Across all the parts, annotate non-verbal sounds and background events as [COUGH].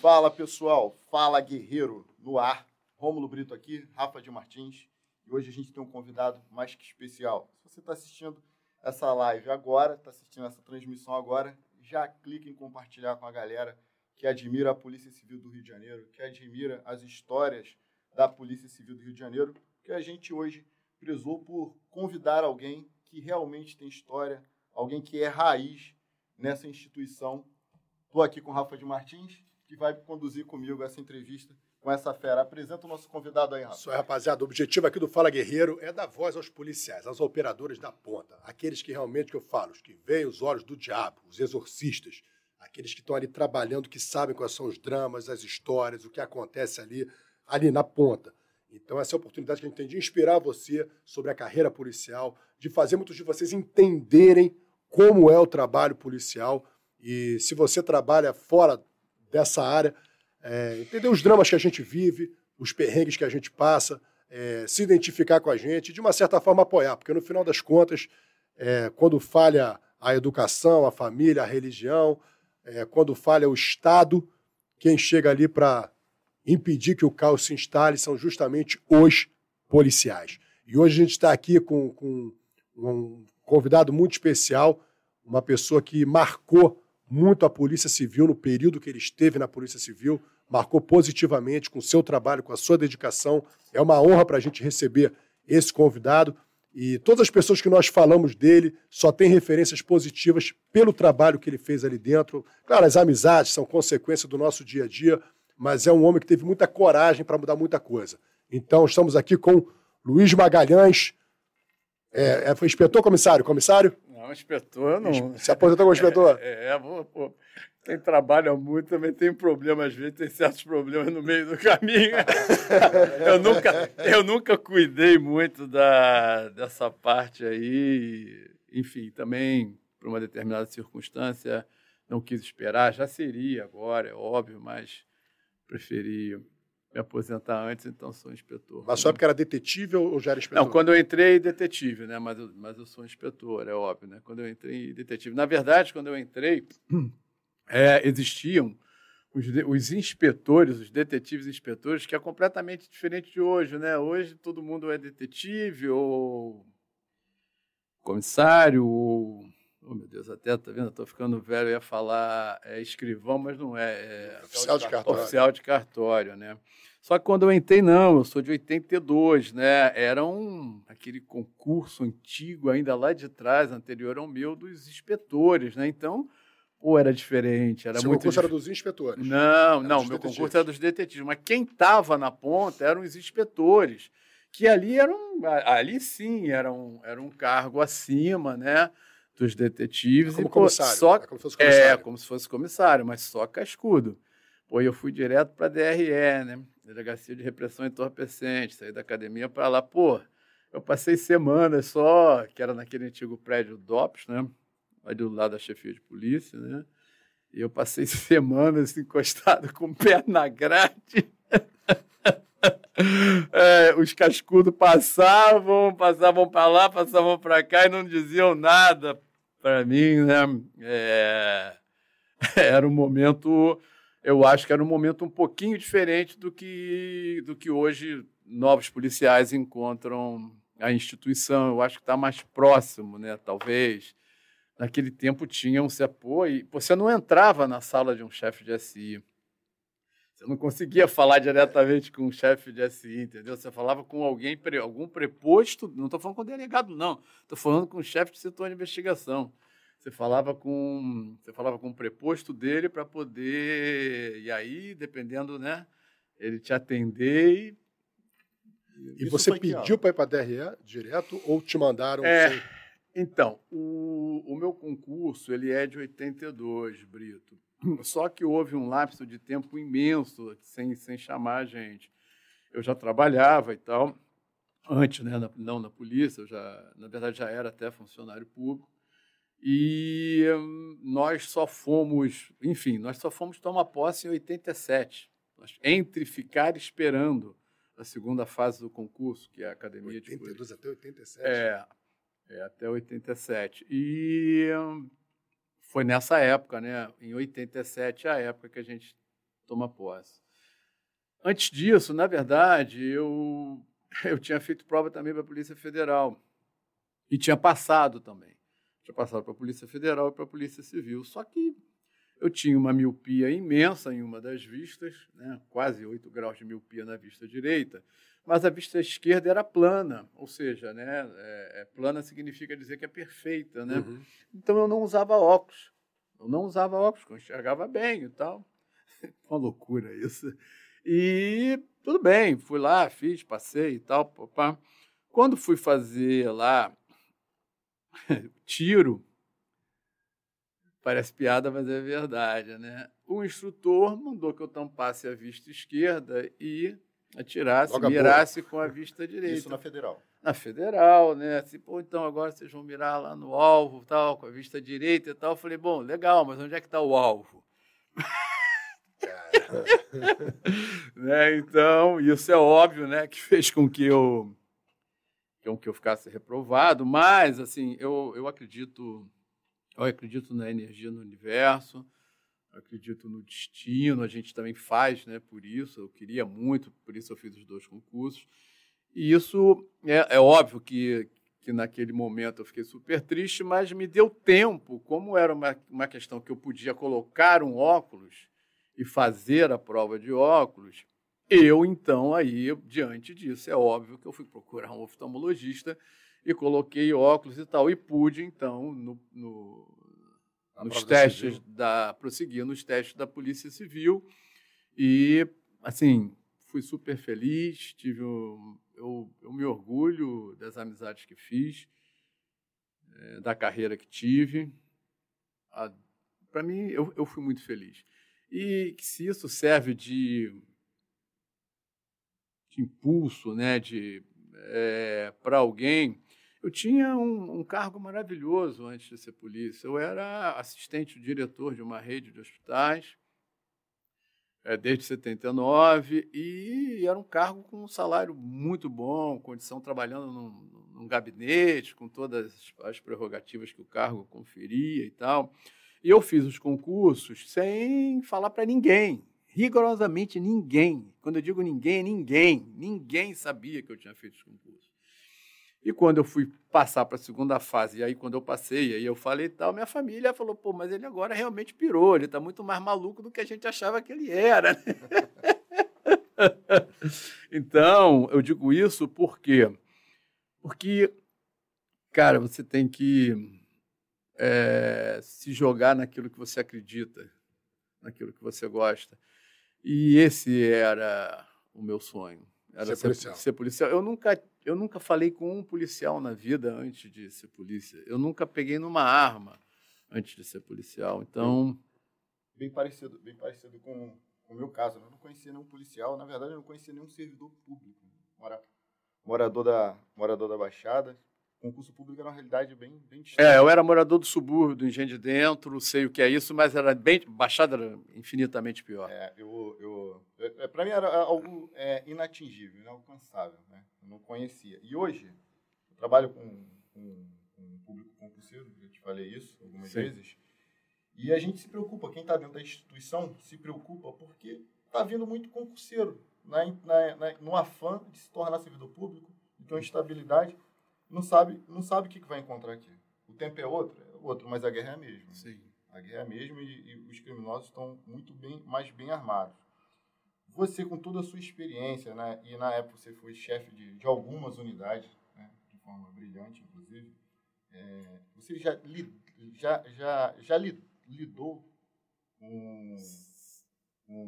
Fala pessoal, fala guerreiro no ar. Rômulo Brito aqui, Rafa de Martins. E hoje a gente tem um convidado mais que especial. Se você está assistindo essa live agora, está assistindo essa transmissão agora, já clique em compartilhar com a galera que admira a Polícia Civil do Rio de Janeiro, que admira as histórias da Polícia Civil do Rio de Janeiro, que a gente hoje prezou por convidar alguém que realmente tem história, alguém que é raiz nessa instituição. Estou aqui com o Rafa de Martins, que vai conduzir comigo essa entrevista com essa fera. Apresenta o nosso convidado aí, Rafa. Aí, rapaziada. O objetivo aqui do Fala Guerreiro é dar voz aos policiais, aos operadores da ponta, aqueles que realmente que eu falo, os que veem os olhos do diabo, os exorcistas, aqueles que estão ali trabalhando, que sabem quais são os dramas, as histórias, o que acontece ali, ali na ponta. Então, essa é a oportunidade que a gente tem de inspirar você sobre a carreira policial, de fazer muitos de vocês entenderem como é o trabalho policial. E se você trabalha fora dessa área, é, entender os dramas que a gente vive, os perrengues que a gente passa, é, se identificar com a gente, de uma certa forma apoiar, porque no final das contas, é, quando falha a educação, a família, a religião, quando falha o Estado, quem chega ali para impedir que o caos se instale são justamente os policiais. E hoje a gente está aqui com, com um convidado muito especial, uma pessoa que marcou muito a Polícia Civil no período que ele esteve na Polícia Civil, marcou positivamente com o seu trabalho, com a sua dedicação. É uma honra para a gente receber esse convidado. E todas as pessoas que nós falamos dele só têm referências positivas pelo trabalho que ele fez ali dentro. Claro, as amizades são consequência do nosso dia a dia, mas é um homem que teve muita coragem para mudar muita coisa. Então, estamos aqui com Luiz Magalhães. É, é, foi inspetor comissário? Comissário? Não, inspetor não. Se aposentou como inspetor? [LAUGHS] É, é, é pô, quem trabalha muito também tem problemas, às vezes tem certos problemas no meio do caminho. [LAUGHS] eu, nunca, eu nunca cuidei muito da, dessa parte aí. Enfim, também, por uma determinada circunstância, não quis esperar. Já seria agora, é óbvio, mas preferi me aposentar antes, então sou inspetor. Mas só porque era detetive ou já era inspetor? Não, quando eu entrei, detetive, né? Mas eu, mas eu sou inspetor, é óbvio, né? Quando eu entrei, detetive. Na verdade, quando eu entrei, [CLEARS THROAT] é, existiam os, os inspetores, os detetives inspetores, que é completamente diferente de hoje, né? Hoje todo mundo é detetive ou comissário ou Oh, meu Deus, até tá vendo? Estou ficando velho, eu ia falar é, escrivão, mas não é. é oficial de cartório. Oficial de cartório, né? Só que quando eu entrei, não, eu sou de 82, né? Era um, aquele concurso antigo, ainda lá de trás, anterior ao meu, dos inspetores, né? Então, pô, era diferente. Era Seu muito concurso dif... era dos inspetores? Não, era não, meu detetives. concurso era dos detetives. Mas quem estava na ponta eram os inspetores, que ali eram, ali sim, era um, era um cargo acima, né? Dos detetives. É como e, comissário. Só, é como se fosse comissário. É, como se fosse comissário, mas só cascudo. Pô, eu fui direto para a DRE, né? Delegacia de Repressão Entorpecente, saí da academia para lá. Pô, eu passei semanas só, que era naquele antigo prédio DOPS, né? Ali do lado da chefia de polícia, né? E eu passei [LAUGHS] semanas encostado com o pé na grade. [LAUGHS] É, os cascudos passavam, passavam para lá, passavam para cá e não diziam nada para mim, né? É, [LAUGHS] era um momento, eu acho que era um momento um pouquinho diferente do que, do que hoje novos policiais encontram a instituição. Eu acho que está mais próximo, né? Talvez. Naquele tempo tinha um apoio. Você não entrava na sala de um chefe de SI. Você não conseguia falar diretamente com o chefe de SI, entendeu? Você falava com alguém, algum preposto, não estou falando com o delegado, não. Estou falando com o chefe de setor de investigação. Você falava com, você falava com o preposto dele para poder, e aí, dependendo, né, ele te atender e... E você pediu para ir para a DRE direto ou te mandaram? É, sem... Então, o, o meu concurso ele é de 82, Brito. [CLEARS THROAT] Só que houve um lapso de tempo imenso sem, sem chamar a gente. Eu já trabalhava e tal, antes, né, na, não na polícia, eu já, na verdade já era até funcionário público. E hum, nós só fomos, enfim, nós só fomos tomar posse em 87, entre ficar esperando a segunda fase do concurso, que é a Academia 82 de Polícia. até 87? É, é, até 87. E hum, foi nessa época, né? Em 87, a época que a gente tomar posse. Antes disso, na verdade, eu, [LAUGHS] eu tinha feito prova também para a Polícia Federal. E tinha passado também. Tinha passado para a Polícia Federal e para a Polícia Civil. Só que eu tinha uma miopia imensa em uma das vistas, né? quase 8 graus de miopia na vista direita, mas a vista esquerda era plana, ou seja, né? É, é, plana significa dizer que é perfeita. Né? Uhum. Então eu não usava óculos. Eu não usava óculos, eu enxergava bem e tal. [LAUGHS] uma loucura isso. E tudo bem, fui lá, fiz, passei e tal. Quando fui fazer lá [LAUGHS] tiro, parece piada, mas é verdade, né? O instrutor mandou que eu tampasse a vista esquerda e atirasse, Logo mirasse com a vista [LAUGHS] direita. Isso na federal. Na federal, né? Assim, pô, então agora vocês vão mirar lá no alvo, tal, com a vista direita e tal. Eu falei, bom, legal, mas onde é que está o alvo? [LAUGHS] né? Então, isso é óbvio, né? Que fez com que eu com que eu ficasse reprovado, mas assim, eu, eu acredito, eu acredito na energia no universo, acredito no destino, a gente também faz, né, por isso, eu queria muito, por isso eu fiz os dois concursos. E isso é, é óbvio que, que naquele momento eu fiquei super triste, mas me deu tempo, como era uma, uma questão que eu podia colocar um óculos e fazer a prova de óculos, eu, então, aí, diante disso, é óbvio que eu fui procurar um oftalmologista e coloquei óculos e tal, e pude, então, no, no, nos testes civil. da. prosseguir nos testes da Polícia Civil. E, assim, fui super feliz, tive um, eu, eu me orgulho das amizades que fiz, é, da carreira que tive. Para mim, eu, eu fui muito feliz. E se isso serve de impulso né, de é, para alguém. Eu tinha um, um, cargo maravilhoso antes de ser polícia. Eu era assistente diretor de uma rede de hospitais é, desde 79 e era um cargo com um salário muito bom, condição trabalhando num, num gabinete com todas as prerrogativas que o cargo conferia e tal. E eu fiz os concursos sem falar para ninguém rigorosamente ninguém, quando eu digo ninguém, ninguém, ninguém sabia que eu tinha feito esse concurso. E quando eu fui passar para a segunda fase, e aí quando eu passei, aí eu falei e tal, minha família falou, pô, mas ele agora realmente pirou, ele está muito mais maluco do que a gente achava que ele era. [LAUGHS] então, eu digo isso por quê? Porque, cara, você tem que é, se jogar naquilo que você acredita, naquilo que você gosta. E esse era o meu sonho. Era ser, ser, policial. ser policial. Eu nunca, eu nunca falei com um policial na vida antes de ser polícia. Eu nunca peguei numa arma antes de ser policial. Então. Bem parecido, bem parecido com, com o meu caso. Eu não conhecia nenhum policial. Na verdade, eu não conhecia nenhum servidor público. Morador da, morador da Baixada concurso público era uma realidade bem, bem distante. É, eu era morador do subúrbio, do Engenho de Dentro, sei o que é isso, mas era bem, Baixada era infinitamente pior. É, eu, eu, é, para mim era algo é, inatingível, inalcançável, né? Eu não conhecia. E hoje, eu trabalho com, com, com um público concurseiro, eu te falei isso algumas Sim. vezes, e a gente se preocupa, quem está dentro da instituição se preocupa porque está vindo muito concurseiro, na, na, na, no afã de se tornar servidor público, então instabilidade não sabe, não sabe o que, vai encontrar aqui. O tempo é outro, é outro, mas a guerra é a mesma. Sim. A guerra é a mesma e, e os criminosos estão muito bem, mais bem armados. Você, com toda a sua experiência, né, e na época você foi chefe de, de algumas unidades, né, de forma brilhante, inclusive, é, você já, li, já, já, já lidou com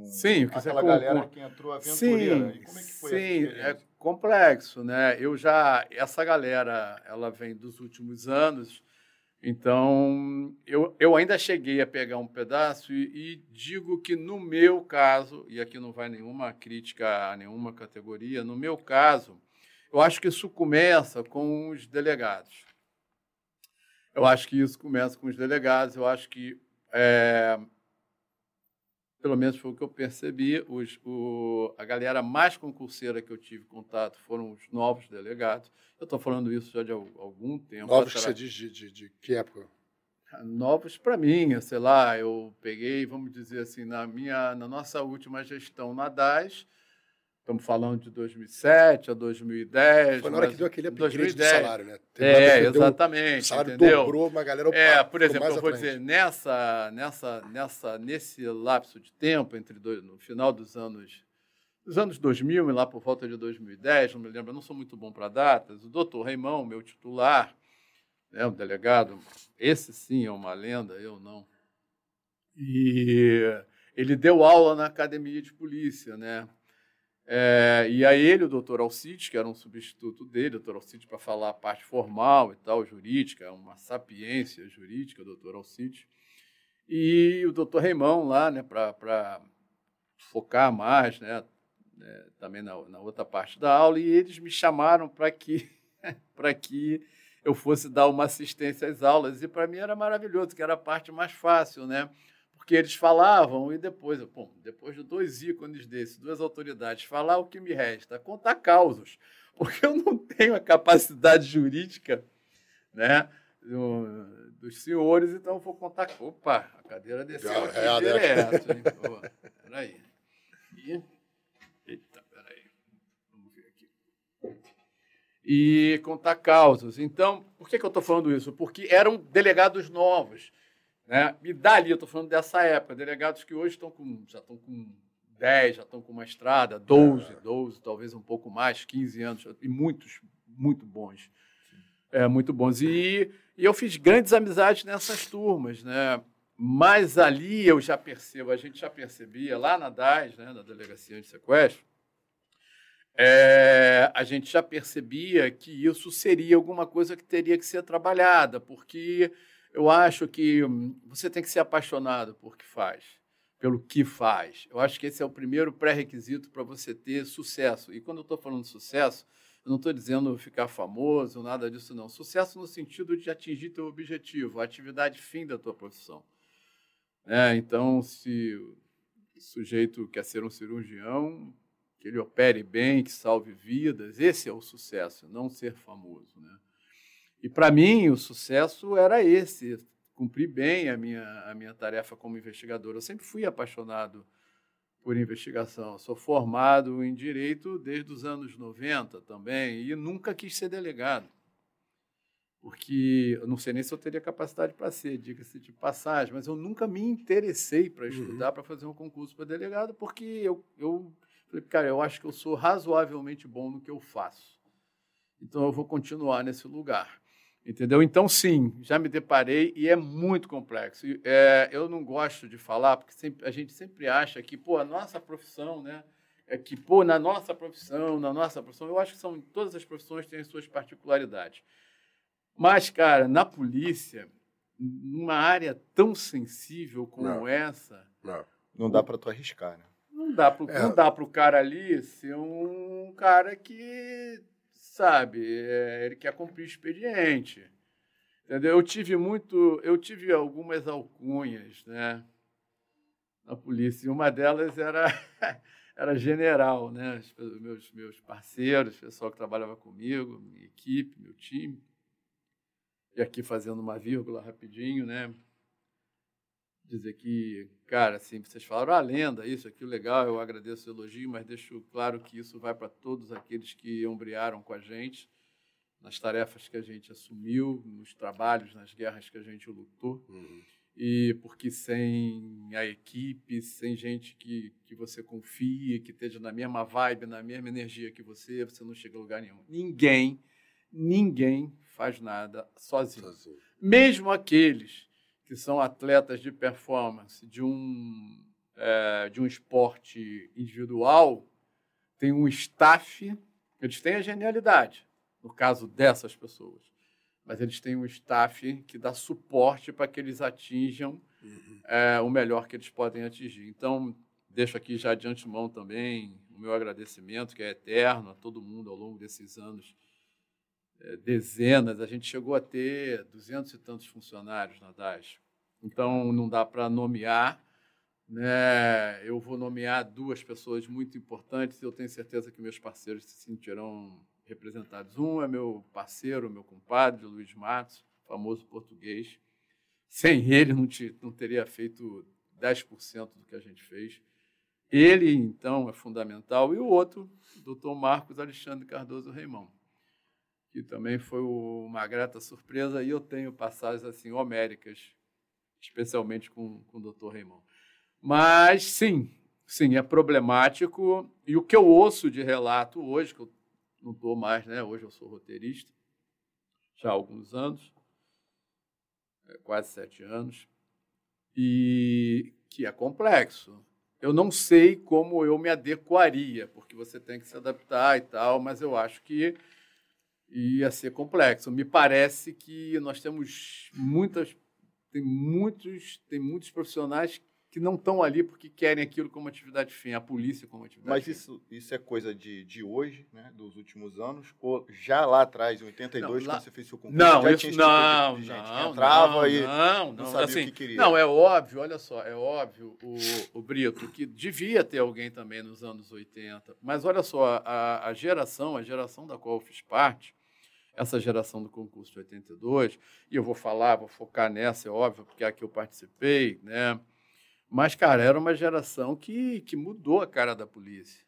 sim, que aquela galera que entrou aventureira. Sim, e como é que foi sim, é complexo, né? Eu já essa galera, ela vem dos últimos anos, então eu, eu ainda cheguei a pegar um pedaço e, e digo que no meu caso, e aqui não vai nenhuma crítica a nenhuma categoria, no meu caso, eu acho que isso começa com os delegados. Eu acho que isso começa com os delegados. Eu acho que é, pelo menos foi o que eu percebi, os, o, a galera mais concurseira que eu tive contato foram os novos delegados. Eu estou falando isso já de algum tempo. Novos que você diz de, de, de, que época? Novos para mim, sei lá, eu peguei, vamos dizer assim, na minha, na nossa última gestão na DAS, estamos falando de 2007 a 2010. Foi na hora que deu aquele upgrade 2010. do salário, né? é, exatamente. O salário entendeu? dobrou, uma galera É, por exemplo, eu vou dizer, nessa, nessa, nessa, nesse lapso de tempo, entre dois, no final dos anos, dos anos 2000 e lá por volta de 2010, não me lembro, eu não sou muito bom para datas, o doutor Raimão, meu titular, né, o delegado, esse sim é uma lenda, eu não. E ele deu aula na academia de polícia, né? É, e aí ele, o doutor Alcide, que era um substituto dele, doutor Alcide para falar a parte formal e tal, jurídica, uma sapiência jurídica, doutor Alcide, e o doutor Reimão lá, né, para focar mais, né, né também na, na, outra parte da aula, e eles me chamaram para que, [LAUGHS] que eu fosse dar uma assistência às aulas, e para mim era maravilhoso, que era a parte mais fácil, né, porque eles falavam e depois, bom, depois de dois ícones desses, duas autoridades, falar o que me resta, contar causos, [LAUGHS] porque eu não tenho a capacidade jurídica, né, do, dos senhores, então eu vou contar. Opa, a cadeira desceu aqui é, direto, hein? [LAUGHS] Pô, peraí. E, eita, peraí. Vamos ver aqui. E contar causas. Então, por que, que eu estou falando isso? Porque eram delegados novos. Né? E dali, eu estou falando dessa época, delegados que hoje estão com, já estão com 10, já estão com uma estrada, 12, 12, talvez um pouco mais, 15 anos, e muitos, muito bons. É, muito bons. E, e eu fiz grandes amizades nessas turmas, né? Mas ali eu já percebo, a gente já percebia, lá na DAS, né, na Delegacia de Sequestro, é, a gente já percebia que isso seria alguma coisa que teria que ser trabalhada, porque eu acho que você tem que ser apaixonado por que faz, pelo que faz. Eu acho que esse é o primeiro pré-requisito para você ter sucesso. E quando eu estou falando de sucesso, eu não estou dizendo ficar famoso, nada disso não. Sucesso no sentido de atingir teu objetivo, a atividade fim da tua profissão. É, então, se o sujeito quer ser um cirurgião, que ele opere bem, que salve vidas, esse é o sucesso, não ser famoso, né? E para mim o sucesso era esse, cumprir bem a minha a minha tarefa como investigador. Eu sempre fui apaixonado por investigação. Sou formado em direito desde os anos 90 também e nunca quis ser delegado. Porque eu não sei nem se eu teria capacidade para ser, diga-se de passagem, mas eu nunca me interessei para uhum. estudar, uhum. para fazer um concurso para delegado, porque eu, eu falei, cara, eu acho que eu sou razoavelmente bom no que eu faço. Então eu vou continuar nesse lugar. Entendeu? Então, sim, já me deparei e é muito complexo. É, eu não gosto de falar, porque sempre, a gente sempre acha que, pô, a nossa profissão, né? É que, pô, na nossa profissão, na nossa profissão, eu acho que são todas as profissões têm as suas particularidades. Mas, cara, na polícia, numa área tão sensível como não. essa. Não, não dá para tu arriscar, né? Não dá para o é. cara ali ser um cara que sabe, é, ele quer cumprir expediente. Entendeu? Eu tive muito, eu tive algumas alcunhas, né, na polícia. E uma delas era [LAUGHS] era general, né? Os meus meus parceiros, o pessoal que trabalhava comigo, minha equipe, meu time. E aqui fazendo uma vírgula rapidinho, né? Dizer que, cara, assim, vocês falaram a ah, lenda, isso, aquilo legal, eu agradeço o elogio, mas deixo claro que isso vai para todos aqueles que ombrearam com a gente nas tarefas que a gente assumiu, nos trabalhos, nas guerras que a gente lutou. Uhum. E porque sem a equipe, sem gente que, que você confie, que esteja na mesma vibe, na mesma energia que você, você não chega a lugar nenhum. Ninguém, ninguém faz nada sozinho. sozinho. Mesmo aqueles que são atletas de performance de um, é, de um esporte individual, tem um staff, eles têm a genialidade, no caso dessas pessoas, mas eles têm um staff que dá suporte para que eles atinjam uhum. é, o melhor que eles podem atingir. Então, deixo aqui já de antemão também o meu agradecimento, que é eterno, a todo mundo ao longo desses anos dezenas, a gente chegou a ter duzentos e tantos funcionários na DAS. Então, não dá para nomear. Né? Eu vou nomear duas pessoas muito importantes e eu tenho certeza que meus parceiros se sentirão representados. Um é meu parceiro, meu compadre, Luiz Matos, famoso português. sem ele não, te, não teria feito 10% do que a gente fez. Ele, então, é fundamental. E o outro, o doutor Marcos Alexandre Cardoso Reimão, que também foi uma grata surpresa. E eu tenho passagens assim homéricas, especialmente com, com o doutor Reimão. Mas, sim, sim, é problemático. E o que eu ouço de relato hoje, que eu não estou mais, né? hoje eu sou roteirista, já há alguns anos, é, quase sete anos, e que é complexo. Eu não sei como eu me adequaria, porque você tem que se adaptar e tal, mas eu acho que ia ser complexo. Me parece que nós temos muitas, tem muitos, tem muitos profissionais que não estão ali porque querem aquilo como atividade fim, a polícia como atividade Mas fim. isso, isso é coisa de, de hoje, né, dos últimos anos, ou já lá atrás, em 82, não, lá... quando você fez seu concurso, não, já isso, tinha não, de, de gente não, que entrava não, e não, não, sabia assim, o que queria. Não, é óbvio, olha só, é óbvio, o, o Brito, que devia ter alguém também nos anos 80, mas olha só, a, a geração, a geração da qual eu fiz parte, essa geração do concurso de 82, e eu vou falar, vou focar nessa, é óbvio, porque é a que eu participei, né, mas, cara, era uma geração que, que mudou a cara da polícia.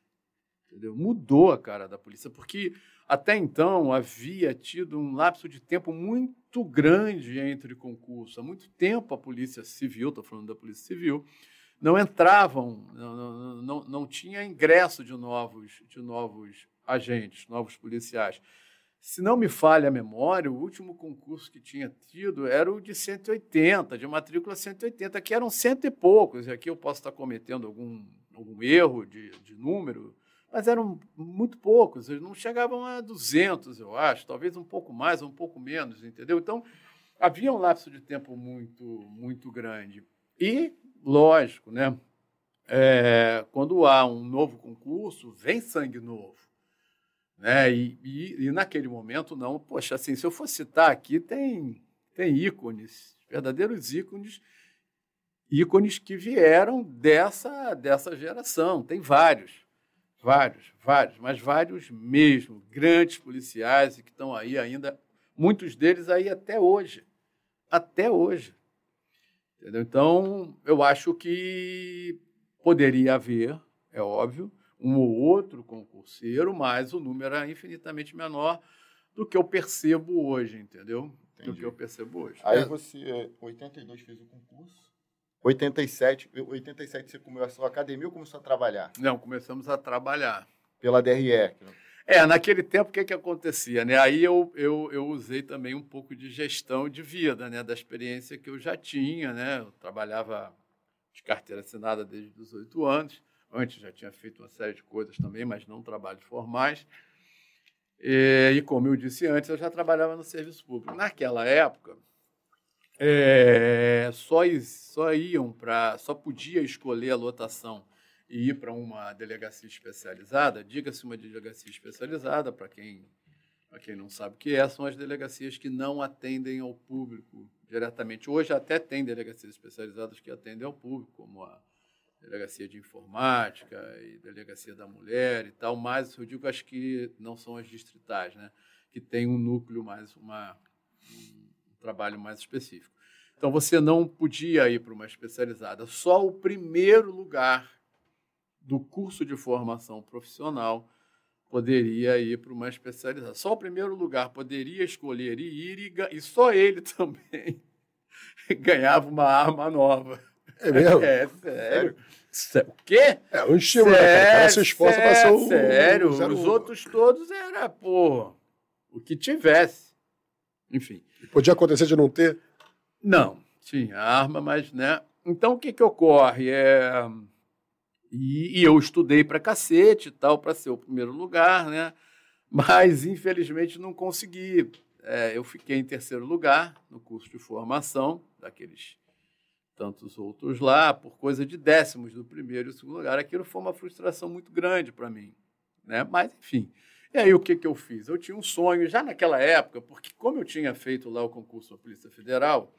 Entendeu? Mudou a cara da polícia, porque até então havia tido um lapso de tempo muito grande entre concursos. Há muito tempo a Polícia Civil, estou falando da Polícia Civil, não entravam, não, não, não, não tinha ingresso de novos, de novos agentes, novos policiais. Se não me falha a memória, o último concurso que tinha tido era o de 180, de matrícula 180, que eram cento e poucos. E aqui eu posso estar cometendo algum, algum erro de, de número, mas eram muito poucos. Eles não chegavam a 200, eu acho, talvez um pouco mais, um pouco menos, entendeu? Então, havia um lapso de tempo muito, muito grande. E, lógico, né? É, quando há um novo concurso, vem sangue novo. Né? E, e, e, naquele momento, não. Poxa, assim, se eu for citar aqui, tem, tem ícones, verdadeiros ícones, ícones que vieram dessa, dessa geração. Tem vários, vários, vários, mas vários mesmo. Grandes policiais que estão aí ainda, muitos deles aí até hoje. Até hoje. Entendeu? Então, eu acho que poderia haver, é óbvio, um ou outro concurseiro, mas o número é infinitamente menor do que eu percebo hoje, entendeu? Entendi. Do que eu percebo hoje. Aí é. você, 82 fez o concurso, 87, 87 você começou a academia ou começou a trabalhar? Não, começamos a trabalhar. Pela DRE? É, naquele tempo o que, que acontecia? Né? Aí eu, eu, eu usei também um pouco de gestão de vida, né? da experiência que eu já tinha. Né? Eu trabalhava de carteira assinada desde os oito anos. Antes já tinha feito uma série de coisas também, mas não trabalhos formais. E, e como eu disse antes, eu já trabalhava no serviço público. Naquela época, é, só, só iam para, só podia escolher a lotação e ir para uma delegacia especializada. Diga-se uma delegacia especializada para quem para quem não sabe o que é, são as delegacias que não atendem ao público diretamente. Hoje até tem delegacias especializadas que atendem ao público, como a delegacia de informática e delegacia da mulher e tal, mas eu digo acho que não são as distritais, né? Que tem um núcleo mais uma um trabalho mais específico. Então você não podia ir para uma especializada. Só o primeiro lugar do curso de formação profissional poderia ir para uma especializada. Só o primeiro lugar poderia escolher e ir e, e só ele [LAUGHS] também ganhava uma arma nova. É mesmo? É, sério. O quê? É um estímulo, sério, né? O cara se esforça para ser o. Sério, o os outros todos era, pô, o que tivesse. Enfim. Podia acontecer de não ter? Não, tinha arma, mas, né? Então, o que que ocorre? É... E, e eu estudei para cacete e tal, para ser o primeiro lugar, né? Mas, infelizmente, não consegui. É, eu fiquei em terceiro lugar no curso de formação daqueles tantos outros lá, por coisa de décimos do primeiro e segundo lugar. Aquilo foi uma frustração muito grande para mim. Né? Mas, enfim. E aí, o que, que eu fiz? Eu tinha um sonho, já naquela época, porque como eu tinha feito lá o concurso da Polícia Federal,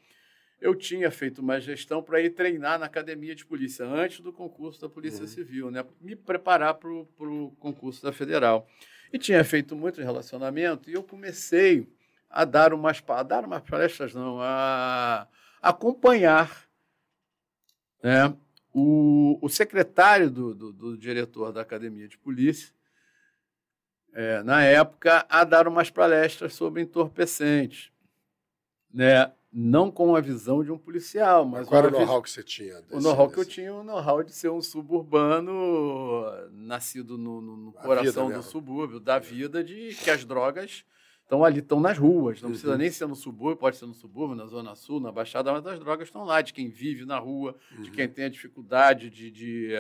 eu tinha feito uma gestão para ir treinar na academia de polícia antes do concurso da Polícia uhum. Civil, né? me preparar para o concurso da Federal. E tinha feito muito relacionamento e eu comecei a dar umas, a dar umas palestras, não, a acompanhar né, o, o secretário do, do, do diretor da Academia de Polícia, é, na época, a dar umas palestras sobre entorpecentes. Né? Não com a visão de um policial, mas. mas qual era o know-how que você tinha? Desse, o know-how que eu tinha, o know-how de ser um suburbano nascido no, no, no coração do subúrbio, da vida, de que as drogas estão ali, estão nas ruas. Não uhum. precisa nem ser no subúrbio, pode ser no subúrbio, na Zona Sul, na Baixada, mas as drogas estão lá, de quem vive na rua, uhum. de quem tem a dificuldade de, de.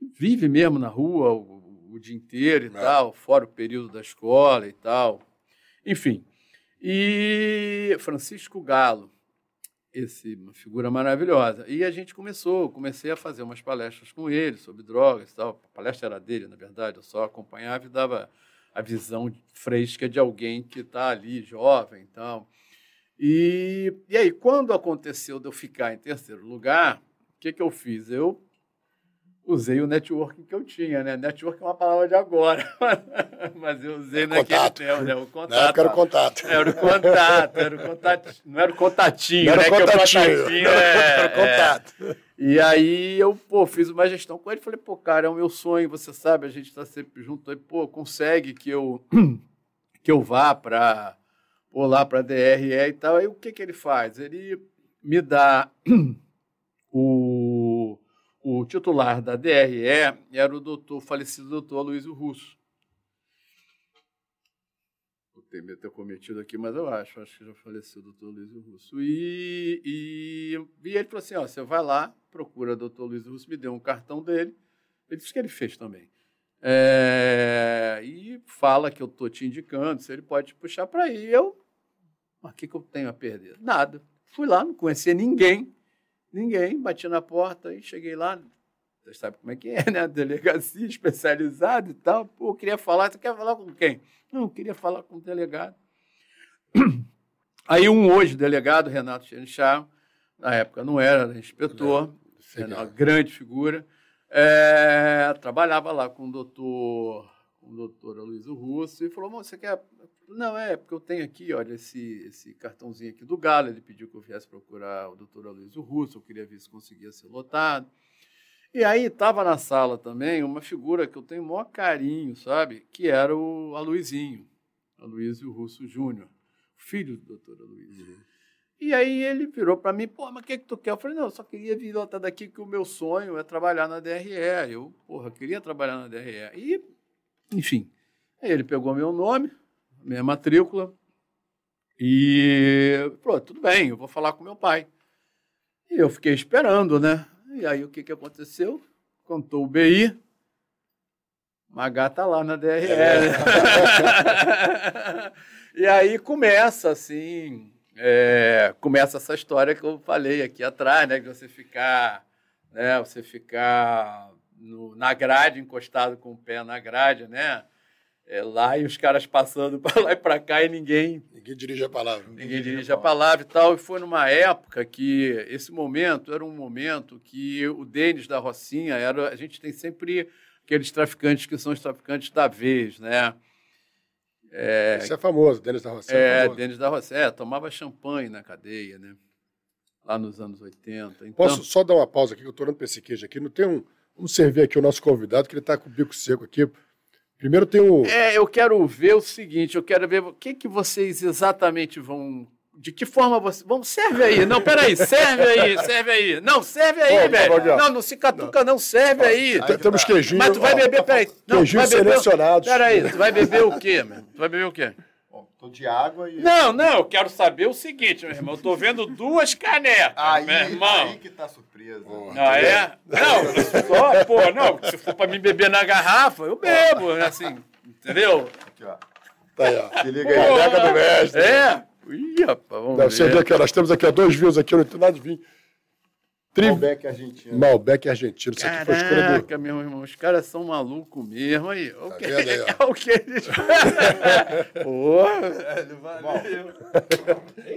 vive mesmo na rua o, o dia inteiro e é. tal, fora o período da escola e tal. Enfim. E Francisco Galo, esse, uma figura maravilhosa. E a gente começou, comecei a fazer umas palestras com ele sobre drogas e tal. A palestra era dele, na verdade, eu só acompanhava e dava a visão fresca de alguém que está ali, jovem então. e E aí, quando aconteceu de eu ficar em terceiro lugar, o que, que eu fiz? Eu usei o networking que eu tinha, né? Network é uma palavra de agora, [LAUGHS] mas eu usei é naquele contato. tempo, né? O contato. Na época era o contato. Era o contato, era o contato. Não era o contatinho, não era né? O contatinho. Que o contatinho é, era o contato. É. E aí eu, pô, fiz uma gestão com ele, falei, pô, cara, é o meu sonho, você sabe, a gente está sempre junto, aí, pô, consegue que eu [CLEARS THROAT] que eu vá para lá para DRE e tal. Aí o que que ele faz? Ele me dá [CLEARS THROAT] o o titular da DRE era o doutor, falecido doutor Luiz Russo. Tenho ter cometido aqui, mas eu acho, acho que já faleceu o doutor Luiz Russo. E, e, e, ele falou assim: ó, você vai lá, procura o doutor Luiz Russo, me deu um cartão dele. Ele disse que ele fez também. É, e fala que eu estou te indicando, se ele pode te puxar para aí. Eu, o que, que eu tenho a perder? Nada. Fui lá, não conhecia ninguém Ninguém, bati na porta e cheguei lá. Você sabe como é que é, né? [LAUGHS] Delegacia especializada e tal. Pô, eu queria falar, você quer falar com quem? Não, eu queria falar com o delegado. [CLEARS THROAT] Aí um hoje delegado, Renato Xenichar, na época não era, era inspetor, era uma grande figura, é, trabalhava lá com o doutor, com o doutor Aloysio Russo e falou, você quer não, é, porque eu tenho aqui, olha, esse, esse cartãozinho aqui do Galo. Ele pediu que eu viesse procurar o doutor Aloysio Russo, eu queria ver se conseguia ser lotado. E aí estava na sala também uma figura que eu tenho o maior carinho, sabe? Que era o Aloizinho, Aloysio Russo Júnior, filho do doutor Aloysio. Uhum. E aí ele virou para mim, pô, mas o que, que tu quer? Eu falei, não, eu só queria vir lotar daqui que o meu sonho é trabalhar na DRE. Eu, porra, queria trabalhar na DRE. E, enfim, aí ele pegou meu nome, minha matrícula. E falou, tudo bem, eu vou falar com meu pai. E eu fiquei esperando, né? E aí o que, que aconteceu? Contou o BI, Magá tá lá na DRE. É. [LAUGHS] e aí começa assim, é, começa essa história que eu falei aqui atrás, né? De você ficar, né? Você ficar no, na grade, encostado com o pé na grade, né? É, lá e os caras passando [LAUGHS] para lá e para cá e ninguém. Ninguém dirige a palavra. Ninguém, ninguém dirige a palavra. a palavra e tal. E foi numa época que esse momento era um momento que o Denis da Rocinha era. A gente tem sempre aqueles traficantes que são os traficantes da vez, né? É, Esse é famoso, Denis da Rocinha. É, é Denis da Rocinha. É, tomava champanhe na cadeia, né? Lá nos anos 80. Então... Posso só dar uma pausa aqui, que eu estou olhando para esse queijo aqui. Não tem um. Vamos servir aqui o nosso convidado, que ele está com o bico seco aqui. Primeiro tem o. É, eu quero ver o seguinte, eu quero ver o que, que vocês exatamente vão. De que forma você. Vamos, serve aí. Não, peraí, serve aí, serve aí. Não, serve aí, velho. Não, não se catuca, não, serve aí. Temos queijinho. Mas tu vai beber, peraí. Não, queijinho selecionados. Peraí, tu vai beber o quê, meu? Tu vai beber o quê? Tô de água e. Não, não, eu quero saber o seguinte, meu irmão. Eu tô vendo duas canecas, aí, meu irmão. Aí que tá surpresa. Ah, é? Não, só, pô, não. Se for pra mim beber na garrafa, eu bebo, assim. Entendeu? Aqui, ó. Tá aí, ó. Se liga aí, caneca do mestre. É. Ih, rapaz, vamos Não, ver. Aqui, nós temos aqui ó, dois views aqui, eu não tenho nada de vinho. Tri... Malbec argentino. Malbec argentino. Isso aqui foi escolha do... meu irmão, os caras são malucos mesmo aí. O tá aí, é o que eles... [LAUGHS] Porra, velho, valeu.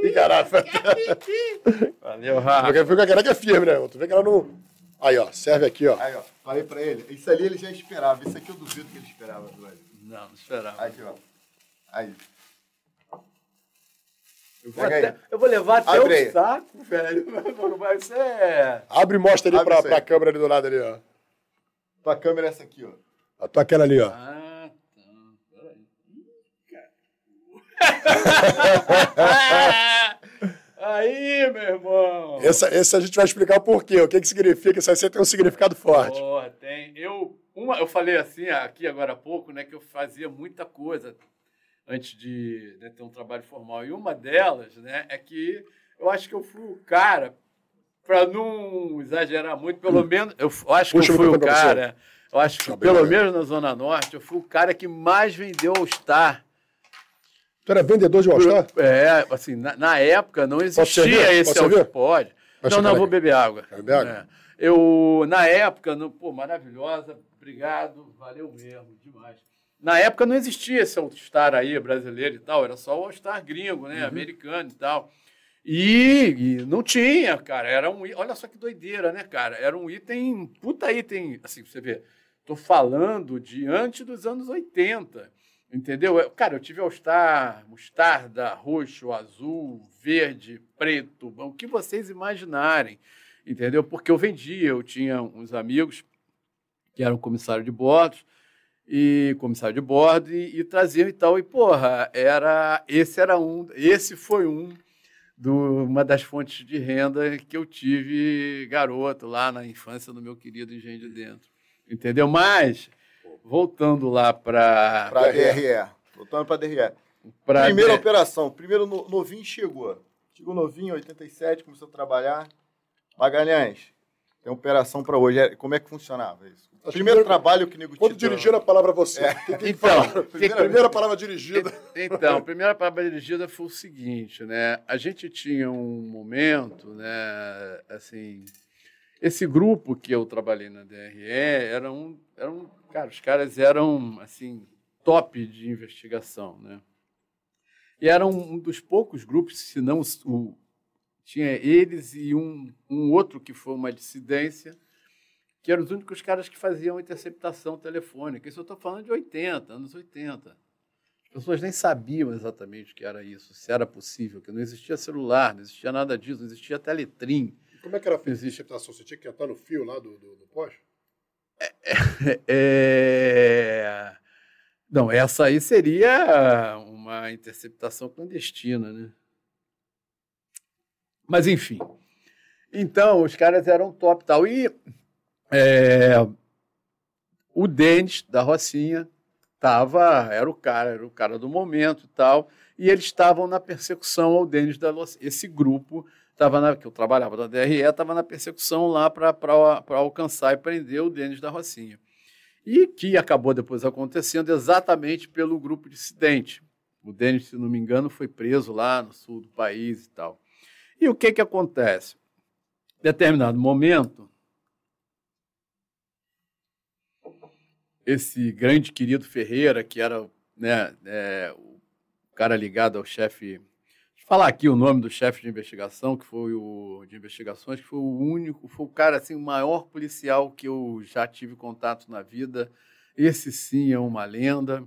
Ih, garrafa. valeu, Rafa. Tu vê que a caneca é firme, né? Tu vê que ela não... Aí, ó, serve aqui, ó. Aí, ó, falei pra ele. Isso ali ele já esperava. Isso aqui eu duvido que ele esperava, velho. Não, não esperava. Aqui, ó. Aí. Eu vou, até, eu vou levar até Abre o saco, velho. [LAUGHS] Vai ser. Abre e mostra ali pra, pra câmera ali do lado ali, ó. Tua câmera é essa aqui, ó. A tua aquela ali, ó. Ah, tá. [LAUGHS] Aí, meu irmão. Esse, esse a gente vai explicar o porquê. O que, que significa. Isso aí tem um significado forte. Porra, tem. Eu, uma, eu falei assim aqui agora há pouco, né, que eu fazia muita coisa antes de né, ter um trabalho formal. E uma delas, né, é que eu acho que eu fui o cara, para não exagerar muito, pelo hum. menos, eu acho que Puxa eu fui o cara. Eu acho que, pelo menos na Zona Norte, eu fui o cara que mais vendeu All Star Tu era vendedor de All-Star? É, assim, na, na, época não existia esse All Pode. Não, não, vou beber água. Quer beber água? É. Eu, na época, no, pô, maravilhosa, obrigado, valeu mesmo, demais. Na época não existia esse All-Star aí, brasileiro e tal, era só o All-Star gringo, né, uhum. americano e tal. E, e, não tinha, cara, era um olha só que doideira, né, cara? Era um item, puta item, assim, você vê, tô falando de antes dos anos 80. Entendeu? Cara, eu tive All-Star, mostarda, roxo, azul, verde, preto, o que vocês imaginarem. Entendeu? Porque eu vendia, eu tinha uns amigos que eram comissário de bordo, e comissário de bordo, e, e traziam e tal. E, porra, era, esse era um, esse foi um do, uma das fontes de renda que eu tive garoto lá na infância do meu querido Engenho de Dentro. Entendeu? Mas voltando lá para. Para a DRE. Voltando para a DRE. Pra Primeira operação. Primeiro novinho chegou. Chegou novinho, 87, começou a trabalhar. Magalhães, tem operação para hoje. É, como é que funcionava isso? O primeiro que... trabalho que o nego Quando dirigir a palavra a você. É. então, primeira, [LAUGHS] primeira palavra dirigida. Então, a primeira palavra dirigida foi o seguinte, né? A gente tinha um momento, né? Assim, esse grupo que eu trabalhei na DRE era um, era um Cara, os caras eram, assim, top de investigação, né? E eram um dos poucos grupos, se não o, tinha eles e um, um outro que foi uma dissidência, que eram os únicos caras que faziam interceptação telefônica. Isso eu estou falando de 80, anos 80. As pessoas nem sabiam exatamente o que era isso, se era possível, que não existia celular, não existia nada disso, não existia teletrim. Como é que era a interceptação? Você tinha que entrar no fio lá do, do, do poste? É, é... Não, essa aí seria uma interceptação clandestina, né? Mas, enfim. Então, os caras eram top tal. E é, o Denis, da Rocinha, tava, era o cara, era o cara do momento e tal. E eles estavam na persecução ao Denis da. Esse grupo tava na, que eu trabalhava da DRE, estava na persecução lá para alcançar e prender o Denis da Rocinha. E que acabou depois acontecendo exatamente pelo grupo dissidente. O Denis, se não me engano, foi preso lá no sul do país e tal. E o que, que acontece? Determinado momento, esse grande querido Ferreira, que era né, é, o cara ligado ao chefe falar aqui o nome do chefe de investigação, que foi o de investigações, que foi o único, foi o cara assim, o maior policial que eu já tive contato na vida. Esse sim é uma lenda,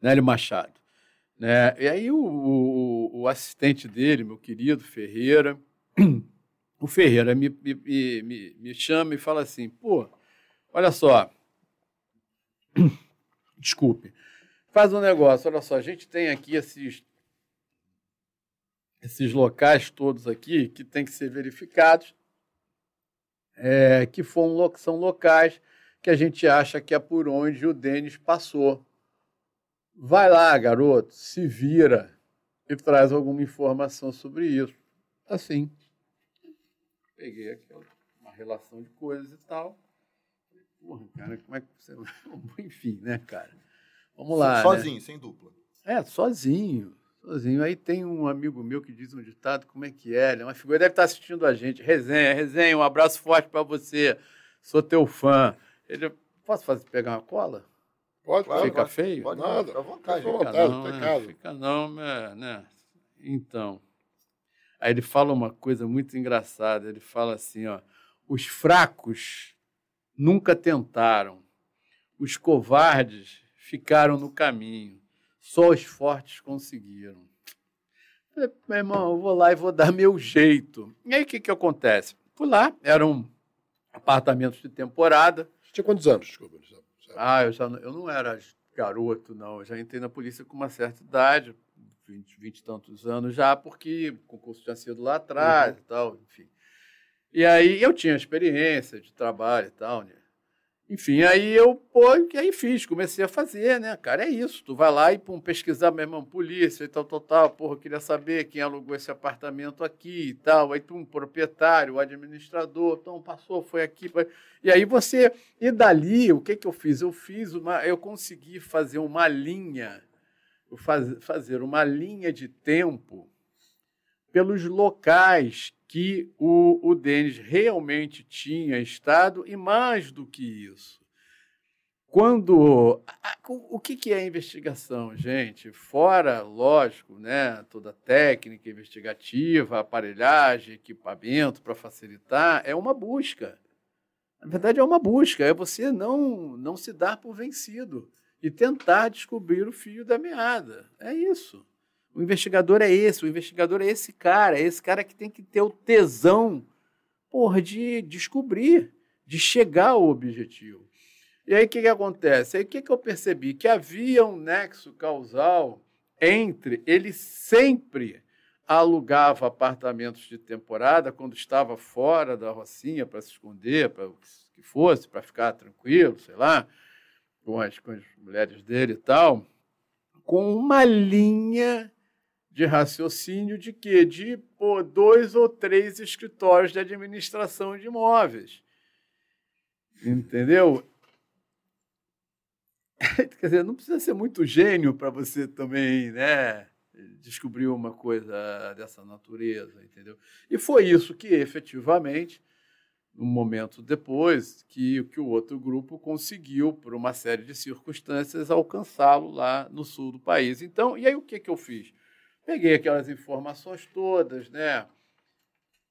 Nélio Machado. Né? E aí o, o, o assistente dele, meu querido Ferreira, [CLEARS THROAT] o Ferreira me, me, me, me chama e fala assim, pô, olha só, [CLEARS THROAT] desculpe, faz um negócio, olha só, a gente tem aqui esses esses locais todos aqui que têm que ser verificados, é, que foram, são locais que a gente acha que é por onde o Denis passou. Vai lá, garoto, se vira e traz alguma informação sobre isso. Assim, peguei aquela, uma relação de coisas e tal. Porra, cara, como é que você. [LAUGHS] Enfim, né, cara? Vamos lá. Sozinho, né? sem dupla. É, sozinho sozinho. Aí tem um amigo meu que diz um ditado, como é que é? Ele é uma figura, deve estar assistindo a gente. Resenha, resenha, um abraço forte para você. Sou teu fã. Ele, posso fazer, pegar uma cola? Pode, Fica pode, Fica feio? Pode nada. Fica à vontade. Fica, vontade, não, né? fica não, né? Então. Aí ele fala uma coisa muito engraçada. Ele fala assim, ó. Os fracos nunca tentaram. Os covardes ficaram no caminho. Só os fortes conseguiram. Falei, meu irmão, eu vou lá e vou dar meu jeito. E aí o que, que acontece? Fui lá, eram apartamentos de temporada. Você tinha quantos anos, desculpa? Ah, eu, já, eu não era garoto, não. Eu já entrei na polícia com uma certa idade, 20, 20 e tantos anos já, porque o concurso tinha sido lá atrás uhum. e tal, enfim. E aí eu tinha experiência de trabalho e tal, né? Enfim, aí eu, pô, aí fiz, comecei a fazer, né, cara, é isso, tu vai lá e pum, pesquisar, meu irmão, polícia e tal, tal, tal, porra, eu queria saber quem alugou esse apartamento aqui e tal, aí tu, um proprietário, administrador, então passou, foi aqui, foi... e aí você, e dali, o que que eu fiz? Eu fiz uma, eu consegui fazer uma linha, faz, fazer uma linha de tempo pelos locais que o, o Denis realmente tinha estado, e mais do que isso. Quando. O que, que é investigação, gente? Fora, lógico, né, toda a técnica investigativa, aparelhagem, equipamento para facilitar, é uma busca. Na verdade, é uma busca, é você não, não se dar por vencido e tentar descobrir o fio da meada. É isso. O investigador é esse, o investigador é esse cara, é esse cara que tem que ter o tesão, porra, de descobrir, de chegar ao objetivo. E aí o que, que acontece? Aí o que, que eu percebi? Que havia um nexo causal entre ele sempre alugava apartamentos de temporada quando estava fora da Rocinha para se esconder, para que fosse, para ficar tranquilo, sei lá, com as, com as mulheres dele e tal, com uma linha de raciocínio de quê? De pô, dois ou três escritórios de administração de imóveis. Entendeu? [LAUGHS] Quer dizer, não precisa ser muito gênio para você também, né? Descobrir uma coisa dessa natureza, entendeu? E foi isso que efetivamente, um momento depois, que, que o outro grupo conseguiu, por uma série de circunstâncias, alcançá-lo lá no sul do país. Então, e aí o que, que eu fiz? Peguei aquelas informações todas, né?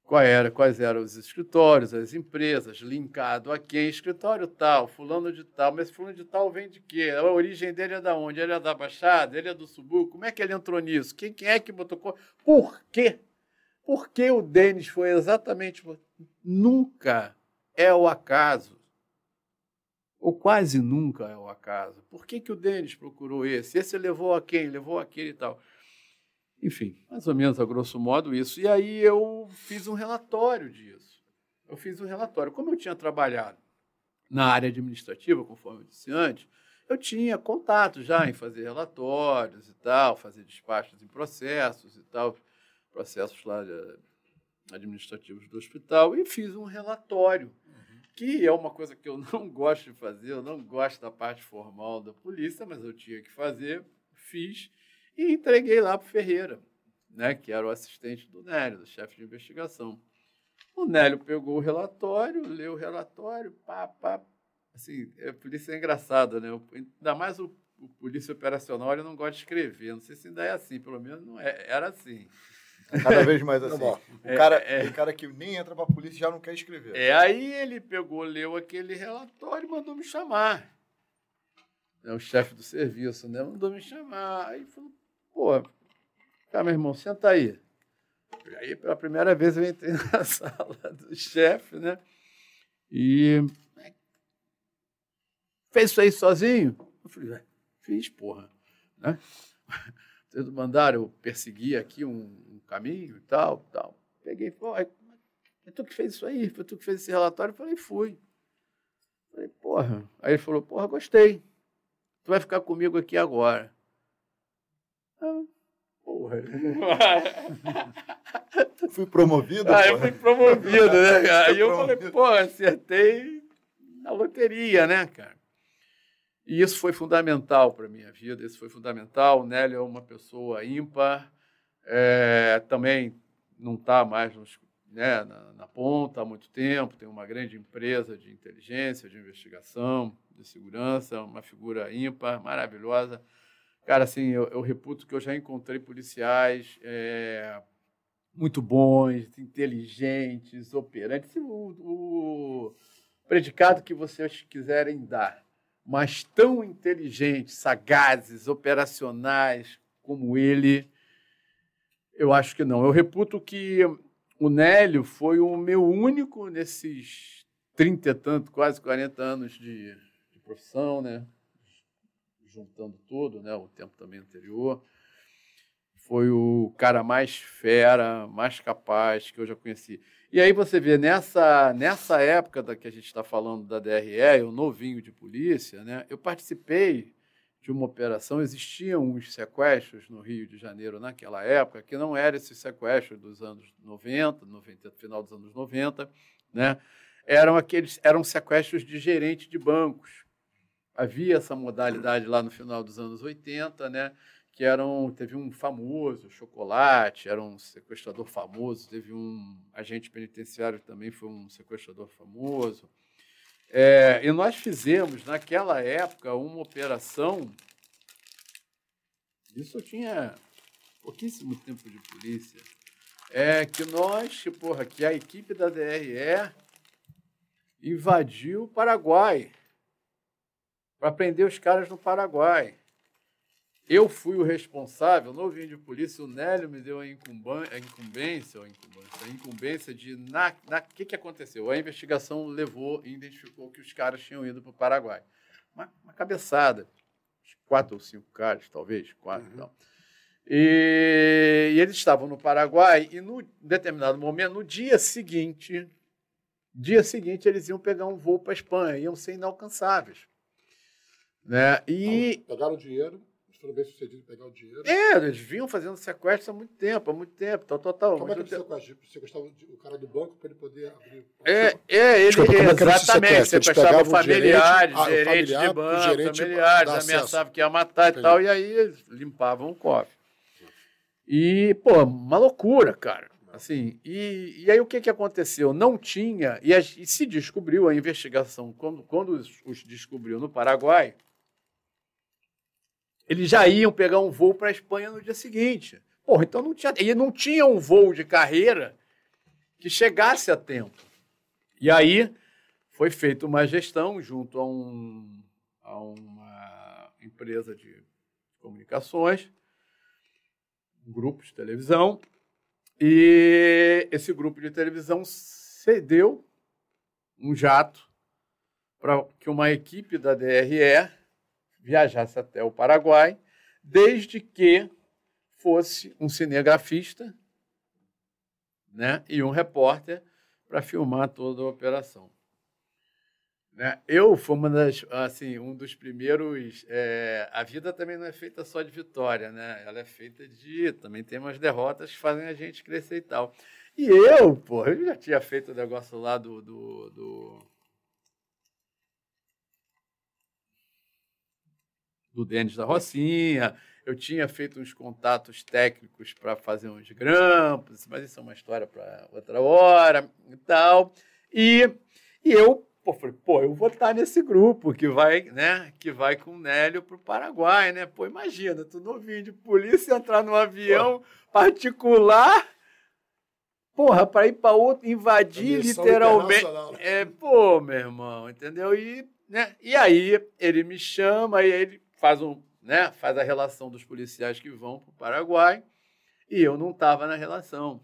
Qual era, quais eram os escritórios, as empresas, linkado a quem? Escritório tal, fulano de tal, mas fulano de tal vem de quê? A origem dele é da onde? Ele é da Baixada? Ele é do Subúrbio? Como é que ele entrou nisso? Quem, quem é que botou... Por quê? Por que o Denis foi exatamente... Nunca é o acaso. Ou quase nunca é o acaso. Por que, que o Denis procurou esse? Esse levou a quem? Levou aquele e tal. Enfim, mais ou menos a grosso modo isso. E aí eu fiz um relatório disso. Eu fiz um relatório. Como eu tinha trabalhado na área administrativa, conforme eu disse antes, eu tinha contato já em fazer relatórios e tal, fazer despachos em processos e tal, processos lá administrativos do hospital, e fiz um relatório, uhum. que é uma coisa que eu [LAUGHS] não gosto de fazer, eu não gosto da parte formal da polícia, mas eu tinha que fazer, fiz e entreguei lá para o Ferreira, né, que era o assistente do Nélio, do chefe de investigação. O Nélio pegou o relatório, leu o relatório, pá, pá. Assim, a polícia é engraçada, né? Ainda mais o, o polícia operacional, ele não gosta de escrever. Não sei se ainda é assim, pelo menos não é, era assim. É cada vez mais [LAUGHS] assim. o cara, é, é, cara que nem entra para a polícia já não quer escrever. É, aí ele pegou, leu aquele relatório e mandou me chamar. É o chefe do serviço, né? Mandou me chamar. Aí falou, Pô, cara, meu irmão, senta aí. E aí, pela primeira vez, eu entrei [LAUGHS] na sala do chefe, né? E. Fez isso aí sozinho? Eu falei, fiz, porra. Né? [LAUGHS] Vocês mandaram eu perseguir aqui um, um, caminho e tal, tal. Peguei, pô, é tu que fez isso aí? Foi tu que fez esse relatório? Eu falei, fui. Falei, porra. Aí ele falou, porra, gostei. Tu vai ficar comigo aqui agora. Porra. [LAUGHS] fui promovido? Ah, eu fui promovido, né, cara? [LAUGHS] Aí eu falei, pô, acertei na loteria, né, cara? E isso foi fundamental para a minha vida, isso foi fundamental. O Nélio é uma pessoa ímpar, é, também não está mais nos, né, na, na, ponta há muito tempo, tem uma grande empresa de inteligência, de investigação, de segurança, uma figura ímpar, maravilhosa. Cara, assim, eu, eu reputo que eu já encontrei policiais é, muito bons, inteligentes, operantes, o, o predicado que vocês quiserem dar, mas tão inteligentes, sagazes, operacionais como ele, Eu acho que não. Eu reputo que o Nélio foi o meu único nesses trinta e tanto, quase 40 anos de, de profissão, né? Juntando tudo, né? o tempo também anterior. Foi o cara mais fera, mais capaz que eu já conheci. E aí você vê, nessa, nessa época da que a gente está falando da DRE, eu novinho de polícia, né? eu participei de uma operação, existiam uns sequestros no Rio de Janeiro naquela época, que não eram esses sequestros dos anos 90, 90 final dos anos 90, né? eram aqueles eram sequestros de gerente de bancos. Havia essa modalidade lá no final dos anos 80, né? que eram, teve um famoso, Chocolate, era um sequestrador famoso, teve um agente penitenciário também foi um sequestrador famoso. É, e nós fizemos, naquela época, uma operação. Isso eu tinha pouquíssimo tempo de polícia. É que nós, porra, que a equipe da DRE invadiu o Paraguai para prender os caras no Paraguai. Eu fui o responsável, novinho de polícia, o Nélio me deu a, incumbência, a incumbência, a incumbência de. Na, na que, que aconteceu? A investigação levou e identificou que os caras tinham ido para o Paraguai. Uma, uma, cabeçada. Quatro ou cinco caras, talvez, quatro. Uhum. Então. E, e, eles estavam no Paraguai e, no determinado momento, no dia seguinte, dia seguinte, eles iam pegar um voo para a Espanha, iam ser inalcançáveis. Né? E, então, pegaram dinheiro foram bem sucedidos em pegar o dinheiro. É, eles vinham fazendo sequestro há muito tempo, há muito tempo, tal, tal, tal. Como é que ele sequestra? Você gostava o cara do banco para ele poder abrir... É, é ele, Desculpa, é exatamente, sequestrava familiares, gerente, ah, gerentes familiar, de banco, gerente familiares, ameaçava que ia matar Entendi. e tal, e aí eles limpavam o cofre. E, pô, uma loucura, cara. Assim, e, e aí o que, que aconteceu? Não tinha, e, a, e se descobriu a investigação, quando, quando os, os descobriu no Paraguai, eles já iam pegar um voo para a Espanha no dia seguinte. Porra, então não tinha, e não tinha um voo de carreira que chegasse a tempo. E aí foi feita uma gestão junto a, um, a uma empresa de comunicações, um grupo de televisão, e esse grupo de televisão cedeu um jato para que uma equipe da DRE viajasse até o Paraguai, desde que fosse um cinegrafista né, e um repórter para filmar toda a operação. Né? Eu fui uma das, assim, um dos primeiros. É, a vida também não é feita só de vitória, né? Ela é feita de. Também tem umas derrotas que fazem a gente crescer e tal. E eu, pô, eu já tinha feito o negócio lá do, do, do do Denis da Rocinha, eu tinha feito uns contatos técnicos para fazer uns grampos, mas isso é uma história para outra hora e tal. E, e eu pô, falei, pô, eu vou estar nesse grupo que vai, né, que vai com o Nélio para o Paraguai, né? Pô, imagina, tu novinho de polícia entrar num avião pô. particular, porra, para ir para outro, invadir literalmente. Né? É, pô, meu irmão, entendeu? E, né, e aí ele me chama e ele faz, um, né, faz a relação dos policiais que vão para o Paraguai e eu não estava na relação.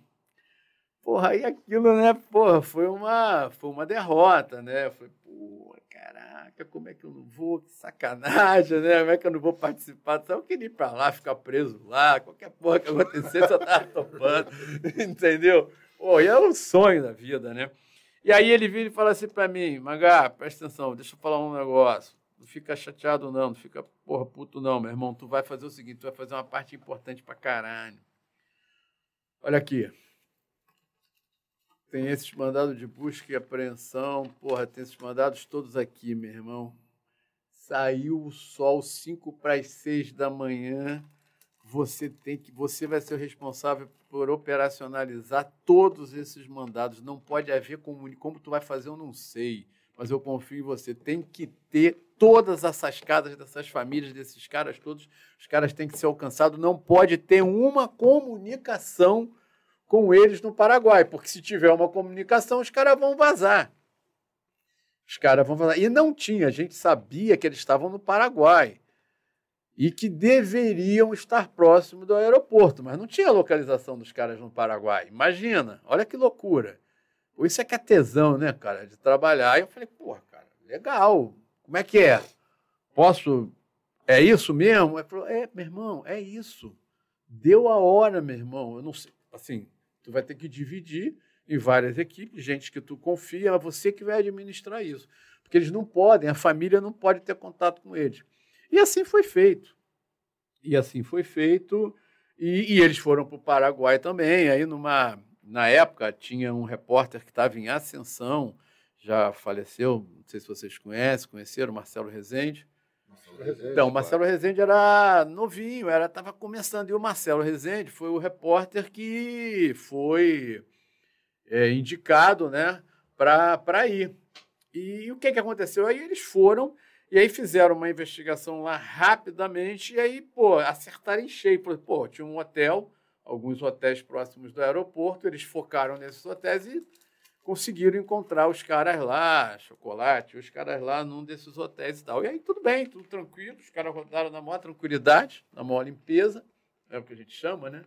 Porra, aí aquilo, né, porra, foi uma, foi uma derrota, né? Foi, porra, caraca, como é que eu não vou? Que sacanagem, né? Como é que eu não vou participar? Eu queria ir para lá, ficar preso lá, qualquer porra que acontecesse, eu estava topando, [LAUGHS] entendeu? Pô, e é um sonho da vida, né? E aí ele vira e fala assim para mim, Magá, presta atenção, deixa eu falar um negócio. Não fica chateado, não. Não fica, porra, puto, não, meu irmão. Tu vai fazer o seguinte: tu vai fazer uma parte importante pra caralho. Olha aqui. Tem esses mandados de busca e apreensão. Porra, tem esses mandados todos aqui, meu irmão. Saiu o sol 5 para as 6 da manhã. Você tem que, você vai ser o responsável por operacionalizar todos esses mandados. Não pode haver comunicação. Como tu vai fazer, eu não sei mas eu confio em você. Tem que ter todas essas casas dessas famílias, desses caras todos, os caras têm que ser alcançados. Não pode ter uma comunicação com eles no Paraguai, porque se tiver uma comunicação, os caras vão vazar. Os caras vão vazar. E não tinha, a gente sabia que eles estavam no Paraguai. e que deveriam estar próximo do aeroporto, mas não tinha localização dos caras no Paraguai. Imagina, olha que loucura. Isso é que é tesão, né, cara, de trabalhar. E eu falei, pô, cara, legal. Como é que é? Posso. É isso mesmo? Ele falou, é, meu irmão, é isso. Deu a hora, meu irmão. Eu não sei. Assim, tu vai ter que dividir em várias equipes, gente que tu confia, é você que vai administrar isso. Porque eles não podem, a família não pode ter contato com eles. E assim foi feito. E assim foi feito. E, e eles foram para o Paraguai também. Aí, numa, na época, tinha um repórter que estava em ascensão, já faleceu, não sei se vocês conhecem, conheceram, Marcelo Rezende. Marcelo Rezende então, Marcelo Rezende era novinho, era estava começando. E o Marcelo Rezende foi o repórter que foi é, indicado né, para ir. E, e o que, que aconteceu? Aí eles foram e aí fizeram uma investigação lá rapidamente e aí, pô, acertaram em cheio. Pô, tinha um hotel, alguns hotéis próximos do aeroporto, eles focaram nesses hotéis e conseguiram encontrar os caras lá, chocolate, os caras lá num desses hotéis e tal. E aí tudo bem, tudo tranquilo, os caras rodaram na maior tranquilidade, na maior limpeza, é o que a gente chama, né?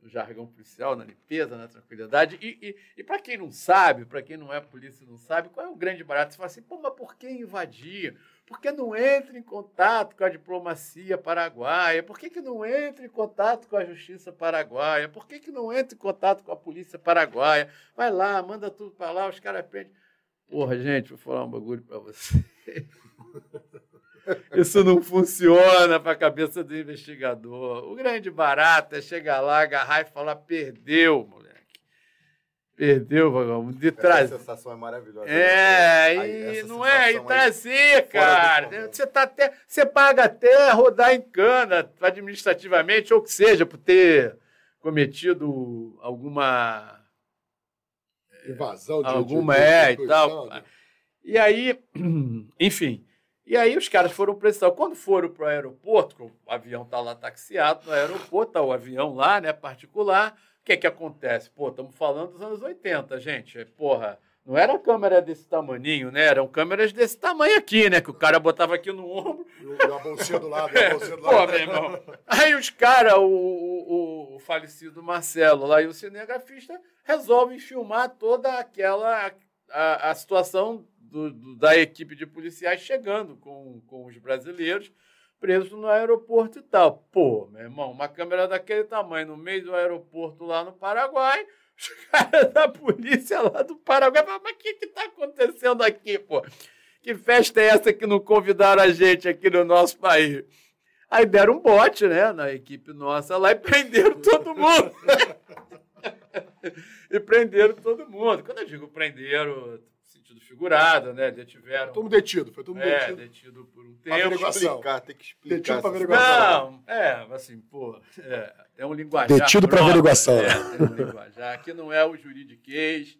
No jargão policial, na limpeza, na tranquilidade. E, e, e para quem não sabe, para quem não é polícia não sabe, qual é o grande barato? Você fala assim, pô, mas por que invadir? Por que não entra em contato com a diplomacia paraguaia? Por que, que não entra em contato com a justiça paraguaia? Por que, que não entra em contato com a polícia paraguaia? Vai lá, manda tudo para lá, os caras prendem. Porra, gente, vou falar um bagulho para você. [LAUGHS] Isso não funciona para a cabeça do investigador. O grande barato é chegar lá, agarrar e falar: perdeu, moleque. Perdeu, vagabundo. De trás. A sensação é maravilhosa. É, e não é? E trazer, cara. Você, tá até, você paga até rodar em cana, administrativamente, ou que seja, por ter cometido alguma. Invasão de Alguma de, de, é e tal. E aí, [CLEARS THROAT] enfim. E aí os caras foram precisar. Quando foram para o aeroporto, o avião está lá taxiado no aeroporto, tá o avião lá, né, particular que que acontece? Pô, estamos falando dos anos 80, gente. Porra, não era câmera desse tamaninho, né? Eram câmeras desse tamanho aqui, né? Que o cara botava aqui no ombro. E a bolsinha do lado, a [LAUGHS] bolsinha do lado. Pô, meu irmão. Aí os caras, o, o, o, falecido Marcelo lá e o cinegrafista, resolvem filmar toda aquela a, a situação do, do, da equipe de policiais chegando com, com os brasileiros preso no aeroporto e tal. Pô, meu irmão, uma câmera daquele tamanho no meio do aeroporto lá no Paraguai, [LAUGHS] os caras da polícia lá do Paraguai falam, mas o que está acontecendo aqui, pô? Que festa é essa que não convidaram a gente aqui no nosso país? Aí deram um bote, né, na equipe nossa lá e prenderam [LAUGHS] todo mundo. [LAUGHS] e prenderam todo mundo. Quando eu digo prenderam, sentido figurado, né? Detiveram. Todo detido, foi todo mundo é, detido. detido por um tempo. Averiguação. Explicar, tem que explicar. Detido para averiguação. Não, é, assim, pô, é, é um linguajar. Detido para averiguação. É, tem um linguajar. Aqui não é o juridiquês.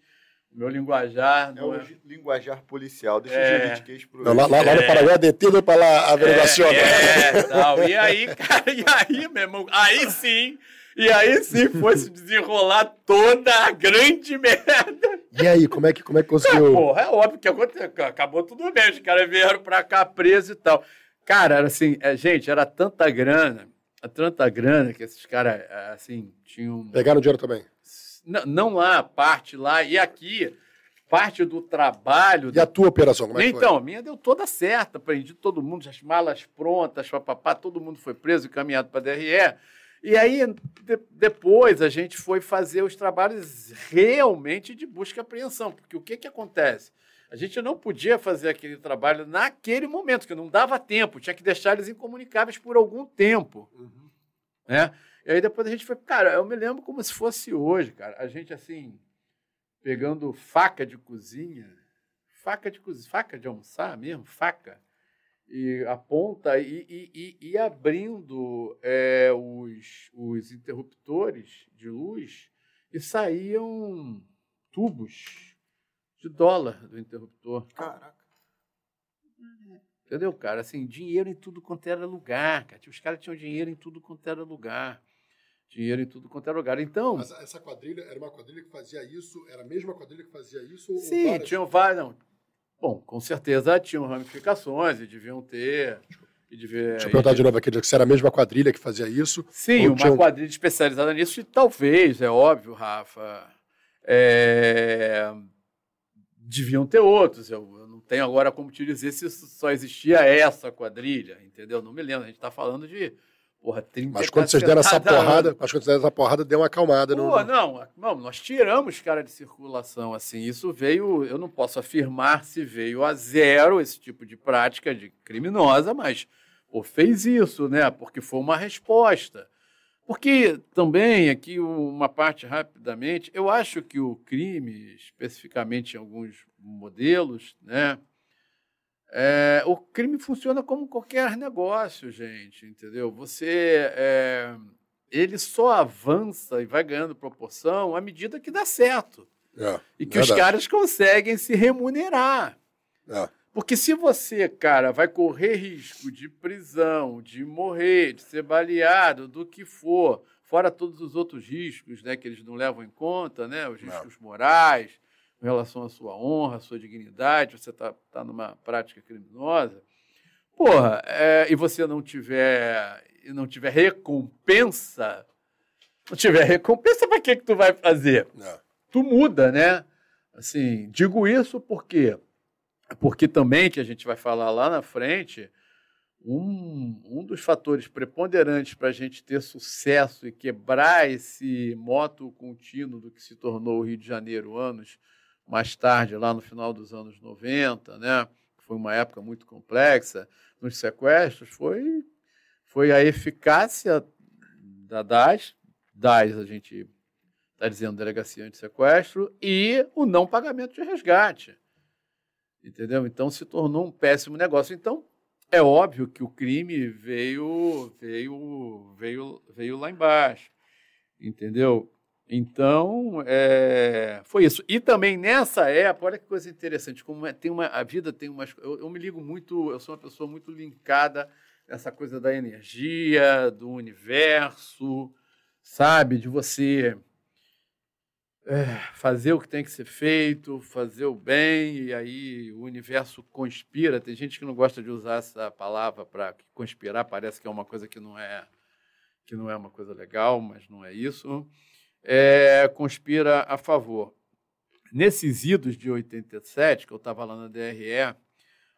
O meu linguajar. É o é... linguajar policial. Deixa é... o juridiquês pro. Não, lá, lá, lá no Paraguai é detido para lá averiguação. É, é, tal. E aí, [LAUGHS] cara, e aí, meu irmão, aí sim. E aí sim foi se [LAUGHS] desenrolar toda a grande merda. E aí, como é que, como é que conseguiu? porra, é óbvio que aconteceu, acabou tudo bem. Os caras vieram pra cá presos e tal. Cara, era assim, é, gente, era tanta grana, tanta grana que esses caras, é, assim, tinham. Pegaram dinheiro também? Não, não lá, parte lá. E aqui, parte do trabalho. E a tua operação, como é que então, foi? a minha deu toda certa, prendi todo mundo, as malas prontas, papapá, todo mundo foi preso e caminhado para DRE. E aí, de, depois, a gente foi fazer os trabalhos realmente de busca e apreensão, porque o que, que acontece? A gente não podia fazer aquele trabalho naquele momento, que não dava tempo, tinha que deixar eles incomunicáveis por algum tempo. Uhum. Né? E aí depois a gente foi, cara, eu me lembro como se fosse hoje, cara. A gente assim, pegando faca de cozinha, faca de cozinha, faca de almoçar mesmo, faca, e aponta e, e, e, e abrindo é, os, os interruptores de luz e saíam tubos de dólar do interruptor. Caraca. Entendeu, cara? Assim, dinheiro em tudo quanto era lugar, cara. Os caras tinham dinheiro em tudo quanto era lugar. Dinheiro em tudo quanto era lugar. Então. Mas essa quadrilha era uma quadrilha que fazia isso? Era a mesma quadrilha que fazia isso? Sim, várias... tinham várias. Não, Bom, com certeza tinham ramificações e deviam ter E de ver, Deixa eu perguntar de novo aqui, se era a mesma quadrilha que fazia isso? Sim, uma tinha... quadrilha especializada nisso, e talvez, é óbvio, Rafa. É... Deviam ter outros. Eu, eu, não tenho agora como te dizer se só existia essa quadrilha, entendeu? Não me lembro. A gente está falando de Porra, 30 Mas quando vocês deram essa porrada, mas quando vocês deram essa porrada, deu uma acalmada. Pô, no... não, não, nós tiramos cara de circulação, assim, isso veio, eu não posso afirmar se veio a zero esse tipo de prática de criminosa, mas pô, fez isso, né? Porque foi uma resposta. Porque também, aqui uma parte rapidamente, eu acho que o crime, especificamente em alguns modelos, né? É, o crime funciona como qualquer negócio, gente, entendeu? Você, é, ele só avança e vai ganhando proporção à medida que dá certo é, e que verdade. os caras conseguem se remunerar. É. Porque se você, cara, vai correr risco de prisão, de morrer, de ser baleado, do que for, fora todos os outros riscos, né, que eles não levam em conta, né, os riscos morais em relação à sua honra, à sua dignidade, você está tá numa prática criminosa, porra, é, e você não tiver, e não tiver recompensa, não tiver recompensa, para que, que tu vai fazer? Não. Tu muda, né? Assim, digo isso porque porque também que a gente vai falar lá na frente, um, um dos fatores preponderantes para a gente ter sucesso e quebrar esse moto contínuo do que se tornou o Rio de Janeiro anos mais tarde, lá no final dos anos 90, né? foi uma época muito complexa, nos sequestros, foi, foi a eficácia da DAS, DAS a gente está dizendo delegacia de sequestro, e o não pagamento de resgate. Entendeu? Então se tornou um péssimo negócio. Então, é óbvio que o crime veio, veio, veio, veio lá embaixo. Entendeu? Então, é, foi isso. E também nessa época, olha que coisa interessante, como é, tem uma, a vida tem umas. Eu, eu, me ligo muito, eu sou uma pessoa muito linkada nessa coisa da energia, do universo, sabe? De você é, fazer o que tem que ser feito, fazer o bem, e aí o universo conspira. Tem gente que não gosta de usar essa palavra para conspirar, parece que é uma coisa que não é que não é uma coisa legal, mas não é isso é, conspira a favor. Nesses idos de 87, que eu estava lá na DRE,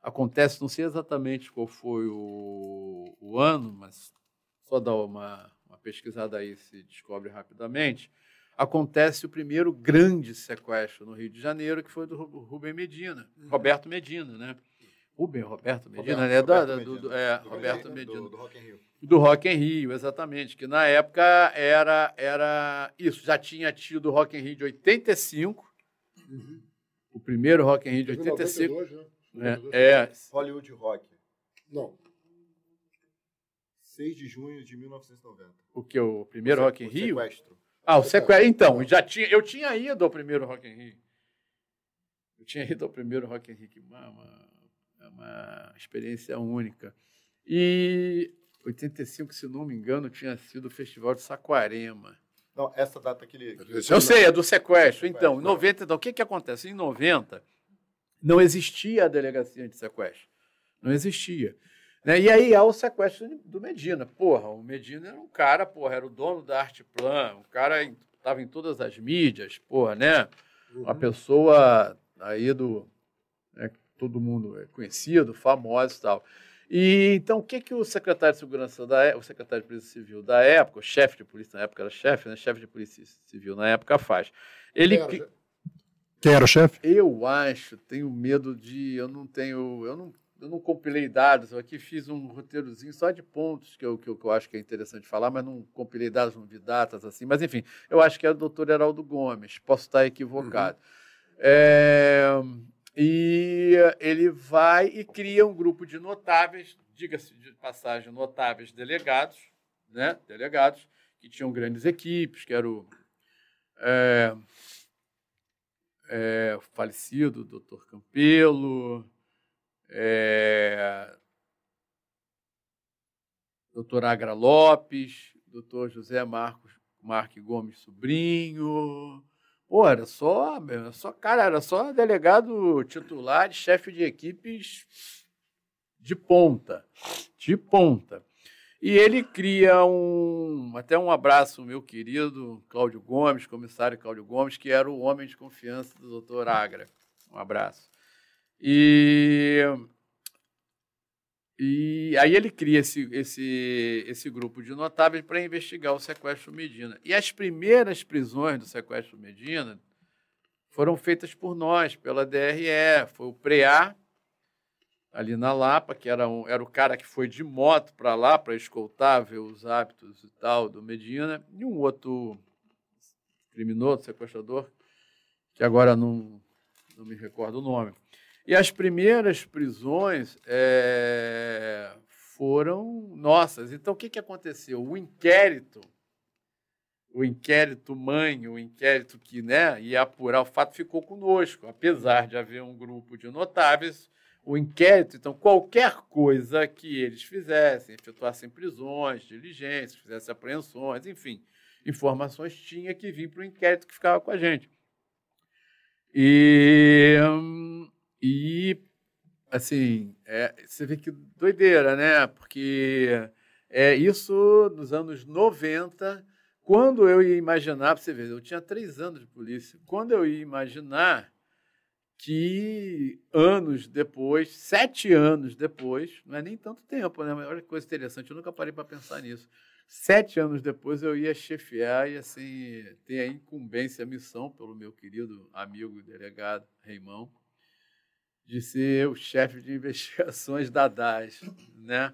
acontece, não sei exatamente qual foi o, o ano, mas só dar uma, uma pesquisada aí se descobre rapidamente, acontece o primeiro grande sequestro no Rio de Janeiro, que foi do Rubem Medina, uhum. Roberto Medina, né? Rubem Roberto Medina, Roberto, né? Roberto do, Medina. Do, é, do Roberto Medina. Do, do Rock in Rio. Do Rock in Rio, exatamente. Que na época era, era isso, já tinha tido o Rock in Rio de 85. Uhum. O primeiro Rock in Rio de 85. 92, né? É, é. Hollywood Rock. Não. 6 de junho de 1990. O que? O primeiro o Rock in Rio? Sequestro. Ah, o sequestro. Então, já tinha, eu tinha ido ao primeiro Rock in Rio. Eu tinha ido ao primeiro Rock in Rio. Que uma, é uma experiência única. E 85, se não me engano, tinha sido o Festival de Saquarema. Não, essa data que ele. Eu sei, é do sequestro. Então, em 90, então, o que, que acontece? Em 90, não existia a delegacia de sequestro. Não existia. Né? E aí há o sequestro do Medina. Porra, o Medina era um cara, porra, era o dono da Arte Plan, um cara estava em todas as mídias, porra, né? Uma uhum. pessoa aí do. Todo mundo é conhecido, famoso e tal. E então, o que, que o secretário de segurança da época, o secretário de polícia civil da época, o chefe de polícia na época era chefe, né? Chefe de polícia civil na época faz. Ele quem era, quem era o chefe? Eu acho, tenho medo de, eu não tenho, eu não, eu não compilei dados. Eu aqui fiz um roteirozinho só de pontos que eu, que eu, que eu acho que é interessante falar, mas não compilei dados, não vi datas assim. Mas enfim, eu acho que é o doutor Heraldo Gomes. Posso estar equivocado. Uhum. É, e ele vai e cria um grupo de notáveis, diga-se de passagem, notáveis delegados, né? Delegados que tinham grandes equipes, que era o, é, é, falecido doutor Campelo, é, doutor Agra Lopes, doutor José Marcos Marque Gomes Sobrinho, Pô, era só, só, cara, era só delegado titular, chefe de equipes de ponta, de ponta. E ele cria um, até um abraço, meu querido Cláudio Gomes, comissário Cláudio Gomes, que era o homem de confiança do doutor Agra. Um abraço. E, e aí ele cria esse, esse, esse grupo de notáveis para investigar o sequestro Medina. E as primeiras prisões do sequestro Medina foram feitas por nós, pela DRE. Foi o PREA, ali na Lapa, que era, um, era o cara que foi de moto para lá para escoltar, ver os hábitos e tal do Medina, e um outro criminoso, sequestrador, que agora não, não me recordo o nome. E as primeiras prisões é, foram nossas. Então, o que, que aconteceu? O inquérito, o inquérito mãe, o inquérito que né, ia apurar o fato, ficou conosco, apesar de haver um grupo de notáveis o inquérito, então, qualquer coisa que eles fizessem, efetuassem prisões, diligências, fizessem apreensões, enfim, informações tinha que vir para o inquérito que ficava com a gente. E, e assim, é, você vê que doideira, né? Porque é isso nos anos 90, quando eu ia imaginar, para você ver, eu tinha três anos de polícia, quando eu ia imaginar que anos depois, sete anos depois, não é nem tanto tempo, né? Olha que coisa interessante, eu nunca parei para pensar nisso. Sete anos depois eu ia chefiar e assim ter a incumbência, a missão pelo meu querido amigo delegado Reimão, de ser o chefe de investigações da DAS, né?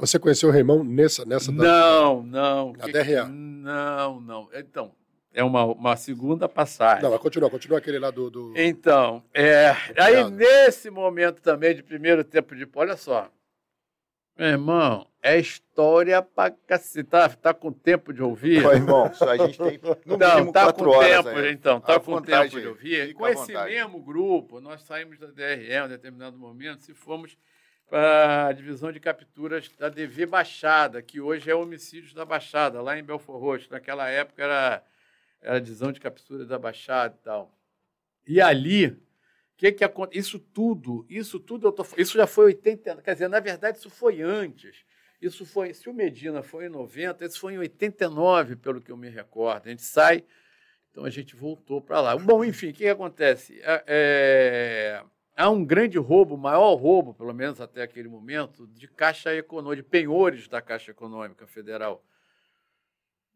Você conheceu o Reimão nessa nessa Não, não. Na DRA? Não, não. Então, é uma, uma segunda passagem. Não, mas continua, continua aquele lá do. do... Então, é, aí nesse momento também de primeiro tempo de. Olha só. Meu irmão, é história pra cacete. Tá, tá com tempo de ouvir? Pô, irmão, só a gente tem no Não, mínimo tá quatro com horas tempo, aí. então, tá À com vontade tempo de ouvir. fica Com esse vontade. mesmo grupo, nós saímos da DRE em um determinado momento e fomos para a divisão de capturas da DV Baixada, que hoje é Homicídios da Baixada, lá em Belfort Roxo. Naquela época era, era a divisão de captura da Baixada e tal. E ali, que que? Isso tudo, isso tudo eu tô, isso já foi 80, quer dizer, na verdade isso foi antes. Isso foi, se o Medina foi em 90, isso foi em 89, pelo que eu me recordo. A gente sai, então a gente voltou para lá. Bom, enfim, o que, que acontece? É, é, há um grande roubo, o maior roubo, pelo menos até aquele momento, de caixa econômica, de penhores da Caixa Econômica Federal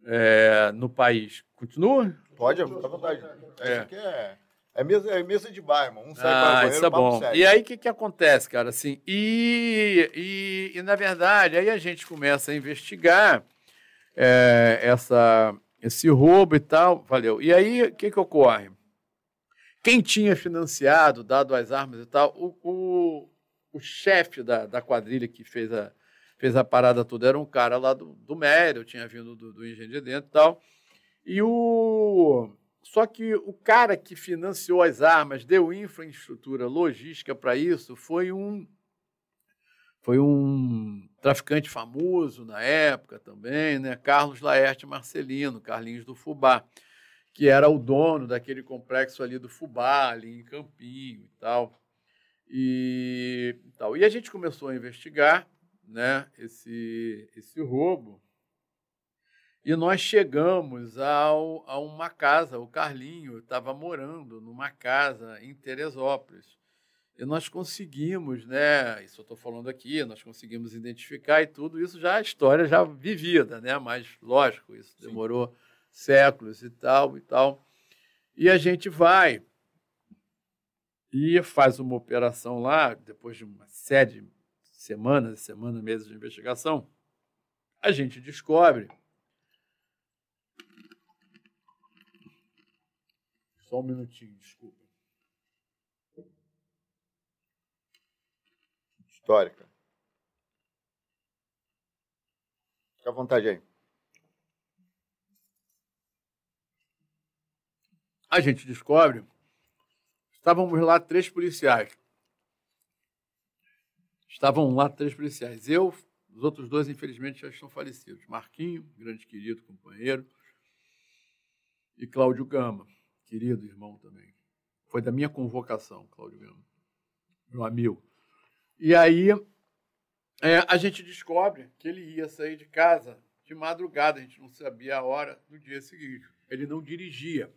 é, no país. Continua? Pode, à vontade. É. É, mesa, é mesa de bar, irmão. Um sai para o Ah, banheiro, isso é bom. E aí, o que, que acontece, cara? Assim, e, e, e, na verdade, aí a gente começa a investigar é, essa, esse roubo e tal. Valeu. E aí, o que, que ocorre? Quem tinha financiado, dado as armas e tal, o, o, o chefe da, da quadrilha que fez a, fez a parada toda era um cara lá do, do Mério, tinha vindo do, do Engenho de Dentro e tal. E o. Só que o cara que financiou as armas, deu infraestrutura logística para isso, foi um foi um traficante famoso na época também, né? Carlos Laerte Marcelino, Carlinhos do Fubá, que era o dono daquele complexo ali do Fubá, ali em Campinho e tal. E, tal. E a gente começou a investigar né, esse, esse roubo. E nós chegamos ao, a uma casa, o Carlinho estava morando numa casa em Teresópolis. E nós conseguimos, né? Isso eu estou falando aqui, nós conseguimos identificar e tudo isso já é história já vivida, né? Mas lógico, isso Sim. demorou séculos e tal e tal. E a gente vai e faz uma operação lá, depois de uma série de semanas, semanas, meses de investigação, a gente descobre. Só um minutinho, desculpa. Histórica. Fica à vontade aí. A gente descobre. Estávamos lá três policiais. Estavam lá três policiais. Eu, os outros dois, infelizmente, já estão falecidos. Marquinho, grande querido companheiro, e Cláudio Gama, querido irmão também. Foi da minha convocação, Cláudio Gama, meu amigo. E aí é, a gente descobre que ele ia sair de casa de madrugada, a gente não sabia a hora do dia seguinte. Ele não dirigia.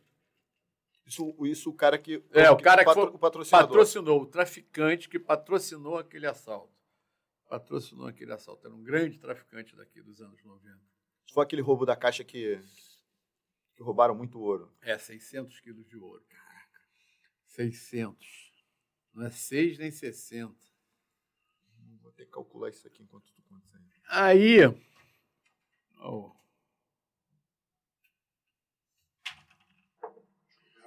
Isso, isso o cara que. É, o cara que, patro, foi, o patrocinador. patrocinou, o traficante que patrocinou aquele assalto. Patrocinou aquele assalto. Era um grande traficante daqui dos anos 90. Isso foi aquele roubo da caixa que, que roubaram muito ouro. É, 600 quilos de ouro. Caraca. 600. Não é 6 nem 60. Vou ter que calcular isso aqui enquanto tu conta isso aí. Aí. Oh.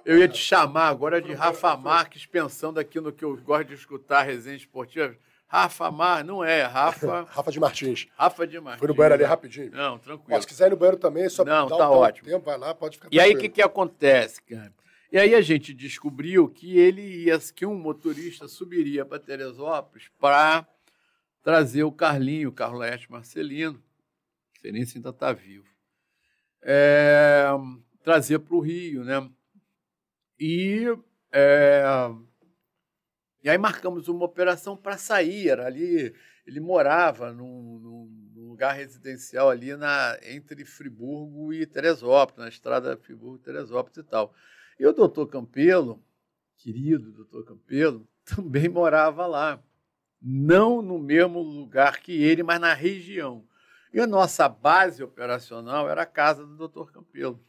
Eu ia te chamar agora de Rafa Marques, pensando aqui no que eu gosto de escutar, resenha esportiva. Rafa Mar, não é, Rafa. [LAUGHS] Rafa de Martins. Rafa de Martins. Foi no banheiro ali rapidinho. Não, tranquilo. Ó, se quiser ir no banheiro também, é só Não, dá tá um, ótimo. tempo, vai lá, pode ficar E aí, o tranquilo. que, que acontece, cara? E aí a gente descobriu que ele ia, que um motorista subiria para Teresópolis para trazer o Carlinho, o Carlete Marcelino, não sei nem se ainda está vivo, é, trazer para o Rio, né? E, é, e aí marcamos uma operação para sair, ali, ele morava num, num- num lugar residencial ali na, entre Friburgo e Teresópolis, na estrada Friburgo-Teresópolis e tal. E o doutor Campelo, querido doutor Campelo, [LAUGHS] também morava lá. Não no mesmo lugar que ele, mas na região. E a nossa base operacional era a casa do doutor Campelo.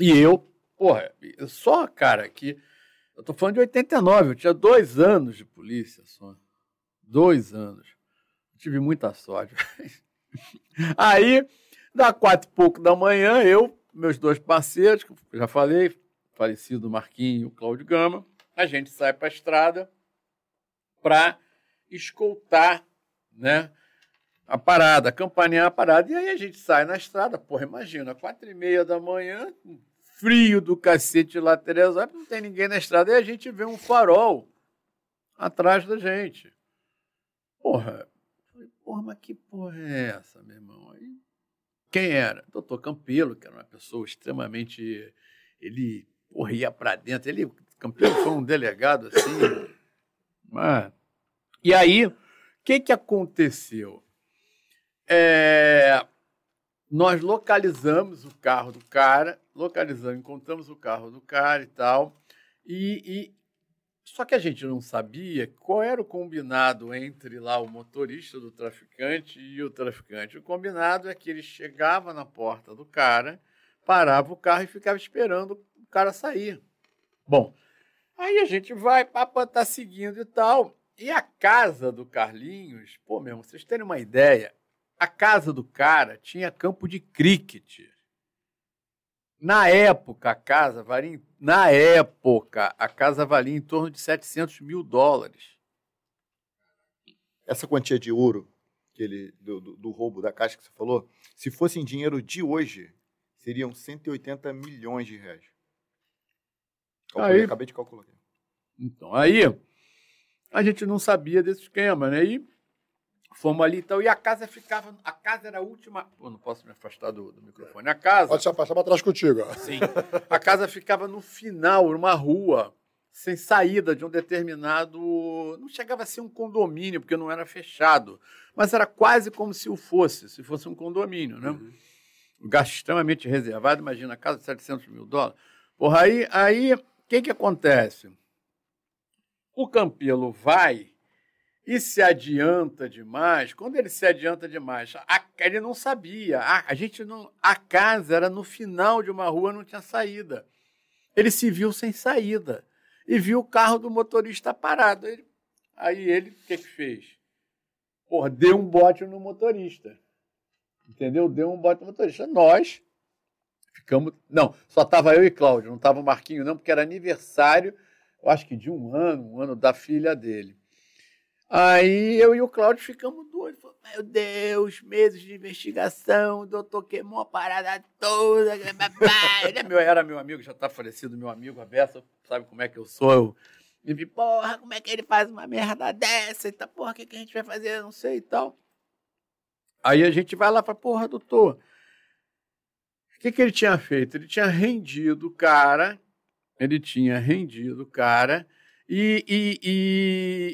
E eu, porra, só, cara, que. Eu tô falando de 89, eu tinha dois anos de polícia só. Dois anos. Tive muita sorte. [LAUGHS] Aí, dá quatro e pouco da manhã, eu, meus dois parceiros, que eu já falei, falecido Marquinho e o Cláudio Gama, a gente sai para a estrada para escoltar né, a parada, acompanhar a parada. E aí a gente sai na estrada, porra, imagina, quatro e meia da manhã, frio do cacete lá, Teresópolis, não tem ninguém na estrada, e a gente vê um farol atrás da gente. Porra, falei, porra, mas que porra é essa, meu irmão? Aí, quem era? Doutor Campelo, que era uma pessoa extremamente. Ele porra, ia para dentro. Ele, Campelo foi um delegado assim. Mas... E aí, o que, que aconteceu? É, nós localizamos o carro do cara, localizamos, encontramos o carro do cara e tal, e, e só que a gente não sabia qual era o combinado entre lá o motorista do traficante e o traficante. O combinado é que ele chegava na porta do cara, parava o carro e ficava esperando o cara sair. Bom, aí a gente vai, papo tá seguindo e tal. E a casa do Carlinhos, pô, mesmo, vocês terem uma ideia, a casa do cara tinha campo de cricket. Na época, a casa valia, na época, a casa valia em torno de 700 mil dólares. Essa quantia de ouro que ele, do, do- do roubo da caixa que você falou, se fosse em dinheiro de hoje, seriam 180 milhões de reais. Calculei, Aí- acabei de calcular. Então, aí, a gente não sabia desse esquema, né? E fomos ali e tal. E a casa ficava. A casa era a última. Pô, não posso me afastar do, do microfone. A casa. Pode só passar para trás contigo. Ó. Sim. A casa ficava no final, numa rua, sem saída de um determinado. Não chegava a ser um condomínio, porque não era fechado. Mas era quase como se o fosse, se fosse um condomínio, né? Um lugar extremamente reservado. Imagina, a casa de 700 mil dólares. Porra, aí, aí, o que que acontece? O Campelo vai e se adianta demais. Quando ele se adianta demais, a- ele não sabia. A, a gente não. A casa era no final de uma rua, não tinha saída. Ele se viu sem saída e viu o carro do motorista parado. Ele- aí ele, o que que fez? Porra, deu um bote no motorista. Entendeu? Deu um bote no motorista. Nós ficamos. Não, só estava eu e Cláudio, não estava o Marquinho, não, porque era aniversário, eu acho que de um ano, um ano da filha dele. Aí eu e o Cláudio ficamos doidos. Meu Deus, meses de investigação, o doutor queimou a parada toda. Ele é meu, era meu amigo, já está falecido, meu amigo, a Bessa, sabe como é que eu sou. Eu, e vi, porra, como é que ele faz uma merda dessa? E tá, porra, o que, que a gente vai fazer? Eu não sei e tal. Aí a gente vai lá fala, porra, doutor, o que, que ele tinha feito? Ele tinha rendido o cara, ele tinha rendido o cara e, e,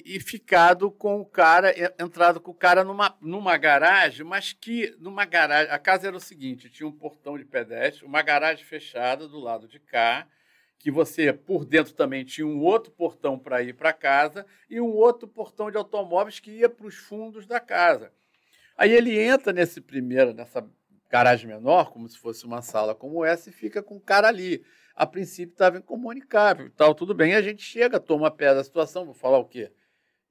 e, e, ficado com o cara, entrado com o cara numa, numa garagem, mas que numa garagem. A casa era o seguinte: tinha um portão de pedestre, uma garagem fechada do lado de cá, que você, por dentro também tinha um outro portão para ir para casa e um outro portão de automóveis que ia para os fundos da casa. Aí ele entra nesse primeiro, nessa garagem menor, como se fosse uma sala como essa, e fica com o cara ali a princípio estava incomunicável tal, tudo bem. A gente chega, toma pé da situação, vou falar o quê?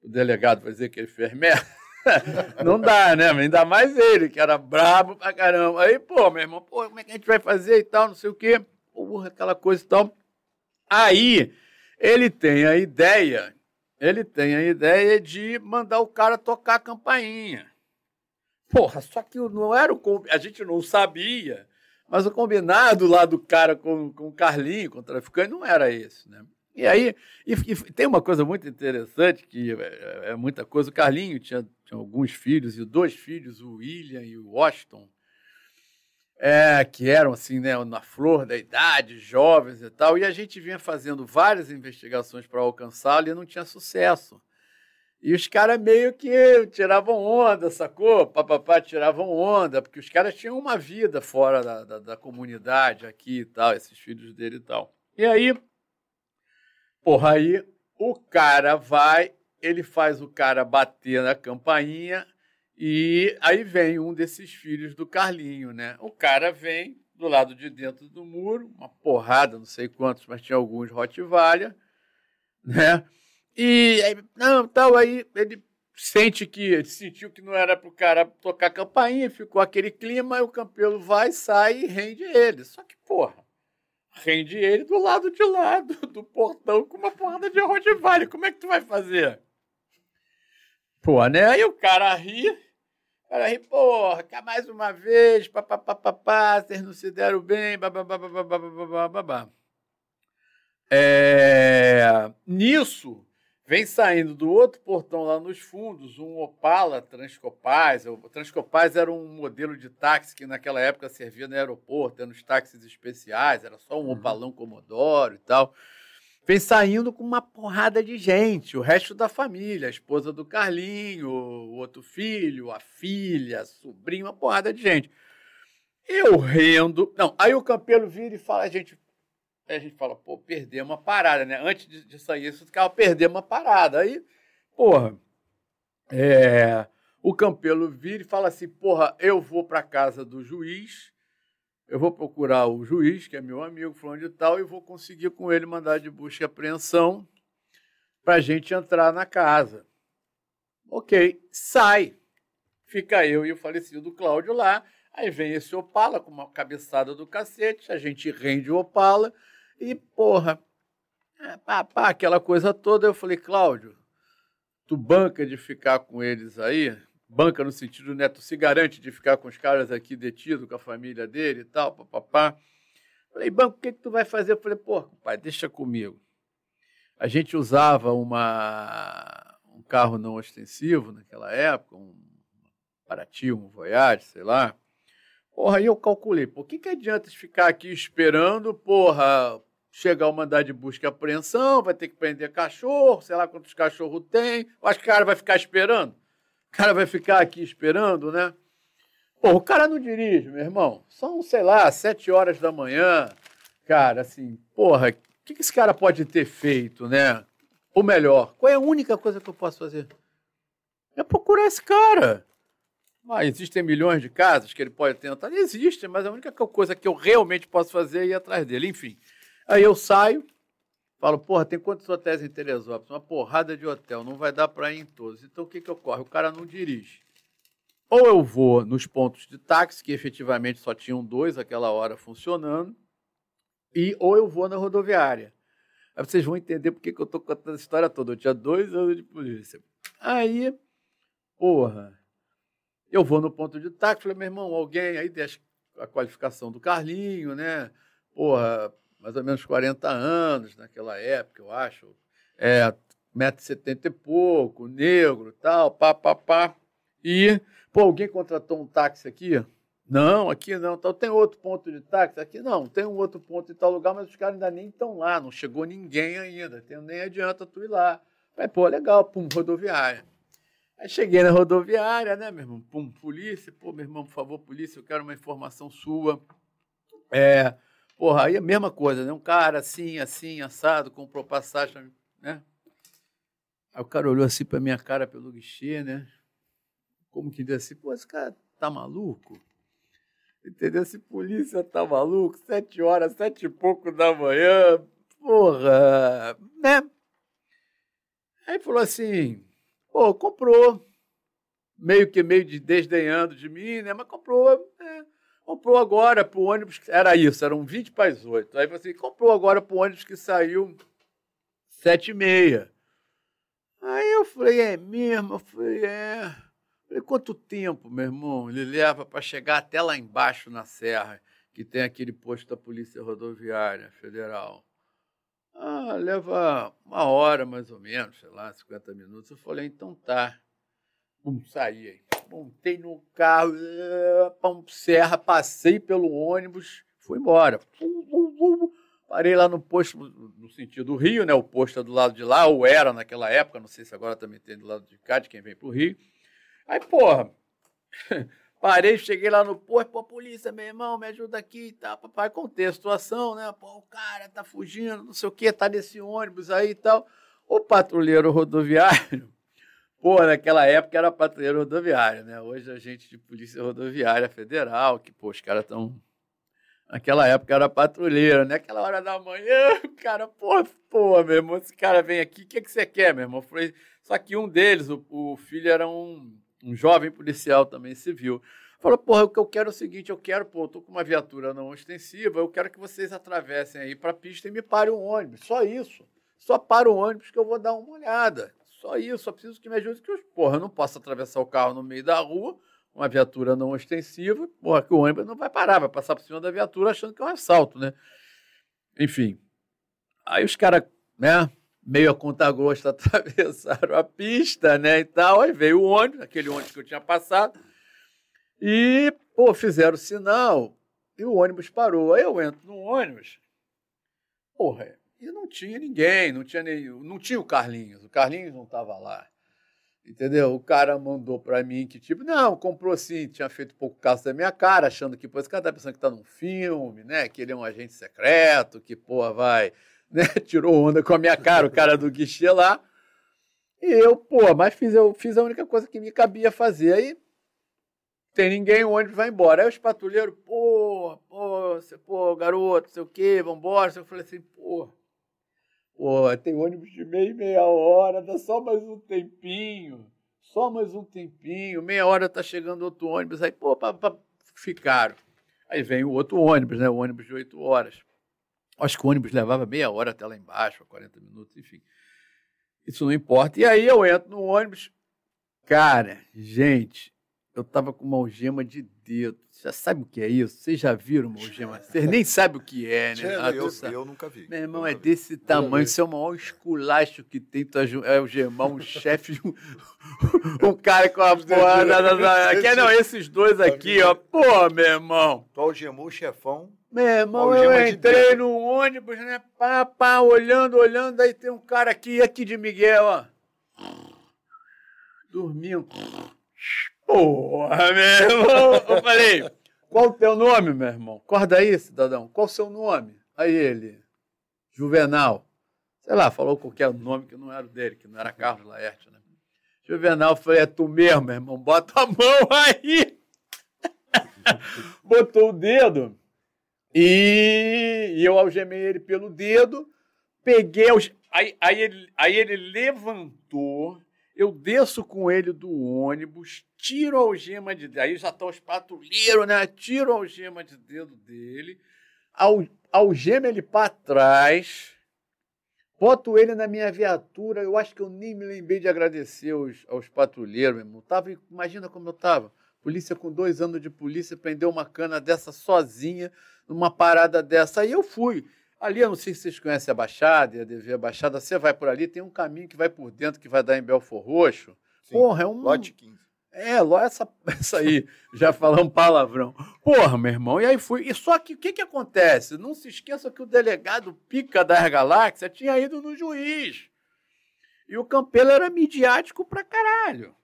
O delegado vai dizer que ele fez merda? [LAUGHS] Não dá, né? Ainda mais ele, que era brabo pra caramba. Aí, pô, meu irmão, pô, como é que a gente vai fazer e tal, não sei o quê. Porra, aquela coisa e tal. Aí, ele tem a ideia, ele tem a ideia de mandar o cara tocar a campainha. Porra, só que não era o... A gente não sabia mas o combinado lá do cara com, com o Carlinho, com o traficante, não era esse, né? E aí, e, e tem uma coisa muito interessante, que é, é, muita coisa. O Carlinho tinha, tinha, alguns filhos, e dois filhos, o William e o Washington, é, que eram assim, né, na flor da idade, jovens e tal, e a gente vinha fazendo várias investigações para alcançá-lo e não tinha sucesso. E os caras meio que tiravam onda, sacou? Papapá tiravam onda, porque os caras tinham uma vida fora da, da, da, comunidade aqui e tal, esses filhos dele e tal. E aí, porra, aí o cara vai, ele faz o cara bater na campainha e aí vem um desses filhos do Carlinho, né? O cara vem do lado de dentro do muro, uma porrada, não sei quantos, mas tinha alguns Rottweiler, né? E aí, não, tal, aí ele sente que, sentiu que não era para o cara tocar campainha, ficou aquele clima, e o Campelo vai, sai e rende ele. Só que, porra, rende ele do lado de lá do, do portão com uma porrada de Rottweiler. Como é que tu vai fazer? Pô, né? Aí o cara ri, o cara ri, porra, quer mais uma vez, papapá, vocês não se deram bem, babá. É, nisso, Vem saindo do outro portão lá nos fundos um Opala Transcopaz. O Transcopaz era um modelo de táxi que naquela época servia no aeroporto, era nos táxis especiais, era só um uhum. Opalão Comodoro e tal. Vem saindo com uma porrada de gente, o resto da família, a esposa do Carlinho, o outro filho, a filha, a sobrinho, uma porrada de gente. Eu rendo. Não, aí o Campelo vira e fala, gente, Aí a gente fala, pô, perder uma parada, né? Antes de, de sair isso, ficava perder uma parada. Aí, porra, é, o Campelo vira e fala assim, porra, eu vou para casa do juiz, eu vou procurar o juiz, que é meu amigo, fulano de tal, e vou conseguir com ele mandar de busca e apreensão para a gente entrar na casa. Ok, sai. Fica eu e o falecido Cláudio lá. Aí vem esse Opala com uma cabeçada do cacete, a gente rende o Opala, e, porra, é, pá, pá, aquela coisa toda. Eu falei, Cláudio, tu banca de ficar com eles aí? Banca no sentido, né? Tu se garante de ficar com os caras aqui detidos, com a família dele e tal, papapá. Falei, banco, o que, que tu vai fazer? Eu falei, pô, pai, deixa comigo. A gente usava uma, um carro não ostensivo naquela época, um Paraty, um Voyage, sei lá. Porra, aí eu calculei, por que, que adianta ficar aqui esperando, porra, chegar o mandado de busca e apreensão, vai ter que prender cachorro, sei lá quantos cachorros tem. Eu acho que o cara vai ficar esperando. O cara vai ficar aqui esperando, né? Pô, o cara não dirige, meu irmão. São, sei lá, sete horas da manhã. Cara, assim, porra, o que, que esse cara pode ter feito, né? Ou melhor, qual é a única coisa que eu posso fazer? É procurar esse cara. Ah, existem milhões de casos que ele pode tentar. Existem, mas a única coisa que eu realmente posso fazer é ir atrás dele. Enfim, Aí eu saio, falo, porra, tem quantos hotéis em Teresópolis? Uma porrada de hotel, não vai dar para ir em todos. Então o que, que ocorre? O cara não dirige. Ou eu vou nos pontos de táxi, que efetivamente só tinham dois aquela hora funcionando, e ou eu vou na rodoviária. Aí vocês vão entender por que, eu estou contando essa história toda. Eu tinha dois anos de polícia. Aí, porra, eu vou no ponto de táxi, falei, meu irmão, alguém aí deixa a qualificação do Carlinho, né? Porra, mais ou menos 40 anos naquela época, eu acho. É, 1,70m e pouco, negro tal, pá, pá, pá. E, pô, alguém contratou um táxi aqui? Não, aqui não. Então tem outro ponto de táxi? Aqui não, tem um outro ponto em tal lugar, mas os caras ainda nem estão lá, não chegou ninguém ainda. Tem, nem adianta tu ir lá. Aí, pô, legal, pum, rodoviária. Aí cheguei na rodoviária, né, meu irmão? Pum, polícia, pô, meu irmão, por favor, polícia, eu quero uma informação sua. É, porra, aí a mesma coisa, né? Um cara assim, assim, assado, comprou passagem, né? Aí o cara olhou assim pra minha cara pelo guichê, né? Como que disse assim, pô, esse cara tá maluco? Entendeu? Se polícia tá maluco, sete horas, sete e pouco da manhã, porra, né? Aí falou assim, pô, comprou, meio que meio de desdenhando de mim, né? Mas comprou, é, comprou agora pro ônibus, era isso, eram 20 para as 8. Aí falou assim, comprou agora pro ônibus que saiu sete e meia. Aí eu falei, é mesmo? Eu falei, é. Falei, quanto tempo, meu irmão, ele leva para chegar até lá embaixo na serra, que tem aquele posto da Polícia Rodoviária Federal? Ah, leva uma hora mais ou menos, sei lá, 50 minutos. Eu falei, então tá. Pum, saí aí. Montei no carro, pum, serra, passei pelo ônibus, fui embora. Parei lá no posto, no sentido do Rio, né? O posto é do lado de lá, ou era naquela época, não sei se agora também tem do lado de cá, de quem vem para o Rio. Aí, porra, [LAUGHS] parei, cheguei lá no posto, pô, polícia, meu irmão, me ajuda aqui e tal. Papai, contei a situação, né? Pô, o cara tá fugindo, não sei o quê, tá nesse ônibus aí e tal. O patrulheiro rodoviário, pô, naquela época era patrulheiro rodoviário, né? Hoje a gente de Polícia Rodoviária Federal, que, pô, os caras estão. Naquela época era patrulheiro, né? Aquela hora da manhã, [LAUGHS] o cara, pô, pô, meu irmão, esse cara vem aqui, o que, que você quer, meu irmão? Falei, só que um deles, o, o filho era um um jovem policial também civil. Falou, porra, o que eu quero é o seguinte, eu quero, pô, eu tô com uma viatura não ostensiva, eu quero que vocês atravessem aí para a pista e me parem um ônibus. Só isso. Só para o ônibus que eu vou dar uma olhada. Só isso, só preciso que me ajude, que eu, porra, eu não posso atravessar o carro no meio da rua, uma viatura não ostensiva, porra, que o ônibus não vai parar, vai passar por cima da viatura achando que é um assalto, né? Enfim. Aí os caras, né, meio a conta-gosto, [LAUGHS] atravessaram a pista, né, e tal. Aí veio o ônibus, aquele ônibus que eu tinha passado, e, pô, fizeram sinal, e o ônibus parou. Aí eu entro no ônibus, porra, e não tinha ninguém, não tinha nem, não tinha o Carlinhos, o Carlinhos não estava lá. Entendeu? O cara mandou para mim que, tipo, não, comprou sim, tinha feito pouco caso da minha cara, achando que, pô, esse cara tá pensando que tá num filme, né? Que ele é um agente secreto, que, porra, vai [LAUGHS] né? Tirou onda com a minha cara, o cara do guichê lá. E eu, pô, mas fiz, eu fiz a única coisa que me cabia fazer. Aí tem ninguém, o ônibus vai embora. Aí os patrulheiros, pô, pô, você, pô, garoto, sei o quê, vambora. Eu falei assim, pô, pô, tem ônibus de meia meia hora, dá só mais um tempinho. Só mais um tempinho, meia hora tá chegando outro ônibus. Aí, pô, pra, pra, ficaram. Aí vem o outro ônibus, né? O ônibus de oito horas. Acho que o ônibus levava meia hora até lá embaixo, 40 minutos, enfim. Isso não importa. E aí eu entro no ônibus. Cara, gente, eu tava com uma algema de Você já sabe o que é isso? Vocês já viram uma algema? Vocês nem sabem o que é, né? Ah, eu, eu, nunca vi. Meu irmão, é desse tamanho. Isso é o maior esculacho que tem tu algemar um chefe, [LAUGHS] um, um cara com a [LAUGHS] porra. Aqui, não, esses dois aqui, ó. Pô, meu irmão. Tu algemou o chefão meu irmão, eu entrei no ônibus, né? Pá, pá, olhando, olhando, aí tem um cara aqui, aqui de Miguel, ó. Dormindo. Porra, meu irmão. Eu falei, qual o teu nome, meu irmão? Acorda aí, cidadão. Qual o seu nome? Aí ele, Juvenal. Sei lá, falou qualquer nome que não era o dele, que não era Carlos Laerte, né? Juvenal, falei, é tu mesmo, meu irmão. Bota a mão aí. [LAUGHS] Botou o dedo e, eu algemei ele pelo dedo, peguei. Aí, aí, ele, aí ele levantou, eu desço com ele do ônibus, tiro a algema de dedo. Aí já estão tá os patrulheiros, né? Tiro a algema de dedo dele, al, algema ele para trás, boto ele na minha viatura. Eu acho que eu nem me lembrei de agradecer aos, aos patrulheiros, meu irmão. Tava, imagina como eu estava. Polícia com dois anos de polícia prendeu uma cana dessa sozinha numa parada dessa. Aí eu fui. Ali, eu não sei se vocês conhecem a Baixada, a DV a Baixada, você vai por ali, tem um caminho que vai por dentro, que vai dar em Belfor Roxo. Sim, Porra, é um. Lote 15. É, essa, essa aí, já falamos palavrão. Porra, meu irmão, e aí fui. E só que o que, que acontece? Não se esqueça que o delegado Pica das Galáxias tinha ido no juiz. E o Campelo era midiático pra caralho.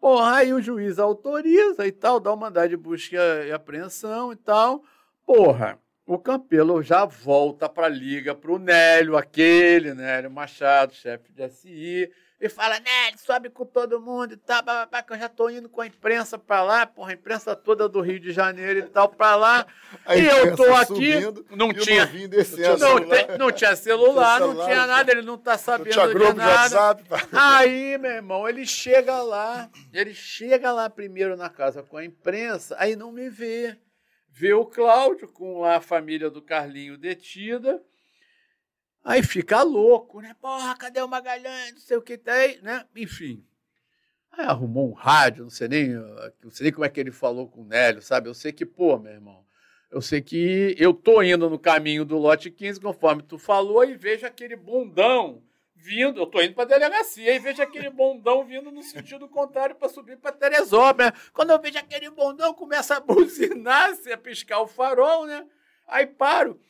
Porra, aí o juiz autoriza e tal, dá uma mandado de busca e apreensão e tal. Porra, o Campelo já volta pra liga pro Nélio, aquele, Nélio Machado, chefe de SI e fala, né, sobe com todo mundo e tal, que eu já tô indo com a imprensa para lá, porra, a imprensa toda do Rio de Janeiro e tal para lá. e eu tô aqui, não tinha, não, tem, não tinha celular, não tinha nada, ele não tá sabendo não de nada. De WhatsApp, aí, meu irmão, ele chega lá, ele chega lá primeiro na casa com a imprensa, aí não me vê. Vê o Cláudio com a família do Carlinho detida, Aí fica louco, né? Porra, cadê o Magalhães? Não sei o que tem, né? Enfim. Aí arrumou um rádio, não sei nem, não sei nem como é que ele falou com o Nélio, sabe? Eu sei que, pô, meu irmão, eu sei que eu tô indo no caminho do lote 15, conforme tu falou, e vejo aquele bundão vindo, eu tô indo para delegacia, e vejo aquele bundão vindo no sentido contrário para subir para Teresópolis. Quando eu vejo aquele bundão, começa a buzinar, a piscar o farol, né? Aí paro.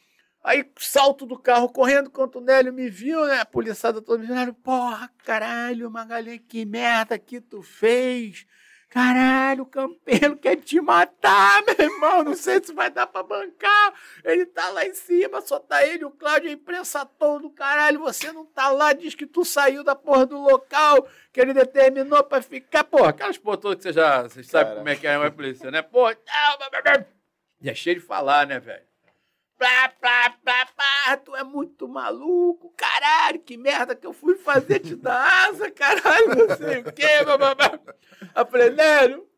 Aí salto do carro correndo, quando o Nélio me viu, né? A policiada toda me dizendo, porra, caralho, Magalhães, que merda que tu fez. Caralho, o Campelo quer te matar, meu irmão. Não sei se vai dar pra bancar. Ele tá lá em cima, só tá ele, o Cláudio, a imprensa todo. Caralho, você não tá lá, diz que tu saiu da porra do local, que ele determinou pra ficar. Porra, aquelas porra todas que você já você sabe como é que é uma polícia, né? Porra, e é cheio de falar, né, velho? Plá, plá, plá, plá, tu é muito maluco, caralho, que merda que eu fui fazer te dar asa, caralho, não sei o quê, bababá. Eu falei, Nélio,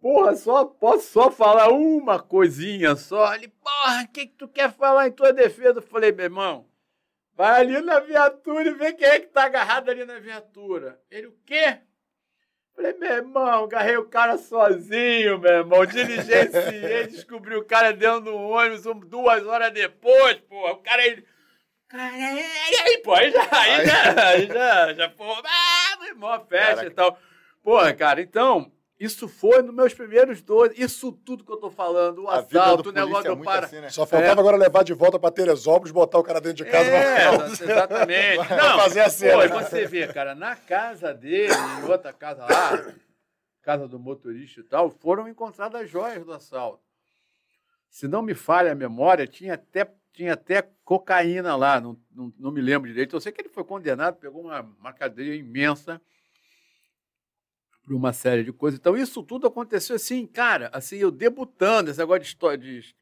porra, só, posso só falar uma coisinha só? Ele, porra, o que, que tu quer falar em tua defesa? Eu falei, meu irmão, vai ali na viatura e vê quem é que tá agarrado ali na viatura. Ele, o quê? Falei, meu irmão, agarrei o cara sozinho, meu irmão. Diligenciei, [LAUGHS] descobri o cara dentro do ônibus duas horas depois, porra. O cara aí. Cara, e aí, pô, aí já, aí já, [LAUGHS] aí já, já, pô, ah, meu irmão, fecha Caraca. e tal. Porra, cara, então, isso foi nos meus primeiros 12. Isso tudo que eu tô falando, o assalto, o negócio é do para. Assim, né? Só faltava é. agora levar de volta para Teresópolis, botar o cara dentro de casa. É, exatamente. [LAUGHS] Não, fazer a cena. Pô, você vê, cara, na casa dele, em outra casa lá, casa do motorista e tal, foram encontradas joias do assalto. Se não me falha a memória, tinha até, tinha até cocaína lá, não, não, não me lembro direito. Eu sei que ele foi condenado, pegou uma, uma cadeia imensa para uma série de coisas. Então, isso tudo aconteceu assim, cara, assim, eu debutando, esse negócio de, história, de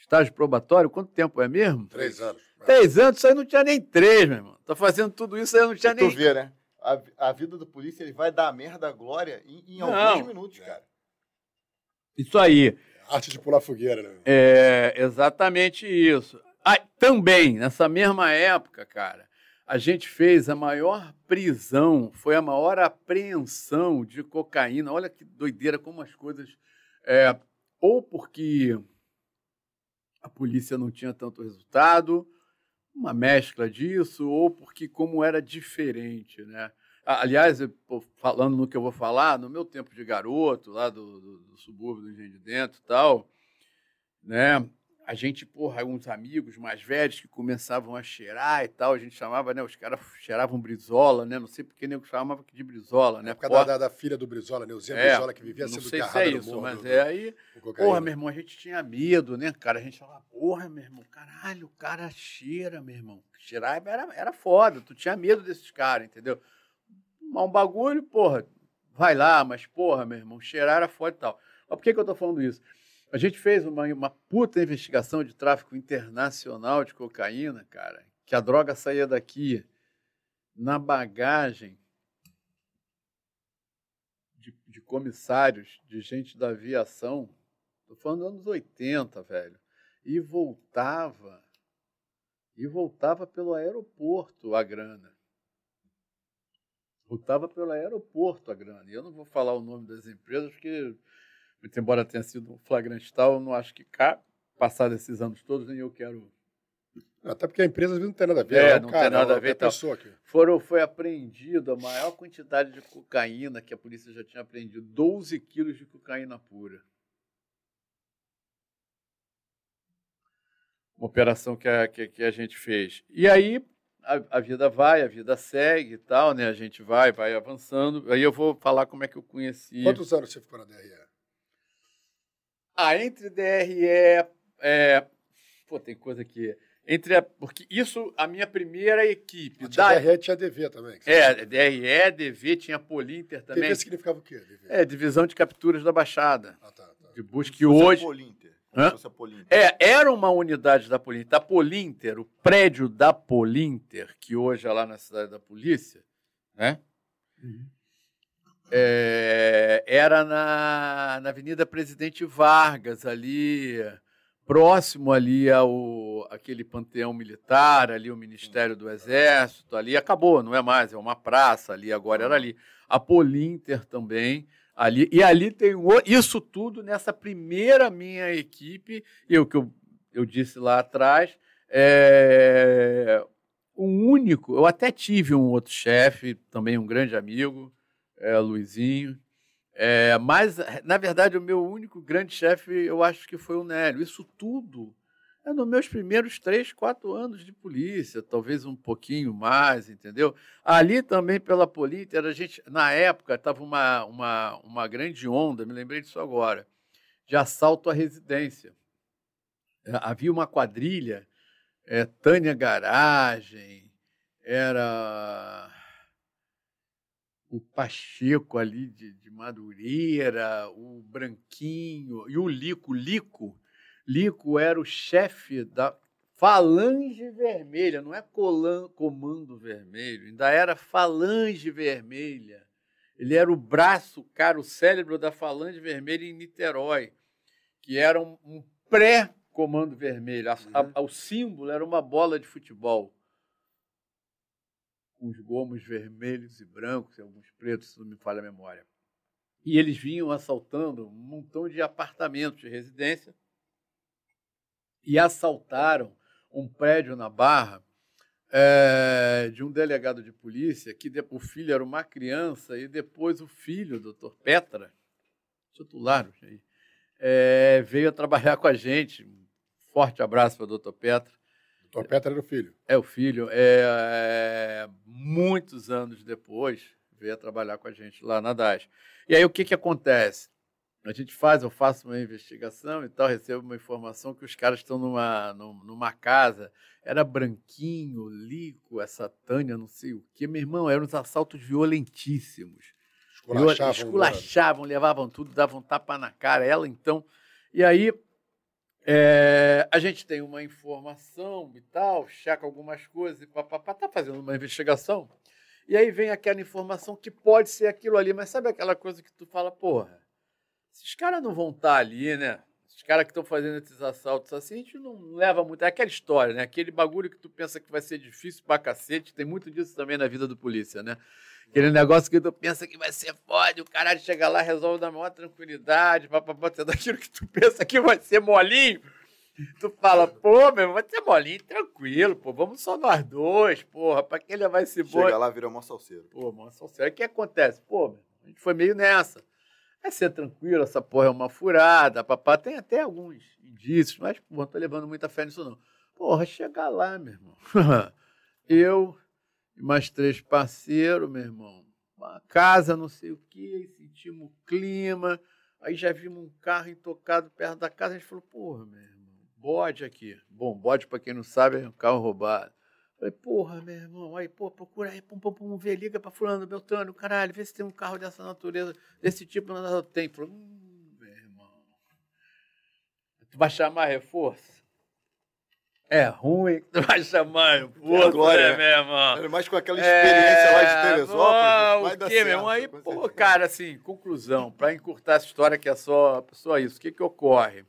estágio probatório, quanto tempo é mesmo? Três anos. Três anos, isso aí não tinha nem três, meu irmão. Tá fazendo tudo isso aí não tinha nem. Tu vê, né? A, a, vida do polícia ele vai dar merda glória em, em alguns minutos, é. cara. Isso aí. Arte de pular fogueira, né? É exatamente isso. Ah, também, nessa mesma época, cara, a gente fez a maior prisão, foi a maior apreensão de cocaína. Olha que doideira como as coisas. É, ou porque a polícia não tinha tanto resultado, uma mescla disso, ou porque como era diferente, né? Aliás, falando no que eu vou falar, no meu tempo de garoto, lá do, do, do subúrbio do Engenho de Dentro e tal, né? A gente, porra, uns amigos mais velhos que começavam a cheirar e tal, a gente chamava, né? Os caras [LAUGHS] cheiravam brisola, né? Não sei porque nem chamava de brisola, né? Por causa da, da, filha do Brizola, né? O Zé é, Brizola que vivia sendo sei se é isso, mas do, é aí. Porra, meu irmão, a gente tinha medo, né, cara? A gente falava, porra, meu irmão, caralho, o cara cheira, meu irmão. Cheirar era, era foda, tu tinha medo desses caras, entendeu? Um bagulho, porra, vai lá, mas, porra, meu irmão, cheirar era foda e tal. Mas por que, que eu tô falando isso? A gente fez uma, uma puta investigação de tráfico internacional de cocaína, cara, que a droga saía daqui na bagagem de, de comissários, de gente da aviação, estou falando anos 80, velho, e voltava, e voltava pelo aeroporto a grana. Voltava pelo aeroporto a grana. E eu não vou falar o nome das empresas, porque muito embora tenha sido um flagrante tal, eu não acho que cá, passado esses anos todos, nem eu quero Até porque a empresa não tem nada a ver. É, é não cara, tem nada é a ver. outra Então, pessoa aqui. foram, foi apreendido a maior quantidade de cocaína que a polícia já tinha apreendido. 12 quilos de cocaína pura. Uma operação que a, que, que a gente fez. E aí a, a vida vai, a vida segue e tal, né? A gente vai, vai avançando. Aí eu vou falar como é que eu conheci. Quantos anos você ficou na DRE? Ah, entre DRE. É, pô, tem coisa que. Entre a, porque isso, a minha primeira equipe. Ah, Da, DRE tinha DV também. que você é. DRE, DV, tinha Polinter também. DV significava o quê? DV? É, divisão de capturas da Baixada. Ah, tá, tá. De busca que hoje. Polinter. Hã? Se fosse a Polinter. É, era uma unidade da Polinter. A Polinter, o prédio da Polinter, que hoje é lá na cidade da polícia, né? É, era na, na Avenida Presidente Vargas, ali, próximo ali ao aquele panteão militar, ali o Ministério do Exército, ali acabou, não é mais, é uma praça ali, agora era ali. A Polinter também, ali, e ali tem um, o- isso tudo nessa primeira minha equipe, eu que eu, eu disse lá atrás, é, o único, eu até tive um outro chefe, também um grande amigo, é, Luizinho. É, mas, na verdade, o meu único grande chefe, eu acho que foi o Nélio. Isso tudo é nos meus primeiros três, quatro anos de polícia, talvez um pouquinho mais, entendeu? Ali também, pela Polícia, a gente, na época, estava uma, uma, uma grande onda, me lembrei disso agora, de assalto à residência. É, Havia uma quadrilha, é, Tânia Garagem, era o Pacheco ali de, de Madureira, o Branquinho e o Lico. Lico, Lico era o chefe da Falange Vermelha, não é colan, Comando Vermelho, ainda era Falange Vermelha. Ele era o braço, cara, o cérebro da Falange Vermelha em Niterói, que era um, um pré-Comando Vermelho. A- a- o símbolo era uma bola de futebol com os gomos vermelhos e brancos, e alguns pretos, se não me falha a memória. E eles vinham assaltando um montão de apartamentos de residência e assaltaram um prédio na Barra eh, de um delegado de polícia, que o filho era uma criança, e depois o filho, o doutor Petra, titular, eh, veio a trabalhar com a gente. Um forte abraço para o doutor Petra. Tua Petra era o filho. É o filho. É, é, muitos anos depois, veio a trabalhar com a gente lá na DAS. E aí o que, que acontece? A gente faz, eu faço uma investigação e tal, recebo uma informação que os caras estão numa, num- numa casa, era branquinho, lico, essa Tânia, não sei o quê. Meu irmão, eram uns assaltos violentíssimos. Esculachavam. Esculachavam, levavam tudo, davam tapa na cara. Ela, então. E aí, é, a gente tem uma informação e tal, checa algumas coisas, e papapá, tá fazendo uma investigação. E aí vem aquela informação que pode ser aquilo ali, mas sabe aquela coisa que tu fala, porra, esses caras não vão estar ali, né? Esses caras que estão fazendo esses assaltos assim, a gente não leva muito. É aquela história, né? Aquele bagulho que tu pensa que vai ser difícil pra cacete. Tem muito disso também na vida do polícia, né? Aquele negócio que tu pensa que vai ser foda, o caralho chega lá, resolve na maior tranquilidade, papapá, tudo aquilo que tu [LAUGHS] pensa que vai ser molinho. Tu fala, pô, meu, irmão, vai ser molinho, tranquilo, pô, vamos só nós dois, porra, pra que levar esse boi? Chega lá, vira mó salseiro. Pô, só sério. O que acontece? Pô, meu, a gente foi meio nessa. É ser tranquilo, essa porra é uma furada, papá. Tem até alguns indícios, mas, pô, não tô levando muita fé nisso, não. Porra, chegar lá, meu irmão. [LAUGHS] Eu mais três parceiros, meu irmão. Uma casa, não sei o quê, sentimos o clima. Aí já vimos um carro intocado perto da casa. A gente falou, porra, meu irmão, bode aqui. Bom, bode, pra quem não sabe, é um carro roubado. Falei, porra, meu irmão, aí, pô, procura aí, pum, pum, pum, vê, liga pra fulano, Beltrano, caralho, vê se tem um carro dessa natureza, desse tipo, não tem. Falei, hum, meu irmão, tu vai chamar reforço? É ruim tu vai chamar reforço, glória, né, meu irmão? Mais com aquela experiência lá de É, Teresópolis. o quê, meu irmão? Aí, pô, cara, assim, conclusão, para encurtar essa história que é só, só isso, o que que ocorre?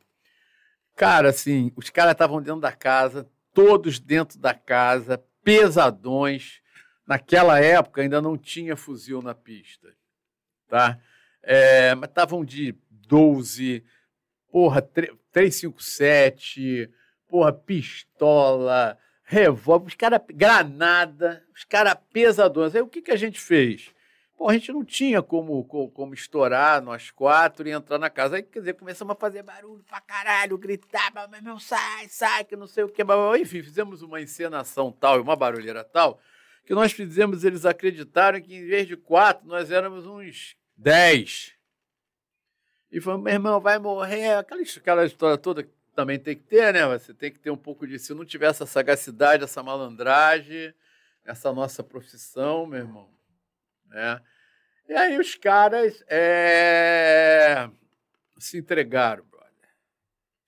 Cara, assim, os caras estavam dentro da casa, todos dentro da casa, pesadões. Naquela época ainda não tinha fuzil na pista, tá? É, mas estavam de 12, porra, tre- 357, porra, pistola, revólver, os caras, granada, os caras pesadões. Aí o que, que a gente fez? Pô, a gente não tinha como, como, como, estourar nós quatro e entrar na casa. Aí, quer dizer, começamos a fazer barulho pra caralho, gritar, meu irmão, sai, sai, que não sei o que. Enfim, fizemos uma encenação tal e uma barulheira tal que nós fizemos eles acreditarem que em vez de quatro, nós éramos uns dez. E falou, meu irmão, vai morrer. Aquela, aquela história toda também tem que ter, né? Você tem que ter um pouco de. Se não tiver essa sagacidade, essa malandragem, essa nossa profissão, meu irmão. Né? E aí os caras é, se entregaram, brother.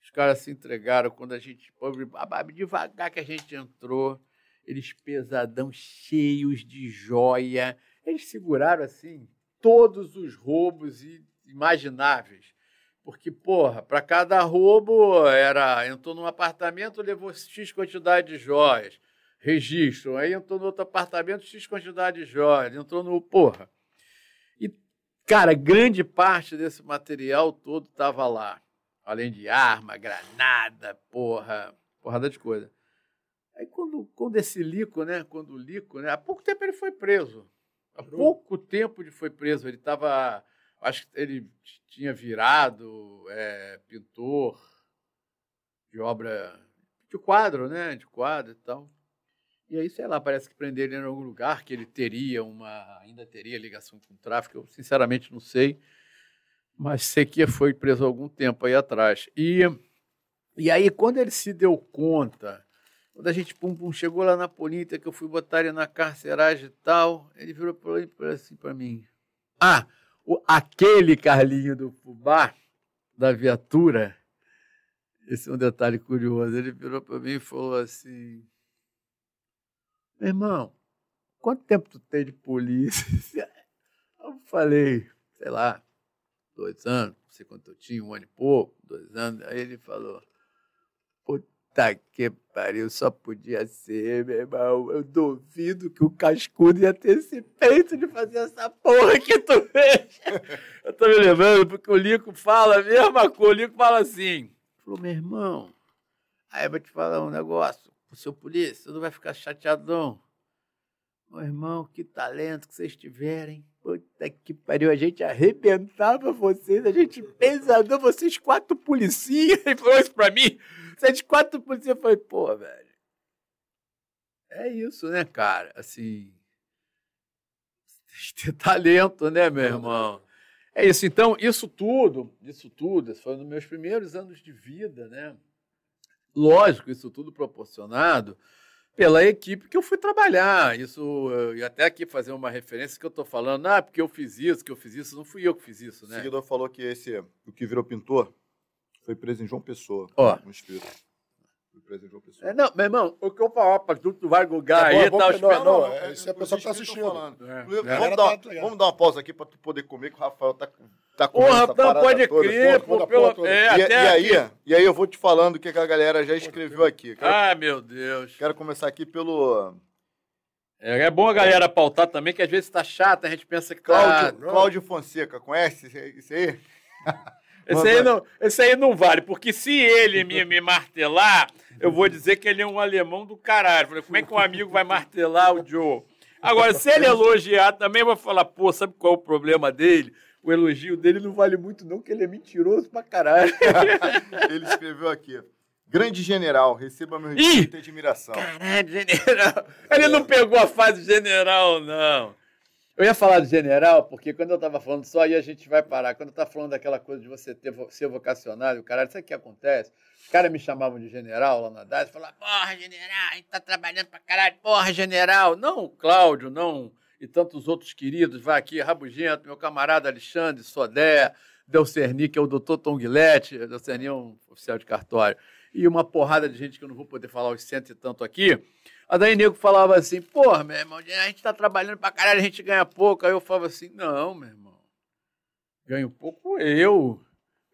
Os caras se entregaram quando a gente. Devagar que a gente entrou eles pesadão, cheios de joia. Eles seguraram, assim, todos os roubos imagináveis. Porque, porra, para cada roubo era. Entrou num apartamento, levou X quantidade de joias. Registro. Aí entrou no outro apartamento, X quantidade de joias. Entrou no. Porra. E, cara, grande parte desse material todo estava lá. Além de arma, granada, porra, porrada de coisa. Aí quando, quando esse Lico, né? Quando o Lico, né? Há pouco tempo ele foi preso. Há pouco tempo ele foi preso. Ele estava. Acho que ele tinha virado é, pintor de obra de quadro, né? De quadro e tal. E aí, sei lá, parece que prenderam ele em algum lugar, que ele teria uma. ainda teria ligação com o tráfico. Eu sinceramente não sei. Mas sei que foi preso há algum tempo aí atrás. E, e aí, quando ele se deu conta quando a gente pum, pum, chegou lá na Polícia, que eu fui botar ele na carceragem e tal, ele virou para assim para mim. Ah, o, aquele Carlinho do Fubá, da viatura, esse é um detalhe curioso, ele virou para mim e falou assim, meu irmão, quanto tempo tu tem de polícia? [LAUGHS] Eu falei, sei lá, dois anos, não sei quanto eu tinha, um ano e pouco, dois anos. Aí ele falou, Puta que pariu, só podia ser, meu irmão. Eu duvido que o cascudo ia ter esse peito de fazer essa porra que tu [LAUGHS] fez. Eu tô me lembrando porque o Lico fala a mesma coisa. O Lico fala assim: falou, meu irmão, aí eu vou te falar um negócio. O seu polícia, você não vai ficar chateado, não. Meu irmão, que talento que vocês tiverem. Puta que pariu, a gente arrebentava vocês, a gente pesadou vocês quatro policinhas. E [LAUGHS] falou isso pra mim. Vocês quatro policiais. Eu falei, pô, velho. É isso, né, cara? Assim. Tem que ter talento, né, meu irmão? É isso. Então, isso tudo, isso tudo, isso foi nos meus primeiros anos de vida, né? Lógico, isso tudo proporcionado pela equipe que eu fui trabalhar. Isso, e até aqui fazer uma referência que eu estou falando, ah, porque eu fiz isso, que eu fiz isso, não fui eu que fiz isso, né? O seguidor falou que esse, o que virou pintor, foi preso em João Pessoa. Ó. No espírito. Foi preso em João Pessoa. É, não, meu irmão, o que eu falar pra tu, tu vai gugar É aí é bom e que não, não, Não, é, é, isso é a os pessoa que tá assistindo. É. É. Vamos, Tá dar, ligado. vamos dar uma pausa aqui para tu poder comer, que o Rafael tá, tá comendo Porra, essa não, parada pode toda. crer, pô, toda. é, E, até e aí, e aí eu vou te falando o que que a galera já escreveu aqui. Quero, Ah, meu Deus. quero começar aqui pelo É, é bom a galera pautar também, que às vezes tá chata, a gente pensa que tá... Cláudio, não. Cláudio Fonseca. Conhece esse- esse aí? Esse aí, não, esse aí não vale, porque se ele me, me martelar, eu vou dizer que ele é um alemão do caralho. Falei, como é que um amigo vai martelar o Joe? Agora, se ele elogiar também, vou falar, pô, sabe qual é o problema dele? O elogio dele não vale muito, não, que ele é mentiroso pra caralho. [LAUGHS] Ele escreveu aqui. Grande general, receba meu respeito e admiração. Caralho, general. Ele não pegou a fase general, não. Eu ia falar do general, porque quando eu estava falando só aí a gente vai parar. Quando eu estava falando daquela coisa de você ter, ser vocacionado, caralho, sabe o que acontece? Os caras me chamavam de general lá na DAS, falavam, porra, general, a gente tá trabalhando pra caralho, porra, general. Não Cláudio, não, e tantos outros queridos, vai aqui, Rabugento, meu camarada Alexandre, Sodé, Delcerni, que é o doutor Tom Guilherme, Delcerni é um oficial de cartório, e uma porrada de gente que eu não vou poder falar os cento e tanto aqui. A daí nego falava assim, porra, meu irmão, a gente tá trabalhando pra caralho, a gente ganha pouco. Aí eu falava assim, não, meu irmão, ganho pouco eu,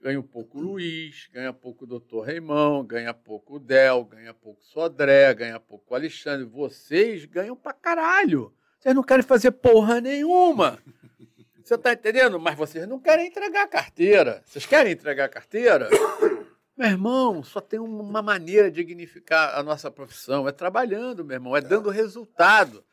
ganho pouco o Luiz, ganha pouco o doutor Reimão, ganha pouco o Del, ganha pouco o Sodré, ganha pouco o Alexandre. Vocês ganham pra caralho. Vocês não querem fazer porra nenhuma. Você tá entendendo? Mas vocês não querem entregar a carteira. Vocês querem entregar a carteira? Meu irmão, só tem uma maneira de dignificar a nossa profissão, é trabalhando, meu irmão, é dando resultado.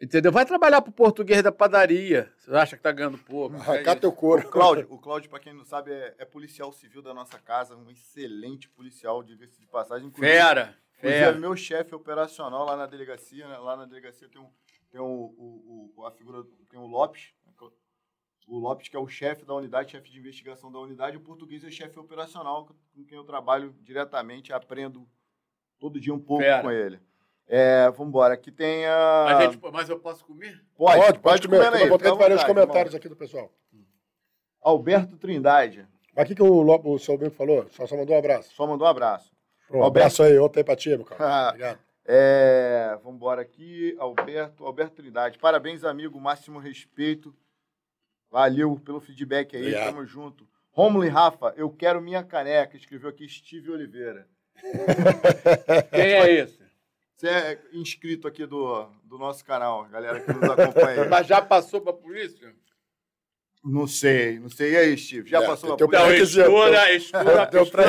Entendeu? Vai trabalhar para o português da padaria. Você acha que está ganhando pouco? Arrancar é teu couro. O Cláudio, o Cláudio para quem não sabe, é, é, policial civil da nossa casa, um excelente policial, diga-se de passagem. Fera! Fera. É meu chefe operacional lá na delegacia, né? lá na delegacia tem, um, tem um, o, o, a figura, tem o Lopes, o Lopes que é o chefe da unidade, chefe de investigação da unidade, o português é chefe operacional, com quem eu trabalho diretamente, aprendo todo dia um pouco Fera. com ele. É, vamos embora. Aqui tem a. Mas, gente, mas eu posso comer? Pode, pode, pode comer. comer aí. Vou botar os comentários aqui do pessoal. Alberto Trindade. Mas o que, o, o seu amigo falou? Só, só mandou um abraço. Só mandou um abraço. Um Alberto... abraço aí, outro aí pra ti, meu cara. [LAUGHS] Obrigado. É, vamos embora aqui. Alberto, Alberto Trindade. Parabéns, amigo. Máximo respeito. Valeu pelo feedback aí. Obrigado. Tamo junto. Romulo e Rafa, eu quero minha caneca. Escreveu aqui Steve Oliveira. [LAUGHS] Quem é esse? Você é inscrito aqui do, do nosso canal, galera que nos acompanha. Mas já passou para a polícia? Não sei, não sei. E aí, Steve? Já é, passou para a polícia? Não, estura, Deu para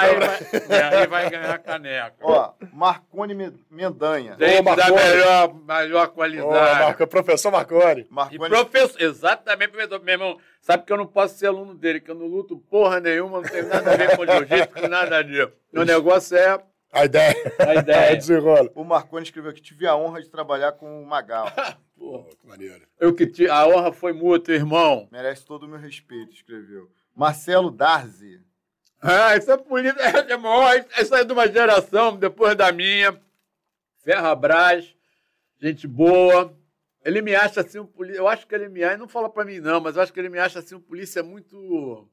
Aí, aí vai ganhar caneca. Ó, Marconi Mendanha. Tem que dar melhor, melhor qualidade. Ô, Marco, professor Marconi. Marconi. E professor, exatamente, professor. Meu irmão, sabe que eu não posso ser aluno dele, que eu não luto porra nenhuma, não tenho nada a ver com jiu-jitsu, nada disso. O negócio é a ideia. A ideia. [LAUGHS] desenrola. O Marconi escreveu que tive a honra de trabalhar com o Magal. [LAUGHS] Pô, que maneiro. Eu que te... A honra foi mútua, irmão. Merece todo o meu respeito, escreveu. Marcelo Darzi. Ah, essa polícia é, é, essa é de uma geração depois da minha. Ferra Braz, gente boa. Ele me acha assim um polícia. Eu acho que ele me acha, não fala para mim não, mas eu acho que ele me acha assim um polícia muito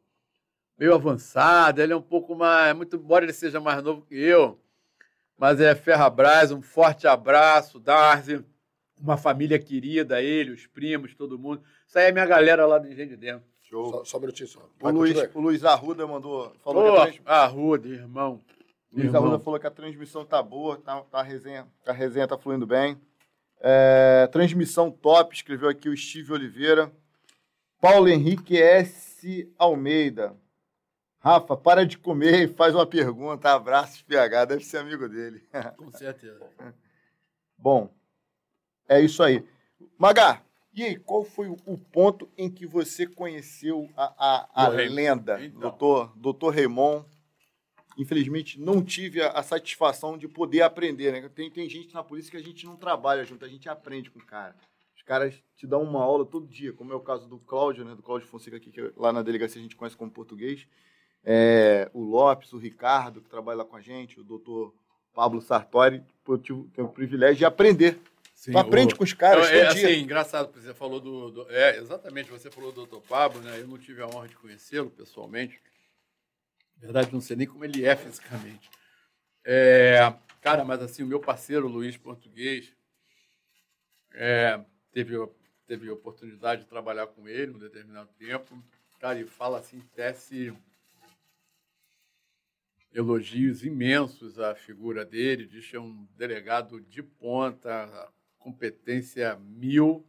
meio avançado. Ele é um pouco mais, muito embora ele seja mais novo que eu, mas é Ferrabras, um forte abraço, Darcy, uma família querida, ele, os primos, todo mundo. Isso aí é minha galera lá do Engenho de Dentro. Show. Só, só um minutinho só. o Luiz, o Luiz Arruda mandou. Falou Pô, trans... Arruda, irmão. Luiz irmão. Arruda falou que a transmissão tá boa, tá, tá a, resenha, a resenha tá fluindo bem. É, transmissão top, escreveu aqui o Steve Oliveira. Paulo Henrique S. Almeida. Rafa, para de comer e faz uma pergunta. Abraços, PH. Deve ser amigo dele. [LAUGHS] Com certeza. Bom, é isso aí. Magá, e aí, qual foi o ponto em que você conheceu a, a, a lenda, então. doutor, doutor Raymond? Infelizmente, não tive a, a, satisfação de poder aprender. Né? Tem, tem gente na polícia que a gente não trabalha junto, a gente aprende com o cara. Os caras te dão uma aula todo dia, como é o caso do Cláudio, né? do Cláudio Fonseca, aqui, que lá na delegacia a gente conhece como português é, o Lopes, o Ricardo, que trabalha lá com a gente, o doutor Pablo Sartori, eu tive, tenho o privilégio de aprender. Sim, tu aprende o... com os caras. É, é assim, engraçado, você falou do, do, É, exatamente, você falou do doutor Pablo, né? Eu não tive a honra de conhecê-lo pessoalmente. Na verdade, não sei nem como ele é fisicamente. É, cara, mas assim, o meu parceiro Luiz Português é, teve, teve a oportunidade de trabalhar com ele um determinado tempo. Cara, e fala assim, tece elogios imensos à figura dele, diz que é um delegado de ponta, competência mil,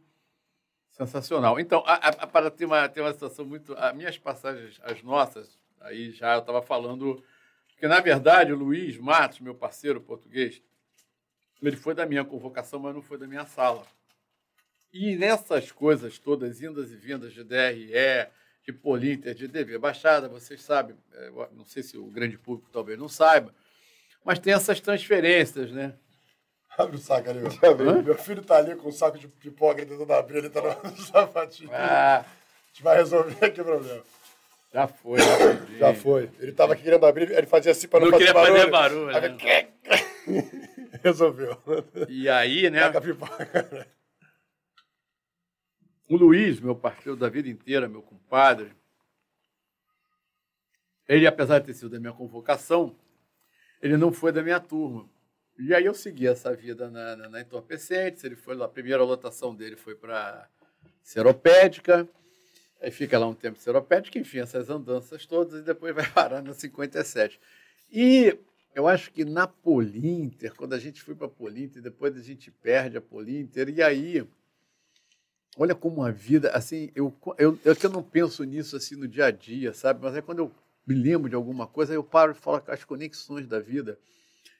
sensacional. Então, a, a, para ter uma, ter uma situação muito. As minhas passagens, as nossas, aí já eu estava falando. Porque, na verdade, o Luiz Matos, meu parceiro português, ele foi da minha convocação, mas não foi da minha sala. E nessas coisas todas, indas e vindas de DRE, de Polinter, de DV Baixada, vocês sabem, é, não sei se o grande público talvez não saiba, mas tem essas transferências, né? Abre o saco ali, meu. meu filho tá ali com um saco de pipoca tentando abrir, ele tá no [LAUGHS] sapatinho. Ah. A gente vai resolver aqui o problema. Já foi, já, [COUGHS] já foi. Ele tava aqui querendo abrir, ele fazia assim para não, não fazer barulho. Fazer barulho né? [LAUGHS] Resolveu. E aí, né? Taca a pipoca. O Luiz, meu parceiro da vida inteira, meu compadre, ele, apesar de ter sido da minha convocação, ele não foi da minha turma. E aí eu segui essa vida na, na, na ele foi lá, a primeira lotação dele foi para Seropédica, aí fica lá um tempo Seropédica, enfim, essas andanças todas, e depois vai [LAUGHS] parar na 57. E eu acho que na Polinter, quando a gente foi para a Polinter, depois a gente perde a Polinter, e aí Olha como a vida, assim, eu, eu, eu, eu não penso nisso assim no dia a dia, sabe? Mas é quando eu me lembro de alguma coisa, eu paro e falo as conexões da vida.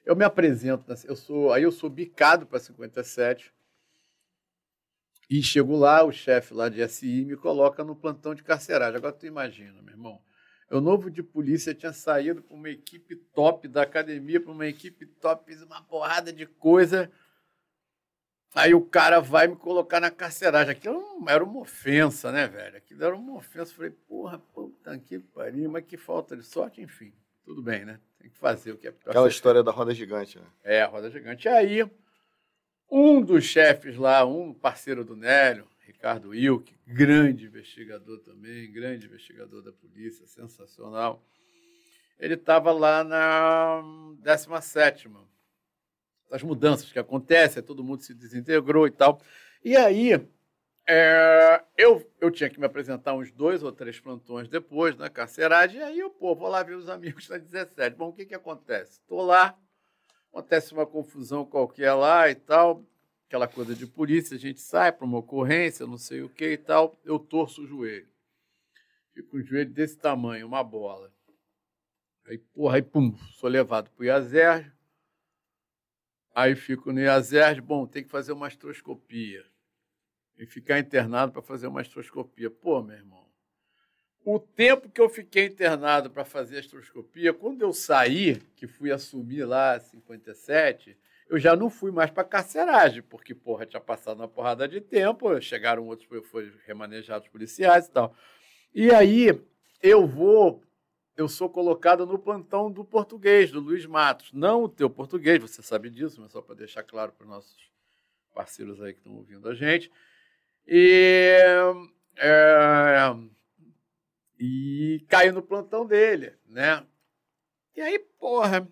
Eu me apresento, eu sou, aí eu sou bicado para 57. E chego lá, o chefe lá de SI me coloca no plantão de carceragem. Agora tu imagina, meu irmão. Eu novo de polícia tinha saído para uma equipe top da academia, para uma equipe top, fiz uma porrada de coisa. Aí o cara vai me colocar na carceragem. Aquilo era uma ofensa, né, velho? Aquilo era uma ofensa. Eu falei, porra, puta que pariu, mas que falta de sorte, enfim. Tudo bem, né? Tem que fazer o que é Aquela história da roda gigante, né? É, a roda gigante. E aí, um dos chefes lá, um parceiro do Nélio, Ricardo Wilk, grande investigador também, grande investigador da polícia, sensacional. Ele estava lá na 17 as mudanças que acontecem, todo mundo se desintegrou e tal. E aí, é, eu, eu tinha que me apresentar uns dois ou três plantões depois na carceragem, e aí eu, pô, vou lá ver os amigos da 17. Bom, o que que acontece? Estou lá, acontece uma confusão qualquer lá e tal, aquela coisa de polícia, a gente sai para uma ocorrência, não sei o que e tal, eu torço o joelho. Fico com o joelho desse tamanho, uma bola. Aí, porra, aí, pum, sou levado para o Iazerge. Aí fico no Iazerge, bom, tem que fazer uma astroscopia. E ficar internado para fazer uma astroscopia. Pô, meu irmão, o tempo que eu fiquei internado para fazer astroscopia, quando eu saí, que fui assumir lá 57, eu já não fui mais para carceragem, porque, porra, tinha passado uma porrada de tempo, chegaram outros, foi remanejados policiais e tal. E aí eu vou, eu sou colocado no plantão do português, do Luiz Matos. Não o teu português, você sabe disso, mas só para deixar claro para os nossos parceiros aí que estão ouvindo a gente. E, é, e caiu no plantão dele, né? E aí, porra,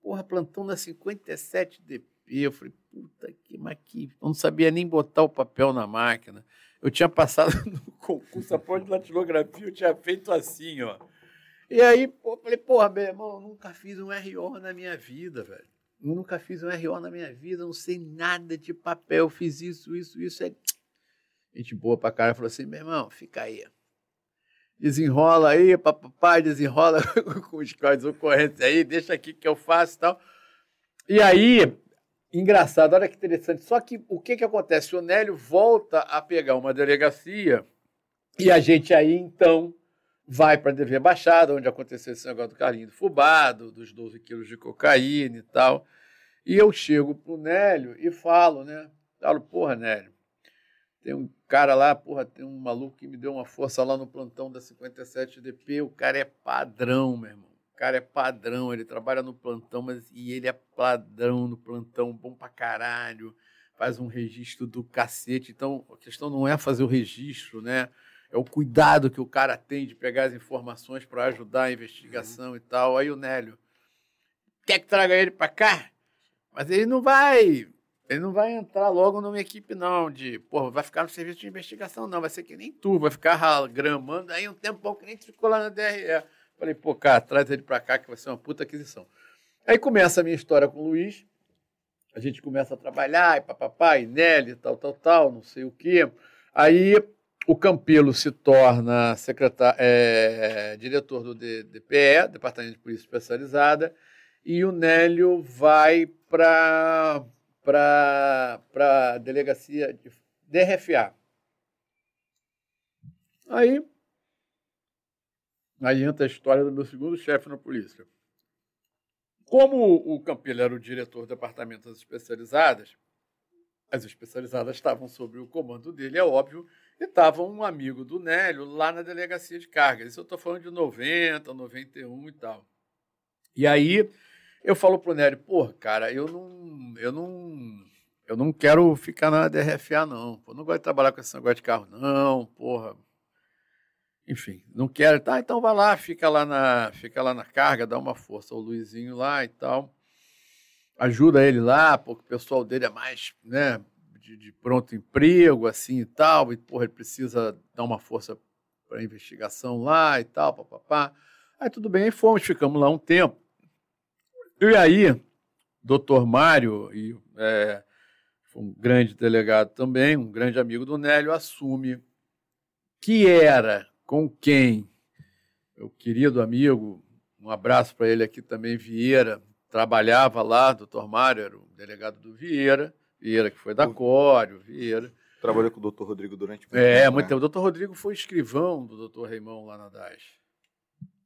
porra, plantão da 57 DP. Eu falei, puta que maqui. Eu não sabia nem botar o papel na máquina. Eu tinha passado [LAUGHS] no concurso a de datilografia, eu tinha feito assim, ó. E aí, pô, falei, porra, meu irmão, nunca fiz um RO na minha vida, velho. Nunca fiz um RO na minha vida, não sei nada de papel, fiz isso, isso, isso. É... Gente boa pra cara, falou assim, meu irmão, fica aí desenrola aí, papai, desenrola [LAUGHS] com os códigos ocorrentes aí, deixa aqui que eu faço e tal. E aí, engraçado, olha que interessante. Só que o que, que acontece? O Nélio volta a pegar uma delegacia e a gente aí, então, vai para a Baixada, onde aconteceu esse negócio do carinho do fubado, dos 12 quilos de cocaína e tal. E eu chego pro Nélio e falo, né? Falo, porra, Nélio, tem um cara lá, porra, tem um maluco que me deu uma força lá no plantão da 57DP. O cara é padrão, meu irmão. O cara é padrão, ele trabalha no plantão, mas e ele é padrão no plantão, bom pra caralho. Faz um registro do cacete. Então, a questão não é fazer o registro, né? É o cuidado que o cara tem de pegar as informações para ajudar a investigação uhum. e tal. Aí o Nélio quer que traga ele para cá, mas ele não vai ele não vai entrar logo numa equipe, não, de, pô, vai ficar no serviço de investigação, não. Vai ser que nem tu, vai ficar gramando aí um tempão que nem ficou lá na DRE. Falei, pô, cara, traz ele pra cá que vai ser uma puta aquisição. Aí começa a minha história com o Luiz. A gente começa a trabalhar, e papapá, e Nelly, tal, tal, tal, não sei o quê. Aí o Campelo se torna secretário, é, diretor do DPE, Departamento de Polícia Especializada, e o Nélio vai para para a delegacia de DRFA. Aí, aí entra a história do meu segundo chefe na polícia. Como o Campelo era o diretor do departamento das especializadas, as especializadas estavam sob o comando dele, é óbvio, e estava um amigo do Nélio lá na delegacia de cargas. Isso eu estou falando de 90, 91 e tal. E aí eu falo pro Nery, pô, cara, eu não, eu não, eu não quero ficar na DRFA, não. Eu não gosto de trabalhar com esse negócio de carro, não, porra. Enfim, não quero. Tá, então vai lá, fica lá na, fica lá na carga, dá uma força ao Luizinho lá e tal. Ajuda ele lá, porque o pessoal dele é mais, né, de, de pronto emprego, assim e tal, e, porra, ele precisa dar uma força para investigação lá e tal, papapá. Aí tudo bem, fomos, ficamos lá um tempo. E aí, doutor Mário, e, é, um grande delegado também, um grande amigo do Nélio, assume que era com quem meu querido amigo, um abraço para ele aqui também, Vieira, trabalhava lá, doutor Mário era o delegado do Vieira, Vieira que foi da Cório, Vieira. Trabalhou com o doutor Rodrigo durante muito é, tempo. É, muito né? tempo. O doutor Rodrigo foi escrivão do doutor Reimão lá na DAS.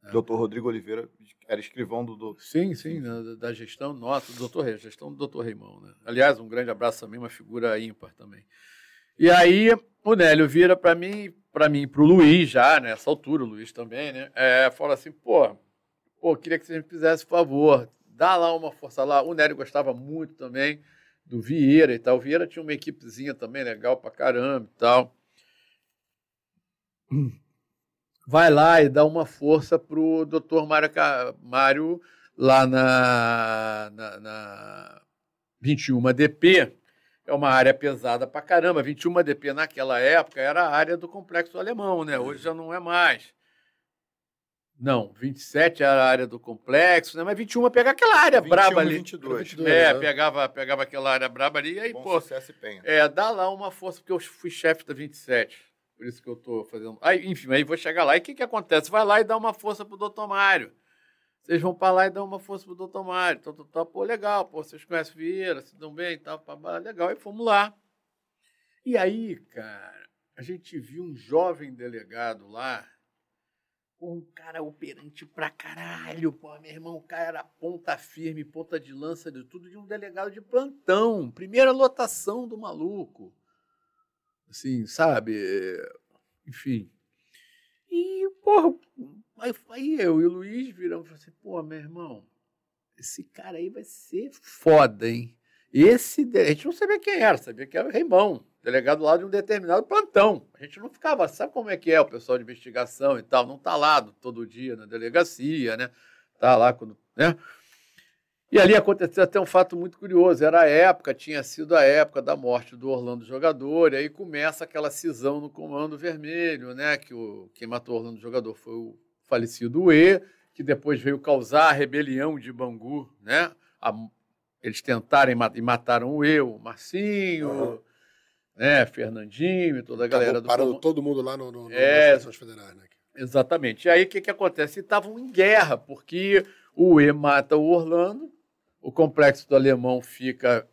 É. Doutor Rodrigo Oliveira era escrivão do doutor. Sim, sim, da, da gestão nossa, do doutor, gestão do doutor Reimão. Né? Aliás, um grande abraço também, uma figura ímpar também. E aí o Nélio vira para mim, para mim, para o Luiz já, nessa altura, o Luiz também, né? É, fala assim, pô, pô, queria que você me fizesse favor, dá lá uma força lá. O Nélio gostava muito também do Vieira e tal. O Vieira tinha uma equipezinha também legal pra caramba e tal. Vai lá e dá uma força pro doutor Mário, lá na, na, na 21 DP. É uma área pesada pra caramba. 21 DP naquela época era a área do complexo alemão, né? Hoje já não é mais. Não, 27 era a área do complexo, né? mas 21 pegava aquela área 21, braba ali. 22. 22 é, né? pegava, pegava aquela área braba ali e aí, Bom pô. Sucesso e penha. É, dá lá uma força, porque eu fui chefe da 27. Por isso que eu estou fazendo. Aí, enfim, aí vou chegar lá. E o que, que acontece? Vai lá e dá uma força pro doutor Mário. Vocês vão para lá e dão uma força pro doutor Mário. Então, tá, tá, pô, legal, pô, vocês conhecem Vieira, se dão bem e tal, pá, legal. E fomos lá. E aí, cara, a gente viu um jovem delegado lá um cara operante pra caralho, pô, meu irmão, o cara era ponta firme, ponta de lança de tudo, de um delegado de plantão. Primeira lotação do maluco. Assim, sabe? Enfim. E, porra, aí, aí eu e o Luiz viramos e falamos assim, pô, meu irmão, esse cara aí vai ser foda, hein? Esse, a gente não sabia quem era, sabia que era o Reimão delegado lá de um determinado plantão. A gente não ficava, sabe como é que é o pessoal de investigação e tal, não está lá todo dia na delegacia, né? Tá lá quando, né? E ali aconteceu até um fato muito curioso. Era a época, tinha sido a época da morte do Orlando Jogador, e aí começa aquela cisão no Comando Vermelho, né? Que o, quem matou o Orlando Jogador foi o falecido E, que depois veio causar a rebelião de Bangu, né? A, eles tentaram e mataram o E, o Marcinho, uhum né? Fernandinho e toda a galera do. Parando todo mundo lá no, no, é, nas federais, né? Exatamente. E aí o que, que acontece? Estavam em guerra, porque o E mata o Orlando, o complexo do alemão fica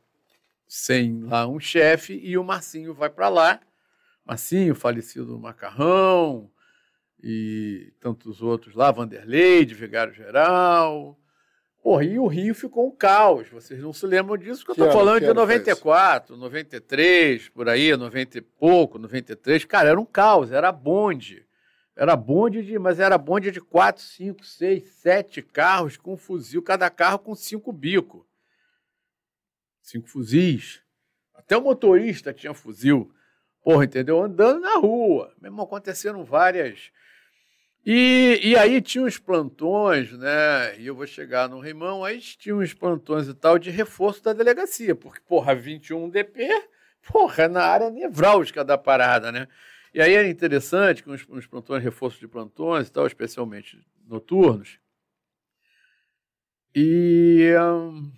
sem lá um chefe e o Marcinho vai para lá. Marcinho, falecido no Macarrão, e tantos outros lá, Vanderlei, de Vigário Geral, Porra, e o Rio ficou um caos. Vocês não se lembram disso, que eu estou falando de 94, 93, por aí, 90 e pouco, 93. Cara, era um caos, era bonde. Era bonde de, mas era bonde de 4, 5, 6, 7 carros com fuzil, cada carro com cinco bicos. Cinco fuzis. Até o motorista tinha fuzil. Porra, entendeu? Andando na rua. Mesmo aconteceram várias e, e aí tinha uns plantões, né? E eu vou chegar no Rimão, aí tinha uns plantões e tal de reforço da delegacia, porque, porra, 21 DP, porra, na área nevrálgica da parada, né? E aí era interessante que uns, uns plantões, reforço de plantões e tal, especialmente noturnos. E um,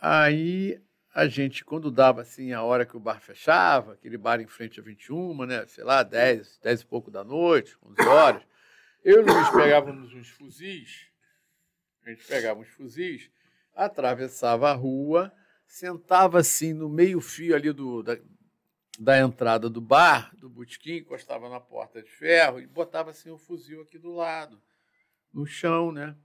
aí a gente, quando dava assim a hora que o bar fechava, aquele bar em frente a 21, né, sei lá, 10, 10 e pouco da noite, 11 horas, eu e Luiz pegávamos uns fuzis, a gente pegava uns fuzis, atravessava a rua, sentava assim no meio-fio ali do, da, da entrada do bar, do botequim, encostava na porta de ferro e botava assim o fuzil aqui do lado, no chão, né?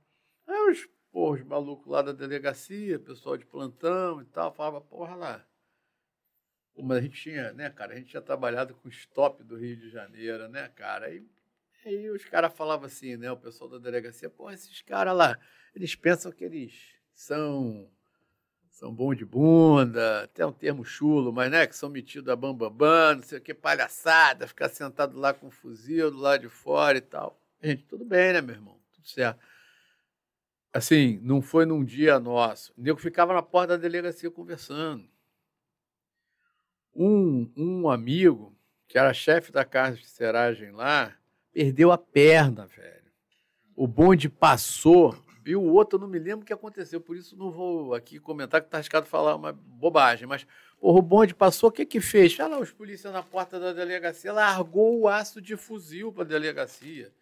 Aí os Pô, os malucos lá da delegacia, pessoal de plantão e tal, falava, porra lá. Pô, mas a gente tinha, né, cara, a gente tinha trabalhado com o stop do Rio de Janeiro, né, cara? E aí os caras falavam assim, né, o pessoal da delegacia, pô, esses caras lá, eles pensam que eles são são bom de bunda, até um termo chulo, mas né, que são metidos a bambambam, não sei o que, palhaçada, ficar sentado lá com um fuzil do lado de fora e tal. Gente, tudo bem, né, meu irmão? Tudo certo assim, não foi num dia nosso. O nego ficava na porta da delegacia conversando. Um, um amigo, que era chefe da casa de seragem lá, perdeu a perna, velho. O bonde passou e o outro, eu não me lembro o que aconteceu, por isso não vou aqui comentar, que está arriscado falar uma bobagem. Mas, porra, o bonde passou, o que que fez? Olha lá, os polícias na porta da delegacia, largou o aço de fuzil para a delegacia.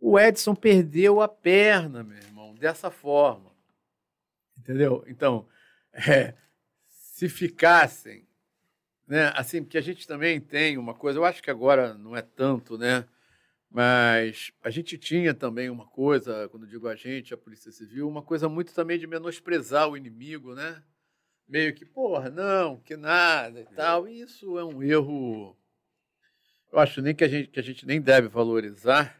O Edson perdeu a perna, meu irmão, dessa forma. Entendeu? Então, [LAUGHS] é, se ficassem, né? Assim, porque a gente também tem uma coisa, eu acho que agora não é tanto, né? Mas a gente tinha também uma coisa, quando digo a gente, a Polícia Civil, uma coisa muito também de menosprezar o inimigo, né? Meio que, porra, não, que nada e tal. E isso é um erro, eu acho nem que a gente, que a gente nem deve valorizar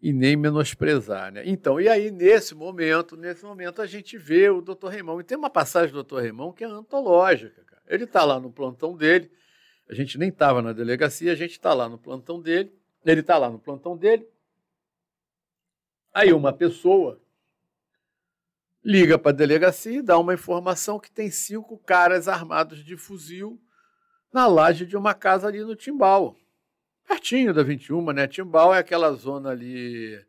e nem menosprezar, né? Então, e aí, nesse momento, nesse momento, a gente vê o doutor Reimão. E tem uma passagem do doutor Reimão que é antológica, cara. Ele está lá no plantão dele, a gente nem estava na delegacia, a gente está lá no plantão dele, ele está lá no plantão dele. Aí uma pessoa liga para a delegacia e dá uma informação que tem cinco caras armados de fuzil na laje de uma casa ali no Timbal. Pertinho da 21, né? Timbal é aquela zona ali,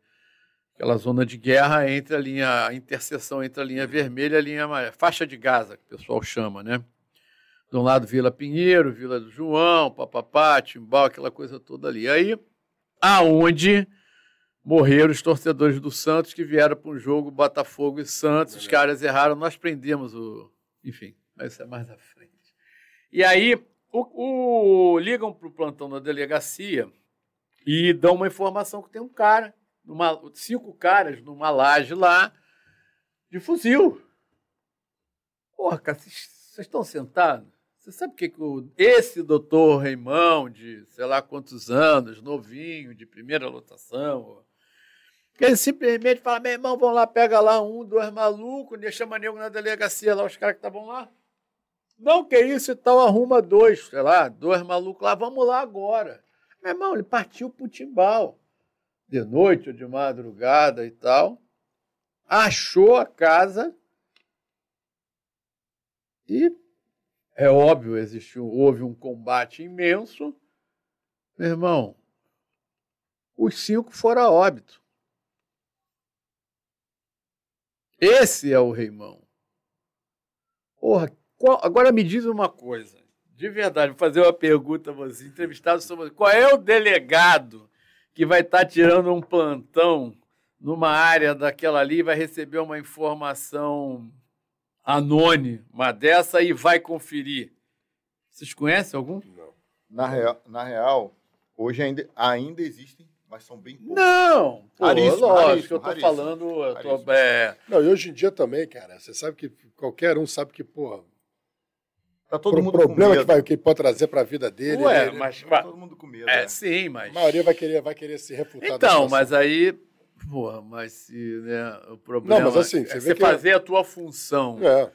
aquela zona de guerra entre a linha, a interseção entre a linha vermelha e a linha amarela, faixa de Gaza, que o pessoal chama, né? De um lado Vila Pinheiro, Vila do João, papapá, Timbal, aquela coisa toda ali. Aí aonde morreram os torcedores do Santos que vieram para um jogo Botafogo e Santos. Os caras erraram, nós prendemos o. Enfim, mas isso é mais à frente. E aí o, o ligam para o plantão da delegacia e dão uma informação que tem um cara, numa, cinco caras numa laje lá, de fuzil. Porra, cara, vocês estão sentados? Você sabe o que, que o, esse doutor Reimão, de sei lá quantos anos, novinho, de primeira lotação, ele simplesmente fala: meu irmão, vão lá, pega lá um, dois malucos, deixa nego na delegacia lá, os caras que estavam lá. Não, que isso e tal, arruma dois, sei lá, dois malucos lá, vamos lá agora. Meu irmão, ele partiu pro timbal, de noite ou de madrugada e tal, achou a casa e é óbvio, existiu, houve um combate imenso. Meu irmão, os cinco foram a óbito. Esse é o Reimão. Porra, qual, agora me diz uma coisa. De verdade, vou fazer uma pergunta a você, entrevistado sobre qual é o delegado que vai estar tá tirando um plantão numa área daquela ali e vai receber uma informação anônima dessa e vai conferir. Vocês conhecem algum? Não. Na real, na real hoje ainda, ainda existem, mas são bem poucos. Não! Pô, raríssimo, lógico, raríssimo, eu tô raríssimo, falando... Eu tô, é... Não, e hoje em dia também, cara, você sabe que qualquer um sabe que, pô... Tá todo o mundo problema que, vai, que pode trazer para a vida dele. Ué, mas, tá todo mundo com medo. É, é, sim, mas. A maioria vai querer, vai querer se refutar. Então, mas aí Porra, mas se né, o problema não, mas assim, você, é você fazer a tua função é.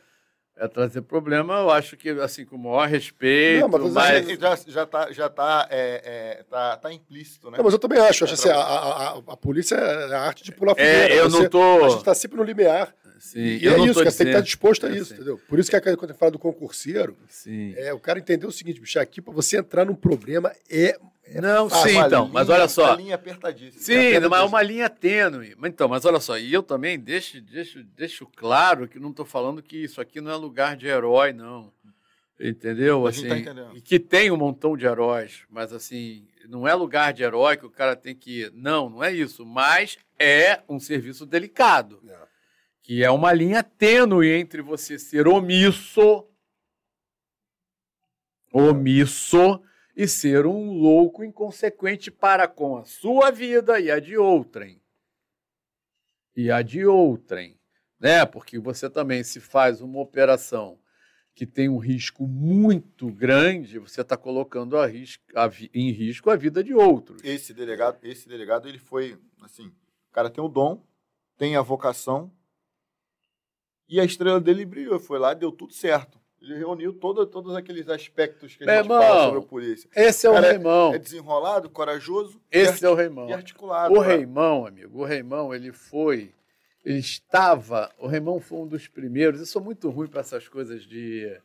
é. trazer problema, eu acho que assim com o maior respeito. Não, mas, mas... já já tá já tá, é, é, tá, tá implícito, né? Não, mas eu também acho, acho assim, a, a, a, a, polícia é a arte de pular é, fogueira. É, eu você, não tô. A gente está sempre no limiar. Sim, e é isso, cara, você tem que estar disposto a isso, entendeu? Por isso que quando eu falo do concurseiro, Sim. é o cara entender o seguinte, bicho, aqui para você entrar num problema é é não, fácil. sim, então, linha, mas olha só. Uma linha apertadíssima. Sim, é mas uma linha tênue. Então, mas olha só, e eu também deixo, deixo, deixo claro que não estou falando que isso aqui não é lugar de herói, não. Entendeu? A assim, tá entendendo. que tem um montão de heróis, mas assim, não é lugar de herói que o cara tem que ir. Não, não é isso. Mas é um serviço delicado. É. Que é uma linha tênue entre você ser omisso. Omisso e ser um louco inconsequente para com a sua vida e a de outrem. E a de outrem, né? Porque você também se faz uma operação que tem um risco muito grande, você está colocando a risco, a, em risco a vida de outros. Esse delegado, esse delegado, ele foi assim, o cara tem o dom, tem a vocação e a estrela dele brilhou, foi lá, deu tudo certo. Ele reuniu todo, todos aqueles aspectos que a gente irmão, fala sobre a polícia. Esse é o Cara, Reimão. É desenrolado, corajoso. Esse é o Reimão. E articulado. O cara. Reimão, amigo, o Reimão, ele foi. Ele estava. O Reimão foi um dos primeiros. Eu sou muito ruim para essas coisas de.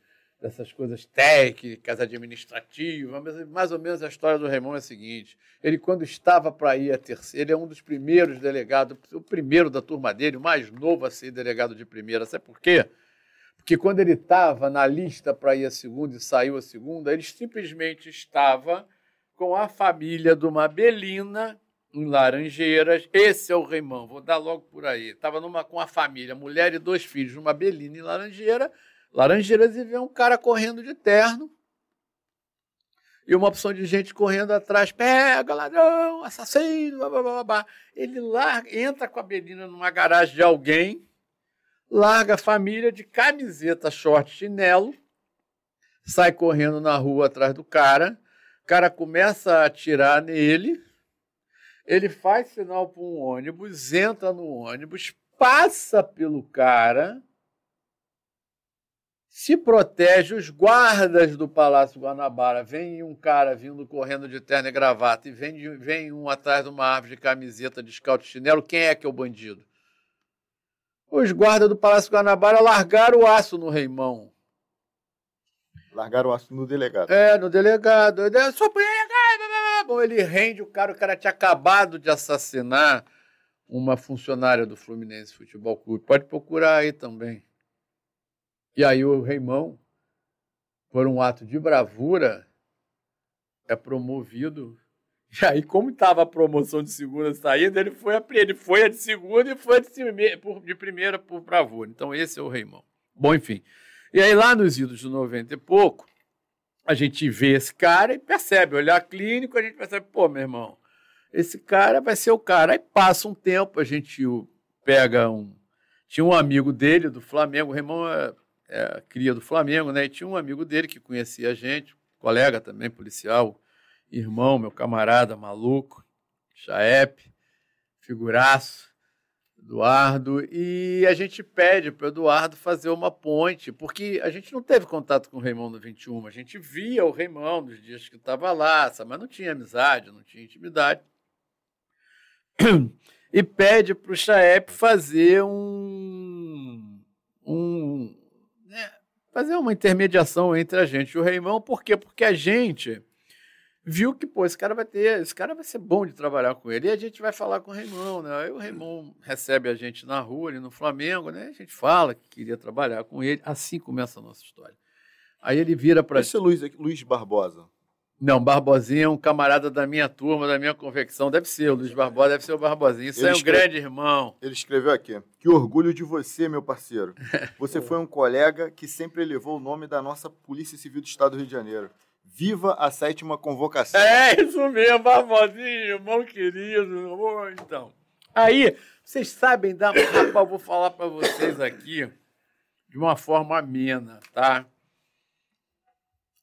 Dessas coisas técnicas, administrativas, mais ou menos a história do Reimão é a seguinte: ele, quando estava para ir a terceira, ele é um dos primeiros delegados, o primeiro da turma dele, o mais novo a ser delegado de primeira. Sabe por quê? Porque quando ele estava na lista para ir a segunda e saiu a segunda, ele simplesmente estava com a família de uma Belina em Laranjeiras. Esse é o Reimão, vou dar logo por aí. Estava numa com a família, mulher e dois filhos, numa Belina em Laranjeira, Laranjeiras, e vê um cara correndo de terno. E uma opção de gente correndo atrás, pega, ladrão, assassino, blá, blá, blá, blá. Ele larga, entra com a Belina numa garagem de alguém, larga a família de camiseta, short, chinelo, sai correndo na rua atrás do cara, o cara começa a atirar nele, ele faz sinal para um ônibus, entra no ônibus, passa pelo cara, se protege, os guardas do Palácio Guanabara, vem um cara vindo correndo de terno e gravata e vem, vem um atrás de uma árvore de camiseta de scout chinelo, quem é que é o bandido? Os guardas do Palácio Guanabara largaram o aço no Reimão. Largaram o aço no delegado. É, no delegado. Só Bom, ele rende o cara, o cara tinha acabado de assassinar uma funcionária do Fluminense Futebol Clube. Pode procurar aí também. E aí o Reimão, por um ato de bravura, é promovido. E aí, como estava a promoção de segunda saída, ele foi a, ele foi a de segunda e foi de, de primeira por bravura. Então, esse é o Reimão. Bom, enfim. E aí, lá nos idos de 90 e pouco, a gente vê esse cara e percebe, olhar clínico, a gente percebe, pô, meu irmão, esse cara vai ser o cara. Aí passa um tempo, a gente pega um. Tinha um amigo dele do Flamengo, o Reimão é, é cria do Flamengo, né? E tinha um amigo dele que conhecia a gente, colega também, policial, irmão, meu camarada maluco, Chaep, figuraço. Eduardo, e a gente pede para o Eduardo fazer uma ponte, porque a gente não teve contato com o Raimundo 21, a gente via o Raimundo nos dias que estava lá, mas não tinha amizade, não tinha intimidade. [CLEARS THROAT] E pede para o Chaep fazer um. um né, fazer uma intermediação entre a gente e o Reimão, por quê? Porque a gente viu que, pô, esse cara vai ter, esse cara vai ser bom de trabalhar com ele. E a gente vai falar com o Raimão, né? Aí o Raimão recebe a gente na rua, ali no Flamengo, né? A gente fala que queria trabalhar com ele. Assim começa a nossa história. Aí ele vira para. Esse é Luiz, Luiz Barbosa. Não, Barbosinha é um camarada da minha turma, da minha convecção. Deve ser, o Luiz Barbosa deve ser o Barbosinha. Isso ele é um escreve... grande irmão. Ele escreveu aqui: Que orgulho de você, meu parceiro. Você [LAUGHS] foi um colega que sempre elevou o nome da nossa Polícia Civil do Estado do Rio de Janeiro. Viva a sétima convocação. É, isso mesmo, Barbosinho, irmão querido. Então, aí, vocês sabem da... Rapaz, eu vou falar para vocês aqui de uma forma amena, tá?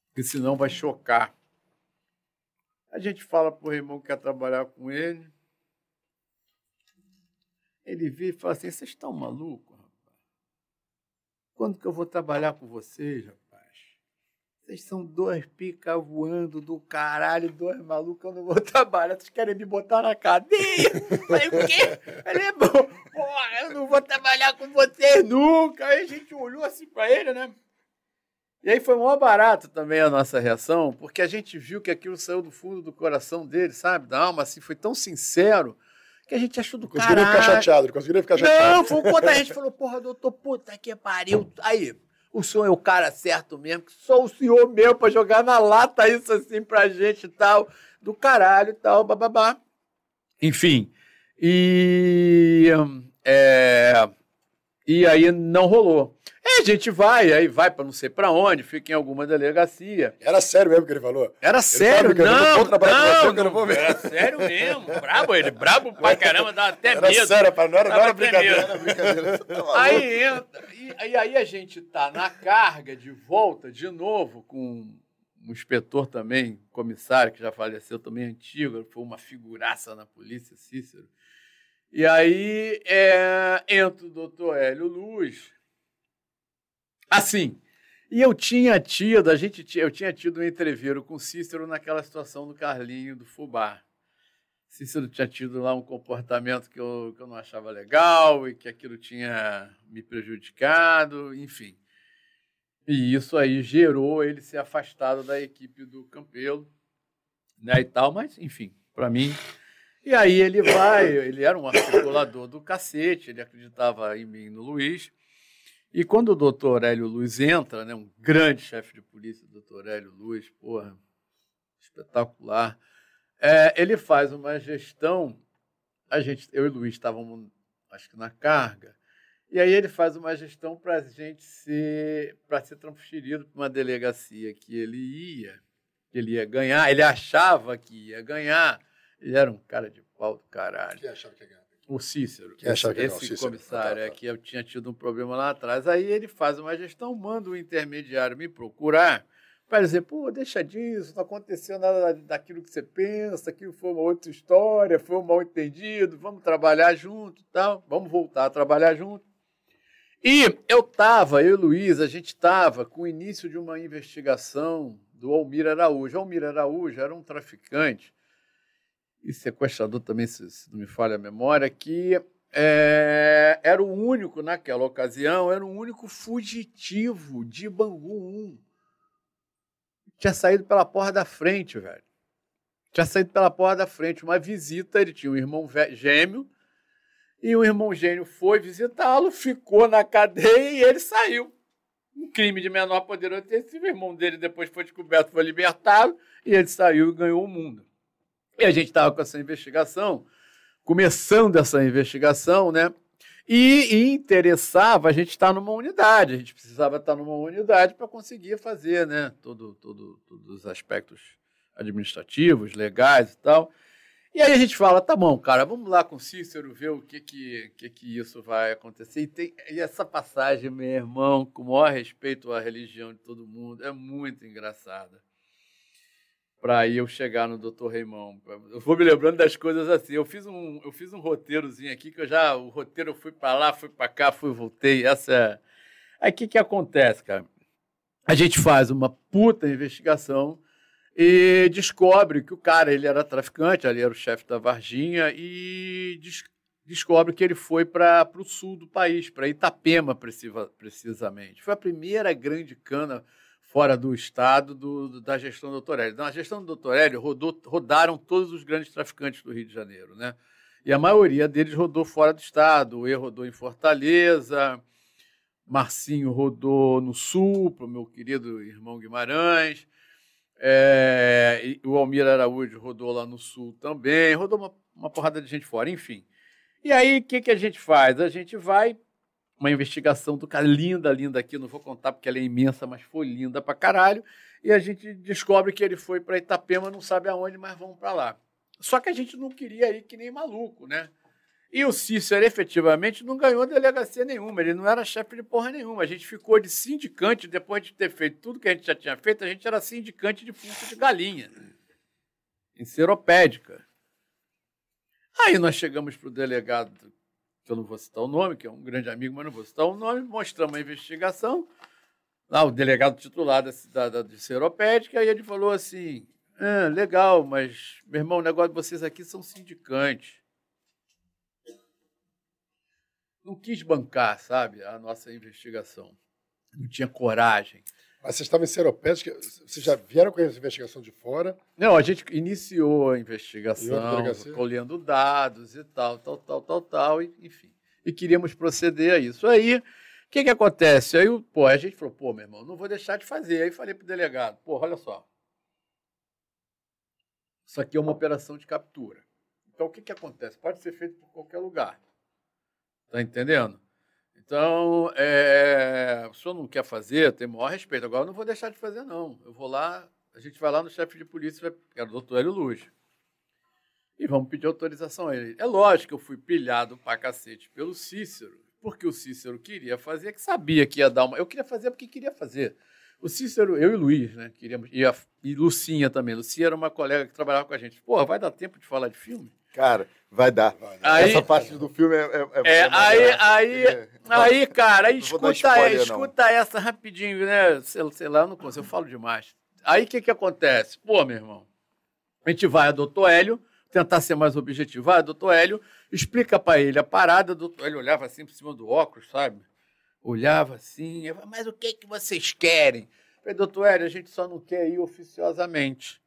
Porque senão vai chocar. A gente fala pro irmão que quer trabalhar com ele. Ele vira e fala assim, vocês estão malucos, rapaz? Quando que eu vou trabalhar com vocês, rapaz? Vocês são dois pica voando do caralho, dois malucos, eu não vou [LAUGHS] trabalhar. Vocês querem me botar na cadeia? Falei, o quê? Falei, porra, eu não vou trabalhar com vocês nunca. Aí a gente olhou assim pra ele, né? E aí foi mó barato também a nossa reação, porque a gente viu que aquilo saiu do fundo do coração dele, sabe? Da alma, assim, foi tão sincero que a gente achou do caralho. Conseguiram ficar chateado, conseguiram ficar chateado. Não, foi quando a gente falou, porra, doutor, puta que pariu. Aí, o senhor é o cara certo mesmo, que só o senhor mesmo para jogar na lata isso assim pra gente e tal, do caralho e tal, bababá. Enfim, e, é, e aí não rolou. A gente vai, aí vai para não sei para onde, fica em alguma delegacia. Era sério mesmo que ele falou? Era ele sério, não, não, não, você, não, não Era sério mesmo, brabo ele, brabo pra caramba, dá até era medo. Sério, rapaz, não era, não era brincadeira. Era brincadeira tá aí entra, e, aí a gente tá na carga de volta, de novo, com um inspetor também, comissário, que já faleceu também antigo, foi uma figuraça na polícia, Cícero. E aí é, entra o doutor Hélio Luz, Assim, e eu tinha tido, a gente tinha, eu tinha tido um entreveiro com Cícero naquela situação do Carlinho, do Fubá. Cícero tinha tido lá um comportamento que eu, que eu não achava legal e que aquilo tinha me prejudicado, enfim. E isso aí gerou ele ser afastado da equipe do Campelo, né, e tal, mas enfim, para mim. E aí ele vai, ele era um articulador do cacete, ele acreditava em mim, no Luiz. E quando o doutor Hélio Luz entra, né, um grande chefe de polícia, o doutor Hélio Luz, porra, espetacular, É, ele faz uma gestão. A gente, eu e o Luiz estávamos, acho que na carga, e aí ele faz uma gestão para a gente ser, para ser transferido para uma delegacia que ele ia, que ele ia ganhar. Ele achava que ia ganhar. Ele era um cara de pau do caralho. Quem achava que ia ganhar? O Cícero. Que ganhar? O esse Cícero. comissário Ah, é tá. que eu tinha tido um problema lá atrás. Aí ele faz uma gestão, manda o intermediário me procurar para dizer, pô, deixa disso, não aconteceu nada daquilo que você pensa, aquilo foi uma outra história, foi um mal entendido, vamos trabalhar junto e tal, vamos voltar a trabalhar junto. E eu estava, eu e Luiz, a gente estava com o início de uma investigação do Almir Araújo. Almir Araújo era um traficante e sequestrador também, se, se não me falha a memória, que é, era o único, naquela ocasião, era o único fugitivo de Bangu 1. Tinha saído pela porta da frente, velho. Tinha saído pela porta da frente. Uma visita, ele tinha um irmão gêmeo, e o irmão gêmeo foi visitá-lo, ficou na cadeia e ele saiu. Um crime de menor poder ofensivo. O irmão dele depois foi descoberto, foi libertado, e ele saiu e ganhou o mundo. E a gente estava com essa investigação, começando essa investigação, né? E, e interessava a gente estar numa unidade, a gente precisava estar numa unidade para conseguir fazer, né? Todo, todo, todos os aspectos administrativos, legais e tal. E aí a gente fala, tá bom, cara, vamos lá com o Cícero ver o que que, que, que isso vai acontecer. E, tem, e essa passagem, meu irmão, com o maior respeito à religião de todo mundo, é muito engraçada para eu chegar no Dr. Raimão. Eu vou me lembrando das coisas assim. Eu fiz um, eu fiz um roteirozinho aqui que eu já o roteiro eu fui para lá, fui para cá, fui voltei. Essa é... Aí que que acontece, cara? A gente faz uma puta investigação e descobre que o cara ele era traficante, ali era o chefe da Varginha e des- descobre que ele foi para o sul do país, para Itapema precisa- precisamente. Foi a primeira grande cana fora do estado do, da gestão do Dr. Hélio. Na gestão do Dr. Hélio, rodou, rodaram todos os grandes traficantes do Rio de Janeiro, né? E a maioria deles rodou fora do estado. O E rodou em Fortaleza, Marcinho rodou no Sul, para o meu querido irmão Guimarães. É, o Almir Araújo rodou lá no Sul também. Rodou uma, uma porrada de gente fora, enfim. E aí, o que, que a gente faz? A gente vai uma investigação do cara, linda, linda aqui, não vou contar porque ela é imensa, mas foi linda pra caralho, e a gente descobre que ele foi para Itapema, não sabe aonde, mas vamos para lá. Só que a gente não queria ir que nem maluco, né? E o Cícero efetivamente não ganhou delegacia nenhuma, ele não era chefe de porra nenhuma. A gente ficou de sindicante, depois de ter feito tudo que a gente já tinha feito, a gente era sindicante de pulso de galinha, em seropédica. Aí nós chegamos para o delegado que eu não vou citar o nome, que é um grande amigo, mas não vou citar o nome, mostramos a investigação, lá o delegado titular da cidade de Seropédica, e ele falou assim, ah, legal, mas, meu irmão, o negócio de vocês aqui são sindicantes. Não quis bancar, sabe, a nossa investigação. Não tinha coragem. Vocês estavam em Seropédica, vocês já vieram com essa investigação de fora? Não, a gente iniciou a investigação, colhendo dados e tal, tal, tal, tal, tal, e, enfim. E queríamos proceder a isso. Aí, o que, que acontece? Aí, o- pô, a gente falou, pô, meu irmão, não vou deixar de fazer. Aí falei pro delegado, pô, olha só. Isso aqui é uma operação de captura. Então, o que, que acontece? Pode ser feito por qualquer lugar. Tá entendendo? Então, é, o senhor não quer fazer, o maior respeito. Agora, eu não vou deixar de fazer, não. Eu vou lá, a gente vai lá no chefe de polícia, que era o doutor Hélio Luz, e vamos pedir autorização a ele. É lógico que eu fui pilhado pra cacete pelo Cícero, porque o Cícero queria fazer, que sabia que ia dar uma. Eu queria fazer porque queria fazer. O Cícero, eu e o Luiz, né? Queríamos, e, a, e Lucinha também. Lucinha era uma colega que trabalhava com a gente. Porra, vai dar tempo de falar de filme? Cara, vai dar. Vai, Aí- Essa parte do filme é. É, É, aí, aí, É. aí, cara, aí escuta, spoiler, não. escuta essa rapidinho, né? Sei, sei lá, eu não consigo, eu falo demais. Aí o que, que acontece? Pô, meu irmão, a gente vai a doutor Hélio, tentar ser mais objetivo. Vai a doutor Hélio, explica pra ele a parada, o doutor Hélio olhava assim por cima do óculos, sabe? Olhava assim, mas o que, que vocês querem? Eu falei, doutor Hélio, a gente só não quer ir oficiosamente.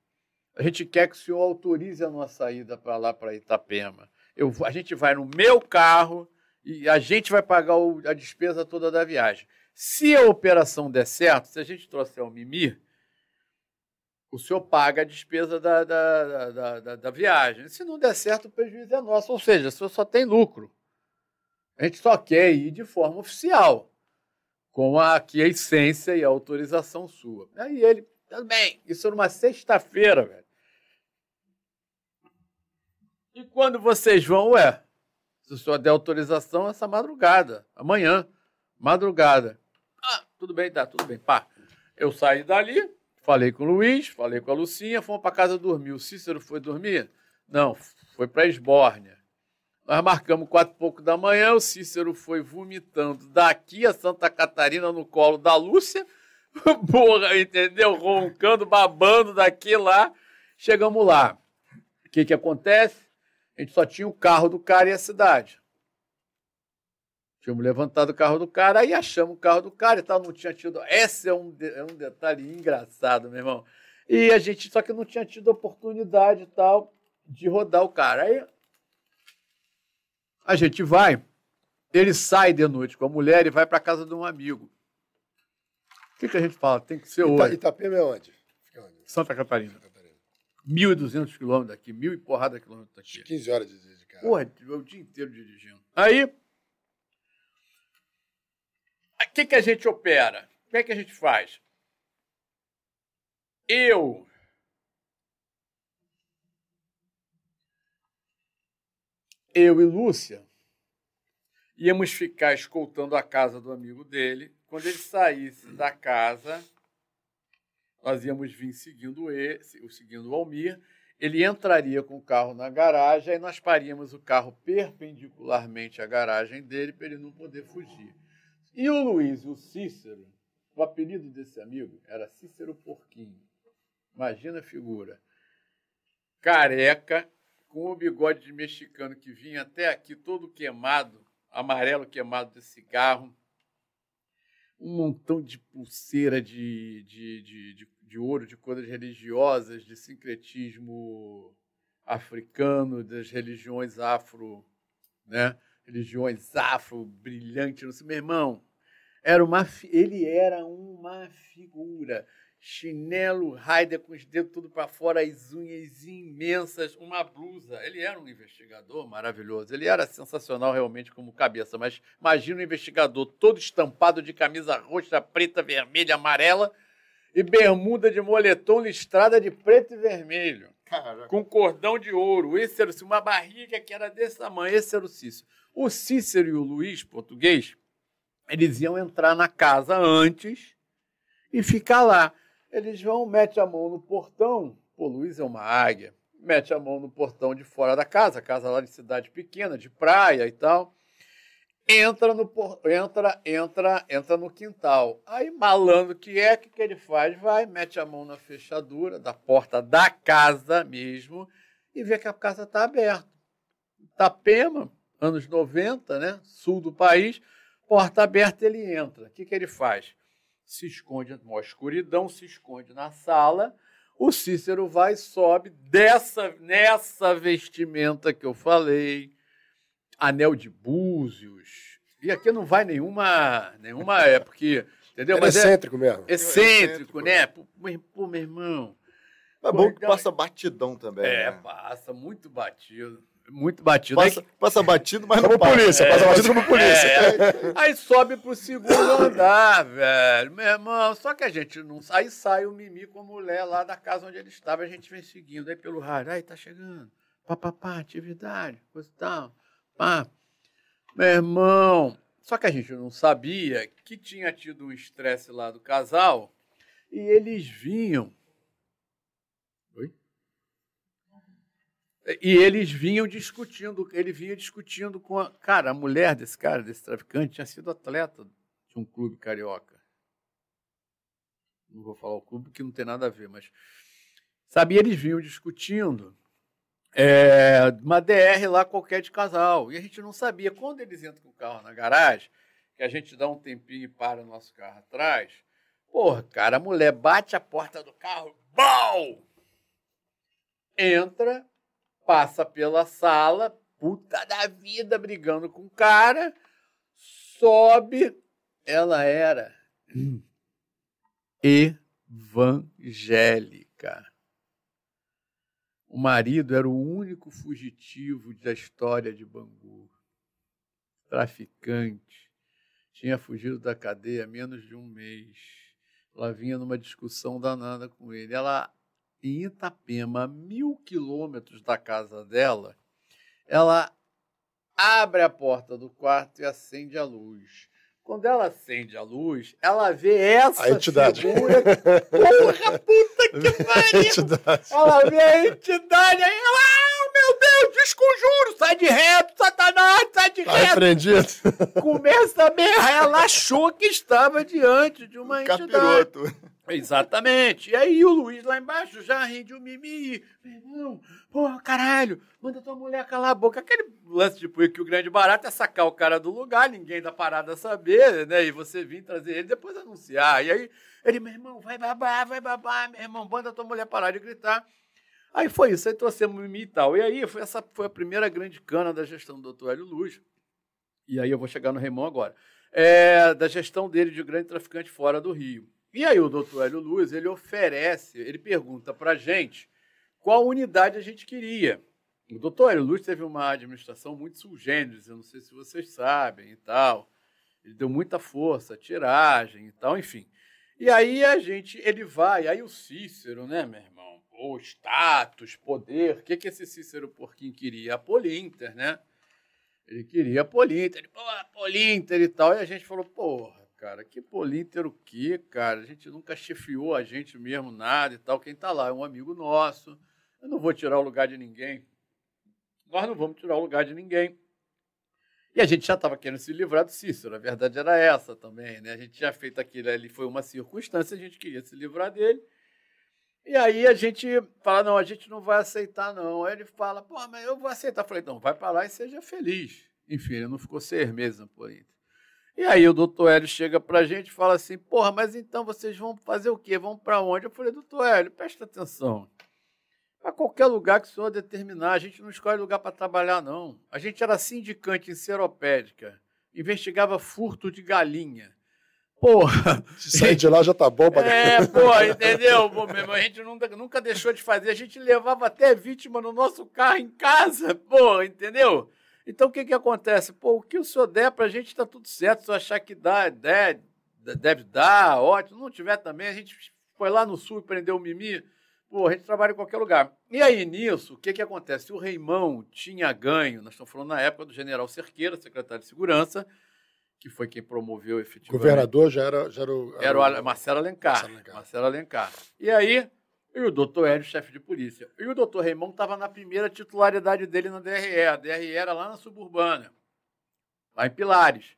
A gente quer que o senhor autorize a nossa ida para lá, para Itapema. Eu, a gente vai no meu carro e a gente vai pagar o- a despesa toda da viagem. Se a operação der certo, se a gente trouxer o Mimi, o senhor paga a despesa da, da, da, da, da viagem. Se não der certo, o prejuízo é nosso. Ou seja, o senhor só tem lucro. A gente só quer ir de forma oficial, com a, aqui a essência e a autorização sua. Aí ele, tudo bem, isso numa sexta-feira, velho. E quando vocês vão, ué, se o senhor der autorização, essa madrugada, amanhã, madrugada. Ah, tudo bem, tá, tudo bem, pá. Eu saí dali, falei com o Luiz, falei com a Lucinha, fomos para casa dormir. O Cícero foi dormir? Não, foi para Esbórnia. Nós marcamos quatro e pouco da manhã, o Cícero foi vomitando daqui a Santa Catarina no colo da Lúcia, [LAUGHS] porra, entendeu? Roncando, babando daqui lá. Chegamos lá. O que, que acontece? A gente só tinha o carro do cara e a cidade. Tínhamos levantado o carro do cara, aí achamos o carro do cara e tal, não tinha tido. Esse é um, é um detalhe engraçado, meu irmão. E a gente, só que não tinha tido oportunidade tal de rodar o cara. Aí a gente vai, ele sai de noite com a mulher e vai para casa de um amigo. O que, que a gente fala? Tem que ser hoje. Itapema é onde? onde? Santa Catarina. Santa Catarina. 1.200 quilômetros daqui, mil e porrada quilômetros daqui. 15 horas de, de carro. Porra, o dia inteiro dirigindo. Aí o que, que a gente opera? Como é que a gente faz? Eu eu e Lúcia íamos ficar escoltando a casa do amigo dele. Quando ele saísse da casa, nós íamos vir seguindo ele, seguindo o Almir. Ele entraria com o carro na garagem e nós paríamos o carro perpendicularmente à garagem dele para ele não poder fugir. E o Luiz, o Cícero, o apelido desse amigo era Cícero Porquinho. Imagina a figura. Careca, com o bigode de mexicano que vinha até aqui todo queimado, amarelo queimado de cigarro, um montão de pulseira de, de, de, de, de ouro, de coisas religiosas, de sincretismo africano, das religiões afro, né? religiões afro, brilhante, não sei, meu irmão, era uma, ele era uma figura. Chinelo, Raider com os dedos tudo para fora, as unhas imensas, uma blusa. Ele era um investigador maravilhoso. Ele era sensacional realmente como cabeça, mas imagina um investigador todo estampado de camisa roxa, preta, vermelha, amarela e bermuda de moletom listrada de preto e vermelho. Caraca. Com cordão de ouro. Esse era uma barriga que era desse tamanho. Esse era o Cícero. O Cícero e o Luiz, português, eles iam entrar na casa antes e ficar lá. Eles vão, mete a mão no portão. Pô, Luiz é uma águia. Mete a mão no portão de fora da casa, casa lá de cidade pequena, de praia e tal. Entra no entra, entra, entra no quintal. Aí malandro que é, o que, que ele faz? Vai, mete a mão na fechadura da porta da casa mesmo e vê que a casa está aberta. Tapema, anos 90, né? sul do país, porta aberta, ele entra. O que, que ele faz? Se esconde, uma escuridão, se esconde na sala. O Cícero vai e sobe dessa, nessa vestimenta que eu falei, anel de búzios. E aqui não vai nenhuma, nenhuma é porque, entendeu? Mas é excêntrico é, mesmo. Excêntrico, né? Pô, pô, meu irmão. É bom que passa batidão também. É, né? passa muito batido muito batido. Passa, aí, passa batido, mas como não passa. polícia, é, passa batido como polícia. É, aí sobe pro segundo andar, velho. Meu irmão, só que a gente não sai, sai o Mimi com a mulher lá da casa onde ele estava, a gente vem seguindo aí pelo rádio. Aí tá chegando. Pá, pá, pá, atividade, coisa e tal. Pá. Meu irmão, só que a gente não sabia que tinha tido um estresse lá do casal e eles vinham E eles vinham discutindo, ele vinha discutindo com a. Cara, a mulher desse cara, desse traficante, tinha sido atleta de um clube carioca. Não vou falar o clube que não tem nada a ver, mas. Sabe, eles vinham discutindo é, uma DR lá qualquer de casal. E a gente não sabia. Quando eles entram com o carro na garagem, que a gente dá um tempinho e para o nosso carro atrás, porra, cara, a mulher bate a porta do carro, BOM! Entra, passa pela sala, puta da vida, brigando com o cara, sobe. Ela era evangélica. O marido era o único fugitivo da história de Bangu. Traficante. Tinha fugido da cadeia há menos de um mês. Ela vinha numa discussão danada com ele. Ela, em Itapema, a mil quilômetros da casa dela, ela abre a porta do quarto e acende a luz. Quando ela acende a luz, ela vê essa a entidade. figura. Porra, puta que [LAUGHS] pariu! Ela vê a entidade, aí ela, ah, meu Deus, desconjuro, sai de reto, satanás, sai de Tá reto. repreendido. Começa a berrar, ela achou que estava diante de uma entidade. Capiroto. Exatamente. E aí o Luiz lá embaixo já rende o mimi. Meu irmão, porra, caralho, manda tua mulher calar a boca. Aquele lance de tipo, que o grande barato é sacar o cara do lugar, ninguém da parada saber, né? E você vir trazer ele depois anunciar. E aí ele, meu irmão, vai babar, vai babar, meu irmão, manda tua mulher parar de gritar. Aí foi isso, aí trouxemos o mimi e tal. E aí foi, essa foi a primeira grande cana da gestão do doutor Hélio Luz. E aí eu vou chegar no Raimon agora. É, da gestão dele de grande traficante fora do Rio. E aí o doutor Hélio Luz, ele oferece, ele pergunta para a gente qual unidade a gente queria. O doutor Hélio Luz teve uma administração muito sugêneres, eu não sei se vocês sabem e tal. Ele deu muita força, tiragem e tal, enfim. E aí a gente, ele vai, aí o Cícero, né, meu irmão? O status, poder, o que, que esse Cícero Porquinho queria? A Polinter, né? Ele queria a Polinter, ele, pô, a Polinter e tal. E a gente falou, porra, cara, que Polinter o cara? A gente nunca chefiou a gente mesmo, nada e tal. Quem tá lá é um amigo nosso. Eu não vou tirar o lugar de ninguém. Nós não vamos tirar o lugar de ninguém. E a gente já estava querendo se livrar do Cícero, a verdade era essa também, né? A gente já feito aquilo ali, foi uma circunstância, a gente queria se livrar dele. E aí a gente fala, não, a gente não vai aceitar, não. Aí ele fala, pô, mas eu vou aceitar. Eu falei, não, vai para lá e seja feliz. Enfim, ele não ficou seis meses no Corinthians. E aí o doutor Hélio chega para a gente e fala assim, porra, mas então vocês vão fazer o quê? Vão para onde? Eu falei, doutor Hélio, presta atenção. Para qualquer lugar que o senhor determinar, a gente não escolhe lugar para trabalhar, não. A gente era sindicante em seropédica, investigava furto de galinha. Porra! Se sair de lá já tá bom pra É, pô, entendeu? Pô, mesmo, a gente nunca, nunca deixou de fazer. A gente levava até vítima no nosso carro em casa, pô, entendeu? Então o que, que acontece? Pô, o que o senhor der pra gente tá tudo certo. Se eu achar que dá, der, deve dar, ótimo. Não tiver também, a gente foi lá no sul e prendeu o Mimi. Pô, a gente trabalha em qualquer lugar. E aí, nisso, o que, que acontece? O Reimão tinha ganho, nós estamos falando na época do general Cerqueira, secretário de Segurança, que foi quem promoveu O efetivamente. governador já era, já era o. Era o Marcelo Alencar. Marcelo Alencar. Marcelo Alencar. E aí, e o doutor Hélio, chefe de polícia. E o doutor Raimon estava na primeira titularidade dele na DRE. A DRE era lá na suburbana, lá em Pilares.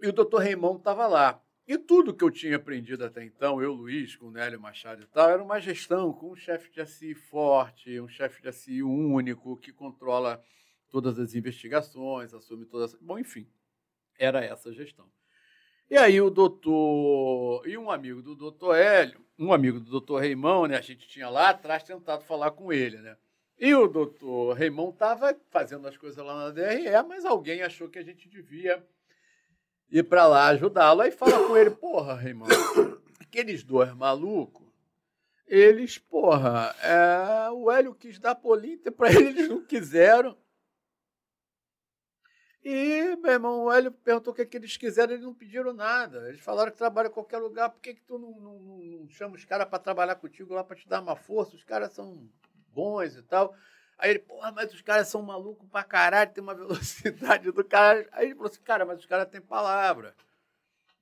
E o doutor Raimon estava lá. E tudo que eu tinha aprendido até então, eu, Luiz, com o Nélio Machado e tal, era uma gestão com um chefe de ACI forte, um chefe de ACI único, que controla todas as investigações, assume todas. Bom, enfim, era essa a gestão. E aí o doutor e um amigo do doutor Hélio, um amigo do doutor Reimão, né? A gente tinha lá atrás tentado falar com ele, né? E o doutor Reimão estava fazendo as coisas lá na DRE, mas alguém achou que a gente devia ir para lá ajudá-lo. Aí fala com ele, porra, Reimão, aqueles dois malucos, eles, porra, é, o Hélio quis dar polinter para ele, eles não quiseram. E, meu irmão, o Hélio perguntou o que, que eles quiseram, eles não pediram nada. Eles falaram que trabalha em qualquer lugar, por que, que tu não, não, não, chama os caras para trabalhar contigo lá para te dar uma força? Os caras são bons e tal. Aí ele, porra, mas os caras são malucos pra caralho, tem uma [LAUGHS] velocidade do cara. Aí ele falou assim, cara, mas os caras têm palavra.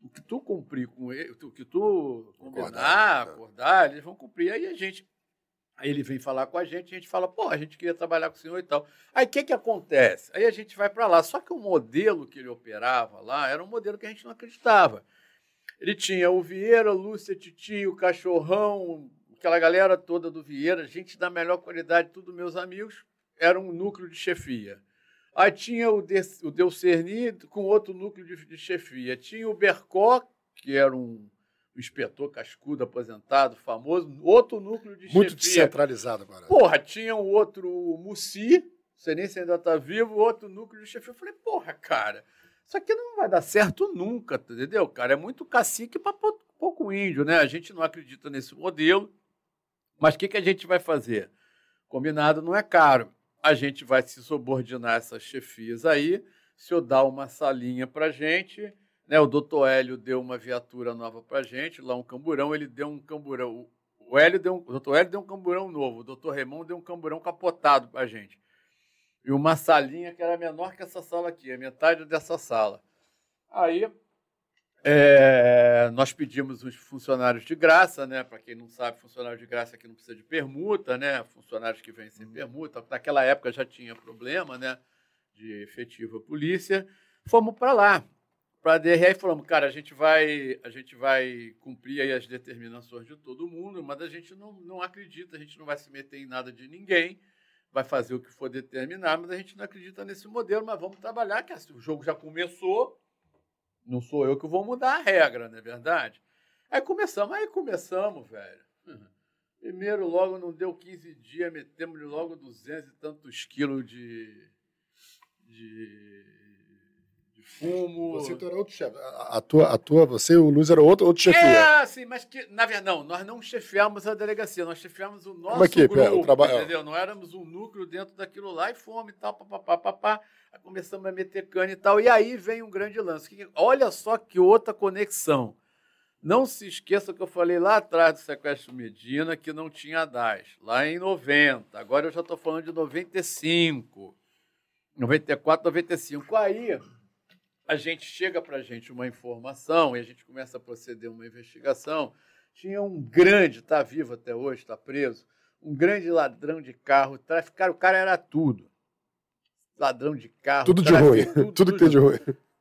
O que tu cumprir com ele, o que tu combinar, Acordar, é. acordar, eles vão cumprir. Aí a gente Aí ele vem falar com a gente, a gente fala, pô, a gente queria trabalhar com o senhor e tal. Aí o que, que acontece? Aí a gente vai para lá. Só que o modelo que ele operava lá era um modelo que a gente não acreditava. Ele tinha o Vieira, Lúcia, Titi, o Cachorrão, aquela galera toda do Vieira, gente da melhor qualidade, tudo meus amigos, era um núcleo de chefia. Aí tinha o, De, o Delcerni com outro núcleo de, de chefia. Tinha o Bercó, que era um, um inspetor cascudo, aposentado, famoso, outro núcleo de Muito chefia. descentralizado agora. Porra, tinha um outro Mussi, não sei nem se ainda está vivo, outro núcleo de chefia. Eu falei, porra, cara, Isso aqui não vai dar certo nunca, entendeu, cara? É muito cacique para pouco índio, né? A gente não acredita nesse modelo. Mas o que, que a gente vai fazer? Combinado não é caro. A gente vai se subordinar essas chefias aí. Se eu dar uma salinha para gente, né? O doutor Hélio deu uma viatura nova para gente, lá um camburão, ele deu um camburão. O, Hélio deu um, o doutor Hélio deu um camburão novo, o doutor Raymond deu um camburão capotado para gente. E uma salinha que era menor que essa sala aqui, a metade dessa sala. Aí é, nós pedimos os funcionários de graça, né? Para quem não sabe, funcionário de graça aqui não precisa de permuta, né? Funcionários que vêm sem permuta. Naquela época já tinha problema, né? De efetiva polícia. Fomos para lá, para a DRE, falamos, cara, a gente vai, a gente vai cumprir as determinações de todo mundo, mas a gente não, não acredita, a gente não vai se meter em nada de ninguém, vai fazer o que for determinar, mas a gente não acredita nesse modelo, mas vamos trabalhar, que assim, o jogo já começou, não sou eu que vou mudar a regra, não é verdade? Aí começamos, aí começamos, velho. Primeiro, logo, não deu 15 dias, metemos logo 200 e tantos quilos de, de fumo. Você então era outro chefe. A, a, tua, a tua, você e o Luiz era outro, outro chefe. É, sim, mas que, na verdade, não, nós não chefiamos a delegacia, nós chefiamos o nosso Uma equipe, grupo, é, o trabalho. entendeu? Não éramos um núcleo dentro daquilo lá e fome e tal, papapá, papá. Começamos a meter cana e tal. E aí vem um grande lance. Que- Olha só que outra conexão. Não se esqueça que eu falei lá atrás do sequestro Medina que não tinha DAS, lá em 90. Agora eu já estou falando de 95, 94, 95. Aí a gente chega para a gente uma informação e a gente começa a proceder uma investigação. Tinha um grande, está vivo até hoje, está preso, um grande ladrão de carro, traficário, o cara era tudo. Ladrão de carro. Tudo de ruim. Tudo [LAUGHS] que tem de ruim.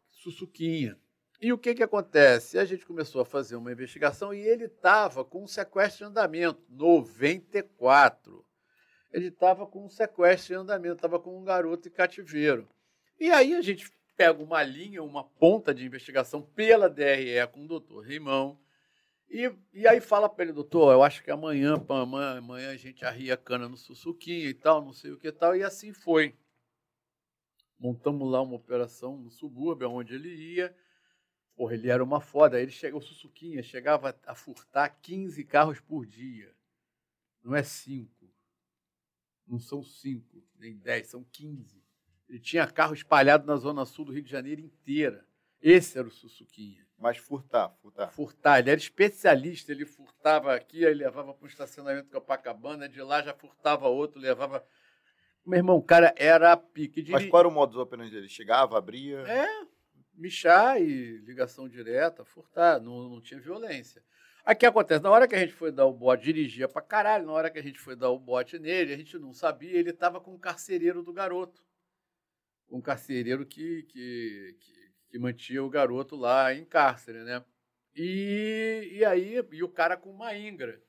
Sussuquinha. E o que, que acontece? A gente começou a fazer uma investigação e ele estava com um sequestro em andamento, 94. Ele estava com um sequestro em andamento, estava com um garoto em cativeiro. E aí a gente pega uma linha, uma ponta de investigação pela DRE com o doutor Rimão. E, e aí fala para ele, doutor, eu acho que amanhã, pá, amanhã, amanhã a gente arria a cana no Sussuquinha e tal, não sei o que tal. E assim foi. Montamos lá uma operação no subúrbio, onde ele ia. Porra, ele era uma foda. Ele chega, o Sussuquinha chegava a furtar 15 carros por dia. Não é 5. Não são 5, nem 10, são 15. Ele tinha carro espalhado na zona sul do Rio de Janeiro inteira. Esse era o Sussuquinha. Mas furtar, furtar. Furtar, ele era especialista, ele furtava aqui, aí levava para o estacionamento Copacabana, de lá já furtava outro, levava. Meu irmão, o cara era pique de Mas qual era o modus operandi dele? Chegava, abria. é, michar e ligação direta, furtar, não, não tinha violência. Aí o que acontece? Na hora que a gente foi dar o bote, dirigia pra caralho, na hora que a gente foi dar o bote nele, a gente não sabia, ele tava com o carcereiro do garoto. Um carcereiro que, que, que, que mantinha o garoto lá em cárcere, né? E, e aí, e o cara com uma Ingra.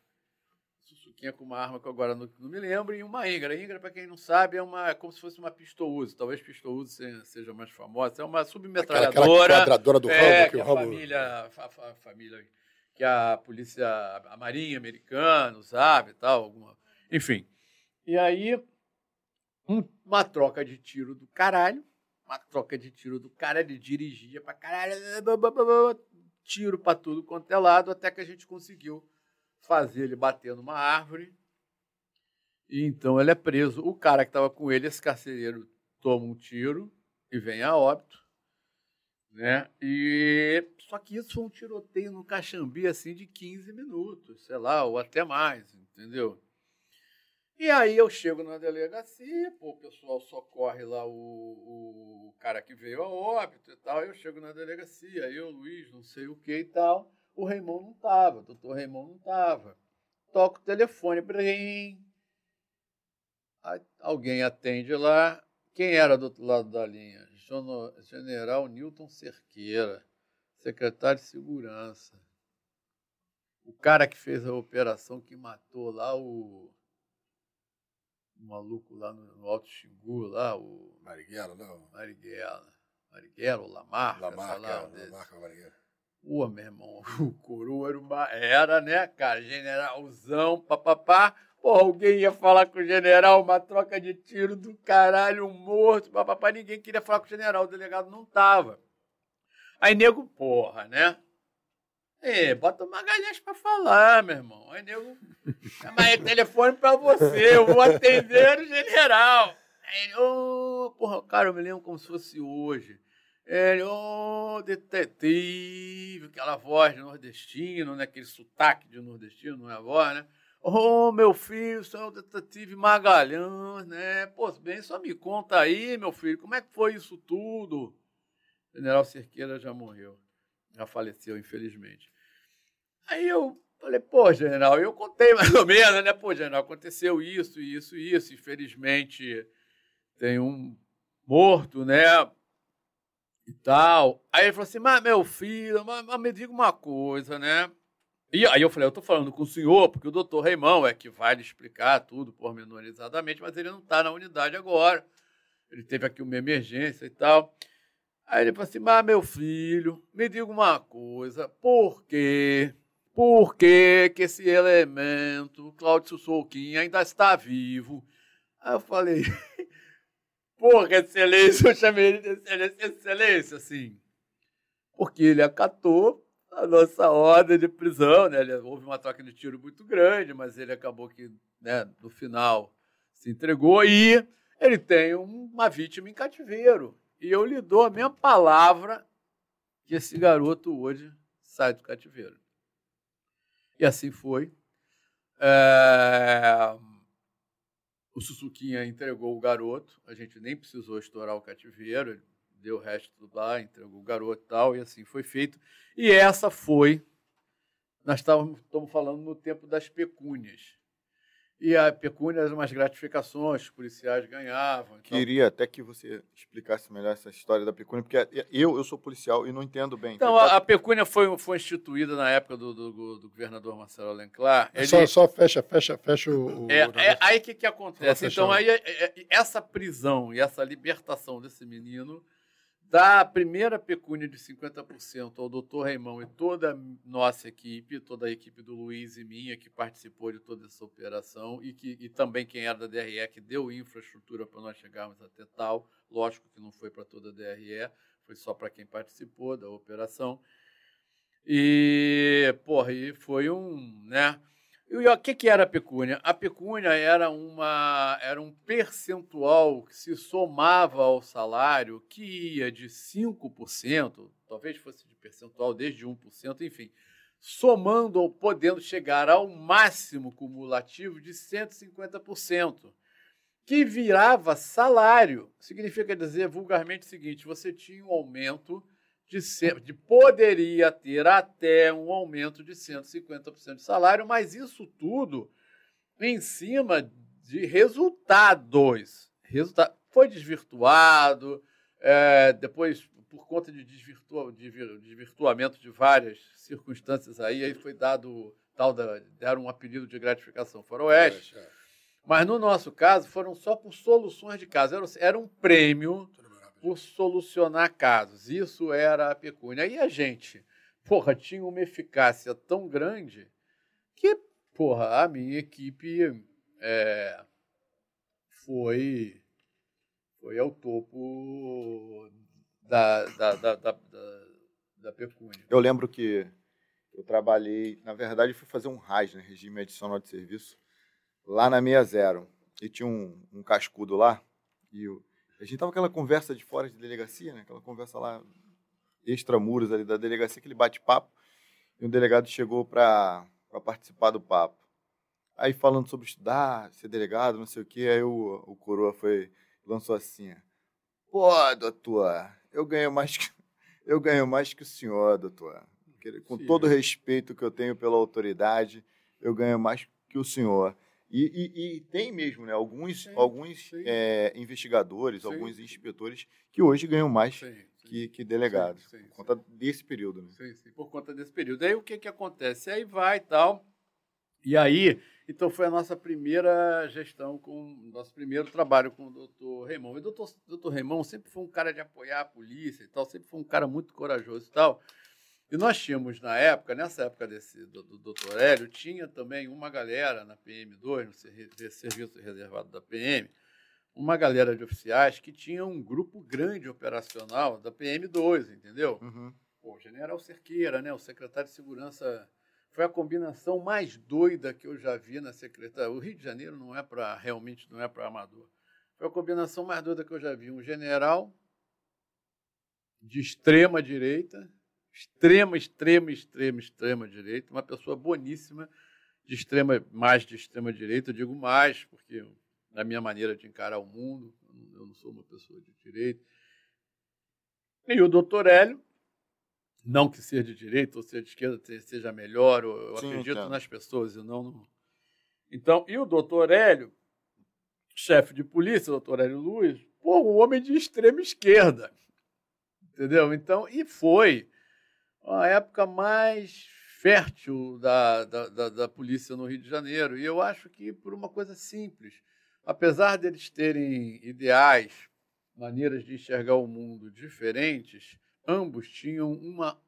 Sussuquinha com uma arma que eu agora não, não me lembro, e uma Ingra. Ingra, para quem não sabe, é uma, como se fosse uma pistol-use. Talvez pistol-use seja, mais famosa. É uma Aquela, aquela submetralhadora. quadradora do é, Rambo, que que o a Rambo. família, a, a família, que a polícia, a marinha americana usava e tal, alguma, enfim. E aí, uma troca de tiro do caralho, uma troca de tiro do cara, ele dirigia pra caralho, tiro pra tudo quanto é lado, até que a gente conseguiu fazer ele bater numa árvore. E então ele é preso. O cara que estava com ele, esse carcereiro, toma um tiro e vem a óbito né? E só que isso foi um tiroteio no Caxambi assim de 15 minutos, sei lá, ou até mais, entendeu? E aí eu chego na delegacia, pô, o pessoal socorre lá o, o cara que veio a óbito e tal, eu chego na delegacia, eu, Luiz, não sei o que e tal, o Raimon não tava, o doutor Raimon não tava. Toco o telefone, brim. Alguém atende lá, quem era do outro lado da linha? General Newton Cerqueira, secretário de Segurança. O cara que fez a operação que matou lá o, maluco lá no, no Alto Xingu, lá, o Marighella, não. Marighella. Marighella Lamarca, Lamarca, lá, é. Lamarca, Marighella. Pô, meu irmão, [LAUGHS] o coroa era, uma, era, né, cara? Generalzão, papapá. Pô, alguém ia falar com o general, uma troca de tiro do caralho, um morto, papapá. Ninguém queria falar com o general, o delegado não tava. Aí, nego, porra, né? É, bota o Magalhães pra falar, meu irmão. Aí, nego, aí o telefone pra você, eu vou atender o general. Aí ele, ô, porra, cara, eu me lembro como se fosse hoje. Ele, ô, detetive, aquela voz de nordestino, né? Aquele sotaque de nordestino, não é a voz, né? Ô, meu filho, sou o detetive Magalhães, né? Pô, bem, só me conta aí, meu filho, como é que foi isso tudo? O general Cerqueira já morreu, já faleceu, infelizmente. Aí eu falei, pô, general, eu contei [LAUGHS] mais ou menos, né? Pô, general, aconteceu isso, isso, isso. Infelizmente, tem um morto, né? E tal. Aí ele falou assim, mas meu filho, mas, mas me diga uma coisa, né? E aí eu falei, eu estou falando com o senhor, porque o doutor Reimão é que vai lhe explicar tudo pormenorizadamente, mas ele não está na unidade agora. Ele teve aqui uma emergência e tal. Aí ele falou assim, mas meu filho, me diga uma coisa, por quê? Por que, que esse elemento, Cláudio Souquinha, ainda está vivo? Aí eu falei, [LAUGHS] porra, excelência, eu chamei ele de excelência, excelência, assim. Porque ele acatou a nossa ordem de prisão, né? Houve uma troca de tiro muito grande, mas ele acabou que, né, no final, se entregou e ele tem uma vítima em cativeiro. E eu lhe dou a minha palavra que esse garoto hoje sai do cativeiro. E assim foi. É... O Sussuquinha entregou o garoto, a gente nem precisou estourar o cativeiro, deu o resto lá, entregou o garoto e tal, e assim foi feito. E essa foi, nós estávamos, estamos falando no tempo das pecúnias. E a pecúnia eram umas gratificações que os policiais ganhavam. Então... Queria até que você explicasse melhor essa história da pecúnia, porque eu, eu sou policial e não entendo bem. Então, a, a pecúnia foi, foi instituída na época do, do, do governador Marcelo Alencar. Ele... Só, só fecha, fecha, fecha o... É, é aí o que, que acontece? Então, aí, é, é, essa prisão e essa libertação desse menino da primeira pecúnia de 50% ao doutor Raimão e toda a nossa equipe, toda a equipe do Luiz e minha que participou de toda essa operação e, que, e também quem era da DRE que deu infraestrutura para nós chegarmos até tal. Lógico que não foi para toda a DRE, foi só para quem participou da operação. E, porra, e foi um, né? E o que, que era a pecúnia? A pecúnia era, uma, era um percentual que se somava ao salário que ia de 5%, talvez fosse de percentual desde 1%, enfim, somando ou podendo chegar ao máximo cumulativo de 150%, que virava salário. Significa dizer vulgarmente o seguinte: você tinha um aumento de, ser, de poderia ter até um aumento de 150% de salário, mas isso tudo em cima de resultados. Resultado, foi desvirtuado, é, depois, por conta de, desvirtua, de desvirtuamento de várias circunstâncias aí, aí foi dado tal da, deram um apelido de gratificação faroeste. É. Mas no nosso caso, foram só por soluções de caso. Era, era um prêmio por solucionar casos. Isso era a pecúnia. E a gente, porra, tinha uma eficácia tão grande que, porra, a minha equipe é, foi, foi ao topo da, da, da, da, da, pecúnia. Eu lembro que eu trabalhei, na verdade, fui fazer um RAS, né, Regime Adicional de Serviço, lá na 60. E tinha um, um cascudo lá, e eu, a gente tava aquela conversa de fora de delegacia, né? Aquela conversa lá extramuros ali da delegacia, aquele bate-papo. E um delegado chegou para participar do papo. Aí falando sobre estudar, ser delegado, não sei o quê, aí o, o coroa foi lançou assim: "Pô, doutor, eu ganho mais que [LAUGHS] eu ganho mais que o senhor, doutor. Com Sim. todo o respeito que eu tenho pela autoridade, eu ganho mais que o senhor. E, e, e, tem mesmo, né? Alguns, sim, alguns sim. É, investigadores, sim, alguns inspetores que hoje ganham mais que, que delegados, por conta desse período. Né? Sim, sim, por conta desse período. Aí o que, que acontece? Aí vai e tal. E aí, então foi a nossa primeira gestão, com nosso primeiro trabalho com o doutor Raimon. E o doutor, doutor Raimon sempre foi um cara de apoiar a polícia e tal, sempre foi um cara muito corajoso e tal. E nós tínhamos, na época, nessa época desse, do, do doutor Hélio, tinha também uma galera na PM2, no serviço reservado da PM, uma galera de oficiais que tinha um grupo grande operacional da PM2, entendeu? Uhum. pô, General Cerqueira, né? O secretário de Segurança foi a combinação mais doida que eu já vi na secretaria. O Rio de Janeiro não é para realmente não é para amador. Foi a combinação mais doida que eu já vi. Um general de extrema direita, extrema, extrema, extrema, extrema direita, uma pessoa boníssima de extrema, mais de extrema direita, eu digo mais, porque na minha maneira de encarar o mundo, eu não sou uma pessoa de direita. E o doutor Hélio, não que seja de direita ou seja de esquerda seja melhor, eu Sim, acredito nas pessoas e não no... Então, e o doutor Hélio, chefe de polícia, doutor Hélio Luiz, pô, um homem de extrema esquerda. Entendeu? Então, e foi a época mais fértil da, da, da, da, polícia no Rio de Janeiro. E eu acho que por uma coisa simples. Apesar deles terem ideais, maneiras de enxergar o mundo diferentes, ambos tinham uma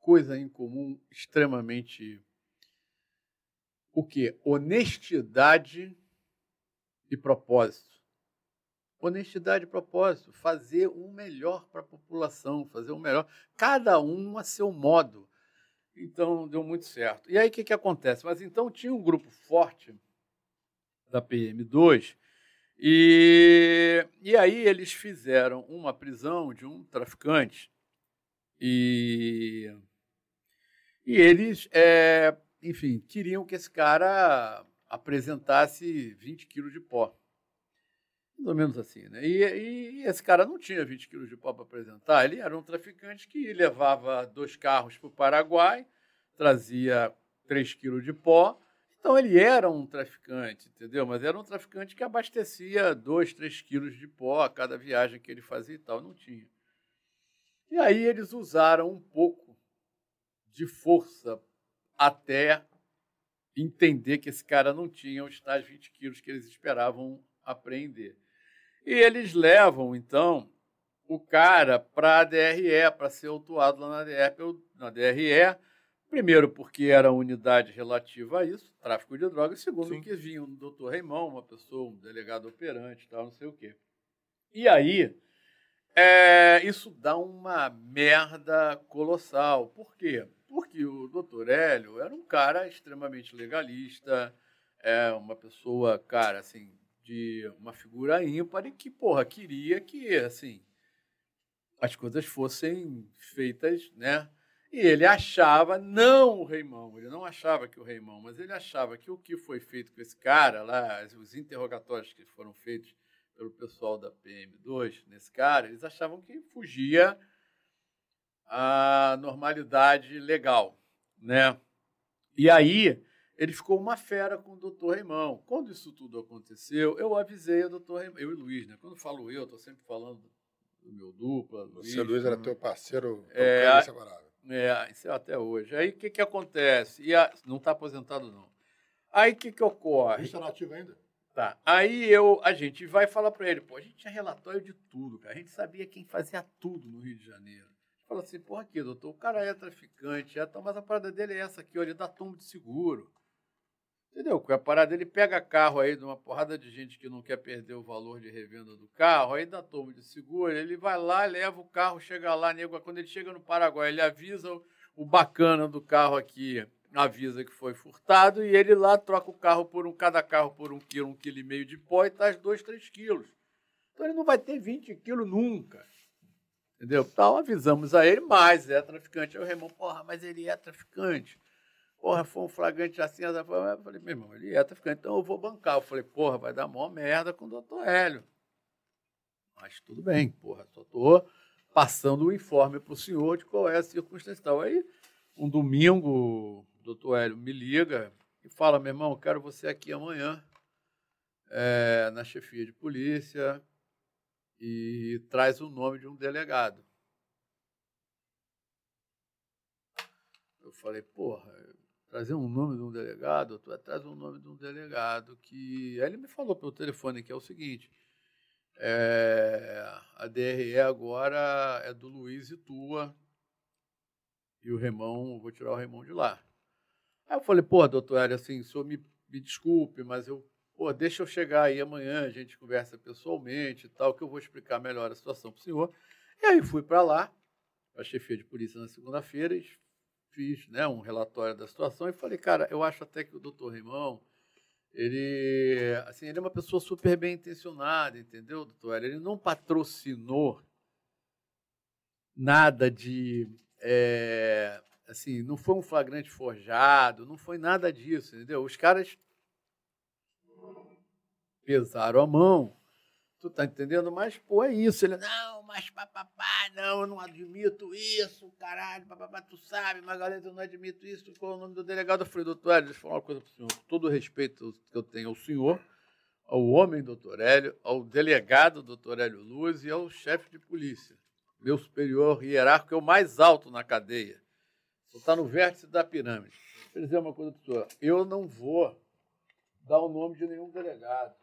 coisa em comum extremamente o que? Honestidade e propósito. Honestidade e propósito, fazer o melhor para a população, fazer o melhor, cada um a seu modo. Então deu muito certo. E aí o que, que acontece? Mas então tinha um grupo forte da PM2 e, e aí eles fizeram uma prisão de um traficante e, e eles, é, enfim, queriam que esse cara apresentasse 20 quilos de pó. Mais ou menos assim, né? E, e, esse cara não tinha 20 quilos de pó para apresentar, ele era um traficante que levava dois carros para o Paraguai, trazia 3 quilos de pó, então ele era um traficante, entendeu? Mas era um traficante que abastecia 2, 3 quilos de pó a cada viagem que ele fazia e tal, não tinha. E aí eles usaram um pouco de força até entender que esse cara não tinha os tais 20 quilos que eles esperavam apreender. E eles levam, então, o cara para a DRE, para ser autuado lá na DRE, na DRE, primeiro porque era unidade relativa a isso, tráfico de drogas, segundo Sim. que vinha um doutor Reimão, uma pessoa, um delegado operante, tal, não sei o quê. E aí, é, isso dá uma merda colossal. Por quê? Porque o doutor Hélio era um cara extremamente legalista, é uma pessoa, cara, assim, de uma figura ímpar e que, porra, queria que, assim, as coisas fossem feitas, né? E ele achava, não o Reimão, ele não achava que o Reimão, mas ele achava que o que foi feito com esse cara lá, os interrogatórios que foram feitos pelo pessoal da PM2 nesse cara, eles achavam que fugia a normalidade legal, né? E aí ele ficou uma fera com o doutor Reimão. Quando isso tudo aconteceu, eu avisei o doutor Reimão, eu e Luiz, né? Quando falo eu, estou sempre falando do meu dupla. Você, Luiz, era teu parceiro é, inseparável. É, isso é até hoje. Aí o que, que acontece? E a, não está aposentado, não. Aí o que, que ocorre? É nativo ainda? Tá. Aí eu, a gente vai falar para ele, pô, a gente tinha relatório de tudo, cara. A gente sabia quem fazia tudo no Rio de Janeiro. Fala assim, porra aqui, doutor, o cara é traficante, é, mas a parada dele é essa aqui, ó, ele dá tombo de seguro. Entendeu? A parada ele pega carro aí de uma porrada de gente que não quer perder o valor de revenda do carro, aí dá tombo de seguro, ele vai lá, leva o carro, chega lá, nego, quando ele chega no Paraguai, ele avisa o, o bacana do carro aqui, avisa que foi furtado e ele lá troca o carro por um, cada carro por um quilo, um quilo e meio de pó e traz dois, três quilos. Então ele não vai ter 20 quilos nunca. Entendeu? Então avisamos a ele, mas é traficante. Aí o Raymond, porra, mas ele é traficante. Porra, foi um flagrante assim. Eu falei, meu irmão, ele é traficante, então eu vou bancar. Eu falei, porra, vai dar mó merda com o doutor Hélio. Mas tudo bem, porra, só tô passando o informe para o senhor de qual é a circunstância. Aí, um domingo, doutor Hélio me liga e fala, meu irmão, quero você aqui amanhã é, na chefia de polícia e traz o nome de um delegado. Eu falei, porra, trazer um nome de um delegado, tu traz um nome de um delegado que. Aí ele me falou pelo telefone que é o seguinte. É, a DRE agora é do Luiz e tua. E o Remão, vou tirar o Remão de lá. Aí eu falei, pô, doutor Hélio, assim, o senhor me, me desculpe, mas eu, pô, deixa eu chegar aí amanhã, a gente conversa pessoalmente e tal, que eu vou explicar melhor a situação para o senhor. E aí fui para lá, a chefia de polícia na segunda-feira fiz né, um relatório da situação e falei, cara, eu acho até que o doutor Rimão, ele, assim, ele é uma pessoa super bem intencionada, entendeu, doutor? Ele não patrocinou nada de. É, assim, não foi um flagrante forjado, não foi nada disso, entendeu? Os caras pesaram a mão, tu tá entendendo? Mas, pô, é isso. Ele, não, mas papapá, não, eu não admito isso, caralho, papapá, tu sabe, Magalhães, eu não admito isso. Qual é o nome do delegado? Eu falei, doutor Hélio, deixa eu falar uma coisa pro senhor. Com todo o respeito que eu tenho ao senhor, ao homem, doutor Hélio, ao delegado, doutor Hélio Luz, e ao chefe de polícia meu superior hierárquico é o mais alto na cadeia. Você está no vértice da pirâmide. Eu dizer uma coisa para o senhor. Eu não vou dar o nome de nenhum delegado.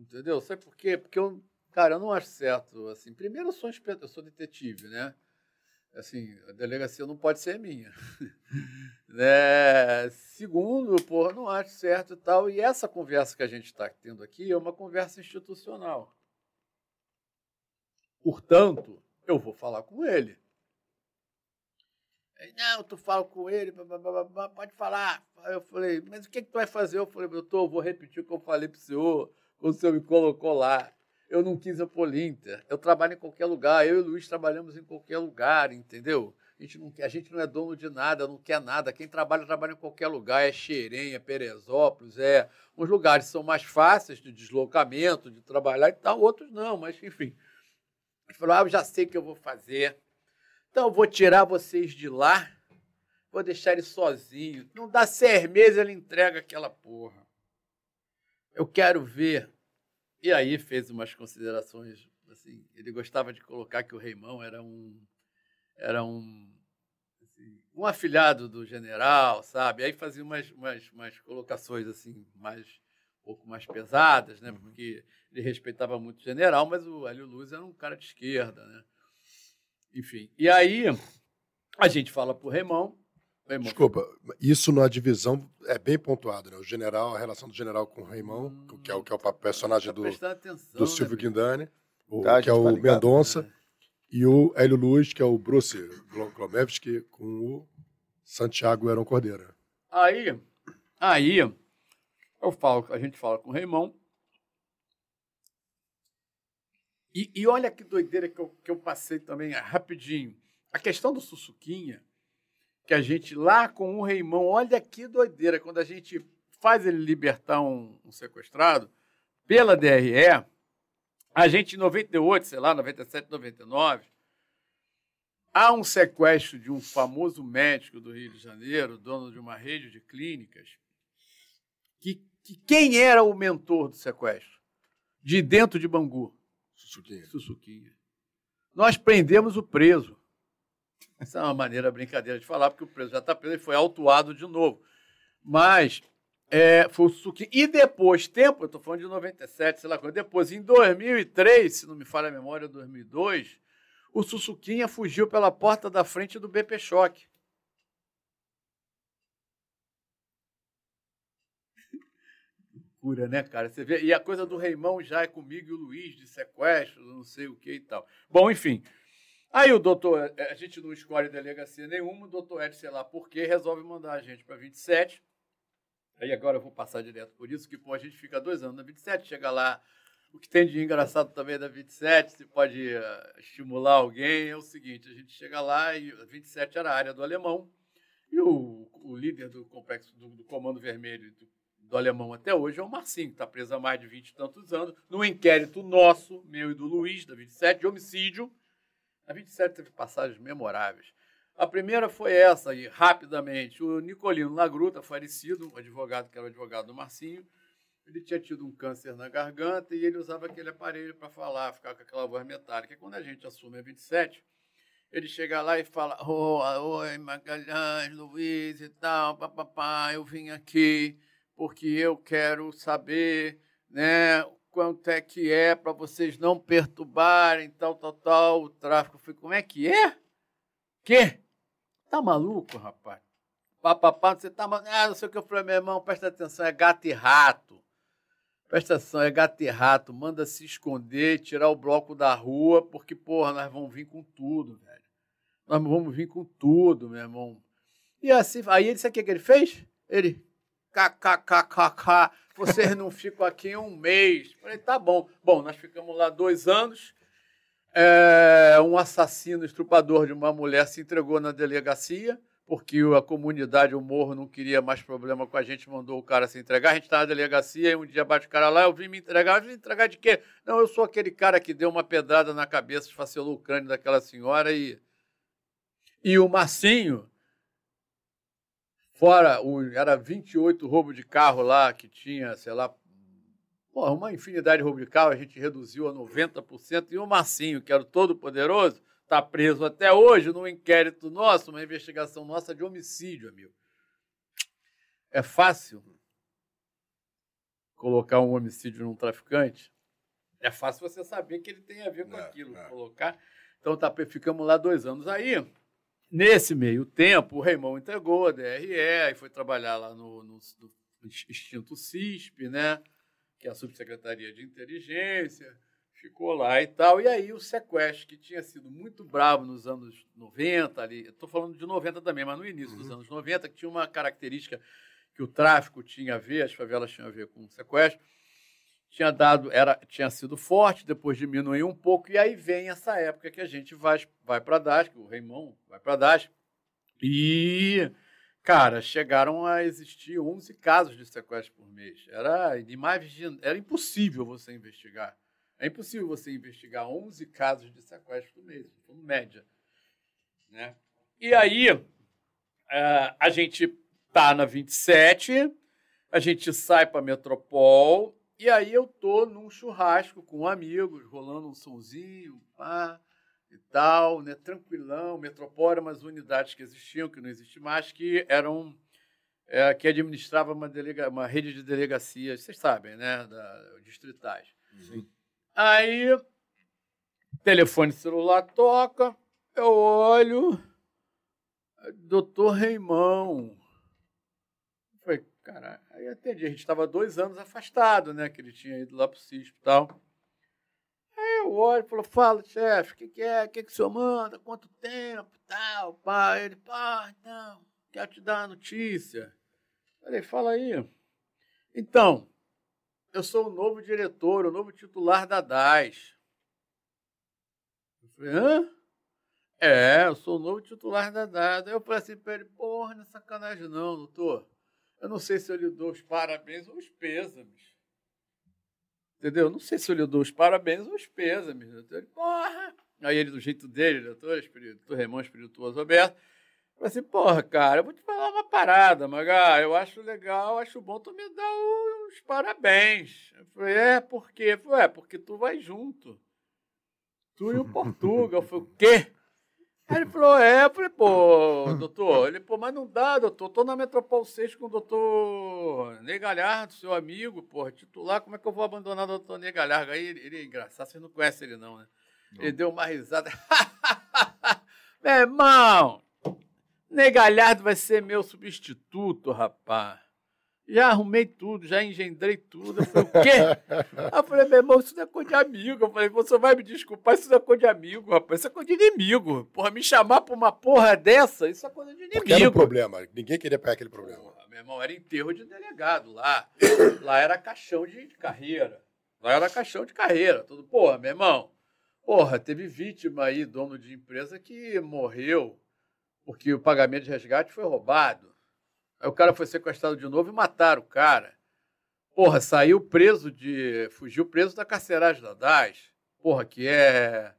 Entendeu? Sabe por quê? Porque eu, cara, eu não acho certo. Assim, primeiro, eu sou, eu sou detetive, né? Assim, a delegacia não pode ser minha. [LAUGHS] né? Segundo, porra, não acho certo e tal. E essa conversa que a gente está tendo aqui é uma conversa institucional. Portanto, eu vou falar com ele. não, tu fala com ele, pode falar. Eu falei, mas o que, que tu vai fazer? Eu falei, doutor, eu vou repetir o que eu falei para o senhor, o senhor me colocou lá. Eu não quis a Polinter. Eu trabalho em qualquer lugar. Eu e o Luiz trabalhamos em qualquer lugar, entendeu? A gente, não, a gente não é dono de nada, não quer nada. Quem trabalha, trabalha em qualquer lugar. É Xerém, é Peresópolis, é. Uns lugares são mais fáceis de deslocamento, de trabalhar e tal, outros não, mas enfim. Ele falou: Ah, eu já sei o que eu vou fazer. Então eu vou tirar vocês de lá, vou deixar ele sozinho. Não dá seis meses, ele entrega aquela porra. Eu quero ver. E aí fez umas considerações. Assim, ele gostava de colocar que o Reimão era um. Era um. Assim, um afilhado do general, sabe? Aí fazia umas, umas, umas colocações assim, mais um pouco mais pesadas, né? Uhum. Porque ele respeitava muito o general, mas o Hélio Luz era um cara de esquerda, né? Enfim. E aí a gente fala pro Remão. Raimão Desculpa, isso na divisão é bem pontuado, né? O general, a relação do general com o Raimão, hum, que é o que é o personagem do, atenção, do Silvio né, Guindani, o, tá, que é o tá Mendonça, né? e o Hélio Luz, que é o Bruce Glomevski, com o Santiago Heron Cordeira. Aí, aí eu falo, a gente fala com o Raimão, E, e olha que doideira que eu, que eu passei também rapidinho. A questão do Sussuquinha, que a gente lá com o Reimão, olha que doideira, quando a gente faz ele libertar um, um sequestrado pela DRE, a gente em 98, sei lá, 97, 99, há um sequestro de um famoso médico do Rio de Janeiro, dono de uma rede de clínicas, que, que quem era o mentor do sequestro? De dentro de Bangu. Sussuquinha. Sussuquinha. Nós prendemos o preso. Essa é uma maneira brincadeira de falar, porque o preso já está preso e foi autuado de novo. Mas é, foi o Sussuquinha. E depois, tempo, eu estou falando de 97, sei lá quando, depois, em 2003, se não me falha a memória, 2002, o Sussuquinha fugiu pela porta da frente do BP Choque. loucura, né, cara? Você vê, e a coisa do Reimão já é comigo e o Luiz de sequestro, não sei o que e tal. Bom, enfim. Aí o doutor, é, a gente não escolhe delegacia nenhuma, o doutor Ed, sei lá por quê, resolve mandar a gente para 27. Aí agora eu vou passar direto por isso, que pô, a gente fica dois anos na 27, chega lá, o que tem de engraçado também da 27, se pode uh, estimular alguém, é o seguinte, a gente chega lá e a 27 era a área do alemão, e o, o líder do complexo do, do Comando Vermelho do do alemão até hoje é o Marcinho, que está preso há mais de 20 e tantos anos, num inquérito nosso, meu e do Luiz, da 27, de homicídio. A 27 teve passagens memoráveis. A primeira foi essa aí, rapidamente. O Nicolino Lagruta, falecido, um advogado que era o advogado do Marcinho, ele tinha tido um câncer na garganta e ele usava aquele aparelho para falar, ficar com aquela voz metálica. Quando a gente assume a 27, ele chega lá e fala: oh, Oi, Magalhães, Luiz e tal, papapá, eu vim aqui porque eu quero saber né, quanto é que é para vocês não perturbarem, tal, tal, tal, o tráfico. Eu falei, como é que é? Quê? Tá maluco, rapaz? Papapá, você tá maluco? Ah, não sei o que eu falei, meu irmão, presta atenção, é gato e rato. Presta atenção, é gato e rato, manda se esconder, tirar o bloco da rua, porque, porra, nós vamos vir com tudo, velho. Nós vamos vir com tudo, meu irmão. E assim, aí ele sabe o que ele fez? Ele, kkkk, vocês não ficam aqui um mês. Falei, tá bom. Bom, nós ficamos lá dois anos. É, um assassino estrupador de uma mulher se entregou na delegacia, porque a comunidade, o morro, não queria mais problema com a gente, mandou o cara se entregar. A gente estava na delegacia e um dia bate o cara lá, eu vim me entregar. Eu vim me entregar de quê? Não, eu sou aquele cara que deu uma pedrada na cabeça, esfacelou o crânio daquela senhora e. E o Marcinho, fora, o, era 28 roubos de carro lá, que tinha, sei lá, Porra, uma infinidade de roubo de carro, a gente reduziu a 90%, e o Marcinho, que era o todo-poderoso, está preso até hoje num inquérito nosso, uma investigação nossa de homicídio, amigo. É fácil colocar um homicídio num traficante? É fácil você saber que ele tem a ver com é, aquilo. É. Colocar. Então tá, ficamos lá dois anos. Aí, nesse meio tempo, o Raimão entregou a DRE e foi trabalhar lá no, no, no extinto CISP, né? que é a Subsecretaria de Inteligência, ficou lá e tal. E aí o sequestro, que tinha sido muito bravo nos anos 90, ali, estou falando de 90 também, mas no início uhum. dos anos 90, que tinha uma característica que o tráfico tinha a ver, as favelas tinham a ver com o sequestro, tinha dado, era, tinha sido forte, depois diminuiu um pouco, e aí vem essa época que a gente vai, vai para DASC, o Raimon vai para DASC, e Cara, chegaram a existir 11 casos de sequestro por mês. Era, era impossível você investigar. É impossível você investigar 11 casos de sequestro por mês, em média. Né? E aí, é, a gente tá na 27, a gente sai para Metropol, e aí eu tô num churrasco com amigos, rolando um sonzinho, pá e tal, né? tranquilão, Metropol umas unidades que existiam, que não existem mais, que eram é, que administrava uma, delega, uma rede de delegacias, vocês sabem, né, da, distritais. Sim. Aí, telefone celular toca, eu olho, doutor Reimão. Falei, cara, aí atendi, a gente estava dois anos afastado, né, que ele tinha ido lá para o CISP e tal. Aí eu olho e falo, fala, chefe, o que, que, é? O que, que o senhor manda? Quanto tempo? Tal, pá. Ele, pá, então, quero te dar a notícia. Falei, fala aí. Então, eu sou o novo diretor, o novo titular da DAS. Eu falei, hã? É, eu sou o novo titular da DAS. Aí eu falei assim para ele, porra, não é sacanagem não, doutor. Eu não sei se eu lhe dou os parabéns ou os pêsames. Entendeu? Não sei se eu lhe dou os parabéns ou os pêsames. Doutor. Porra! Aí ele, do jeito dele, doutor, espírito, Remão Espirituoso Aberto, falou assim, porra, cara, eu vou te falar uma parada, Magá, eu acho legal, acho bom tu me dar os parabéns. Eu falei, é, por quê? Eu falei, é, porque tu vai junto. Tu e o [LAUGHS] Portugal. Eu falei, o quê? Aí ele falou, é, eu falei, pô, doutor, ele, pô, mas não dá, doutor, tô na Metropol 6 com o doutor Ney Galhardo, seu amigo, pô, titular, como é que eu vou abandonar o doutor Ney Galhardo? Aí ele, ele é engraçado, vocês não conhecem ele não, né? Não. Ele deu uma risada, [LAUGHS] meu irmão, Ney Galhardo vai ser meu substituto, rapaz já arrumei tudo, já engendrei tudo. Eu falei, o quê? Aí [LAUGHS] eu falei, meu irmão, isso não é coisa de amigo. Eu falei, você vai me desculpar, isso não é coisa de amigo, rapaz. Isso é coisa de inimigo. Porra, me chamar pra uma porra dessa, isso é coisa de inimigo. Porque era um problema, ninguém queria pegar aquele problema. Porra, meu irmão, era enterro de delegado lá. lá era caixão de, de carreira. Lá era caixão de carreira. Tudo, porra, meu irmão. Porra, teve vítima aí, dono de empresa, que morreu porque o pagamento de resgate foi roubado. Aí o cara foi sequestrado de novo e mataram o cara. Porra, saiu preso de. Fugiu preso da carceragem da DAS. Porra, que é.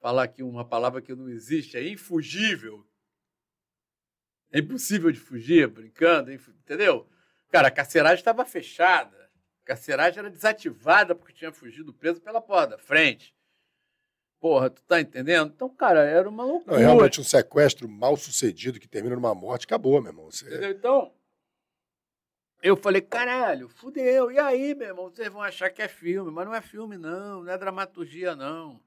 Falar aqui uma palavra que não existe, é infugível. É impossível de fugir, brincando, entendeu? Cara, a carceragem estava fechada. A carceragem era desativada porque tinha fugido preso pela porta da frente. Porra, tu tá entendendo? Então, cara, era uma loucura. Não, realmente um sequestro mal sucedido que termina numa morte, acabou, meu irmão. Você... Entendeu? Então, eu falei, caralho, fudeu. E aí, meu irmão, vocês vão achar que é filme, mas não é filme, não, não é dramaturgia, não.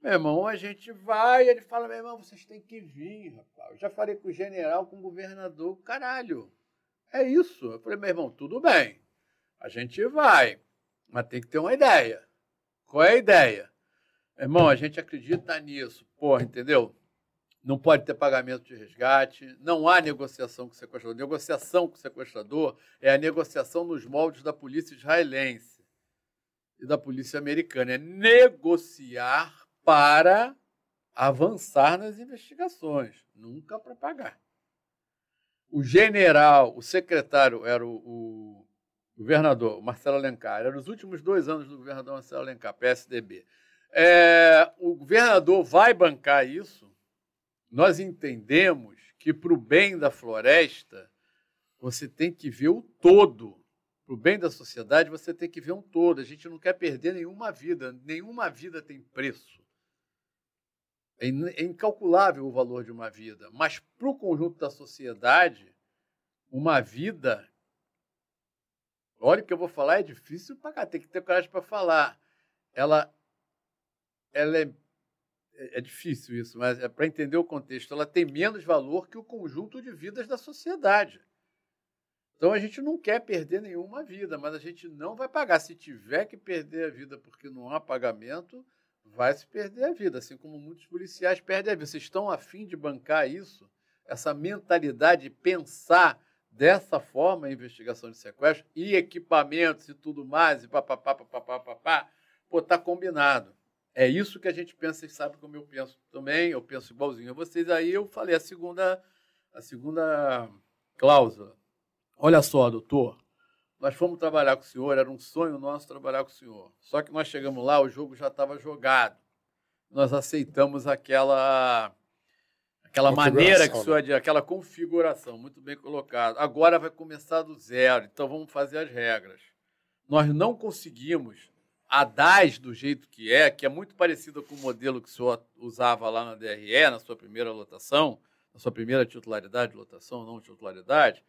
Meu irmão, a gente vai, ele fala, meu irmão, vocês têm que vir, rapaz. Eu já falei com o general, com o governador, caralho. É isso. Eu falei, meu irmão, tudo bem. A gente vai, mas tem que ter uma ideia. Qual é a ideia? Irmão, a gente acredita nisso, porra, entendeu? não pode ter pagamento de resgate, não há negociação com o sequestrador. Negociação com o sequestrador é a negociação nos moldes da polícia israelense e da polícia americana. É negociar para avançar nas investigações, nunca para pagar. O general, o secretário era o, o governador Marcelo Alencar, era os últimos dois anos do governador Marcelo Alencar, PSDB. É, o governador vai bancar isso. Nós entendemos que, para o bem da floresta, você tem que ver o todo. Para o bem da sociedade, você tem que ver um todo. A gente não quer perder nenhuma vida. Nenhuma vida tem preço. É, é incalculável o valor de uma vida. Mas para o conjunto da sociedade, uma vida. Olha o que eu vou falar, é difícil para cá, tem que ter coragem para falar. Ela, ela é, é difícil isso, mas é para entender o contexto. Ela tem menos valor que o conjunto de vidas da sociedade. Então a gente não quer perder nenhuma vida, mas a gente não vai pagar. Se tiver que perder a vida porque não há pagamento, vai se perder a vida, assim como muitos policiais perdem a vida. Vocês estão afim de bancar isso? Essa mentalidade de pensar dessa forma a investigação de sequestro e equipamentos e tudo mais, e papapá, papapá, papapá, pô, tá combinado. É isso que a gente pensa, e sabe como eu penso também, eu penso igualzinho a vocês. Aí eu falei a segunda, a segunda cláusula. Olha só, doutor, nós fomos trabalhar com o senhor, era um sonho nosso trabalhar com o senhor. Só que nós chegamos lá, o jogo já estava jogado. Nós aceitamos aquela aquela maneira que o senhor né? aquela configuração, muito bem colocado. Agora vai começar do zero, então vamos fazer as regras. Nós não conseguimos a DAS do jeito que é, que é muito parecida com o modelo que o senhor usava lá na DRE, na sua primeira lotação, na sua primeira titularidade, lotação, não titularidade,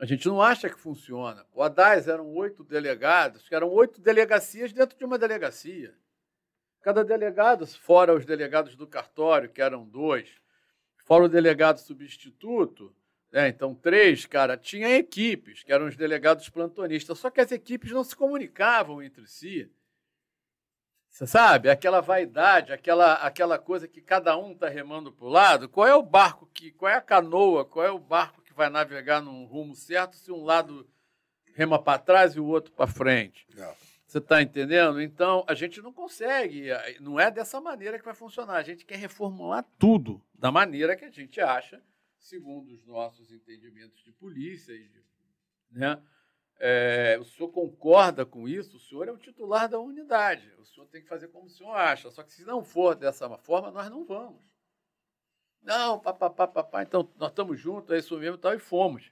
a gente não acha que funciona. O Haddad eram oito delegados, que eram oito delegacias dentro de uma delegacia. Cada delegado, fora os delegados do cartório, que eram dois, fora o delegado substituto, né, então três, cara, tinha equipes, que eram os delegados plantonistas, só que as equipes não se comunicavam entre si. Você sabe, aquela vaidade, aquela, aquela coisa que cada um está remando para o lado. Qual é o barco que, qual é a canoa, qual é o barco que vai navegar num rumo certo se um lado rema para trás e o outro para frente. Não. Você está entendendo? Então, a gente não consegue, não é dessa maneira que vai funcionar. A gente quer reformular tudo da maneira que a gente acha, segundo os nossos entendimentos de polícia. Né? É, o senhor concorda com isso? O senhor é o titular da unidade. O senhor tem que fazer como o senhor acha. Só que se não for dessa forma, nós não vamos. Não, papapá, papá, então nós estamos juntos, é isso mesmo tal, e fomos.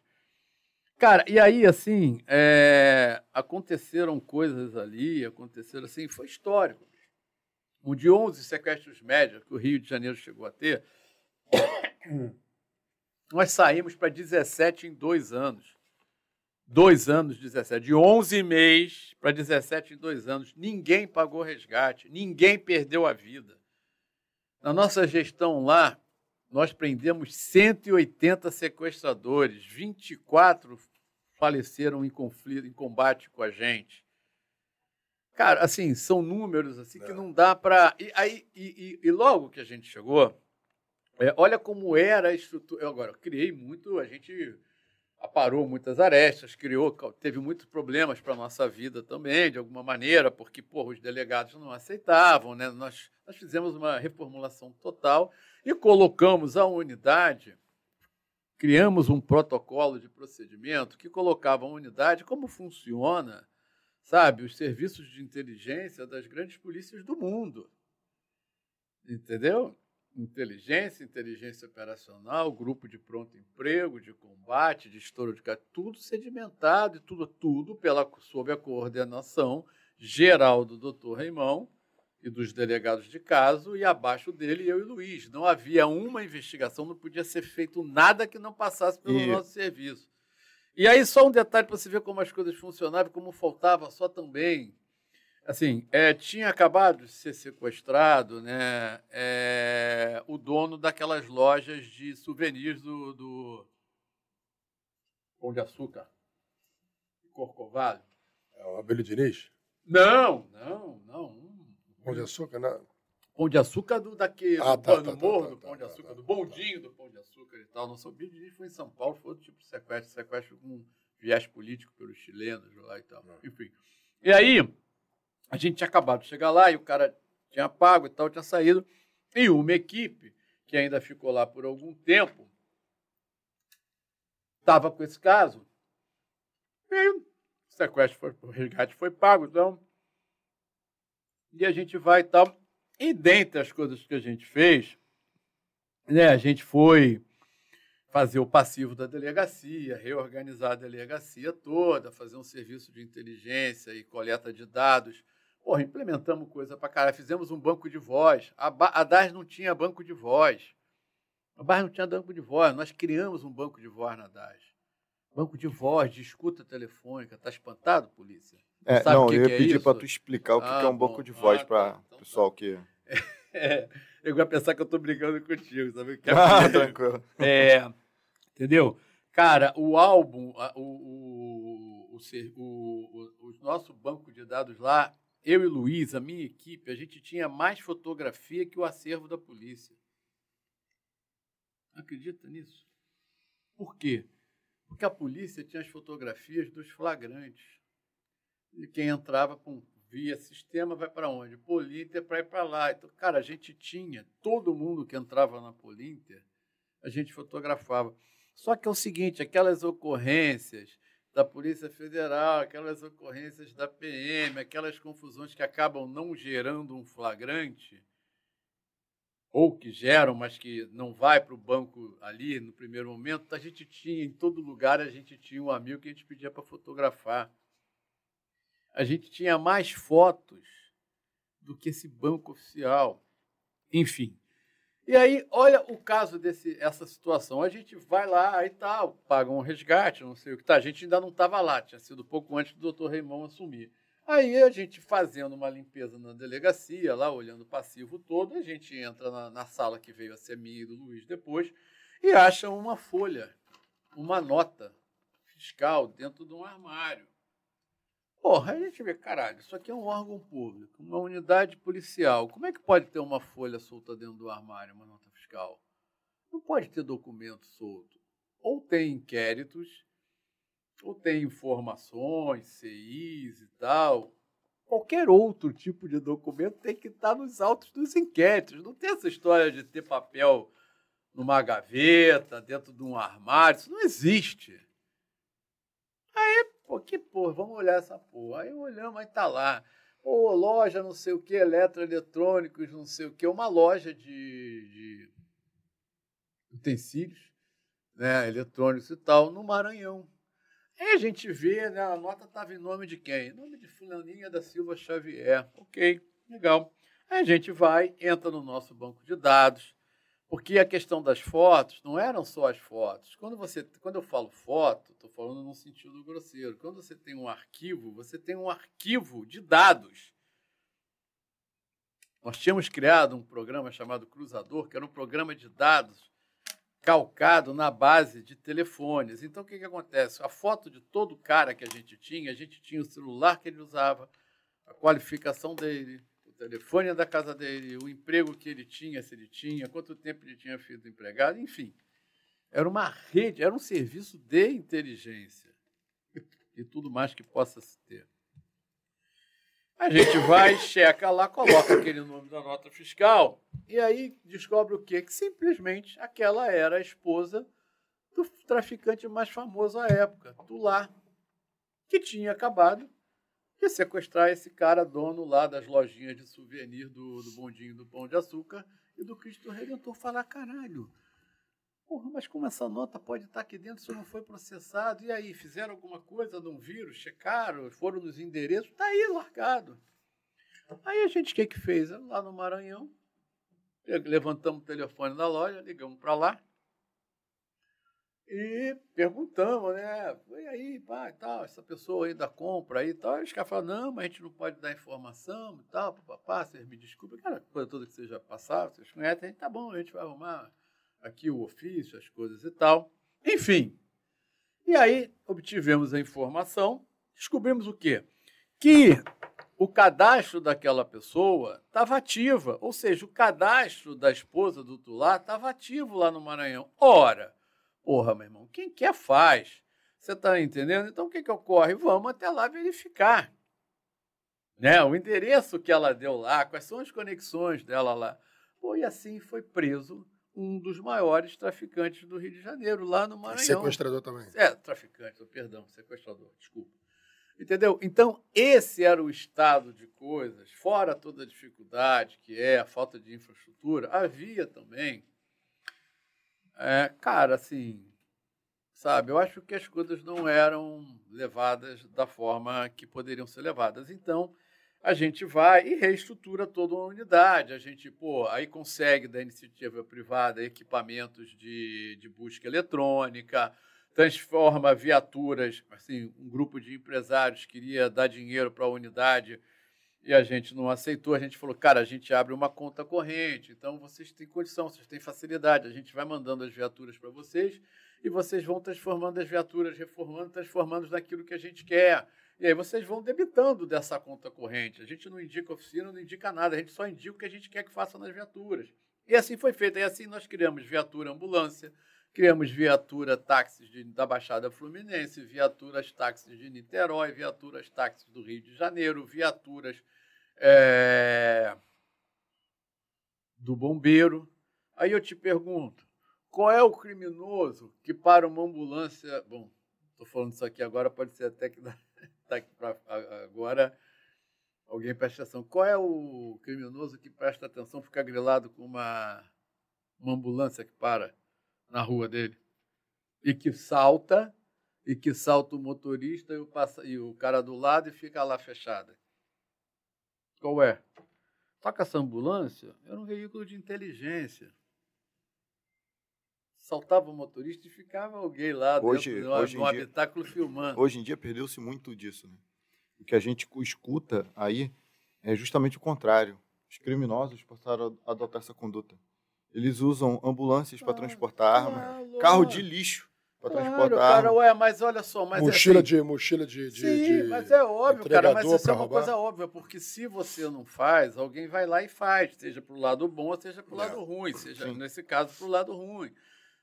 Cara, e aí, assim, é, aconteceram coisas ali, aconteceram assim, foi histórico. Um de 11 sequestros médios que o Rio de Janeiro chegou a ter, nós saímos para 17 em dois anos. Dois anos, 17. De 11 meses para 17 em dois anos. Ninguém pagou resgate, ninguém perdeu a vida. Na nossa gestão lá, nós prendemos 180 sequestradores, 24 faleceram em conflito, em combate com a gente. Cara, assim, são números assim que é. não dá para. E, aí, e, e, e, logo que a gente chegou, é, olha como era a estrutura. Eu agora, criei muito, a gente aparou muitas arestas, criou, teve muitos problemas para a nossa vida também, de alguma maneira, porque porra, os delegados não aceitavam, né? Nós, nós fizemos uma reformulação total e colocamos a unidade, criamos um protocolo de procedimento que colocava a unidade como funciona, sabe, os serviços de inteligência das grandes polícias do mundo. Entendeu? Inteligência, inteligência operacional, grupo de pronto emprego, de combate, de estouro de tudo sedimentado e tudo, tudo pela, sob a coordenação geral do doutor Raimão e dos delegados de caso, e abaixo dele eu e Luiz. Não havia uma investigação, não podia ser feito nada que não passasse pelo e... nosso serviço. E aí, só um detalhe para você ver como as coisas funcionavam, como faltava só também assim, é, tinha acabado de ser sequestrado né, é, o dono daquelas lojas de souvenirs do, do Pão de Açúcar, Corcovado. É o Abelho Diniz? Não, não, não. Pão de Açúcar, não. Pão de açúcar do daquele Ah, do tá, Pão- tá, do tá, morro, tá, do pão de tá, açúcar, tá, do tá, bondinho do pão de açúcar e tal. Nosso objetivo foi em São Paulo, foi outro tipo de sequestro, sequestro com viés político pelos chilenos lá e tal. É. Enfim. E aí, a gente tinha acabado de chegar lá e o cara tinha pago e tal, tinha saído. E uma equipe, que ainda ficou lá por algum tempo, estava com esse caso. E o sequestro foi, o resgate foi pago, então. E a gente vai e tal. E dentre as coisas que a gente fez, né, a gente foi fazer o passivo da delegacia, reorganizar a delegacia toda, fazer um serviço de inteligência e coleta de dados. Porra, implementamos coisa pra caralho. Fizemos um banco de voz. A, ba- a DAS não tinha banco de voz. A DAS não tinha banco de voz. Nós criamos um banco de voz na DAS. Banco de voz, de escuta telefônica. Tá espantado, polícia? É, Sabe não, o que eu ia é pedir para tu explicar o que, Ah, que é um bom. banco de voz Ah, para tá. Então tá. pessoal que. [LAUGHS] É, eu vou pensar que eu tô brincando contigo, sabe? Que é [LAUGHS] Ah, tranquilo. É, entendeu? Cara, o álbum, o, o, o, o, o, o nosso banco de dados lá, eu e Luiz, a minha equipe, a gente tinha mais fotografia que o acervo da polícia. Acredita nisso? Por quê? Porque a polícia tinha as fotografias dos flagrantes. E quem entrava pum, via sistema vai para onde? Polinter para ir para lá. Então, cara, a gente tinha, todo mundo que entrava na Polinter, a gente fotografava. Só que é o seguinte, aquelas ocorrências da Polícia Federal, aquelas ocorrências da PM, aquelas confusões que acabam não gerando um flagrante, ou que geram, mas que não vai para o banco ali no primeiro momento, a gente tinha, em todo lugar, a gente tinha um amigo que a gente pedia para fotografar. A gente tinha mais fotos do que esse banco oficial. Enfim. E aí, olha o caso desse essa situação. A gente vai lá e tal, paga um resgate, não sei o que tá. A gente ainda não estava lá, tinha sido pouco antes do doutor Raimon assumir. Aí a gente fazendo uma limpeza na delegacia, lá olhando o passivo todo, a gente entra na, na sala que veio a ser minha e do Luiz depois e acha uma folha, uma nota fiscal dentro de um armário. Porra, a gente vê, caralho, isso aqui é um órgão público, uma unidade policial. Como é que pode ter uma folha solta dentro do armário, uma nota fiscal? Não pode ter documento solto. Ou tem inquéritos, ou tem informações, CIs e tal. Qualquer outro tipo de documento tem que estar nos autos dos inquéritos. Não tem essa história de ter papel numa gaveta, dentro de um armário. Isso não existe. Aí, pô, que porra, vamos olhar essa porra. Aí olhamos, aí tá lá. Pô, loja não sei o que, eletroeletrônicos, não sei o que, uma loja de, de utensílios, né, eletrônicos e tal, no Maranhão. Aí a gente vê, né, a nota estava em nome de quem? Em nome de Fulaninha da Silva Xavier. Ok, legal. Aí a gente vai, entra no nosso banco de dados, porque a questão das fotos não eram só as fotos. Quando, você, quando eu falo foto, estou falando num sentido grosseiro. Quando você tem um arquivo, você tem um arquivo de dados. Nós tínhamos criado um programa chamado Cruzador, que era um programa de dados calcado na base de telefones. Então, o que, que acontece? A foto de todo cara que a gente tinha, a gente tinha o celular que ele usava, a qualificação dele, telefone da casa dele, o emprego que ele tinha, se ele tinha, quanto tempo ele tinha sido empregado, enfim. Era uma rede, era um serviço de inteligência e, tudo mais que possa se ter. A gente vai, checa lá, coloca aquele nome da nota fiscal e aí descobre o quê? Que simplesmente aquela era a esposa do traficante mais famoso à época, Lar, que tinha acabado de sequestrar esse cara dono lá das lojinhas de souvenir do, do bondinho do Pão de Açúcar e do Cristo Redentor. Falar, caralho, porra, mas como essa nota pode estar aqui dentro se não foi processado? E aí, fizeram alguma coisa, não viram, checaram, foram nos endereços? Está aí largado. Aí a gente, o que que fez? Lá no Maranhão, levantamos o telefone da loja, ligamos para lá e perguntamos, né? E aí, pá, e tal, essa pessoa ainda compra aí e tal. E os caras falaram, não, mas a gente não pode dar informação e tal, papá, vocês me desculpem. Cara, coisa toda que já passaram, vocês conhecem, a gente, tá bom, a gente vai arrumar aqui o ofício, as coisas e tal. Enfim. E aí obtivemos a informação, descobrimos o quê? Que o cadastro daquela pessoa estava ativa, ou seja, o cadastro da esposa do Tulá estava ativo lá no Maranhão. Ora, porra, meu irmão, quem quer faz. Você está entendendo? Então, o que, que ocorre? Vamos até lá verificar. Né? O endereço que ela deu lá, quais são as conexões dela lá. Pô, e assim foi preso um dos maiores traficantes do Rio de Janeiro, lá no Maranhão. Sequestrador também. É, traficante, perdão, sequestrador, desculpa. Entendeu? Então, esse era o estado de coisas, fora toda a dificuldade que é a falta de infraestrutura, havia também. É, cara, assim, sabe, eu acho que as coisas não eram levadas da forma que poderiam ser levadas. Então, a gente vai e reestrutura toda uma unidade. A gente, pô, aí consegue da iniciativa privada equipamentos de, de busca eletrônica, transforma viaturas, assim, um grupo de empresários queria dar dinheiro para a unidade e a gente não aceitou. A gente falou, cara, a gente abre uma conta corrente, então vocês têm condição, vocês têm facilidade, a gente vai mandando as viaturas para vocês e vocês vão transformando as viaturas, reformando, transformando naquilo que a gente quer. E aí vocês vão debitando dessa conta corrente. A gente não indica oficina, não indica nada, a gente só indica o que a gente quer que faça nas viaturas. E assim foi feito. E assim nós criamos viatura ambulância, criamos viatura táxis de, da Baixada Fluminense, viaturas táxis de Niterói, viaturas táxis do Rio de Janeiro, viaturas é, do bombeiro. Aí eu te pergunto, qual é o criminoso que para uma ambulância. Bom, estou falando isso aqui agora, pode ser até que está [LAUGHS] aqui para agora. Alguém presta atenção. Qual é o criminoso que presta atenção, fica grilado com uma, uma ambulância que para na rua dele? E que salta, e que salta o motorista e o, passa, e o cara do lado e fica lá fechada. Qual é? Toca essa ambulância era um veículo de inteligência. Saltava o motorista e ficava alguém lá hoje, dentro hoje no dia, habitáculo filmando. Hoje em dia perdeu-se muito disso. Né? O que a gente escuta aí é justamente o contrário. Os criminosos passaram a adotar essa conduta. Eles usam ambulâncias para transportar armas, carro de lixo para Claro, transportar cara, ué, mas olha só, mas mochila assim, de mochila de, de, Sim, de mas é óbvio, cara, mas isso é uma roubar. coisa óbvia, porque se você não faz, alguém vai lá e faz, seja pro lado bom, seja pro lado ruim, seja, Sim. nesse caso, pro lado ruim.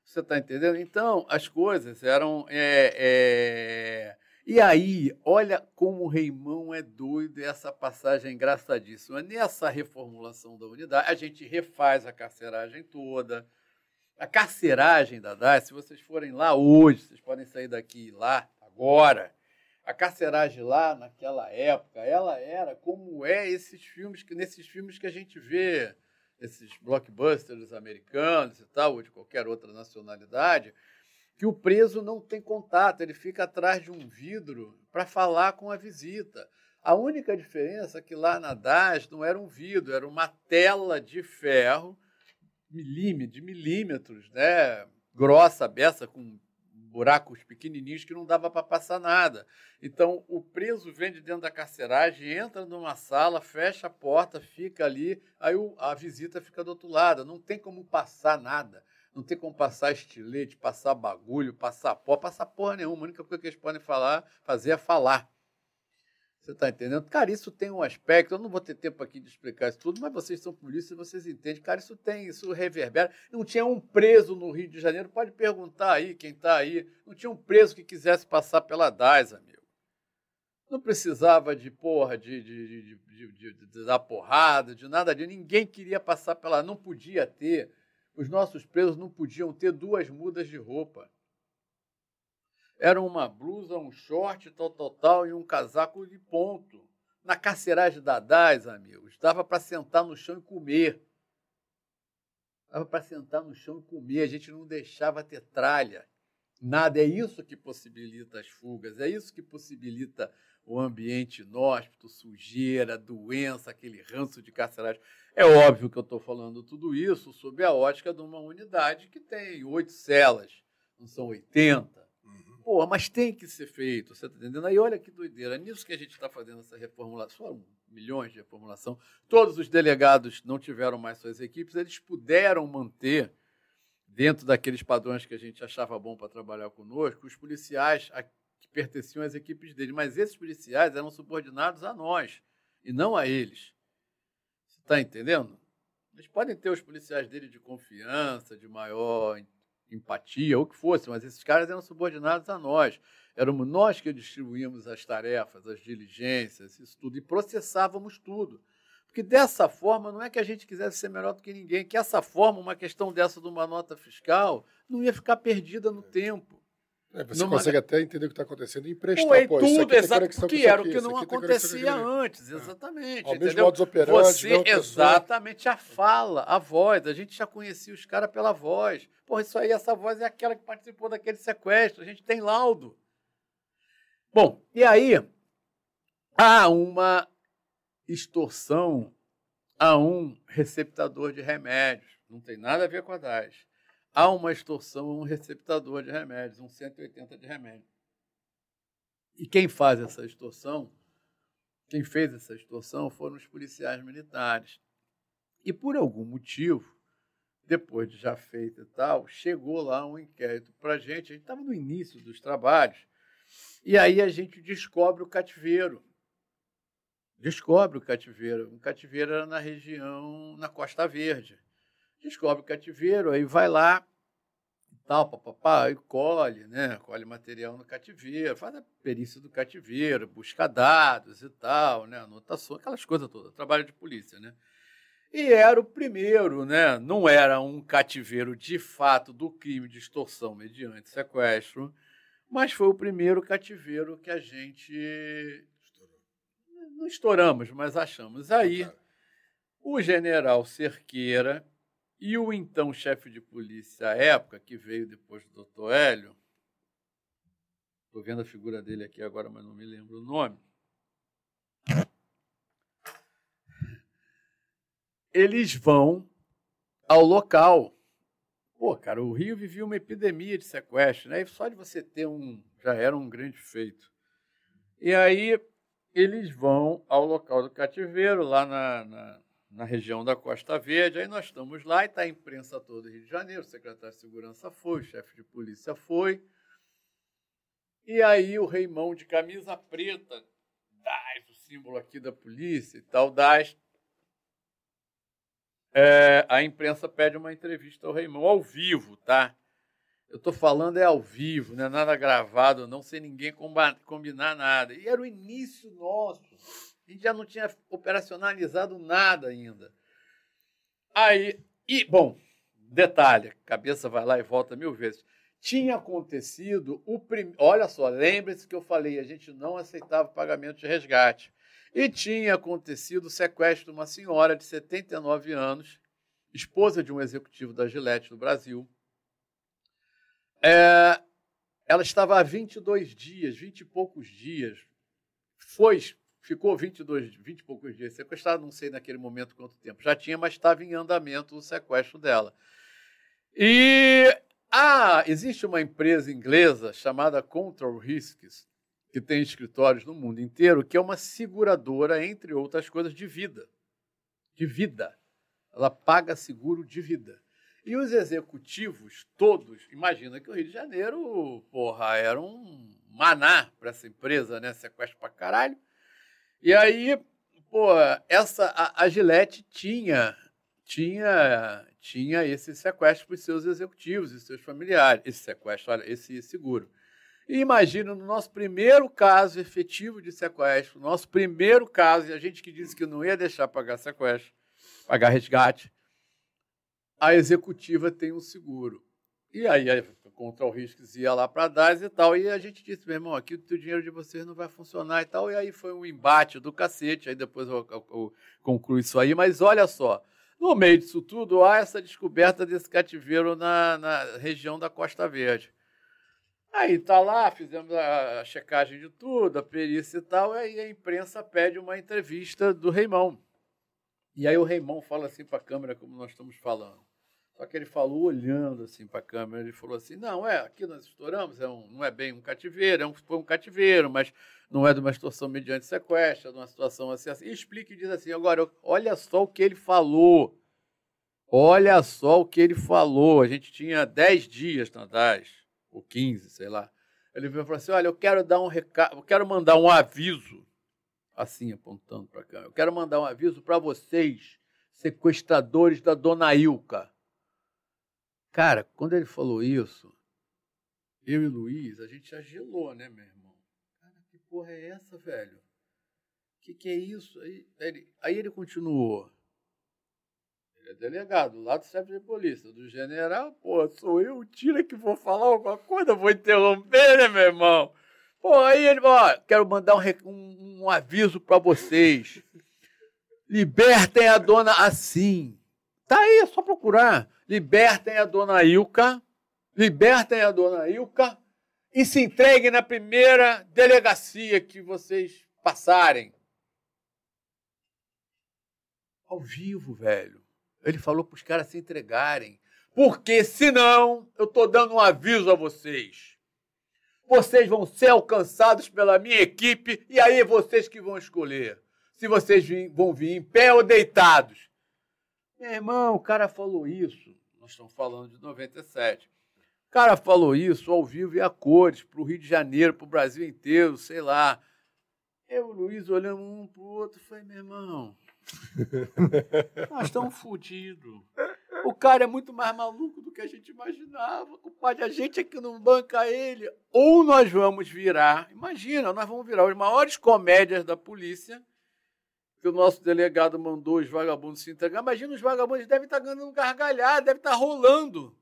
Você está entendendo? Então, as coisas eram. é, é, E aí, olha como o Reimão é doido, essa passagem é engraçadíssima. Nessa reformulação da unidade, a gente refaz a carceragem toda. A carceragem da DAS, se vocês forem lá hoje, vocês podem sair daqui e lá agora. A carceragem lá, naquela época, ela era como é esses filmes que nesses filmes que a gente vê, esses blockbusters americanos e tal, ou de qualquer outra nacionalidade, que o preso não tem contato, ele fica atrás de um vidro para falar com a visita. A única diferença é que lá na DAS não era um vidro, era uma tela de ferro milímetros, de milímetros, né? grossa, beça, com buracos pequenininhos que não dava para passar nada. Então, o preso vem de dentro da carceragem, entra numa sala, fecha a porta, fica ali, aí a visita fica do outro lado. Não tem como passar nada. Não tem como passar estilete, passar bagulho, passar pó, passar porra nenhuma. A única coisa que eles podem falar, fazer é falar. Você está entendendo? Cara, isso tem um aspecto, eu não vou ter tempo aqui de explicar isso tudo, mas vocês são polícia, vocês entendem. Cara, isso tem, isso reverbera. Não tinha um preso no Rio de Janeiro, pode perguntar aí, quem está aí. Não tinha um preso que quisesse passar pela DAS, amigo. Não precisava de porra, de, de, de- de dar porrada, de nada disso. Ninguém queria passar pela. Não podia ter. Os nossos presos não podiam ter duas mudas de roupa. Era uma blusa, um short, tal, tal, tal, e um casaco de ponto. Na carceragem da DAS, amigos, dava para sentar no chão e comer. Dava para sentar no chão e comer. A gente não deixava ter tralha. Nada. É isso que possibilita as fugas, é isso que possibilita o ambiente inóspito, sujeira, doença, aquele ranço de carceragem. É óbvio que eu estou falando tudo isso sob a ótica de uma unidade que tem oito celas, não são 80. Pô, mas tem que ser feito, você está entendendo? Aí olha que doideira, nisso que a gente está fazendo essa reformulação, milhões de reformulação, todos os delegados não tiveram mais suas equipes, eles puderam manter, dentro daqueles padrões que a gente achava bom para trabalhar conosco, os policiais a- que pertenciam às equipes deles, mas esses policiais eram subordinados a nós. e não a eles. Você está entendendo? Eles podem ter os policiais dele de confiança, de maior empatia, ou o que fosse, mas esses caras eram subordinados a nós. Éramos nós que distribuíamos as tarefas, as diligências, isso tudo, e processávamos tudo. Porque dessa forma, não é que a gente quisesse ser melhor do que ninguém, que essa forma, uma questão dessa de uma nota fiscal, não ia ficar perdida no tempo. É, você Numa... consegue até entender o que está acontecendo e emprestar. Foi pô, tudo, exato, porque era o que não acontecia antes, exatamente. É. Ao modos operantes, você, exatamente, a fala, a voz. A gente já conhecia os caras pela voz. Pô, isso aí, essa voz é aquela que participou daquele sequestro. A gente tem laudo. Bom, e aí há uma extorsão a um receptador de remédios. Não tem nada a ver com a DAS. Há uma extorsão a um receptador de remédios, um 180 de remédio. E quem faz essa extorsão, quem fez essa extorsão foram os policiais militares. E por algum motivo, depois de já feito e tal, chegou lá um inquérito para a gente. A gente estava no início dos trabalhos. E aí a gente descobre o cativeiro descobre o cativeiro. O cativeiro era na região, na Costa Verde. Descobre o cativeiro, aí vai lá e tal, papapá, e colhe, né? Colhe material no cativeiro, faz a perícia do cativeiro, busca dados e tal, né? Anotação, aquelas coisas todas, trabalho de polícia, né? E era o primeiro, né? Não era um cativeiro de fato do crime de extorsão mediante sequestro, mas foi o primeiro cativeiro que a gente não estouramos, mas achamos. Aí, o general Cerqueira e o então chefe de polícia à época, que veio depois do doutor Hélio, estou vendo a figura dele aqui agora, mas não me lembro o nome. Eles vão ao local. Pô, cara, o Rio vivia uma epidemia de sequestro, né? E só de você ter um. já era um grande feito. E aí eles vão ao local do cativeiro, lá na, na, na, região da Costa Verde. Aí nós estamos lá e está a imprensa toda do Rio de Janeiro, o secretário de Segurança foi, o chefe de polícia foi. E aí o Reimão de camisa preta, DAS, o símbolo aqui da polícia e tal, DAS. É, a imprensa pede uma entrevista ao Reimão ao vivo, tá? Eu estou falando é ao vivo, não é nada gravado, não sem ninguém combinar nada. E era o início nosso. A gente já não tinha operacionalizado nada ainda. Aí, e, bom, detalhe, cabeça vai lá e volta mil vezes. Tinha acontecido o primeiro. Olha só, lembre-se que eu falei, a gente não aceitava pagamento de resgate. E tinha acontecido o sequestro de uma senhora de 79 anos, esposa de um executivo da Gillette no Brasil é, ela estava há 22 dias, 20 e poucos dias. Foi, ficou 22, 20 e poucos dias sequestrada, não sei naquele momento quanto tempo já tinha, mas estava em andamento o sequestro dela. E ah, existe uma empresa inglesa chamada Control Risks, que tem escritórios no mundo inteiro, que é uma seguradora, entre outras coisas, de vida. De vida. Ela paga seguro de vida. E os executivos todos, imagina que o Rio de Janeiro, porra, era um maná para essa empresa, né? Sequestro para caralho. E aí, pô, essa a, a Gillette tinha tinha tinha esse sequestro para os seus executivos e seus familiares, esse sequestro, olha, esse seguro. E imagina no nosso primeiro caso efetivo de sequestro, nosso primeiro caso, e a gente que disse que não ia deixar pagar sequestro, pagar resgate, a executiva tem um seguro. E aí, contra o risco, ia lá para DAS e tal. E a gente disse, meu irmão, aqui o dinheiro de vocês não vai funcionar e tal. E aí foi um embate do cacete. Aí depois eu, eu, eu concluo isso aí. Mas olha só, no meio disso tudo, há essa descoberta desse cativeiro na, na região da Costa Verde. Aí tá lá, fizemos a checagem de tudo, a perícia e tal, e aí a imprensa pede uma entrevista do Reimão. E aí o Reimão fala assim para a câmera, como nós estamos falando. Só que ele falou olhando assim para a câmera, ele falou assim: não, é, aqui nós estouramos, é um, não é bem um cativeiro, é um, foi um cativeiro, mas não é de uma situação mediante sequestro, é de uma situação assim, assim. E explica e diz assim: agora, olha só o que ele falou. Olha só o que ele falou. A gente tinha 10 dias DAS, ou 15, sei lá. Ele veio e falou assim: olha, eu quero dar um recado, eu quero mandar um aviso assim apontando para cá. Eu quero mandar um aviso para vocês, sequestradores da Dona Ilka. Cara, quando ele falou isso, eu e Luiz, a gente já gelou, né, meu irmão? Cara, que porra é essa, velho? O que, que é isso? Aí ele, aí ele continuou. Ele é delegado lá do chefe de polícia, do general, pô, sou eu, tira que vou falar alguma coisa, vou interromper, né, meu irmão? Pô, aí ele, ó, quero mandar um, um, um aviso para vocês. Libertem a dona assim. Tá aí, é só procurar. Libertem a dona Ilka. Libertem a dona Ilka e se entreguem na primeira delegacia que vocês passarem. Ao vivo, velho. Ele falou para os caras se entregarem. Porque senão eu estou dando um aviso a vocês vocês vão ser alcançados pela minha equipe e aí vocês que vão escolher se vocês vão vir em pé ou deitados. Meu irmão, o cara falou isso. Nós estamos falando de 97. O cara falou isso ao vivo e a cores, para o Rio de Janeiro, para o Brasil inteiro, sei lá. Eu e o Luiz olhamos um para o outro e falei, meu irmão, [LAUGHS] nós estamos fodidos. O cara é muito mais maluco do que a gente imaginava. Compadre, a gente aqui não banca ele. Ou nós vamos virar, imagina, nós vamos virar as maiores comédias da polícia, que o nosso delegado mandou os vagabundos se entregar. Imagina, os vagabundos devem estar ganhando gargalhada, devem estar rolando.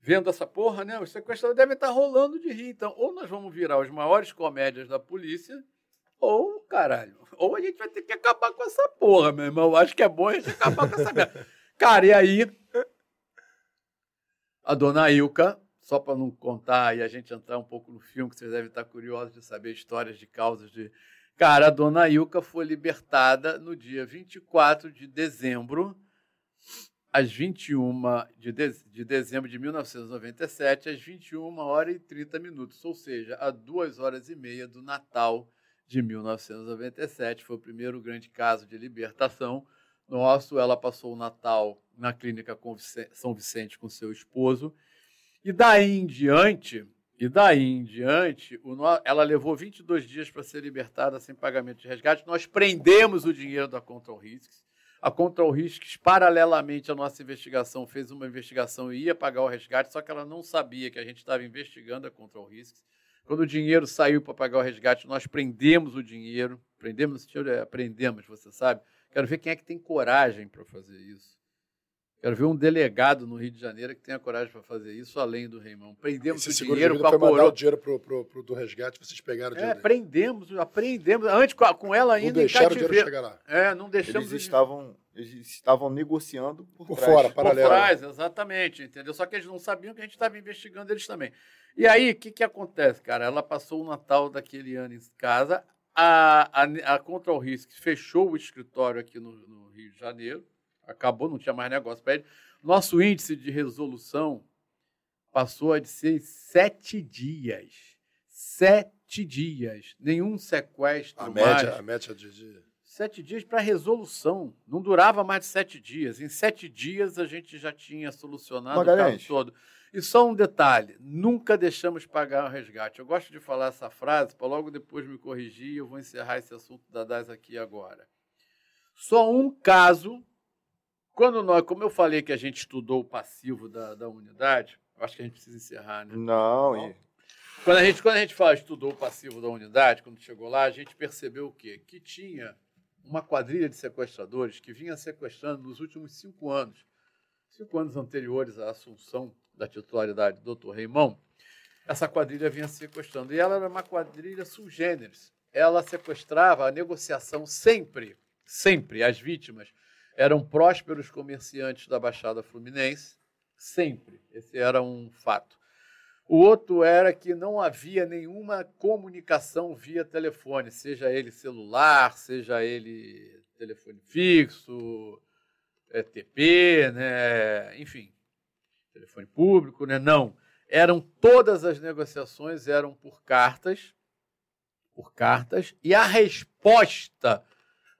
Vendo essa porra, né? Os sequestradores devem estar rolando de rir. Então, ou nós vamos virar as maiores comédias da polícia, ou, caralho, ou a gente vai ter que acabar com essa porra, meu irmão. Eu acho que é bom a gente acabar com essa merda. [LAUGHS] Cara, e aí, a dona Ilka, só para não contar e a gente entrar um pouco no filme, que vocês devem estar curiosos de saber histórias de causas de. Cara, a dona Ilka foi libertada no dia 24 de dezembro, às 21 de, de, de dezembro de 1997, às 21 horas e 30 minutos, ou seja, a duas horas e meia do Natal de 1997. Foi o primeiro grande caso de libertação nosso. Ela passou o Natal na clínica São Vicente com seu esposo. E daí em diante, e daí em diante, ela levou 22 dias para ser libertada sem pagamento de resgate. Nós prendemos o dinheiro da Control Risks. A Control Risks, paralelamente à nossa investigação, fez uma investigação e ia pagar o resgate, só que ela não sabia que a gente estava investigando a Control Risks. Quando o dinheiro saiu para pagar o resgate, nós prendemos o dinheiro. Prendemos, é, prendemos, você sabe, Quero ver quem é que tem coragem para fazer isso. Quero ver um delegado no Rio de Janeiro que tenha coragem para fazer isso, além do Reimão. Prendemos Esse o dinheiro com a coroa. o dinheiro pro, pro, pro, do resgate, vocês pegaram o dinheiro. É, prendemos, aprendemos. Antes com ela ainda não deixaram o dinheiro chegar lá. É, não deixamos. Eles estavam, eles estavam negociando por, por trás. fora, paralelo. Por trás, exatamente, entendeu? Só que eles não sabiam que a gente estava investigando eles também. E aí, o que, que acontece, cara? Ela passou o Natal daquele ano em casa, a, a, a Control Risk fechou o escritório aqui no, no, Rio de Janeiro, acabou, não tinha mais negócio para ele. Nosso índice de resolução passou a ser sete dias. Sete dias. Nenhum sequestro a média, mais. A média de... de... Sete dias para resolução. Não durava mais de sete dias. Em sete dias a gente já tinha solucionado Magalhães. o caso todo. E só um detalhe: nunca deixamos pagar o resgate. Eu gosto de falar essa frase para logo depois me corrigir e eu vou encerrar esse assunto da DAS aqui agora. Só um caso, quando nós, como eu falei que a gente estudou o passivo da, da unidade, acho que a gente precisa encerrar, né? Não, e... Quando a gente, quando a gente fala estudou o passivo da unidade, quando chegou lá, a gente percebeu o quê? Que tinha uma quadrilha de sequestradores que vinha sequestrando nos últimos cinco anos, cinco anos anteriores à assunção da titularidade do Dr. Reimão, essa quadrilha vinha sequestrando. E ela era uma quadrilha subgêneres. Ela sequestrava a negociação sempre, sempre. As vítimas eram prósperos comerciantes da Baixada Fluminense, sempre. Esse era um fato. O outro era que não havia nenhuma comunicação via telefone, seja ele celular, seja ele telefone fixo, ETP, né? enfim, telefone público, né? Não. Eram todas as negociações eram por cartas, por cartas, e a resposta,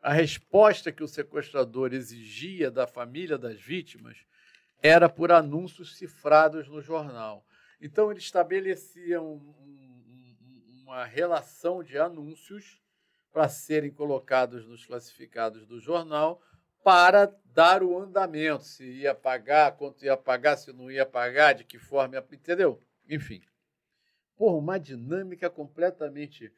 a resposta que o sequestrador exigia da família das vítimas era por anúncios cifrados no jornal. Então ele estabelecia um, um, uma relação de anúncios para serem colocados nos classificados do jornal para dar o andamento, se ia pagar, quanto ia pagar, se não ia pagar, de que forma, entendeu? Enfim. Porra, uma dinâmica completamente,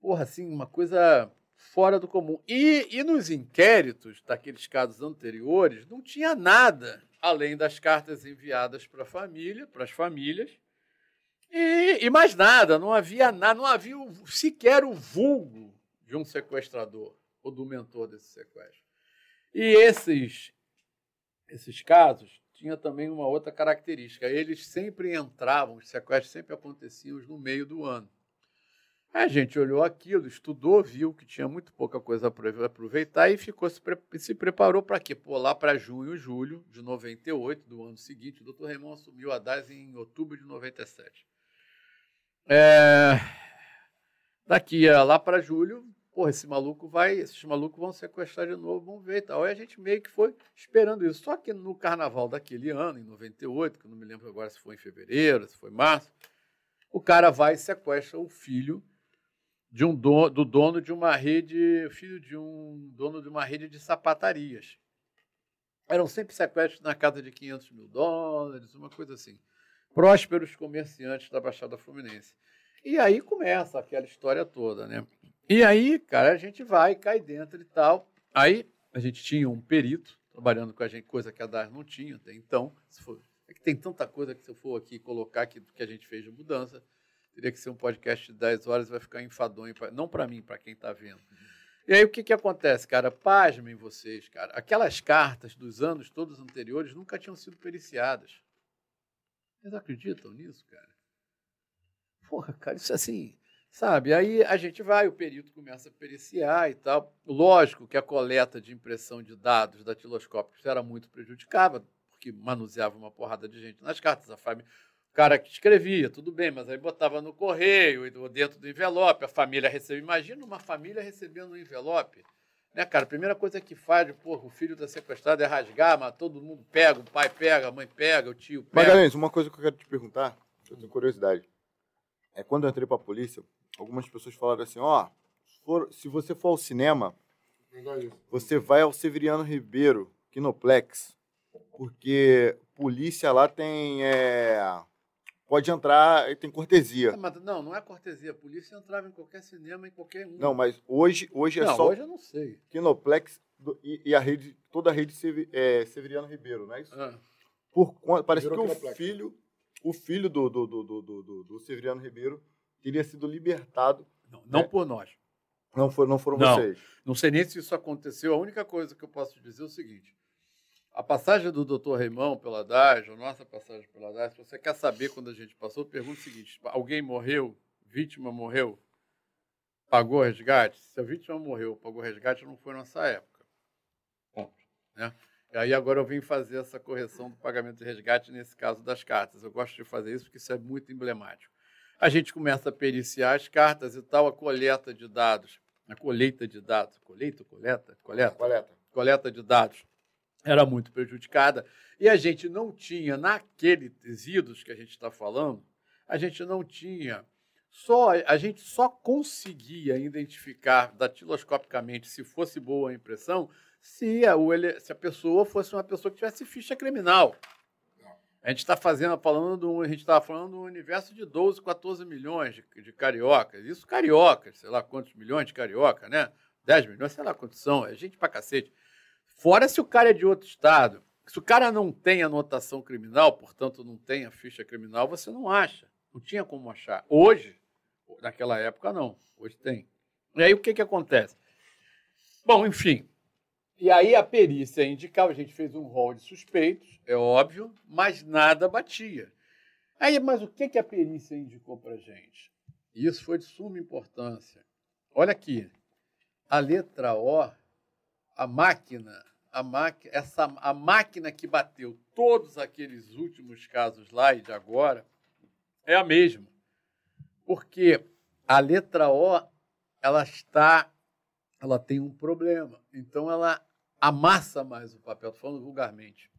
porra, assim, uma coisa fora do comum. E, e nos inquéritos daqueles casos anteriores, não tinha nada além das cartas enviadas para a família, para as famílias, e, e, mais nada, não havia nada, não havia sequer o vulgo de um sequestrador ou do mentor desse sequestro. E esses, esses casos tinha também uma outra característica. Eles sempre entravam, os sequestros sempre aconteciam no meio do ano. A gente olhou aquilo, estudou, viu que tinha muito pouca coisa para aproveitar e ficou se, pre se preparou para quê? Pô, lá para junho, julho de 98, do ano seguinte, o doutor Raymond assumiu a DAS em outubro de 97. É... Daqui a lá para julho, porra, esse maluco vai, esses malucos vão sequestrar de novo, vamos ver e tal. Aí a gente meio que foi esperando isso. Só que no carnaval daquele ano, em 98, que eu não me lembro agora se foi em fevereiro, se foi em março, o cara vai e sequestra o filho de um dono, do dono de uma rede, filho de um dono de uma rede de sapatarias. Eram sempre sequestros na casa de 500 mil dólares, uma coisa assim. Prósperos comerciantes da Baixada Fluminense. E aí começa aquela história toda, né? E aí, cara, a gente vai, cai dentro e tal. Aí a gente tinha um perito trabalhando com a gente, coisa que a DAR não tinha até então. For, é que tem tanta coisa que se eu for aqui colocar do que a gente fez de mudança, teria que ser um podcast de 10 horas, vai ficar enfadonho, pra, não para mim, para quem está vendo. E aí o que, que acontece, cara? Pasmem vocês, cara. Aquelas cartas dos anos todos anteriores nunca tinham sido periciadas. Vocês acreditam nisso, cara? Porra, cara, isso é assim, sabe? Aí a gente vai, o perito começa a periciar e tal. Lógico que a coleta de impressão de dados datiloscópicos era muito prejudicada, porque manuseava uma porrada de gente nas cartas. A família, cara que escrevia, tudo bem, mas aí botava no correio, dentro do envelope, a família recebia. Imagina uma família recebendo um envelope. Né, cara? A primeira coisa que faz, porra, o filho está sequestrado é rasgar, mas todo mundo pega, o pai pega, a mãe pega, o tio pega. Magalhães, uma coisa que eu quero te perguntar, eu tenho curiosidade. É quando eu entrei para a polícia, algumas pessoas falaram assim, ó, oh, se você for ao cinema, você vai ao Severiano Ribeiro, Kinoplex, porque polícia lá tem é, pode entrar e tem cortesia. Não, não, não é cortesia. A polícia entrava em qualquer cinema, em qualquer um. Não, mas hoje, hoje é não, só. Hoje eu não sei. Kinoplex do, e, e, a rede, toda a rede é, Severiano Ribeiro, não é isso? Ah. Por, parece Virou que o filho, o filho do, do, do, do, do, do Severiano Ribeiro teria sido libertado. Não, não né? por nós. Não, for, não foram não, vocês. Não sei nem se isso aconteceu. A única coisa que eu posso dizer é o seguinte: a passagem do doutor Reimão pela DAS, a nossa passagem pela DAS, se você quer saber quando a gente passou, pergunta o seguinte: alguém morreu? Vítima morreu? Pagou resgate? Se a vítima morreu, pagou resgate, não foi nessa época. Ponto. Né? E aí agora eu vim fazer essa correção do pagamento de resgate nesse caso das cartas. Eu gosto de fazer isso porque isso é muito emblemático. A gente começa a periciar as cartas e tal, a coleta de dados, a colheita de dados, colheita, coleta, coleta, coleta, coleta de dados era muito prejudicada e a gente não tinha, naqueles resíduos que a gente está falando, a gente não tinha só a gente só conseguia identificar datiloscopicamente se fosse boa a impressão se a, se a pessoa fosse uma pessoa que tivesse ficha criminal. A gente está fazendo, falando, a gente estava falando do universo de 12, 14 milhões de, de cariocas. Isso cariocas, sei lá quantos milhões de carioca, né? 10 milhões, sei lá quantos são, é gente pra cacete. Fora se o cara é de outro estado. Se o cara não tem anotação criminal, portanto não tem a ficha criminal, você não acha. Não tinha como achar. Hoje, naquela época, não. Hoje tem. E aí o que, que acontece? Bom, enfim. E aí a perícia indicava, a gente fez um rol de suspeitos, é óbvio, mas nada batia. Aí, mas o que, que a perícia indicou para gente? Isso foi de suma importância. Olha aqui, a letra O, a máquina a, máquina, essa, a máquina que bateu todos aqueles últimos casos lá e de agora é a mesma. Porque a letra O, ela está, ela tem um problema. Então ela amassa mais o papel, estou falando vulgarmente.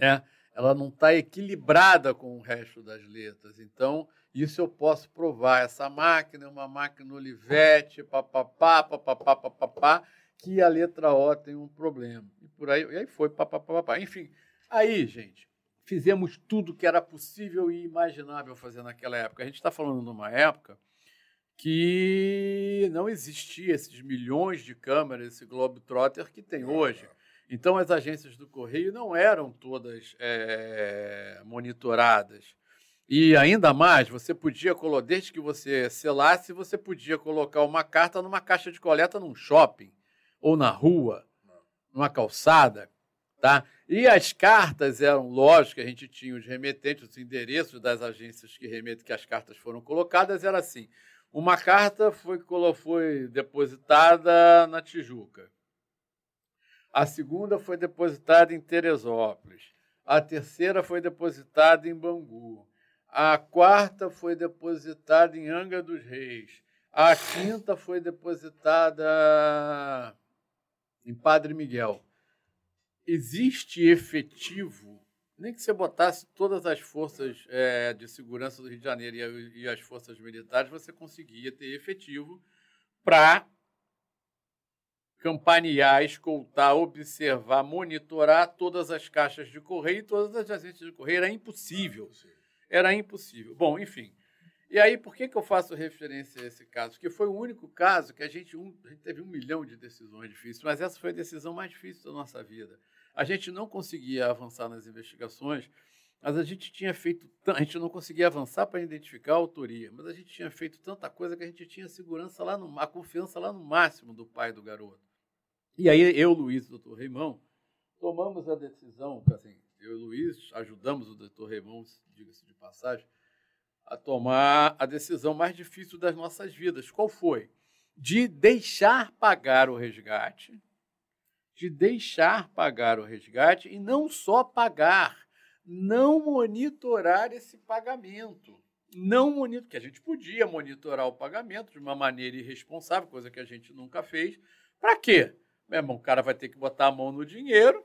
É, ela não está equilibrada com o resto das letras. Então, isso eu posso provar. Essa máquina é uma máquina Olivetti, papapá, papapá, papapá, que a letra O tem um problema. E por aí, e aí foi, papapá, Enfim, aí, gente, fizemos tudo que era possível e imaginável fazer naquela época. A gente está falando de uma época que não existia esses milhões de câmeras, esse Globetrotter que tem hoje. Então, as agências do Correio não eram todas é, monitoradas. E ainda mais, você podia colocar, desde que você selasse, você podia colocar uma carta numa caixa de coleta num shopping, ou na rua, numa calçada. Tá? E as cartas eram, lógico, a gente tinha os remetentes, os endereços das agências que remetem que as cartas foram colocadas, era assim. Uma carta foi, foi depositada na Tijuca. A segunda foi depositada em Teresópolis. A terceira foi depositada em Bangu. A quarta foi depositada em Angra dos Reis. A quinta foi depositada em Padre Miguel. Existe efetivo, nem que você botasse todas as forças é, de segurança do Rio de Janeiro e, e as forças militares, você conseguia ter efetivo para campanear, escoltar, observar, monitorar todas as caixas de correio e todas as agências de correio. Era impossível. Era impossível. Bom, enfim. E aí, por que, que eu faço referência a esse caso? Porque foi o único caso que a gente, um, a gente teve um milhão de decisões difíceis, mas essa foi a decisão mais difícil da nossa vida. A gente não conseguia avançar nas investigações, mas a gente tinha feito, a gente não conseguia avançar para identificar a autoria, mas a gente tinha feito tanta coisa que a gente tinha segurança lá no, a confiança lá no máximo do pai do garoto. E aí eu, Luiz e o doutor Reimão, tomamos a decisão, assim, eu e o Luiz ajudamos o doutor Reimão, diga-se de passagem, a tomar a decisão mais difícil das nossas vidas. Qual foi? De deixar pagar o resgate, de deixar pagar o resgate e não só pagar, não monitorar esse pagamento. Não monitorar, que a gente podia monitorar o pagamento de uma maneira irresponsável, coisa que a gente nunca fez. Para quê? Meu irmão, o cara vai ter que botar a mão no dinheiro,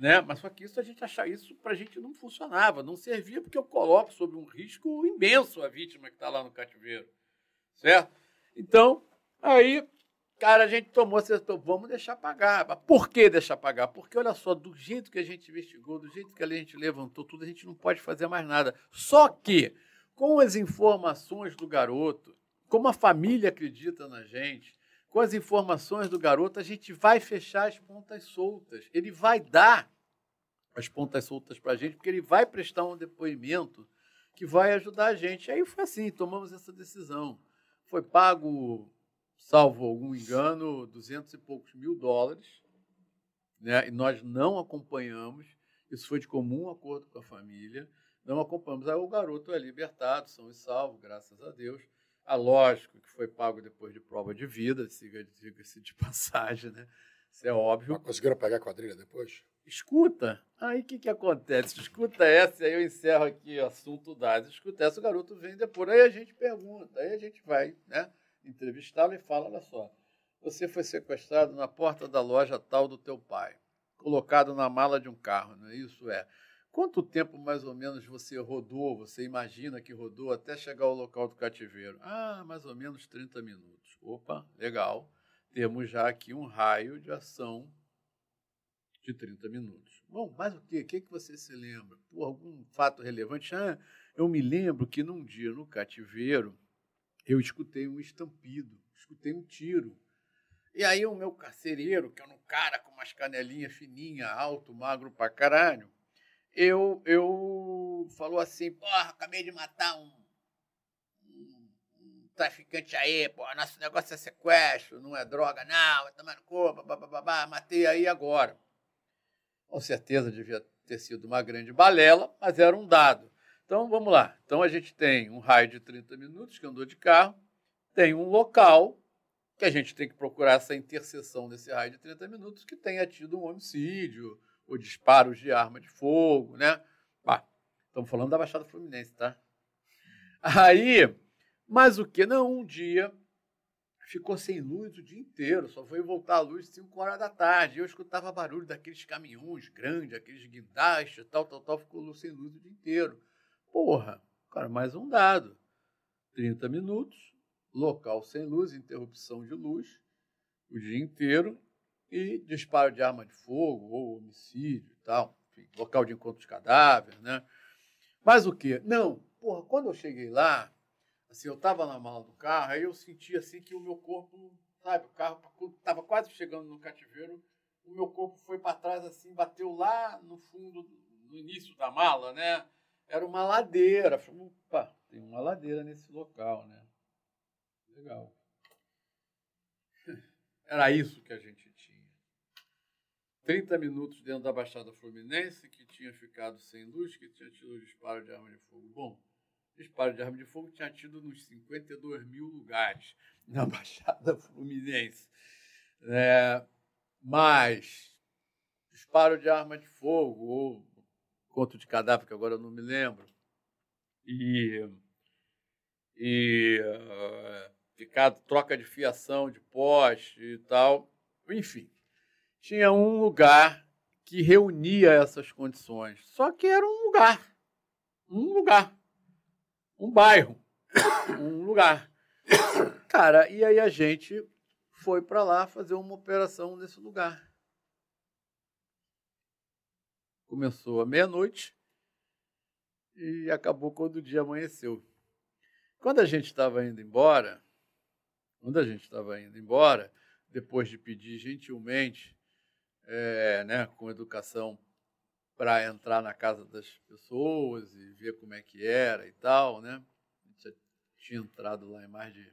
né? Mas só que isso a gente achar isso para a gente não funcionava, não servia porque eu coloco sob um risco imenso a vítima que está lá no cativeiro, certo? Então, aí, cara, a gente tomou, acertou, vamos deixar pagar. Mas por que deixar pagar? Porque olha só, do jeito que a gente investigou, do jeito que a gente levantou tudo, a gente não pode fazer mais nada. Só que com as informações do garoto, como a família acredita na gente, com as informações do garoto, a gente vai fechar as pontas soltas. Ele vai dar as pontas soltas para a gente, porque ele vai prestar um depoimento que vai ajudar a gente. Aí foi assim, tomamos essa decisão. Foi pago, salvo algum engano, duzentos e poucos mil dólares, né? e nós não acompanhamos. Isso foi de comum acordo com a família. Não acompanhamos. Aí o garoto é libertado, são e salvo, graças a Deus. Ah, lógico que foi pago depois de prova de vida, diga-se de [LAUGHS] passagem, né? Isso é óbvio. Mas conseguiram pagar a quadrilha depois? Escuta, aí o que, que acontece? Escuta essa, aí eu encerro aqui o assunto dado. Escuta essa, o garoto vem depois. Aí a gente pergunta, aí a gente vai né, entrevistá-lo e fala: olha só, você foi sequestrado na porta da loja tal do teu pai, colocado na mala de um carro, não é isso? É. Quanto tempo mais ou menos você rodou, você imagina que rodou até chegar ao local do cativeiro? Ah, mais ou menos 30 minutos. Opa, legal. Temos já aqui um raio de ação de 30 minutos. Bom, mas o quê? O que, que você se lembra? Por algum fato relevante? Ah, eu me lembro que num dia no cativeiro eu escutei um estampido, escutei um tiro. E aí o meu carcereiro, que é um cara com umas canelinhas fininhas, alto, magro pra caralho, eu, eu falou assim, porra, acabei de matar um, um, um traficante aí, porra, nosso negócio é sequestro, não é droga, não, vai tomar no cu, babá, matei aí agora. Com certeza devia ter sido uma grande balela, mas era um dado. Então, vamos lá. Então, a gente tem um raio de 30 minutos que andou de carro, tem um local que a gente tem que procurar essa interseção desse raio de 30 minutos que tenha tido um homicídio, ou disparos de arma de fogo, né? Ah, estamos falando da Baixada Fluminense, tá? Aí, mas o que? Não, um dia ficou sem luz o dia inteiro, só foi voltar a luz 5 horas da tarde. Eu escutava barulho daqueles caminhões grandes, aqueles guindastes, tal, tal, tal, ficou sem luz o dia inteiro. Porra, cara, mais um dado. 30 minutos, local sem luz, interrupção de luz o dia inteiro e disparo de arma de fogo ou homicídio tal, enfim, local de encontro de cadáver, né? Mas o quê? Não, porra, quando eu cheguei lá, assim, eu estava na mala do carro, aí eu senti assim que o meu corpo, sabe, o carro estava quase chegando no cativeiro, o meu corpo foi para trás assim, bateu lá no fundo, no início da mala, né? Era uma ladeira. Falei, opa, tem uma ladeira nesse local, né? Legal. [LAUGHS] Era isso que a gente. 30 minutos dentro da Baixada Fluminense, que tinha ficado sem luz, que tinha tido disparo de arma de fogo. Bom, disparo de arma de fogo tinha tido nos 52 mil lugares [LAUGHS] na Baixada Fluminense. É, mas disparo de arma de fogo, ou conto de cadáver, que agora eu não me lembro, e, e uh, ficar troca de fiação de poste e tal. Enfim, tinha um lugar que reunia essas condições. Só que era um lugar. Um lugar. Um bairro. [COUGHS] Um lugar. Cara, e aí a gente foi para lá fazer uma operação nesse lugar. Começou à meia-noite e acabou quando o dia amanheceu. Quando a gente estava indo embora, quando a gente estava indo embora, depois de pedir gentilmente, é, né, com educação, para entrar na casa das pessoas e ver como é que era e tal, né? A gente já tinha entrado lá em mais de.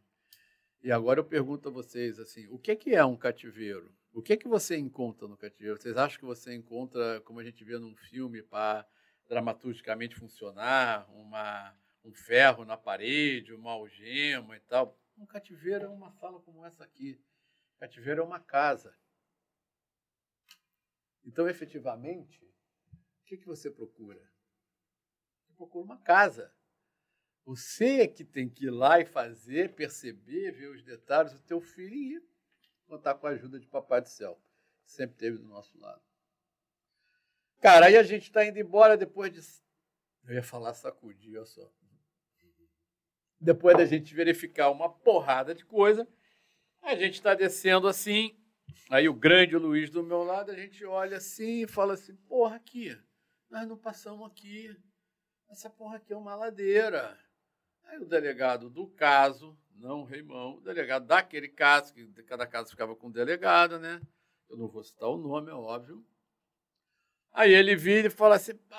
E agora eu pergunto a vocês assim, o que é, que é um cativeiro? O que é que você encontra no cativeiro? Vocês acham que você encontra, como a gente vê num filme, para dramaturgicamente funcionar, uma, um ferro na parede, uma algema e tal? Um cativeiro é uma sala como essa aqui. Cativeiro é uma casa. Então, efetivamente, o que, que você procura? Você procura uma casa. Você é que tem que ir lá e fazer, perceber, ver os detalhes do teu filho e ir contar com a ajuda de Papai do Céu. Sempre teve do nosso lado. Cara, aí a gente está indo embora depois de. Eu ia falar sacudir, olha só depois da gente verificar uma porrada de coisa, a gente está descendo assim, aí o grande Luiz do meu lado, a gente olha assim e fala assim, porra, aqui, nós não passamos aqui, essa porra aqui é uma ladeira. Aí o delegado do caso, não o Reimão, o delegado daquele caso, que cada caso ficava com um delegado, né? Eu não vou citar o nome, é óbvio. Aí ele vira e fala assim, pô,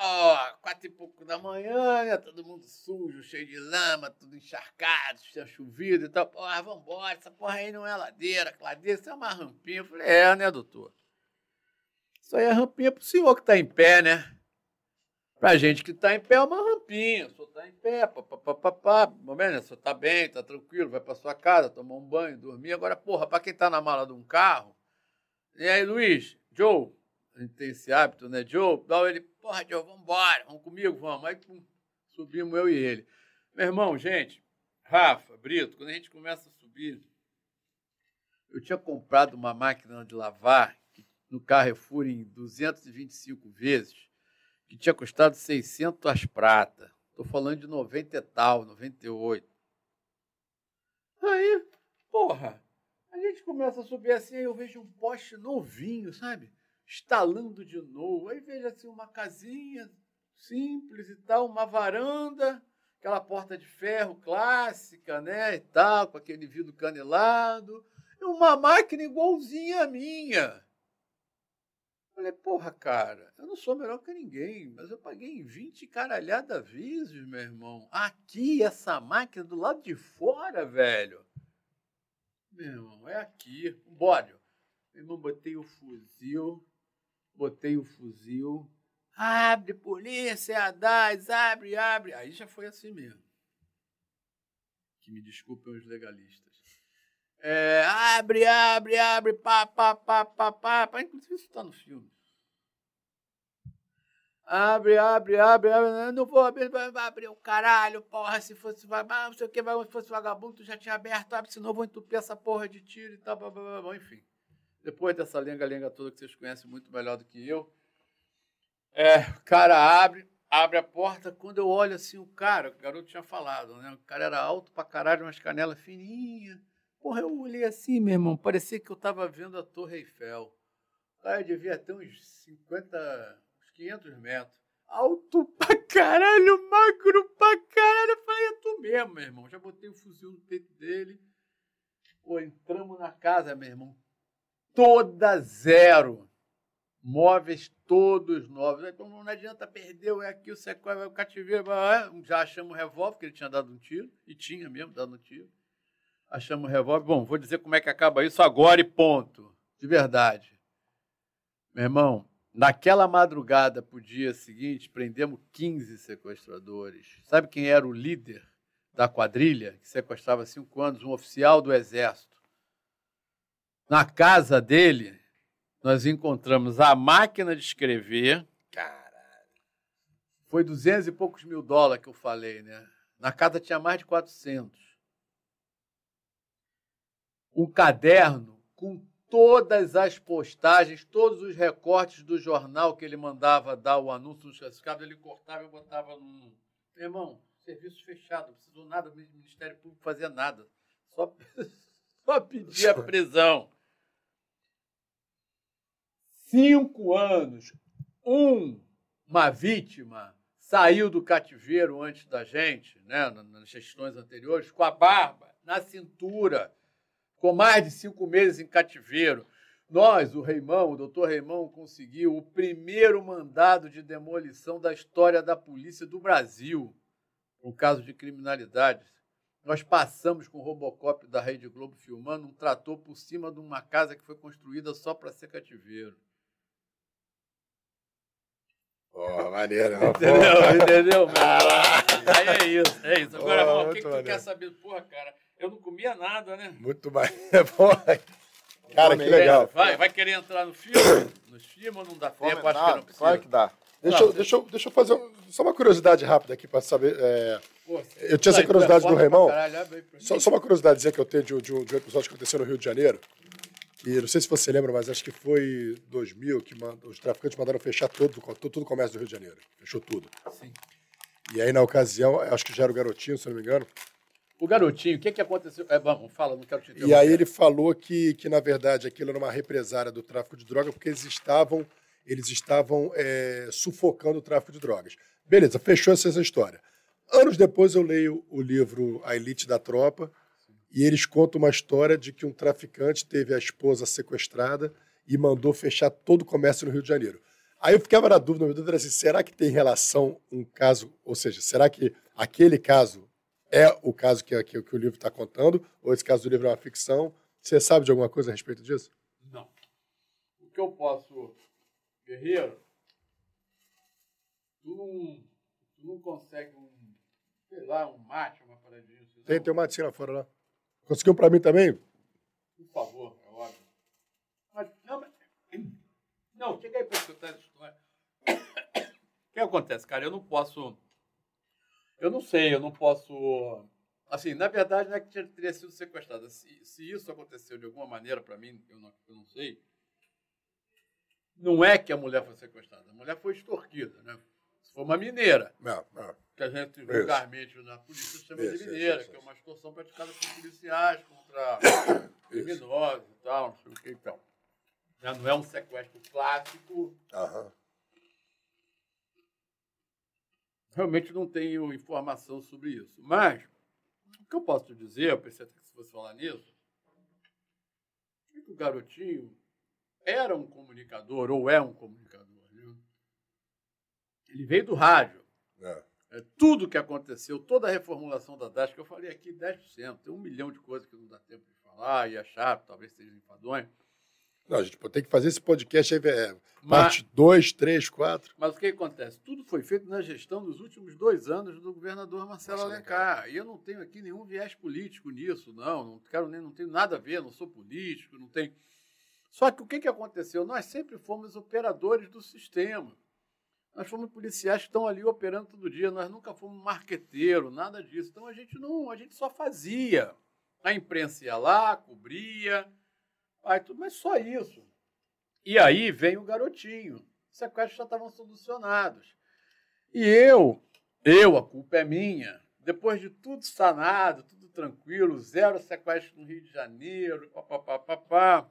quatro e pouco da manhã, né, todo mundo sujo, cheio de lama, tudo encharcado, tinha chovido e tal. Porra, vambora, essa porra aí não é ladeira, ladeira, isso é uma rampinha. Eu falei, é, né, doutor? Isso aí é rampinha pro senhor que tá em pé, né? Pra gente que tá em pé é uma rampinha, o senhor tá em pé, papapá, né? o senhor tá bem, tá tranquilo, vai pra sua casa, tomar um banho, dormir. Agora, porra, pra quem tá na mala de um carro, e aí, Luiz, Joe, gente tem esse hábito, né? Joe, dá ele, porra, Joe, vamos embora, vamos comigo, vamos. Aí pum, subimos eu e ele. Meu irmão, gente, Rafa, Brito, quando a gente começa a subir, eu tinha comprado uma máquina de lavar no Carrefour em 225 vezes, que tinha custado 600 prata. Estou falando de 90 e tal, 98. Aí, porra, a gente começa a subir assim, aí eu vejo um poste novinho, sabe? Instalando de novo. Aí veja assim, uma casinha simples e tal, uma varanda, aquela porta de ferro clássica, né, e tal, com aquele vidro canelado, e uma máquina igualzinha à minha. Falei, porra, cara, eu não sou melhor que ninguém, mas eu paguei em 20 caralhada vezes, meu irmão. Aqui, essa máquina do lado de fora, velho. Meu irmão, é aqui. Bora. Meu irmão, botei o fuzil, botei o fuzil, abre, polícia, Haddad, abre, abre. Aí já foi assim mesmo. Que me desculpem os legalistas. É, abre, abre, abre, pá, pá, pá, pá, pá, pá. Inclusive isso está no filme. Abre, abre, abre, abre. Não vou abrir, vai abrir o caralho, porra. Se fosse vagabundo, não sei o que, se fosse vagabundo, tu já tinha aberto, abre, senão eu vou entupir essa porra de tiro e tal, blá, blá, blá, blá. enfim. Depois dessa lenga-lenga toda que vocês conhecem muito melhor do que eu, é, o cara abre, abre a porta. Quando eu olho assim, o cara, o garoto tinha falado, né? O cara era alto pra caralho, umas canelas fininhas. Porra, eu olhei assim, meu irmão, parecia que eu tava vendo a Torre Eiffel. O cara devia ter uns 50, 500 metros. Alto pra caralho, magro pra caralho. Eu falei, é tu mesmo, meu irmão. Já botei o fuzil no peito dele. Pô, entramos na casa, meu irmão. Toda zero. Móveis todos novos. Então não adianta perder, é aqui o sequestro, é o cativeiro. Já achamos o revólver, porque ele tinha dado um tiro. E tinha mesmo dado um tiro. Achamos o revólver. Bom, vou dizer como é que acaba isso agora e ponto. De verdade. Meu irmão, Naquela madrugada para o dia seguinte, prendemos 15 sequestradores. Sabe quem era o líder da quadrilha, que sequestrava cinco anos? Um oficial do Exército. Na casa dele, nós encontramos a máquina de escrever. Caralho. Foi duzentos e poucos mil dólares que eu falei, né? Na casa tinha mais de 400. Um caderno com todas as postagens, todos os recortes do jornal que ele mandava dar o anúncio no classificado, ele cortava e botava num. Meu irmão, serviço fechado, não precisou nada, o Ministério Público fazia nada. Só, [LAUGHS] só pedia prisão. Cinco anos, um, uma vítima saiu do cativeiro antes da gente, né, nas gestões anteriores, com a barba na cintura Ficou mais de cinco meses em cativeiro. Nós, o Reimão, o doutor Reimão, conseguiu o primeiro mandado de demolição da história da polícia do Brasil, um caso de criminalidade. Nós passamos com o Robocop da Rede Globo filmando um trator por cima de uma casa que foi construída só para ser cativeiro. Oh, maneiro. Entendeu? Entendeu? [LAUGHS] Aí é isso, é isso. Agora, oh, o que, que tu quer saber? Porra, cara, eu não comia nada, né? Muito mais. [LAUGHS] Cara, que legal. Vai, vai querer entrar no filme? [COUGHS] Nos filmes ou não dá tempo? Acho que não precisa. Claro que dá. Deixa, eu, deixa, eu, deixa eu fazer um, só uma curiosidade rápida aqui para saber. É, Pô, eu tinha essa curiosidade do Raimão. Só, só, uma curiosidade que eu tenho de, de, de um episódio que aconteceu no Rio de Janeiro. E não sei se você lembra, mas acho que foi 2000 que os traficantes mandaram fechar todo, todo, todo o comércio do Rio de Janeiro. Fechou tudo. Sim. E aí, na ocasião, acho que já era o garotinho, se não me engano, o garotinho, o que, que aconteceu? É, vamos, fala, não quero te E aí ele falou que, que, na verdade, aquilo era uma represária do tráfico de drogas, porque eles estavam, eles estavam é, sufocando o tráfico de drogas. Beleza, fechou essa história. Anos depois eu leio o livro A Elite da Tropa, e eles contam uma história de que um traficante teve a esposa sequestrada e mandou fechar todo o comércio no Rio de Janeiro. Aí eu ficava na dúvida, na dúvida assim, será que tem relação um caso, ou seja, será que aquele caso é o caso que, que, que o livro está contando, ou esse caso do livro é uma ficção. Você sabe de alguma coisa a respeito disso? Não. O que eu posso. Guerreiro, tu não, tu não consegue um. Sei lá, um mate, uma paradinha. Assim, tem, tem um mate lá fora lá. Conseguiu para mim também? Por favor, é óbvio. Mas, não, mas, não, chega aí para escutar essa história. O que acontece, cara? Eu não posso eu não sei, eu não posso. Assim, na verdade, não é que teria sido sequestrada. Se, se isso aconteceu de alguma maneira, para mim, eu não, eu não sei. Não é que a mulher foi sequestrada, a mulher foi extorquida, né? Se for uma mineira. Não, não. Que a gente vulgarmente na polícia chama isso, de mineira, isso, que é uma extorsão praticada por policiais contra [COUGHS] criminosos e tal, não sei o que então. Não é um sequestro clássico. Aham realmente não tenho informação sobre isso. Mas, o que eu posso te dizer, eu pensei que se fosse falar nisso, é que o garotinho era um comunicador, ou é um comunicador. Ele veio do rádio. É. É, tudo que aconteceu, toda a reformulação da DAS, que eu falei aqui 10%, tem um milhão de coisas que não dá tempo de falar, e é chato, talvez seja enfadonho. Não, a gente tem que fazer esse podcast aí, é, parte 2, 3, 4. Mas o que acontece? Tudo foi feito na gestão dos últimos dois anos do governador Marcelo Alencar. E eu não tenho aqui nenhum viés político nisso, não. Não quero nem, não tenho nada a ver, não sou político, não tenho. Só que o que, que aconteceu? Nós sempre fomos operadores do sistema. Nós fomos policiais que estão ali operando todo dia, nós nunca fomos marqueteiro, nada disso. Então a gente não, a gente só fazia. A imprensa ia lá, cobria, aí tudo, mas só isso. E aí vem o garotinho. Os sequestros já estavam solucionados. E eu, eu, a culpa é minha. Depois de tudo sanado, tudo tranquilo, zero sequestro no Rio de Janeiro, papapá, papá.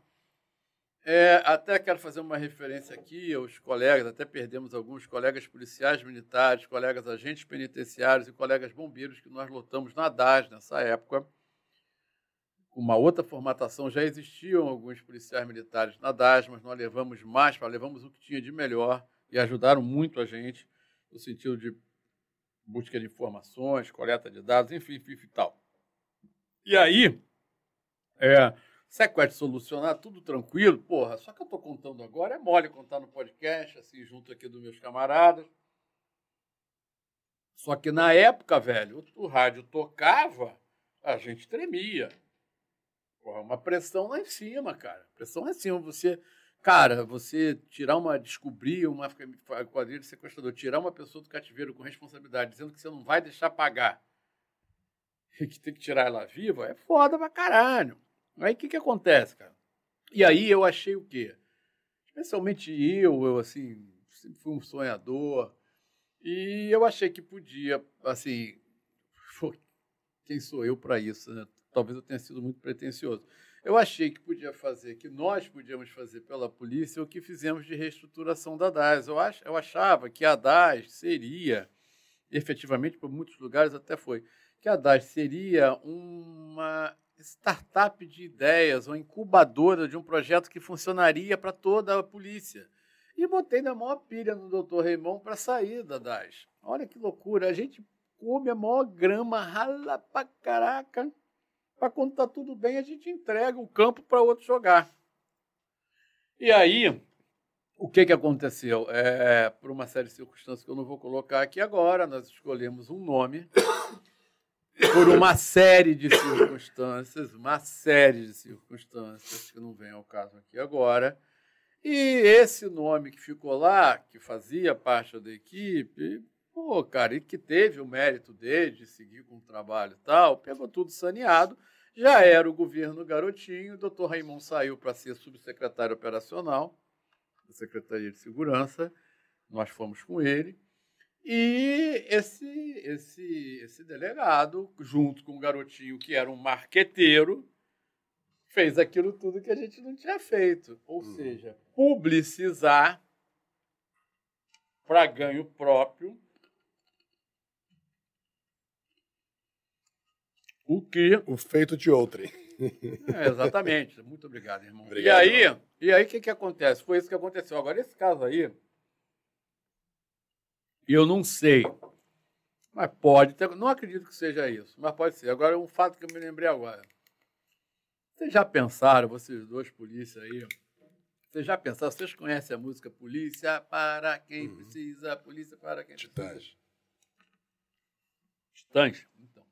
É, até quero fazer uma referência aqui aos colegas, até perdemos alguns colegas policiais militares, colegas agentes penitenciários e colegas bombeiros que nós lotamos na DAS nessa época. Uma outra formatação, já existiam alguns policiais militares na DAS, mas nós levamos mais, levamos o que tinha de melhor e ajudaram muito a gente no sentido de busca de informações, coleta de dados, enfim, enfim, enfim tal. E aí, é, sequestro solucionar, tudo tranquilo, porra, só que eu estou contando agora, é mole contar no podcast, assim, junto aqui dos meus camaradas. Só que na época, velho, o, o rádio tocava, a gente tremia. Porra, uma pressão lá em cima, cara. Pressão lá em cima. Você, cara, você tirar uma, descobrir uma quadrilha de sequestrador, tirar uma pessoa do cativeiro com responsabilidade, dizendo que você não vai deixar pagar [LAUGHS] e que tem que tirar ela viva, é foda pra caralho. Aí o que, que acontece, cara? E aí eu achei o quê? Especialmente eu, eu assim, sempre fui um sonhador. E eu achei que podia, assim, [LAUGHS] quem sou eu para isso, né? Talvez eu tenha sido muito pretensioso. Eu achei que podia fazer, que nós podíamos fazer pela polícia o que fizemos de reestruturação da DAS. Eu, ach, eu achava que a DAS seria, efetivamente, por muitos lugares até foi, que a DAS seria uma startup de ideias, uma incubadora de um projeto que funcionaria para toda a polícia. E botei na maior pilha no doutor Raimon para sair da DAS. Olha que loucura, a gente come a maior grama, rala pra caraca. Para quando está tudo bem, a gente entrega o campo para outro jogar. E aí, o que, que aconteceu? É, por uma série de circunstâncias que eu não vou colocar aqui agora, nós escolhemos um nome por uma série de circunstâncias, uma série de circunstâncias que não vem ao caso aqui agora. E esse nome que ficou lá, que fazia parte da equipe, pô, cara, e que teve o mérito dele de seguir com o trabalho e tal, pegou tudo saneado. Já era o governo garotinho, o doutor Raimon saiu para ser subsecretário operacional da Secretaria de Segurança, nós fomos com ele. E esse, esse, esse delegado, junto com o garotinho que era um marqueteiro, fez aquilo tudo que a gente não tinha feito. Ou uhum. seja, publicizar para ganho próprio o que. O feito de outrem. É, exatamente. Muito obrigado, irmão. Obrigado, e aí, e aí o que, que acontece? Foi isso que aconteceu. Agora, esse caso aí eu não sei. Mas pode ter. Não acredito que seja isso, mas pode ser. Agora, um fato que eu me lembrei agora. Vocês já pensaram, vocês dois polícia aí, vocês já pensaram, vocês conhecem a música Polícia para quem uhum. precisa, Polícia para quem Titãs. precisa? Titãs? Então.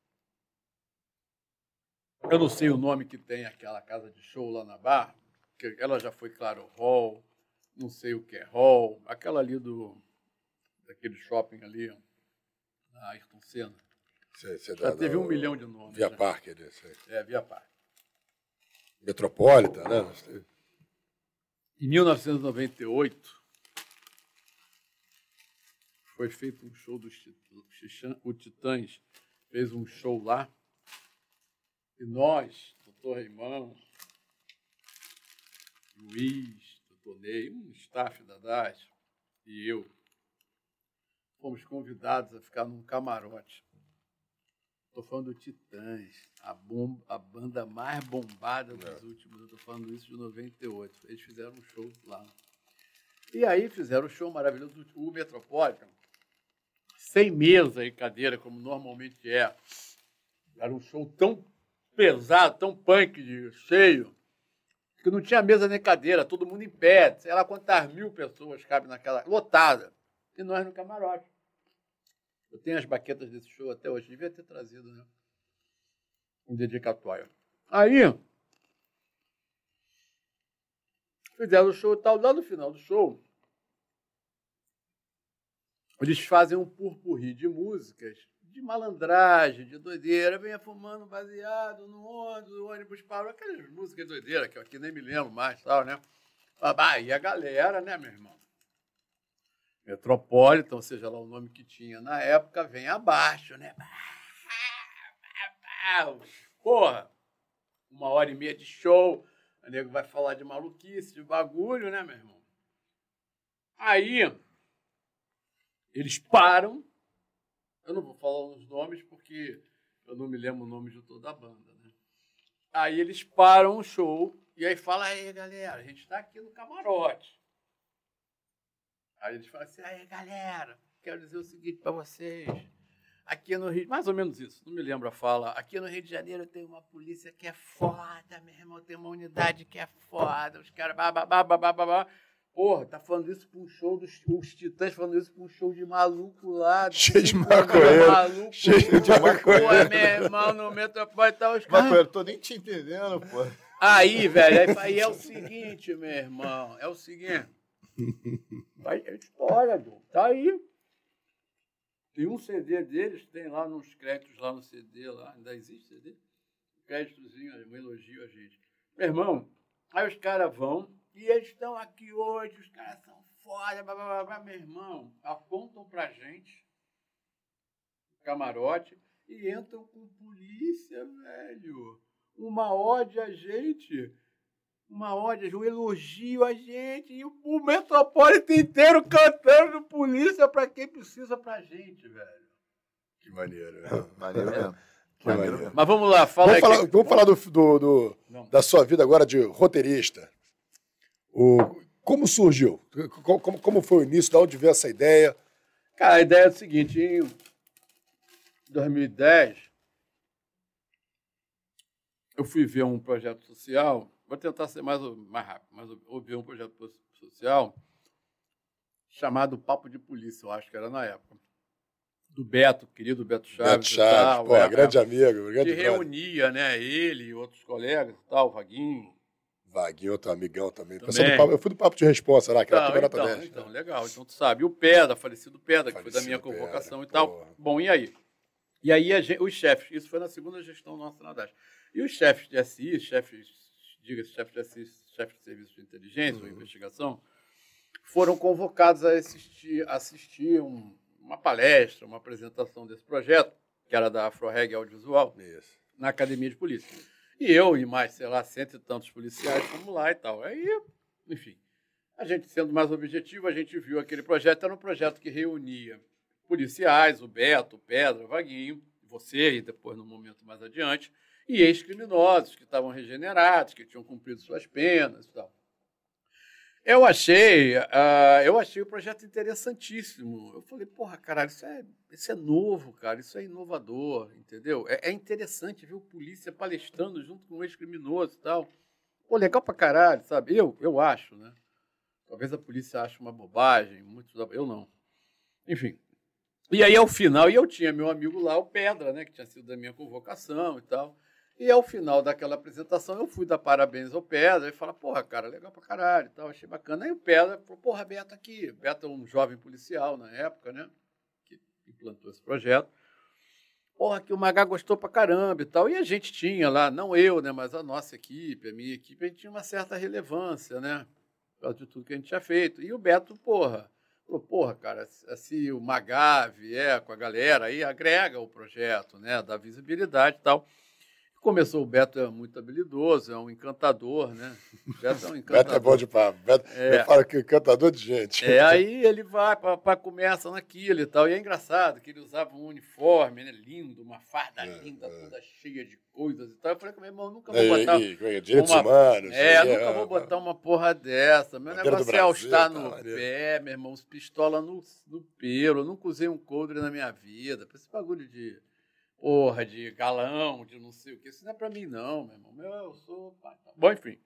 Eu não sei o nome que tem aquela casa de show lá na Barra, que ela já foi, claro, Hall, não sei o que é Hall, aquela ali do daquele shopping ali, na Ayrton Senna. Sei, sei já teve um milhão de nomes. Via Parque, ali, sei. É, Via Parque. Metropolita, né? Em 1998, foi feito um show dos Titãs, o Titãs fez um show lá, e nós, doutor Reimão, Luiz, doutor Ney, um staff da DAS, e eu, fomos convidados a ficar num camarote. Estou falando do Titãs, a, bomba, a banda mais bombada dos é. últimos. Eu estou falando isso de 98. Eles fizeram um show lá. E aí fizeram um show maravilhoso, o Metropolitan, sem mesa e cadeira, como normalmente é. Era um show tão pesado, tão punk, de cheio, que não tinha mesa nem cadeira, todo mundo em pé. Sei lá quantas mil pessoas cabem naquela. lotada. E nós no camarote. Eu tenho as baquetas desse show até hoje. Devia ter trazido, né? Um dedicatório. Aí, fizeram o show e tal. Lá no final do show, eles fazem um purpurri de músicas de malandragem, de doideira, venha fumando baseado no ônibus, o ônibus parou, aquelas músicas doideira que eu aqui nem me lembro mais, tal, né? Ah, e a galera, né, meu irmão? Metropolitan, seja lá o nome que tinha na época, vem abaixo, né? Porra, uma hora e meia de show, o nego vai falar de maluquice, de bagulho, né, meu irmão? Aí, eles param, eu não vou falar os nomes porque eu não me lembro o nome de toda a banda, né? Aí eles param o show e aí fala, aí galera, a gente está aqui no camarote. Aí eles falam assim, aí galera, quero dizer o seguinte para vocês. Aqui no Rio, mais ou menos isso, não me lembro a fala. Aqui no Rio de Janeiro tem uma polícia que é foda, meu irmão, tem uma unidade que é foda. Os caras, babá, babá, babá. Porra, tá falando isso pra um show dos os Titãs, falando isso pra um show de maluco lá. Cheio de maconheiro. Maluco, cheio de maconheiro. Pô, meu irmão, no Metropolitano os caras. Maconheiro, tô nem te entendendo, pô. Aí, velho, aí, aí é o seguinte, meu irmão, é o seguinte. Aí, é história, do, tá aí. Tem um CD deles, tem lá nos créditos lá no CD, lá, ainda existe CD? Créditozinho, um elogio a gente. Meu irmão, aí os caras vão, e eles estão aqui hoje, os caras são foda, blá, blá, blá, meu irmão, apontam pra gente, camarote, e entram com polícia, velho. Uma ode a gente uma ódio, um elogio a gente e o Metropolitan inteiro cantando polícia para quem precisa pra gente, velho. Que maneiro. Maneiro mesmo. [LAUGHS] Que maneiro. Mas vamos lá, fala Vamos aí falar, que- vamos falar do, do- do- da sua vida agora de roteirista. O, como surgiu? Co- Como, como foi o início? De onde veio essa ideia? Cara, a ideia é o seguinte, em 2010, eu fui ver um projeto social, vou tentar ser mais, mais rápido, mas vi um projeto social chamado Papo de Polícia, eu acho que era na época. Do Beto, querido Beto Chaves. Beto Chaves, tal, pô, é, grande é. amigo, grande que reunia, né, ele e outros colegas e tal, Vaguinho. Vaguinho, outro amigão também. Também. Pessoal do papo- eu fui do Papo de Responsa lá, que era Então, tudo nota então, 10. então, legal. Então tu sabe. E o Pedra, falecido Pedra, que foi da minha convocação Pedra, e tal. porra. Bom, e aí? E aí a gen- os chefes, isso foi na segunda gestão nossa na DAS. E os chefes de SI, chefes, diga-se, chefes de de serviço de inteligência Uhum. ou investigação, foram convocados a assistir, assistir um- uma palestra, uma apresentação desse projeto, que era da AfroReg Audiovisual, Isso. na academia de polícia. E eu e mais, sei lá, cento e tantos policiais fomos lá e tal. Aí, enfim, a gente sendo mais objetivo, a gente viu aquele projeto, era um projeto que reunia policiais, o Beto, o Pedra, o Vaguinho, você e depois no momento mais adiante, e ex-criminosos que estavam regenerados, que tinham cumprido suas penas e tal. Eu achei, ah, eu achei o projeto interessantíssimo. Eu falei, porra, caralho, isso é, isso é novo, cara, isso é inovador, entendeu? É, é interessante ver o polícia palestrando junto com o ex-criminoso e tal. Pô, legal pra caralho, sabe? Eu, eu acho, né? Talvez a polícia ache uma bobagem, eu não. Enfim. E aí, ao final, e eu tinha meu amigo lá, o Pedra, né, que tinha sido da minha convocação e tal. E ao final daquela apresentação, eu fui dar parabéns ao Pedra e falar, porra, cara, legal pra caralho tal, achei bacana. Aí o Pedra falou, porra, Beto aqui. Beto é um jovem policial na época, né, que implantou esse projeto. Porra, que o Magá gostou pra caramba e tal. E a gente tinha lá, não eu, né, mas a nossa equipe, a minha equipe, a gente tinha uma certa relevância, né, por causa de tudo que a gente tinha feito. E o Beto, porra, falou, porra, cara, se se o Magá vier com a galera, aí agrega o projeto, né, dá visibilidade e tal. Começou, o Beto é muito habilidoso, é um encantador, né? O Beto é um encantador. [LAUGHS] Beto é bom de papo. Beto, É. Eu falo que encantador de gente. É, aí ele vai para começa naquilo e tal. E é engraçado que ele usava um uniforme, né? Lindo, uma farda É, linda, é. toda cheia de coisas e tal. Eu falei com meu irmão, nunca vou E- botar. e- e- direitos uma- humanos. É, nunca vou botar uma porra dessa. Meu negócio é Brasil, estar tá no pé, meu irmão, os pistola no, no pelo. Eu nunca usei um coldre na minha vida. Esse bagulho de porra, de galão, de não sei o que. Isso não é pra mim, não, meu irmão. Meu, eu sou. tá. Bom, enfim.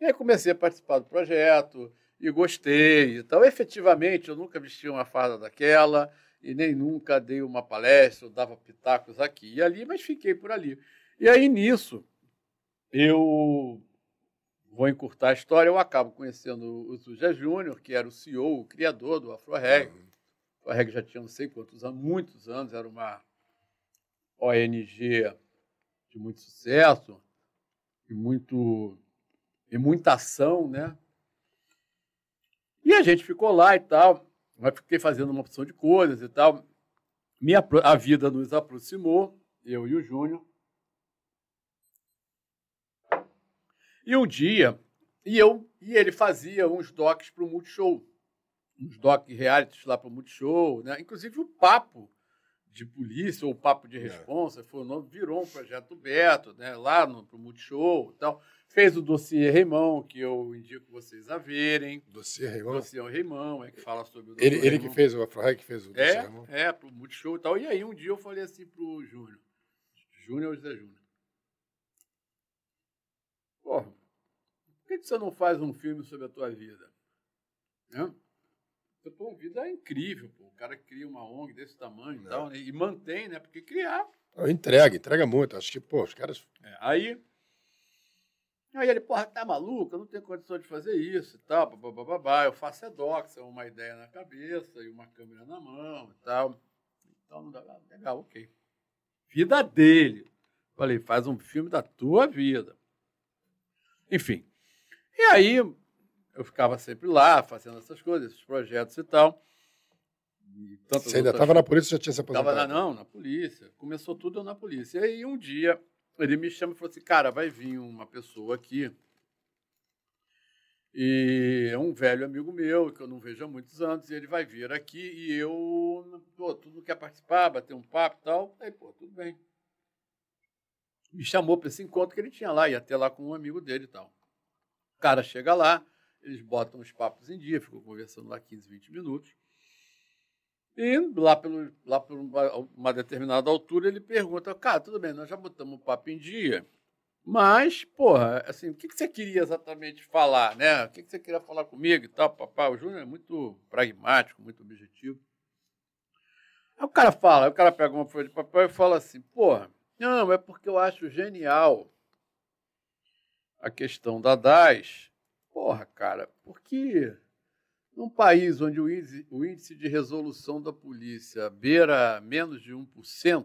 E aí comecei a participar do projeto e gostei e tal. Efetivamente, eu nunca vesti uma farda daquela e nem nunca dei uma palestra, eu dava pitacos aqui e ali, mas fiquei por ali. E aí, nisso, eu vou encurtar a história, eu acabo conhecendo o Zuja Júnior, que era o CEO, o criador do AfroReg. Afroreg já tinha não sei quantos anos, muitos anos, era uma ONG de muito sucesso e, muito, e muita ação, né? E a gente ficou lá e tal, mas fiquei fazendo uma opção de coisas e tal. Minha, a vida nos aproximou, eu e o Júnior. E um dia, e eu e ele fazia uns docs para o Multishow, uns docs realities lá para o Multishow, né? Inclusive o papo de polícia ou papo de é. responsa, foi o nome, virou um projeto Beto, né? Lá no pro Multishow e tal. Fez o dossiê Reimão, que eu indico vocês a verem. Dossiê Reimão? Dossiê Reimão, é que fala sobre o Ele, ele que fez o Afro que fez o dossiê é, Reimão? É, pro Multishow e tal. E aí um dia eu falei assim pro Júnior, Júnior ou José Júnior, porra, por que, que você não faz um filme sobre a tua vida? Né? A tua vida é incrível, pô. O cara cria uma ONG desse tamanho e tal, né? e mantém, né? Porque criar. Entrega, entrega muito. Acho que, pô, os caras. É, aí. Aí ele, porra, tá maluco? Eu não tenho condição de fazer isso e tal, babá. Eu faço edox, é uma ideia na cabeça e uma câmera na mão e tal. Então, não dá, legal, ok. Vida dele. Falei, faz um filme da tua vida. Enfim, e aí eu ficava sempre lá, fazendo essas coisas, esses projetos e tal. E Você ainda estava na polícia ou já tinha se aposentado? Estava não, na polícia. Começou tudo na polícia. E aí um dia ele me chama e falou assim, cara, vai vir uma pessoa aqui e é um velho amigo meu, que eu não vejo há muitos anos, e ele vai vir aqui e eu, pô, tu não quer participar, bater um papo e tal? Aí, pô, tudo bem. Me chamou para esse encontro que ele tinha lá, ia ter lá com um amigo dele e tal. O cara chega lá, eles botam os papos em dia, ficam conversando lá 15, 20 minutos. E lá, pelo, lá por uma determinada altura ele pergunta, cara, tudo bem, nós já botamos o papo em dia, mas, porra, assim, o que, que você queria exatamente falar, né? O que, que você queria falar comigo e tal, papai? O Júnior é muito pragmático, muito objetivo. Aí o cara fala, o cara pega uma folha de papel e fala assim, porra, não, é porque eu acho genial a questão da DAS, porra, cara, porque num país onde o índice, o índice de resolução da polícia beira menos de 1%,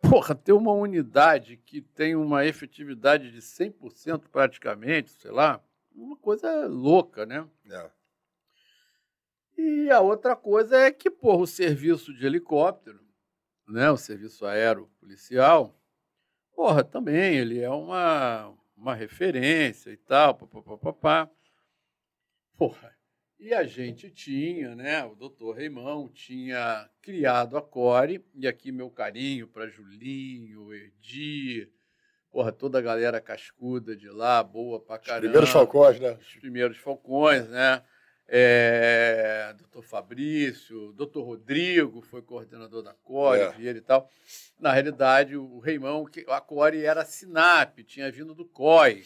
porra, ter uma unidade que tem uma efetividade de 100% praticamente, sei lá, uma coisa louca, né? É. E a outra coisa é que, porra, o serviço de helicóptero, né, o serviço aéreo policial, porra, também ele é uma, uma referência e tal, papapá. Porra, e a gente tinha, né, o doutor Reimão tinha criado a Core, e aqui meu carinho para Julinho, Erdi, porra, toda a galera cascuda de lá, boa pra caramba. Os primeiros falcões, né? Os primeiros falcões, né? É, doutor Fabrício, doutor Rodrigo foi coordenador da Core, é. e tal. Na realidade, o Reimão, a Core era a SINAP, tinha vindo do COI.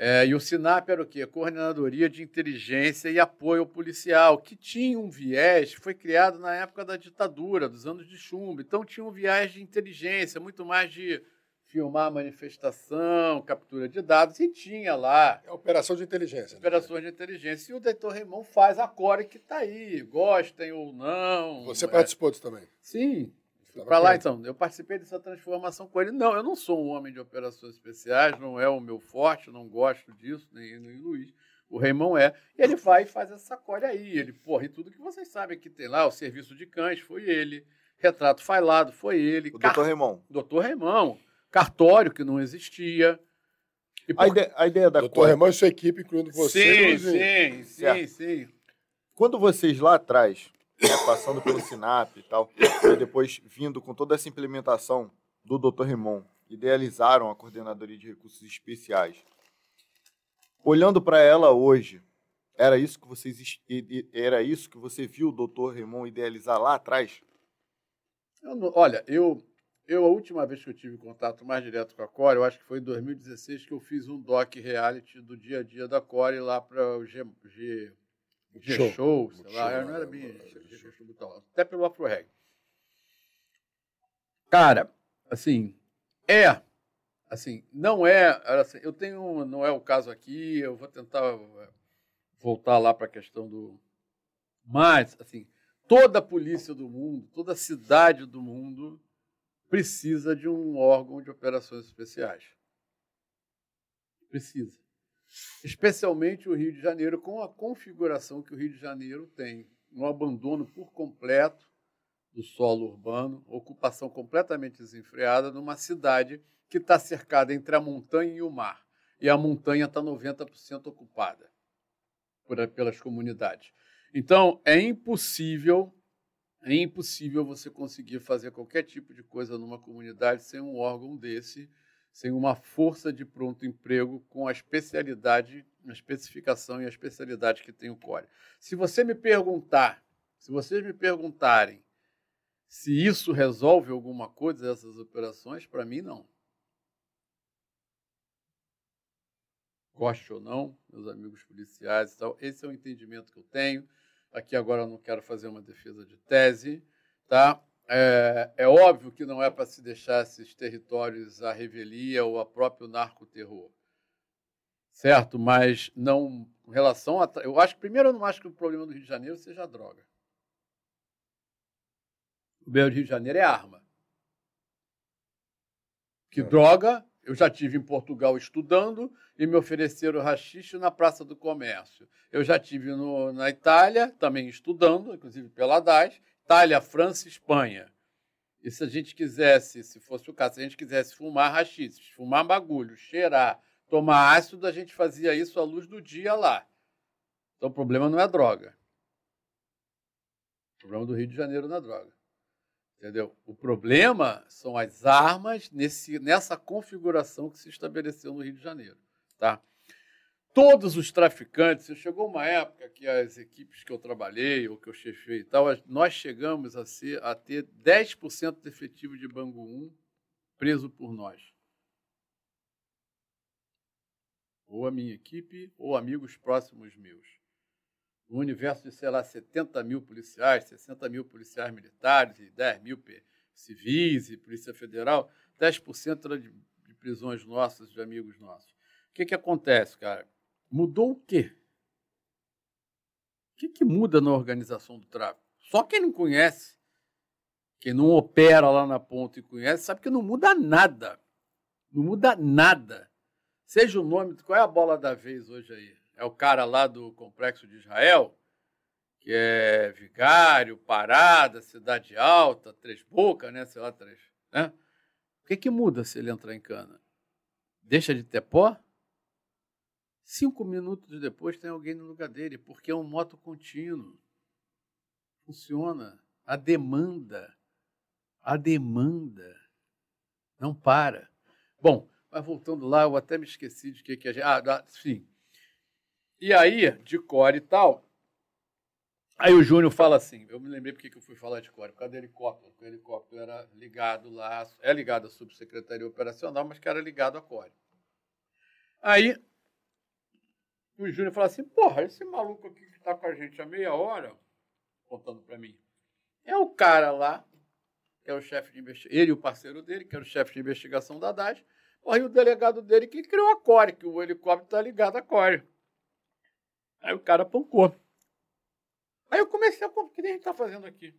É, e o SINAP era o quê? Coordenadoria de Inteligência e Apoio Policial, que tinha um viés, foi criado na época da ditadura, dos anos de chumbo. Então, tinha um viés de inteligência, muito mais de filmar a manifestação, captura de dados, e tinha lá. É operação de inteligência. Né? Operações de inteligência. E o doutor Raimon faz a core que está aí, gostem ou não. Você é... participou disso também? Sim. Para lá, então, eu participei dessa transformação com ele. Não, eu não sou um homem de operações especiais, não é o meu forte, não gosto disso, nem, nem o Luiz. O Raimon é. E ele vai e faz essa core aí. Ele, porra, e tudo que vocês sabem que tem lá, o serviço de cães foi ele, retrato falado foi ele. O Car... doutor Raimon. Doutor Raimon cartório que não existia. Por... A, ideia, a, ideia, da Doutor Remão e sua equipe, incluindo você. Sim, sim, sim, sim. Quando vocês lá atrás, né, passando pelo Sinap e tal, e depois vindo com toda essa implementação do Dr. Remon, idealizaram a Coordenadoria de Recursos Especiais. Olhando para ela hoje, era isso que vocês era isso que você viu o Dr. Remon idealizar lá atrás? Eu olha, eu eu, a última vez que eu tive contato mais direto com a Core, eu acho que foi em 2016 que eu fiz um doc reality do dia a dia da Core lá para o G, G, G Show, Show sei lá, show, não era bem G, Show, até pelo AfroReg. Cara, assim, é, assim, não é, assim, eu tenho, não é o caso aqui, eu vou tentar voltar lá para a questão do, mas, assim, Toda a polícia do mundo, toda a cidade do mundo precisa de um órgão de operações especiais. Precisa. Especialmente o Rio de Janeiro, com a configuração que o Rio de Janeiro tem. Um abandono por completo do solo urbano, ocupação completamente desenfreada numa cidade que está cercada entre a montanha e o mar. E a montanha está 90% ocupada por, pelas comunidades. Então, é impossível, é impossível você conseguir fazer qualquer tipo de coisa numa comunidade sem um órgão desse, sem uma força de pronto emprego com a especialidade, a especificação e a especialidade que tem o Core. Se você me perguntar, se vocês me perguntarem se isso resolve alguma coisa dessas operações, para mim não. Goste ou não, meus amigos policiais, tal, esse é o entendimento que eu tenho. Aqui agora eu não quero fazer uma defesa de tese, tá? É, é óbvio que não é para se deixar esses territórios à revelia ou a próprio narcoterror, certo? Mas não, com relação a, eu acho primeiro eu não acho que o problema do Rio de Janeiro seja a droga. O meu Rio de Janeiro é arma. Que é. droga eu já tive em Portugal estudando e me ofereceram rachixe na Praça do Comércio. Eu já tive no, na Itália também estudando, inclusive pela DAS, Itália, França, Espanha. E se a gente quisesse, se fosse o caso, se a gente quisesse fumar rachixe, fumar bagulho, cheirar, tomar ácido, a gente fazia isso à luz do dia lá. Então o problema não é droga. O problema do Rio de Janeiro não é droga. Entendeu? O problema são as armas nesse, nessa configuração que se estabeleceu no Rio de Janeiro. Tá? Todos os traficantes, chegou uma época que as equipes que eu trabalhei ou que eu chefei e tal, nós chegamos a, ser, a ter 10% de efetivo de Bangu 1 preso por nós. Ou a minha equipe, ou amigos próximos meus no universo de, sei lá, 70 mil policiais, 60 mil policiais militares e 10 mil civis e Polícia Federal, 10% era de, de prisões nossas, de amigos nossos. O que, que acontece, cara? Mudou o quê? O que, que muda na organização do tráfico? Só quem não conhece, quem não opera lá na ponta e conhece, sabe que não muda nada. Não muda nada. Seja o nome, qual é a bola da vez hoje aí? É o cara lá do Complexo de Israel, que é Vigário, Parada, Cidade Alta, Três Bocas, né? Sei lá, Três. Né? O que, que muda se ele entrar em cana? Deixa de ter pó? Cinco minutos depois tem alguém no lugar dele, porque é um moto contínuo. Funciona. A demanda. A demanda. Não para. Bom, mas voltando lá, eu até me esqueci de que, que a gente. Ah, sim. E aí, de core e tal, aí o Júnior fala assim, eu me lembrei porque que eu fui falar de core, por causa do helicóptero, porque o helicóptero era ligado lá, é ligado à subsecretaria operacional, mas que era ligado à core. Aí, o Júnior fala assim, porra, esse maluco aqui que está com a gente há meia hora, contando para mim, é o cara lá, que é o chefe de investigação, ele e o parceiro dele, que era o chefe de investigação da DAS, e o delegado dele que criou a core, que o helicóptero está ligado à core. Aí o cara pancou. Aí eu comecei a o que a gente está fazendo aqui?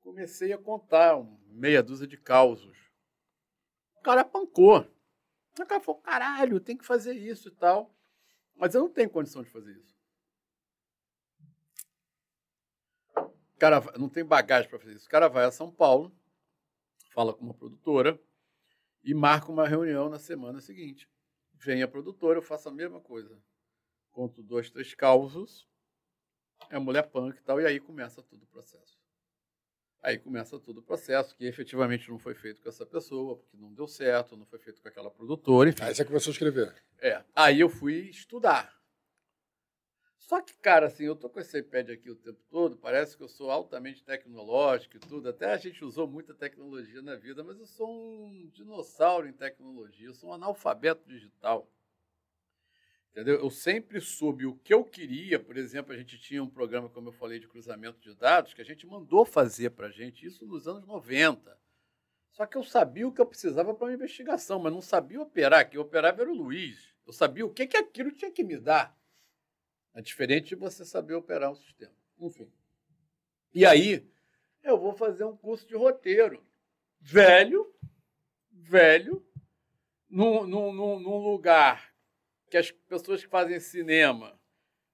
Comecei a contar meia dúzia de causos. O cara pancou. O cara falou, caralho, tem que fazer isso e tal. Mas eu não tenho condição de fazer isso. O cara não tem bagagem para fazer isso. O cara vai a São Paulo, fala com uma produtora e marca uma reunião na semana seguinte. Vem a produtora, eu faço a mesma coisa conto dois, três causos, é mulher punk e tal, e aí começa todo o processo. Aí começa todo o processo, que efetivamente não foi feito com essa pessoa, porque não deu certo, não foi feito com aquela produtora, enfim. Aí você começou a escrever. É. Aí eu fui estudar. Só que, cara, assim, eu tô com esse iPad aqui o tempo todo, parece que eu sou altamente tecnológico e tudo. Até a gente usou muita tecnologia na vida, mas eu sou um dinossauro em tecnologia, eu sou um analfabeto digital. Entendeu? Eu sempre soube o que eu queria, por exemplo, a gente tinha um programa, como eu falei, de cruzamento de dados, que a gente mandou fazer para a gente, isso nos anos 90. Só que eu sabia o que eu precisava para uma investigação, mas não sabia operar. Quem operava era o Luiz. Eu sabia o que, que aquilo tinha que me dar. É diferente de você saber operar um sistema. Enfim. E aí, eu vou fazer um curso de roteiro. Velho, velho, num, num, num, lugar que as pessoas que fazem cinema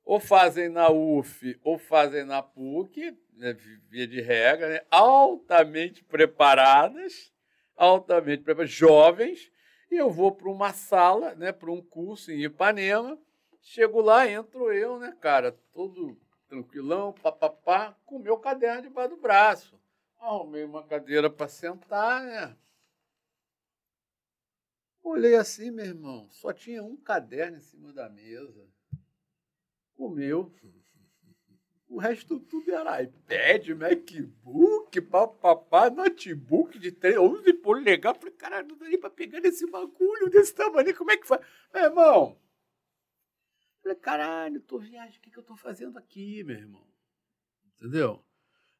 ou fazem na UF ou fazem na PUC, né, via de regra, né, altamente preparadas, altamente preparadas, jovens, e eu vou para uma sala, né, para um curso em Ipanema, chego lá, entro eu, né, cara, todo tranquilão, papapá, com meu caderno debaixo do braço. Arrumei uma cadeira para sentar, né? Olhei assim, meu irmão, só tinha um caderno em cima da mesa. O meu. O resto tudo era iPad, MacBook, papapá, notebook de 11 polegadas. Falei, caralho, não dá nem pra pegar nesse bagulho desse tamanho. Como é que faz? Meu irmão. Falei, caralho, tô viajando, o que, que eu tô fazendo aqui, meu irmão? Entendeu?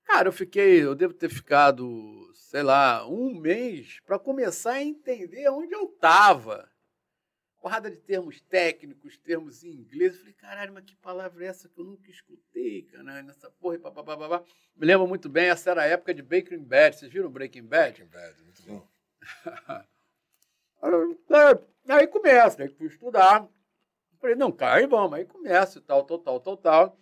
Cara, eu fiquei, eu devo ter ficado, sei lá, um mês para começar a entender onde eu estava. Porrada de termos técnicos, termos em inglês. Eu falei, caralho, mas que palavra é essa que eu nunca escutei, cara, nessa porra e papapá. Me lembro muito bem, essa era a época de Breaking Bad. Vocês viram Breaking Bad? Breaking Bad, muito bom. [LAUGHS] aí começa, aí fui estudar. Falei, não, cara, aí vamos, aí começa e tal, tal, tal, tal, tal.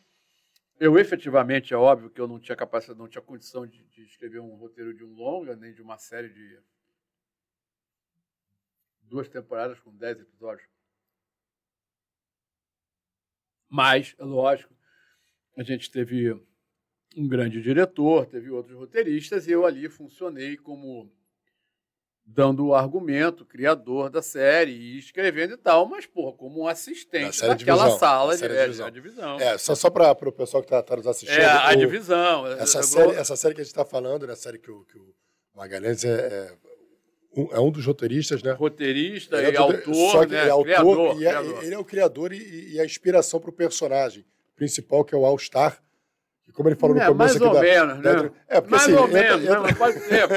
Eu efetivamente, é óbvio que eu não tinha capacidade, não tinha condição de, de, escrever um roteiro de um longa, nem de uma série de duas temporadas com dez episódios. Mas, é lógico, a gente teve um grande diretor, teve outros roteiristas, e eu ali funcionei como dando o argumento, criador da série e escrevendo e tal, mas, porra, como um assistente daquela divisão, sala de, é, divisão. divisão. É, só, só para o pessoal que está tá nos assistindo. É, a, o, divisão. Essa, série, essa série que a gente está falando, né, a série que o, que o Magalhães é, é, um, é um dos roteiristas, né? Roteirista e autor, só que né? é autor, criador, e é, criador. ele é o criador e, e a inspiração para o personagem principal, que é o All-Star. Como ele falou é, no começo mais ou da, menos, da, né? É, porque mais assim, ou entra, menos, entra, né? pode ser.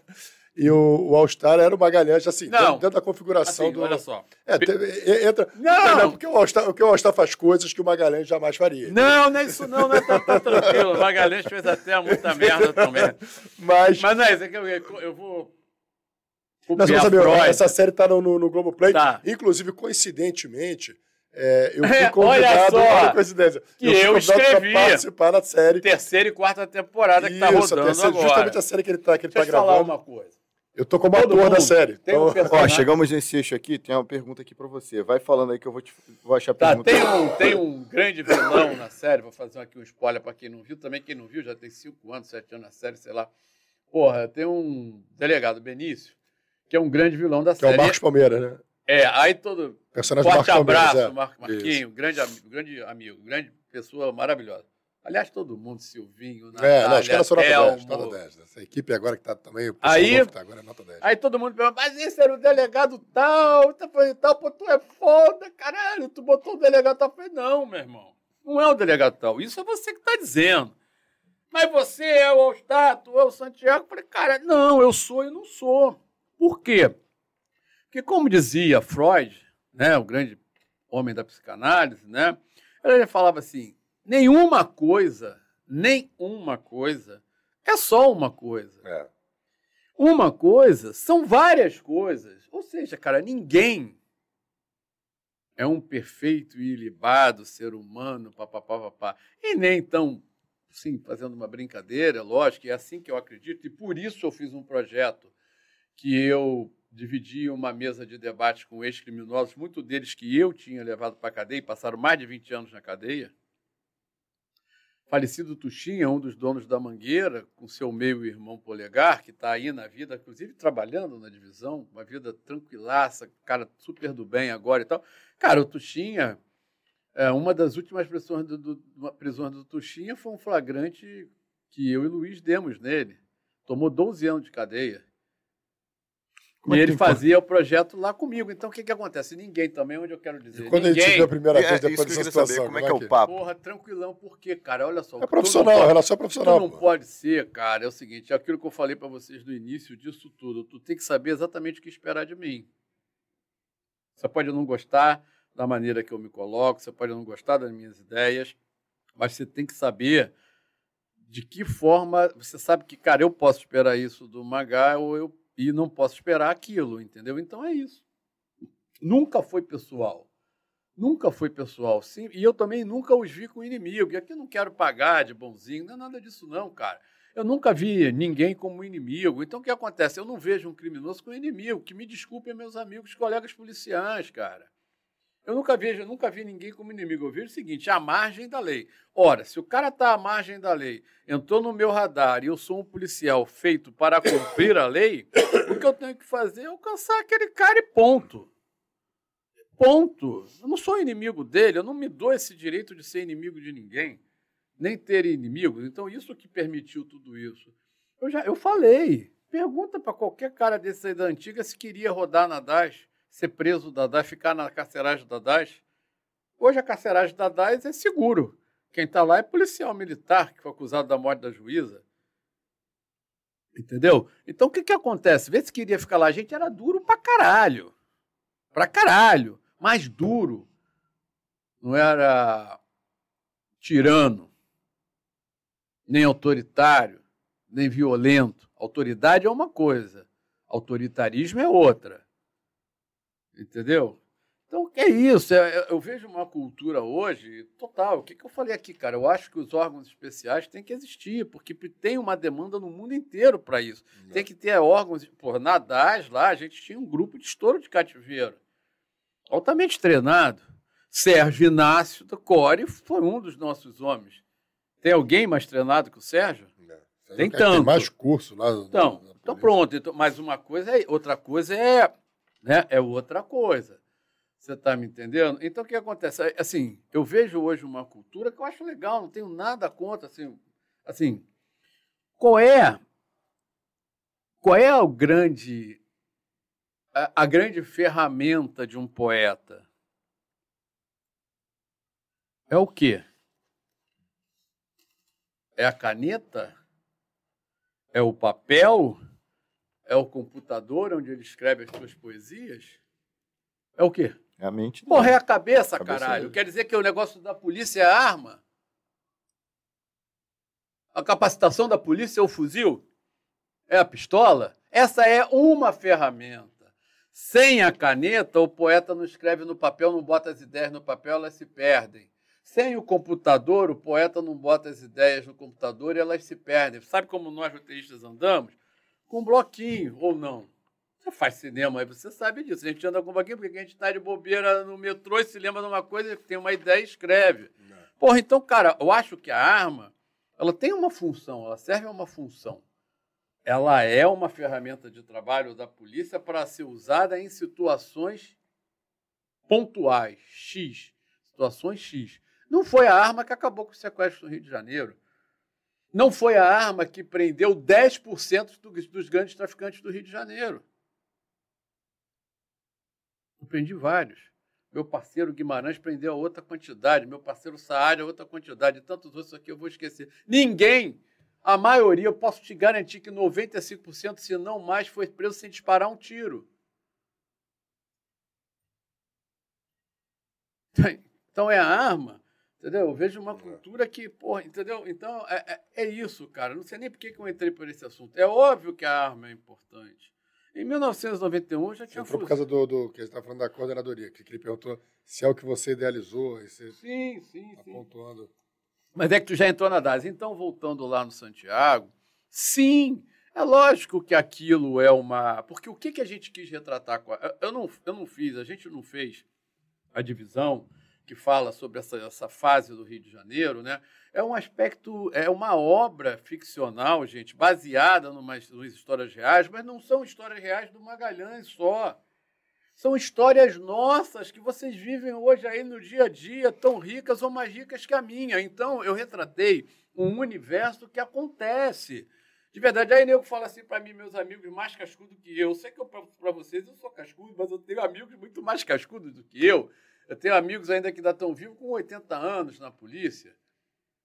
[LAUGHS] E o, o All-Star era o Magalhães, assim, Não. dentro da configuração Assim, do. olha só. É, te- entra. Não! porque o All-Star porque o All-Star faz coisas que o Magalhães jamais faria. Não, não é isso não, não é, tá, tá tranquilo. O Magalhães fez até muita merda também. Mas. Mas não é isso, é que eu, eu vou... Nós vamos saber, Freud. essa série está no, no, no Globoplay. Tá. Inclusive, coincidentemente, é, eu É, fui olha convidado. olha coincidência. que fui eu convidado pra escrevi. participar da série. Terceira e quarta temporada que tá Isso, a rodando terceira, agora. justamente a série que ele está que ele tá Deixa eu falar gravando. uma coisa. Eu tô como Todo ator da mundo série. tem um Então, personagem- Ó, chegamos nesse eixo aqui, tem uma pergunta aqui pra você. Vai falando aí que eu vou, te, vou achar a Tá, pergunta. tem um, tem um grande vilão na série, vou fazer aqui um spoiler pra quem não viu, também quem não viu, já tem cinco anos, sete anos na série, sei lá. Porra, tem um delegado, Benício, que é um grande vilão da que é o série. Marcos Palmeira, né? É, aí todo. Personagem Forte Marcos abraço, Palmeiras. é. Mar Marquinho, grande, grande amigo, grande pessoa maravilhosa. Aliás, todo mundo, Silvinho, É, não, os Natália, caras são nota 10, Telmo. nota 10. Essa equipe agora que tá também, o Aí- novo tá agora é nota 10. Aí todo mundo pergunta, mas esse era o delegado tal, tá falando tal, pô, tu é foda, caralho, tu botou o delegado tal. Eu falei, não, meu irmão, não é o delegado tal, isso é você que tá dizendo. Mas você é o Alstar, tu é o Santiago. Eu falei, cara, não, eu sou e não sou. Por quê? Porque como dizia Freud, né, o grande homem da psicanálise, né, ele falava assim, nenhuma coisa, nenhuma coisa é só uma coisa. É. Uma coisa são várias coisas. Ou seja, cara, ninguém é um perfeito e ilibado ser humano, papapá, papá. E nem tão, sim, fazendo uma brincadeira, lógico, é assim que eu acredito, e por isso eu fiz um projeto que eu dividi uma mesa de debate com ex-criminosos, muitos deles que eu tinha levado para a cadeia, e passaram mais de 20 anos na cadeia. Falecido Tuxinha, um dos donos da Mangueira, com seu meio-irmão Polegar, que está aí na vida, inclusive trabalhando na divisão, uma vida tranquilaça, cara super do bem agora e tal. Cara, o Tuxinha, é, uma das últimas prisões do, do, prisões do Tuxinha foi um flagrante que eu e Luiz demos nele. Tomou 12 anos de cadeia. Como e é que ele fazia o projeto lá comigo. Então, o que, que acontece? Ninguém também, onde eu quero dizer. E quando ele te ninguém, viu a primeira É, vez isso depois que eu dessa queria saber, situação, como é que é o é? papo? Porra, tranquilão, por quê, cara? Olha só. É tu profissional, pode- a relação é Tu profissional. não pô. pode ser, cara, é o seguinte, é aquilo que eu falei pra vocês no início disso tudo. Tu tem que saber exatamente o que esperar de mim. Você pode não gostar da maneira que eu me coloco, você pode não gostar das minhas ideias, mas você tem que saber de que forma. Você sabe que, cara, eu posso esperar isso do Magá ou eu, e não posso esperar aquilo, entendeu? Então é isso. Nunca foi pessoal. Nunca foi pessoal. Sim, e eu também nunca os vi com inimigo. E aqui eu não quero pagar de bonzinho, não é nada disso, não, cara. Eu nunca vi ninguém como inimigo. Então o que acontece? Eu não vejo um criminoso como inimigo. Que me desculpem meus amigos, colegas policiais, cara. Eu nunca vejo, nunca vi ninguém como inimigo. Eu vejo o seguinte: a margem da lei. Ora, se o cara está à margem da lei, entrou no meu radar e eu sou um policial feito para cumprir a lei, o que eu tenho que fazer é alcançar aquele cara e ponto. Ponto. Eu não sou inimigo dele, eu não me dou esse direito de ser inimigo de ninguém, nem ter inimigos. Então, isso que permitiu tudo isso. Eu já eu falei. Pergunta para qualquer cara desse aí da antiga se queria rodar na DAS ser preso da DAS, ficar na carceragem da DAS. Hoje a carceragem da DAS é seguro. Quem está lá é policial militar que foi acusado da morte da juíza. Entendeu? Então o que, que acontece? Vê se queria ficar lá. A gente era duro pra caralho. Pra caralho. Mais duro. Não era tirano, nem autoritário, nem violento. Autoridade é uma coisa, autoritarismo é outra. Entendeu? Então, é isso. Eu, eu vejo uma cultura hoje total. O que, que eu falei aqui, cara? Eu acho que os órgãos especiais têm que existir, porque tem uma demanda no mundo inteiro para isso. Não. Tem que ter órgãos. Por na DAS, lá, a gente tinha um grupo de estouro de cativeiro. Altamente treinado. Sérgio Inácio do Core foi um dos nossos homens. Tem alguém mais treinado que o Sérgio? Não. Tem tanto. Tem mais curso lá. Então, então pronto. Então, mas uma coisa é, outra coisa é né? É outra coisa. Você está me entendendo? Então, o que acontece? Assim, eu vejo hoje uma cultura que eu acho legal, não tenho nada contra. Assim, assim qual é qual é o grande a, a grande ferramenta de um poeta? É o quê? É a caneta? É o papel? É o computador onde ele escreve as suas poesias? É o quê? É a mente. Morrer a cabeça, a cabeça caralho. Dele. Quer dizer que o negócio da polícia é a arma? A capacitação da polícia é o fuzil? É a pistola? Essa é uma ferramenta. Sem a caneta, o poeta não escreve no papel, não bota as ideias no papel, elas se perdem. Sem o computador, o poeta não bota as ideias no computador e elas se perdem. Sabe como nós roteiristas andamos? Com bloquinho, ou não. Você faz cinema aí, você sabe disso. A gente anda com bloquinho porque a gente está de bobeira no metrô e se lembra de uma coisa, tem uma ideia e escreve. Não. Porra, então, cara, eu acho que a arma, ela tem uma função, ela serve a uma função. Ela é uma ferramenta de trabalho da polícia para ser usada em situações pontuais, X. Situações X. Não foi a arma que acabou com o sequestro no Rio de Janeiro não foi a arma que prendeu 10% dos grandes traficantes do Rio de Janeiro. Eu prendi vários. Meu parceiro Guimarães prendeu outra quantidade, meu parceiro Saara outra quantidade, e tantos outros aqui eu vou esquecer. Ninguém, a maioria, eu posso te garantir que 95%, se não mais, foi preso sem disparar um tiro. Então é a arma Entendeu? Eu vejo uma cultura que, porra, entendeu? Então, é, é, é, isso, cara. Não sei nem por que, eu entrei por esse assunto. É óbvio que a arma é importante. Em 1991 já tinha. Entrou por causa do, do que a gente estava falando da coordenadoria, que ele perguntou se é o que você idealizou. Você sim, sim, tá Pontuando. Mas é que tu já entrou na DAS. Então, voltando lá no Santiago, sim, é lógico que aquilo é uma. Porque o que, que a gente quis retratar com a... eu, não, eu não fiz, a gente não fez a divisão que fala sobre essa, essa fase do Rio de Janeiro, né? É um aspecto, é uma obra ficcional, gente, baseada numas, numas histórias reais, mas não são histórias reais do Magalhães só. São histórias nossas que vocês vivem hoje aí no dia a dia, tão ricas ou mais ricas que a minha. Então, eu retratei um universo que acontece. De verdade, aí nego fala assim para mim, meus amigos mais cascudos que eu. eu sei que para vocês eu sou cascudo, mas eu tenho amigos muito mais cascudos do que eu. Eu tenho amigos ainda que ainda estão vivos com 80 anos na polícia.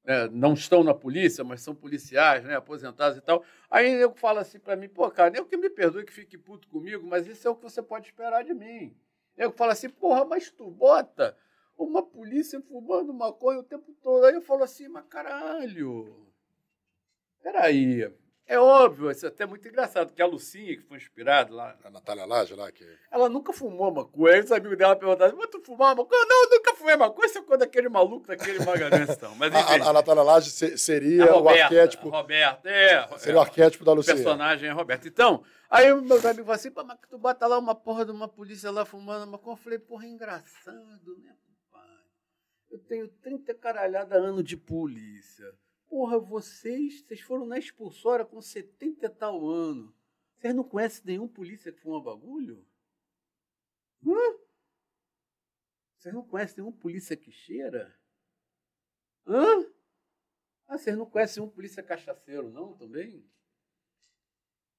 É, não estão na polícia, mas são policiais, né, aposentados e tal. Aí eu falo assim para mim, pô, cara, eu que me perdoe que fique puto comigo, mas isso é o que você pode esperar de mim. Eu falo assim, porra, mas tu bota uma polícia fumando maconha o tempo todo. Aí eu falo assim, mas caralho. peraí. É óbvio, isso é até muito engraçado, que a Lucinha, que foi inspirada lá, A Natália Laje lá, que. ela nunca fumou maconha. Aí os amigos dela perguntaram, mas tu fumava maconha? Não, eu nunca fumei maconha. Isso é coisa daquele maluco, daquele Magalhães, então. Mas A, enfim, a, a Natália Laje se- seria a o Roberta, arquétipo. a Roberta, é. Seria o arquétipo da O Lucia. personagem é Roberto. Então, aí meus amigos falaram assim, pô, mas tu bota lá uma porra de uma polícia lá fumando maconha. Eu falei, porra, é engraçado, né, compadre? Eu tenho 30 caralhada anos de polícia. Porra, vocês, vocês foram na expulsória com 70 e tal anos. Vocês não conhecem nenhum polícia que fuma bagulho? Hã? Vocês não conhecem nenhum polícia que cheira? Hã? Ah, vocês não conhecem um polícia cachaceiro, não, também?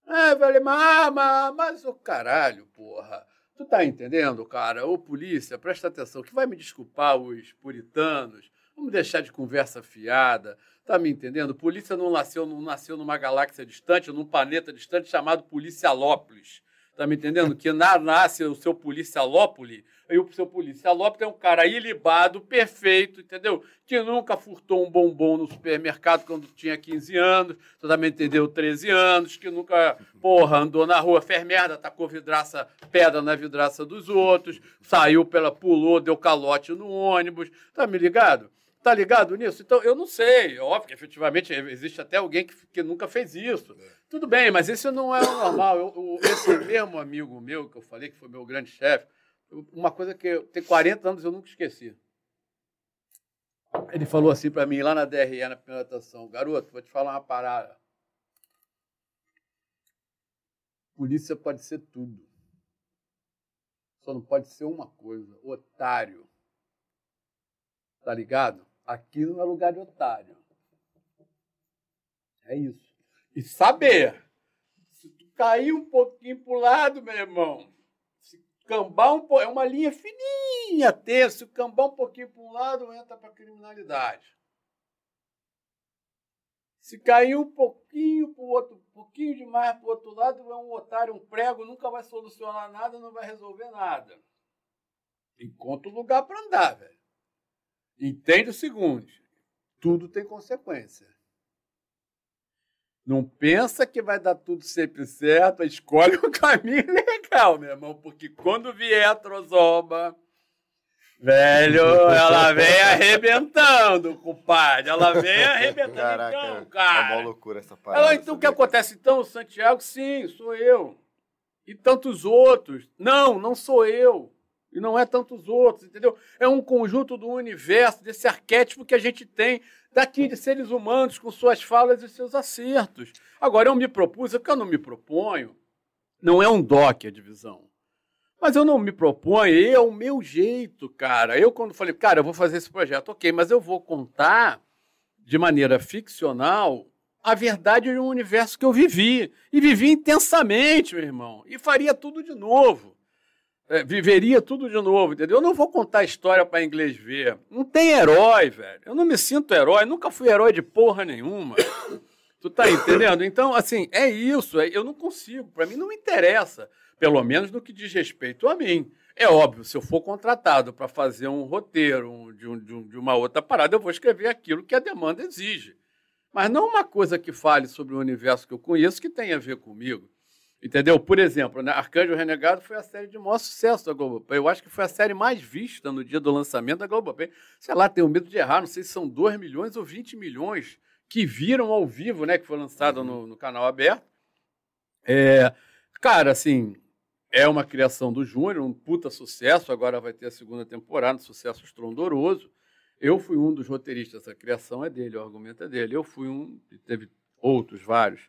Ah, falei, mas, mas, mas o caralho, porra. Tu tá entendendo, cara? Ô, polícia, presta atenção, que vai me desculpar os puritanos. Vamos deixar de conversa fiada. Tá me entendendo? Polícia não nasceu, não nasceu numa galáxia distante, num planeta distante chamado Policialópolis. Tá me entendendo? Que na, nasce o seu Policialópolis, e o seu Policialópolis é um cara ilibado, perfeito, entendeu? Que nunca furtou um bombom no supermercado quando tinha 15 anos, tu também entendeu? 13 anos, que nunca, porra, andou na rua, fez merda, tacou vidraça, pedra na vidraça dos outros, saiu pela, pulou, deu calote no ônibus, tá me ligado? Tá ligado nisso? Então, eu não sei. Óbvio que efetivamente existe até alguém que, que nunca fez isso. Tudo bem, mas isso não é o normal. Eu, eu- esse mesmo amigo meu que eu falei, que foi meu grande chefe, uma coisa que eu, tem 40 anos eu nunca esqueci. Ele falou assim para mim lá na DRE, na primeira estação: Garoto, vou te falar uma parada. Polícia pode ser tudo. Só não pode ser uma coisa: otário. Tá ligado? Aqui não é lugar de otário. É isso. E saber. Se tu cair um pouquinho pro lado, meu irmão, se cambar um pouco, é uma linha fininha, ter, se cambar um pouquinho para um lado, entra para criminalidade. Se cair um pouquinho para o outro, um pouquinho demais para o outro lado, é um otário, um prego, nunca vai solucionar nada, não vai resolver nada. Encontra um lugar para andar, velho. Entende o seguinte: tudo tem consequência. Não pensa que vai dar tudo sempre certo, escolhe um [LAUGHS] caminho legal, meu irmão, porque quando vier a trozoba, velho, ela vem arrebentando, compadre. Ela vem arrebentando. Caraca, então, é uma cara. loucura essa parada. Ela, então o que acontece? Então, Santiago, sim, sou eu. E tantos outros. Não, não sou eu. E não é tantos outros, entendeu? É um conjunto do universo, desse arquétipo que a gente tem daqui de seres humanos com suas falas e seus acertos. Agora, eu me propus, é porque eu não me proponho, não é um DOC a divisão. Mas eu não me proponho, é o meu jeito, cara. Eu, quando falei, cara, eu vou fazer esse projeto, ok, mas eu vou contar de maneira ficcional a verdade de um universo que eu vivi. E vivi intensamente, meu irmão. E faria tudo de novo. É, viveria tudo de novo, entendeu? Eu não vou contar história para inglês ver. Não tem herói, velho. Eu não me sinto herói. Nunca fui herói de porra nenhuma. [COUGHS] Tu tá entendendo? Então, assim, é isso. é- eu não consigo. Para mim não interessa. Pelo menos no que diz respeito a mim. É óbvio, se eu for contratado para fazer um roteiro de, um- de um- de uma outra parada, eu vou escrever aquilo que a demanda exige. Mas não uma coisa que fale sobre o universo que eu conheço que tenha a ver comigo. Entendeu? Por exemplo, né, Arcanjo Renegado foi a série de maior sucesso da Globoplay. Eu acho que foi a série mais vista no dia do lançamento da Globoplay. Sei lá, tenho medo de errar, não sei se são 2 milhões ou 20 milhões que viram ao vivo, né? Que foi lançado no, no canal aberto. É, cara, assim, é uma criação do Júnior, um puta sucesso. Agora vai ter a segunda temporada, um sucesso estrondoroso. Eu fui um dos roteiristas, a criação é dele, o argumento é dele. Eu fui um, teve outros, vários.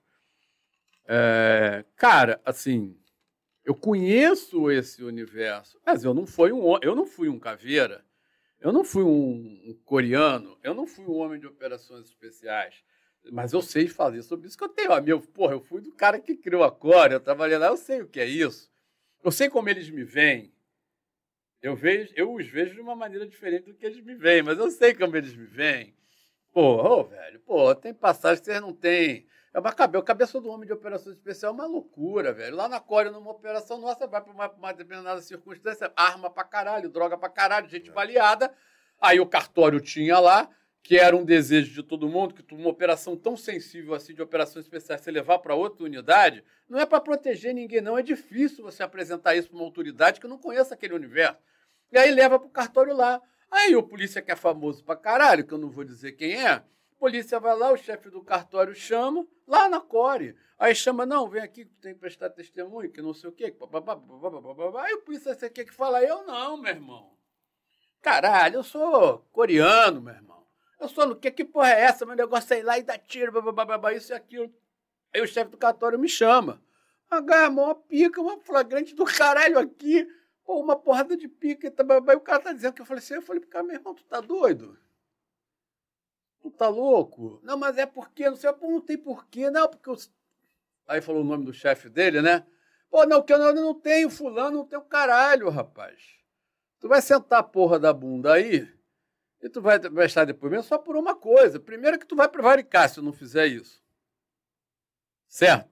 É, cara, assim, eu conheço esse universo, mas eu não fui um, eu não fui um caveira, eu não fui um, um coreano, eu não fui um homem de operações especiais. Mas eu sei fazer sobre isso que eu tenho amigo. Porra, eu fui do cara que criou a Core, eu trabalhei lá, eu sei o que é isso. Eu sei como eles me veem. Eu, vejo, eu os vejo de uma maneira diferente do que eles me veem, mas eu sei como eles me veem. Pô, ô, velho, pô, tem passagem que vocês não têm. É uma cabeça, a cabeça do homem de operações especiais é uma loucura, velho. Lá na Core, numa operação nossa, vai para uma, uma determinada circunstância, arma pra caralho, droga pra caralho, gente baleada. Aí o cartório tinha lá que era um desejo de todo mundo, que uma operação tão sensível assim de operações especiais você levar para outra unidade, não é para proteger ninguém, não. É difícil você apresentar isso para uma autoridade que não conhece aquele universo. E aí leva para o cartório lá. Aí o polícia que é famoso para caralho, que eu não vou dizer quem é, a polícia vai lá, o chefe do cartório chama, lá na Core. Aí chama, não, vem aqui, tem que prestar testemunho, que não sei o quê. Aí o polícia, você quer que fala? Eu não, meu irmão. Caralho, eu sou coreano, meu irmão. Eu sou no que? Que porra é essa? Meu negócio é ir lá e dar tiro, isso e aquilo. Aí o chefe do cartório me chama. Agarra uma pica, uma flagrante do caralho aqui. Pô, uma porrada de pica. Aí o cara tá dizendo que eu falei assim. Eu falei cara, meu irmão, tu tá doido? Tu tá louco? Não, mas é porque, não sei, não tem porquê, não, porque eu... Aí falou o nome do chefe dele, né? Pô, não, que eu não, eu não tenho fulano, não tenho caralho, rapaz. Tu vai sentar a porra da bunda aí e tu vai prestar depoimento só por uma coisa. Primeiro que tu vai prevaricar se eu não fizer isso. Certo?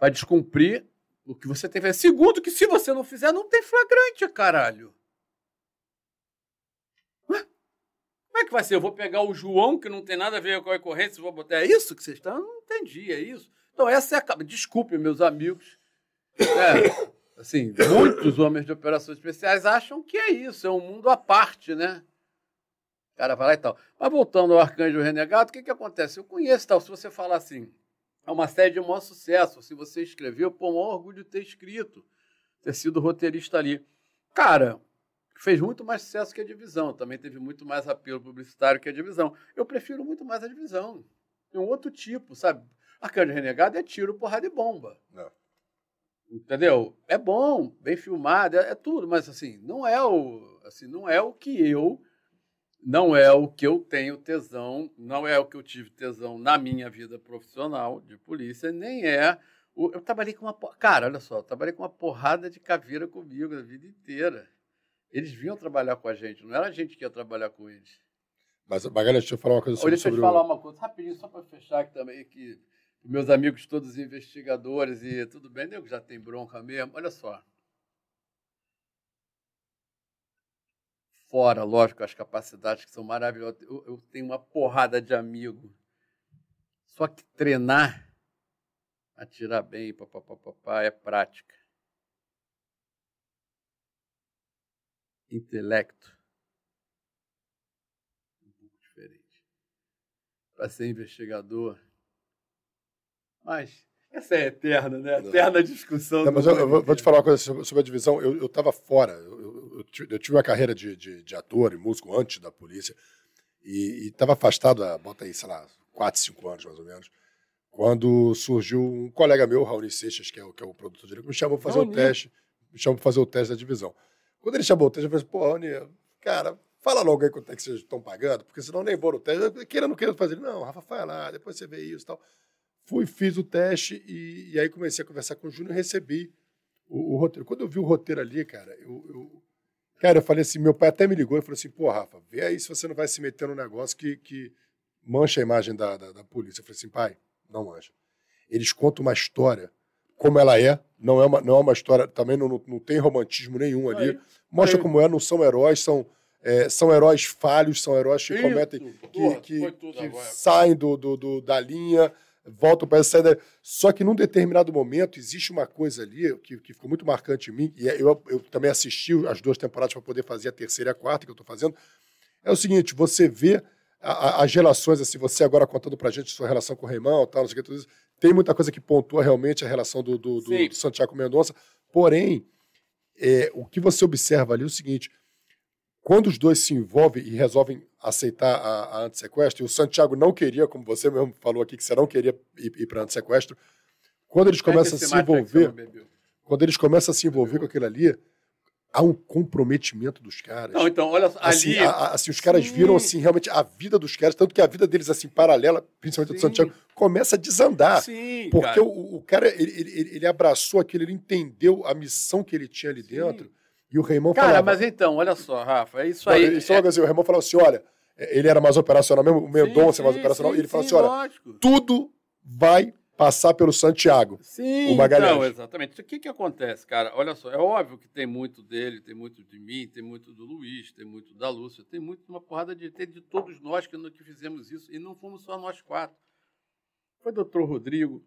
Vai descumprir o que você tem. Segundo, que se você não fizer, não tem flagrante, caralho. Ué? Como é que vai ser? Eu vou pegar o João, que não tem nada a ver com a ocorrência, vou botar. É isso que vocês estão? Eu não entendi, é isso. Então, essa é a. Desculpe, meus amigos. É, assim, muitos homens de operações especiais acham que é isso, é um mundo à parte, né? O cara vai lá e tal. Mas voltando ao Arcanjo Renegado, o que, que acontece? Eu conheço tal. Se você falar assim, é uma série de maior sucesso. Se você escreveu, pô, maior orgulho de ter escrito, ter sido roteirista ali. Cara, fez muito mais sucesso que a divisão. Também teve muito mais apelo publicitário que a divisão. Eu prefiro muito mais a divisão. Tem um outro tipo, sabe? Arcanjo Renegado é tiro, porrada e bomba. Não. Entendeu? É bom, bem filmado, é, é, tudo, mas assim, não é o, assim, não é o que eu não é o que eu tenho tesão, não é o que eu tive tesão na minha vida profissional de polícia, nem é. O, eu trabalhei com uma. Cara, olha só, eu trabalhei com uma porrada de caveira comigo a vida inteira. Eles vinham trabalhar com a gente, não era a gente que ia trabalhar com eles. Mas, Magalhães, deixa eu falar uma coisa sobre, Deixa eu te falar uma coisa rapidinho, só para fechar aqui também, que meus amigos todos investigadores e tudo bem, nego já tem bronca mesmo. Olha só, fora, lógico, as capacidades que são maravilhosas. Eu, eu tenho uma porrada de amigo. Só que treinar, atirar bem, papapá, é prática. Intelecto. Um pouco diferente. Para ser investigador. Mas essa é eterna, né? Eterna discussão. Não, mas eu, eu, vou te falar uma coisa sobre, a divisão. Eu estava fora. Eu, eu, tive uma carreira de, de, de, ator e músico antes da polícia. E estava afastado há, bota aí, sei lá, 4, 5 anos mais ou menos. Quando surgiu um colega meu, Raoni Seixas, que é o, que é o produtor direito, me chamou para fazer Raoni. o teste. Me chamou para fazer o teste da divisão. Quando ele chamou o teste, eu falei assim, pô, Raoni, cara, fala logo aí quanto é que vocês estão pagando, porque senão nem vou no teste. Queira ou não queira fazer. Não, Rafa, vai lá, depois você vê isso e tal. Fui, fiz o teste e, e aí comecei a conversar com o Júnior e recebi o, o, roteiro. Quando eu vi o roteiro ali, cara, eu, eu, Cara, eu falei assim, meu pai até me ligou e falou assim, pô, Rafa, vê aí se você não vai se meter num negócio que, que mancha a imagem da, da, da polícia. Eu falei assim, pai, não mancha. Eles contam uma história como ela é, não é uma, não é uma história, também não, não, tem romantismo nenhum ali. Mostra como é, não são heróis, são, é, são heróis falhos, são heróis que Isso, cometem, que, que, que saem do, do, do, da linha, voltam para essa saída. Só que num determinado momento existe uma coisa ali que, que ficou muito marcante em mim, e é, eu, eu também assisti as duas temporadas para poder fazer a terceira e a quarta que eu estou fazendo. É o seguinte: você vê a, as relações, assim, você agora contando para a gente sua relação com o Reimão, tal, não sei o que, tudo isso, tem muita coisa que pontua realmente a relação do, do, do, do Santiago Mendonça. Porém, é, o que você observa ali é o seguinte: quando os dois se envolvem e resolvem aceitar a, a antissequestro, e o Santiago não queria, como você mesmo falou aqui, que você não queria ir, ir para antissequestro, quando eles começam a se envolver, quando eles começam a se envolver com aquilo ali, há um comprometimento dos caras. Não, então, olha, assim, ali... a, assim os caras Sim. viram assim realmente a vida dos caras, tanto que a vida deles assim paralela, principalmente Sim. do Santiago, começa a desandar. Sim, porque cara. O, o, cara ele, ele, ele, abraçou aquilo, ele entendeu a missão que ele tinha ali dentro e o Raimon Cara, falava... mas então, olha só, Rafa, é isso aí. Só é... assim, o Raimon falava assim, olha, ele era mais operacional mesmo, o Mendonça é mais operacional, sim, e ele falou assim, olha, lógico. tudo vai passar pelo Santiago. Sim, o Magalhães. então, exatamente. O que, que acontece, cara? Olha só, é óbvio que tem muito dele, tem muito de mim, tem muito do Luiz, tem muito da Lúcia, tem muito uma porrada de, tem de todos nós que, que fizemos isso, e não fomos só nós quatro. Foi doutor Rodrigo,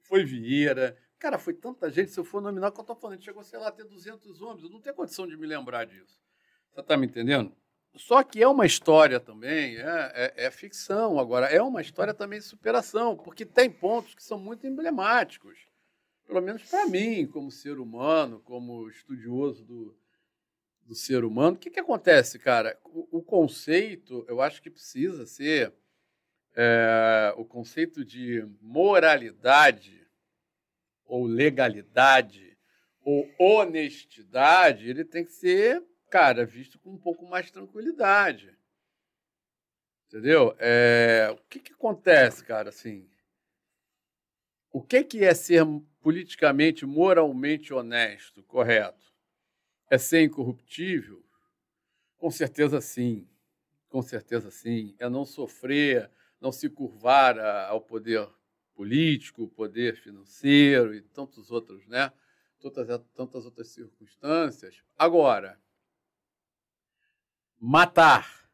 foi Vieira, cara, foi tanta gente, se eu for nominar, que eu estou falando, chegou, sei lá, a ter 200 homens, eu não tenho condição de me lembrar disso. Você está me entendendo? Só que é uma história também, é, é, é, ficção. Agora, é uma história também de superação, porque tem pontos que são muito emblemáticos. Pelo menos para mim, como ser humano, como estudioso do, do ser humano. O que, que acontece, cara? O, o conceito, eu acho que precisa ser. É, o conceito de moralidade, ou legalidade, ou honestidade, ele tem que ser cara, visto com um pouco mais tranquilidade. Entendeu? É, o que, que acontece, cara, assim? O que, que é ser politicamente, moralmente honesto, correto? É ser incorruptível? Com certeza sim. Com certeza sim. É não sofrer, não se curvar ao poder político, poder financeiro e tantos outros, né? Tantas, tantas outras circunstâncias. Agora, matar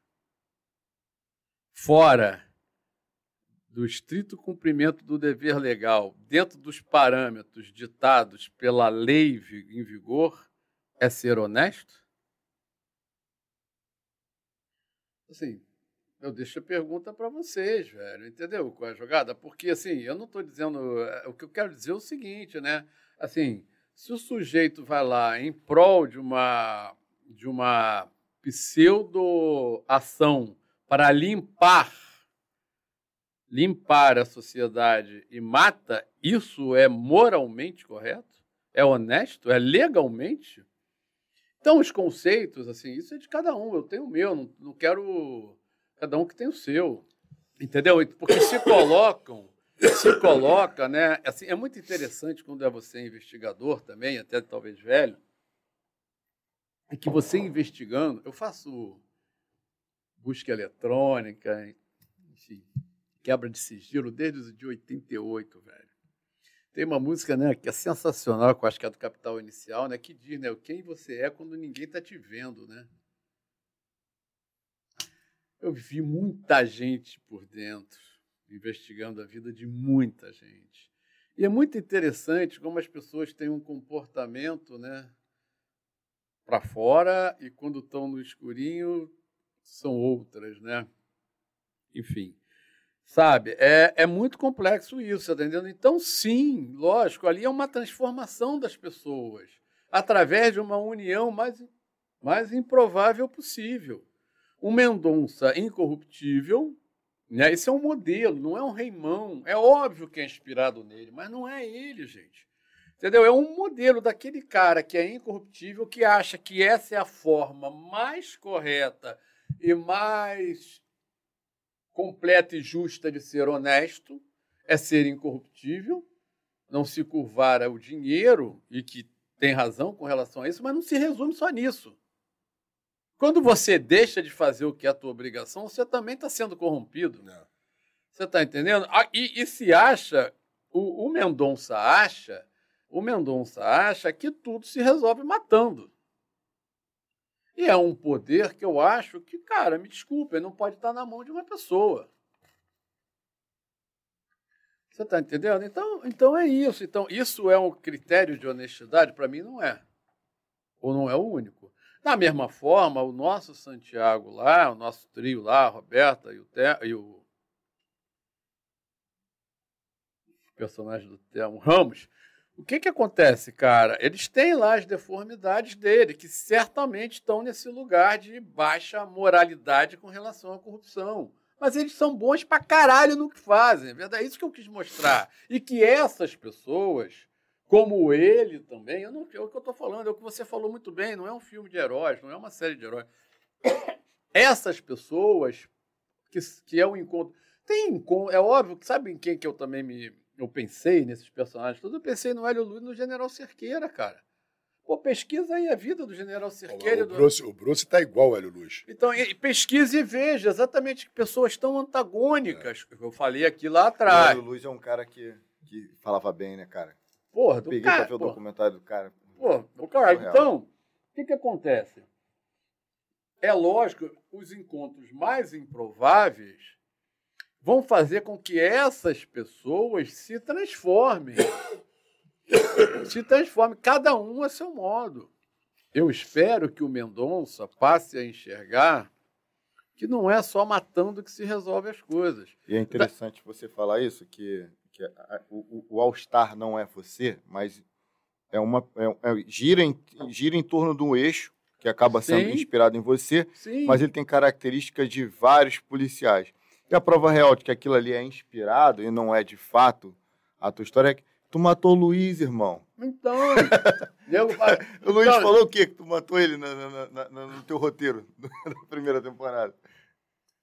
fora do estrito cumprimento do dever legal, dentro dos parâmetros ditados pela lei em vigor, é ser honesto? Assim, eu deixo a pergunta para vocês, velho, entendeu qual é a jogada? Porque, assim, eu não estou dizendo. É, o que eu quero dizer é o seguinte, né? Assim, se o sujeito vai lá em prol de uma, de uma pseudo-ação para limpar limpar a sociedade e mata, isso é moralmente correto? É honesto? É legalmente? Então, os conceitos, assim, isso é de cada um. Eu tenho o meu, não, não quero. Cada um que tem o seu. Entendeu? Porque se colocam, se coloca, né? Assim, é muito interessante quando é você investigador também, até talvez velho, é que você investigando, eu faço busca eletrônica, enfim, quebra de sigilo desde os de 88, velho. Tem uma música, né, que é sensacional, que eu acho que é do Capital Inicial, né, que diz, né, quem você é quando ninguém está te vendo, né? Eu vi muita gente por dentro, investigando a vida de muita gente. E é muito interessante como as pessoas têm um comportamento, né, para fora e quando estão no escurinho são outras, né? Enfim, sabe? É, é muito complexo isso, tá entendendo? Então, sim, lógico, ali é uma transformação das pessoas através de uma união mais, mais improvável possível. O Mendonça incorruptível, né? Esse é um modelo, não é um reimão. É óbvio que é inspirado nele, mas não é ele, gente. Entendeu? É um modelo daquele cara que é incorruptível, que acha que essa é a forma mais correta e mais completa e justa de ser honesto, é ser incorruptível, não se curvar ao dinheiro, e que tem razão com relação a isso, mas não se resume só nisso. Quando você deixa de fazer o que é a tua obrigação, você também está sendo corrompido. Não. Você está entendendo? Ah, e, e, se acha, o, o Mendonça acha o Mendonça acha que tudo se resolve matando. E é um poder que eu acho que, cara, me desculpa, não pode estar na mão de uma pessoa. Você está entendendo? Então, então é isso. Então, isso é um critério de honestidade? Para mim, não é. Ou não é o único. Da mesma forma, o nosso Santiago lá, o nosso trio lá, a Roberta e o, Te, e o personagem do Telmo Ramos, o que, que acontece, cara? Eles têm lá as deformidades dele, que certamente estão nesse lugar de baixa moralidade com relação à corrupção. Mas eles são bons pra caralho no que fazem, é verdade? É isso que eu quis mostrar. E que essas pessoas, como ele também, eu não, é o que eu estou falando, é o que você falou muito bem, não é um filme de heróis, não é uma série de heróis. [COUGHS] Essas pessoas, que, que é o um encontro. Tem é óbvio que sabe em quem que eu também me, eu pensei nesses personagens todos, eu pensei no Hélio Luz e no General Cerqueira, cara. Pô, pesquisa aí a vida do General Cerqueira. O, Bruce, o Bruce tá igual ao Hélio Luz. Então, pesquise e veja exatamente que pessoas tão antagônicas. É. Eu falei aqui lá atrás. O Hélio Luz é um cara que que falava bem, né, cara? Porra, do Peguei cara, pra ver o documentário do cara. Pô, o cara, Surreal. então, o que, que acontece? É lógico, os encontros mais improváveis vão fazer com que essas pessoas se transformem. [COUGHS] se transformem, cada um a seu modo. Eu espero que o Mendonça passe a enxergar que não é só matando que se resolve as coisas. E é interessante você falar isso, que, que a- o, o- o All-Star não é você, mas é uma, é- é- gira, em, gira em torno de um eixo que acaba sendo Sim. inspirado em você, Sim. mas ele tem características de vários policiais. E a prova real de que aquilo ali é inspirado e não é de fato a tua história é que tu matou o Luiz, irmão. Então, [LAUGHS] fala, O Luiz Então- falou o quê? Que tu matou ele na- na- na- no teu roteiro [LAUGHS] da primeira temporada.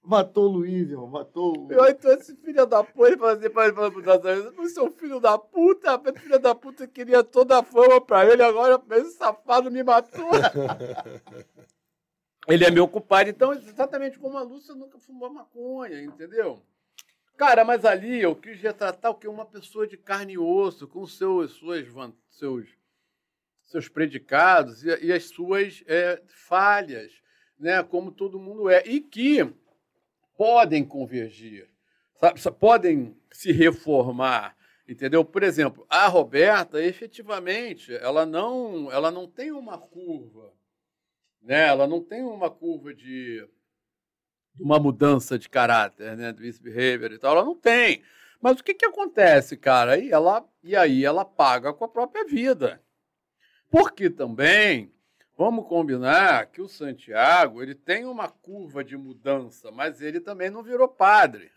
Matou o Luiz, irmão. Matou o... Eu, então esse filho da puta, ele fala assim pra ele, fala pro Nazareno, filho da puta, filho da puta queria toda a fama pra ele, agora esse safado me matou. [LAUGHS] ele é meu culpado, então exatamente como a Lúcia nunca fumou maconha, entendeu? Cara, mas ali eu quis retratar o que uma pessoa de carne e osso, com seus, suas, seus, seus predicados e, e as suas é, falhas, né? Como todo mundo é. E que podem convergir, sabe? Sa- podem se reformar, entendeu? Por exemplo, a Roberta, efetivamente, ela não, ela não tem uma curva, né? Ela não tem uma curva de uma mudança de caráter, né, do misbehavior e tal, ela não tem. Mas o que que acontece, cara? Aí ela e aí ela paga com a própria vida. Porque também Vamos combinar que o Santiago ele tem uma curva de mudança, mas ele também não virou padre.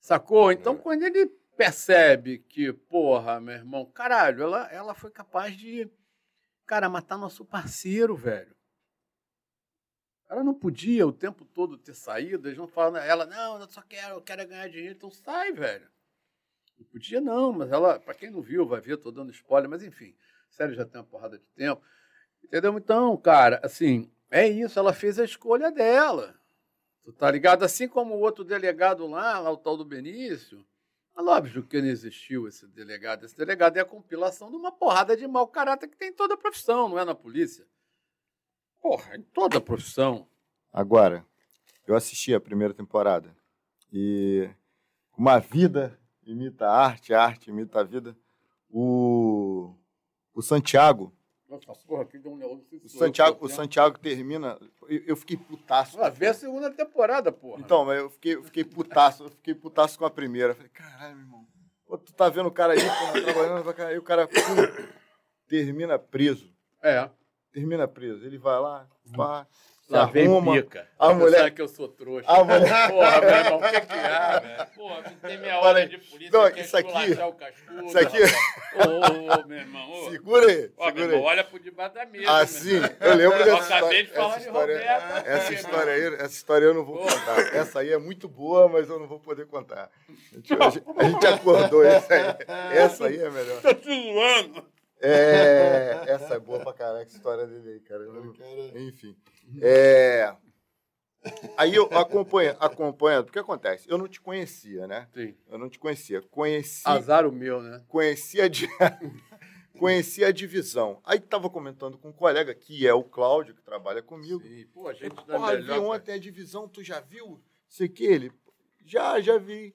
Sacou? Então, É. quando ele percebe que, porra, meu irmão, caralho, ela, ela foi capaz de, cara, matar nosso parceiro, velho. Ela não podia o tempo todo ter saído, eles não falam, ela, não, eu só quero, eu quero ganhar dinheiro, então sai, velho. Não podia, não, mas ela, para quem não viu, vai ver, tô dando spoiler, mas enfim, a série já tem uma porrada de tempo. Entendeu? Então, cara, assim, é isso, ela fez a escolha dela. Tu tá ligado? Assim como o outro delegado lá, lá o tal do Benício, é óbvio que não existiu esse delegado. Esse delegado é a compilação de uma porrada de mau caráter que tem em toda a profissão, não é na polícia. Porra, em toda a profissão. Agora, eu assisti a primeira temporada e uma vida imita a arte, a arte imita a vida. O, o Santiago, Nossa, porra, aqui deu um o Santiago, o Santiago termina. Eu, eu fiquei putaço. Ah, vê a segunda temporada, porra. Então, mas eu fiquei, eu fiquei putaço, eu fiquei putaço com a primeira. Eu Falei, caralho, meu irmão. Pô, tu tá vendo o cara aí, porra, trabalhando pra caralho, aí o cara pum, termina preso. É. Termina preso. Ele vai lá, pá, se Lá vem arruma. pica. a Tá mulher- que eu sou trouxa. A mulher- [LAUGHS] Porra, meu irmão, o que que é, velho? Porra, tem meia hora de polícia, Não, isso aqui- o cascudo, Isso aqui. Ô, ô, ô, meu irmão, ô. segura aí, Ó, meu segura irmão, aí. olha por debaixo da mesa. Assim, meu irmão. eu lembro Eu dessa acabei história. de falar essa de história, Roberta. essa meu história aí, essa história eu não vou Porra. contar. Essa aí é muito boa, mas eu não vou poder contar. A gente, a gente- [LAUGHS] acordou essa aí. Essa aí é melhor. Tô te zoando. É, [LAUGHS] essa é boa pra caralho, essa história dele aí, cara. Eu não- Enfim. É, aí eu acompanho, acompanhando, o que acontece? Eu não te conhecia, né? Sim. Eu não te conhecia. Conheci, Azar o meu, né? conheci, a, di- [LAUGHS] conheci a divisão. Aí tava comentando com um colega, que é o Cláudio, que trabalha comigo. Sim. Pô, a gente dá Porra, vi melhor. ontem a divisão, tu já viu? Sei que ele. Já, já vi.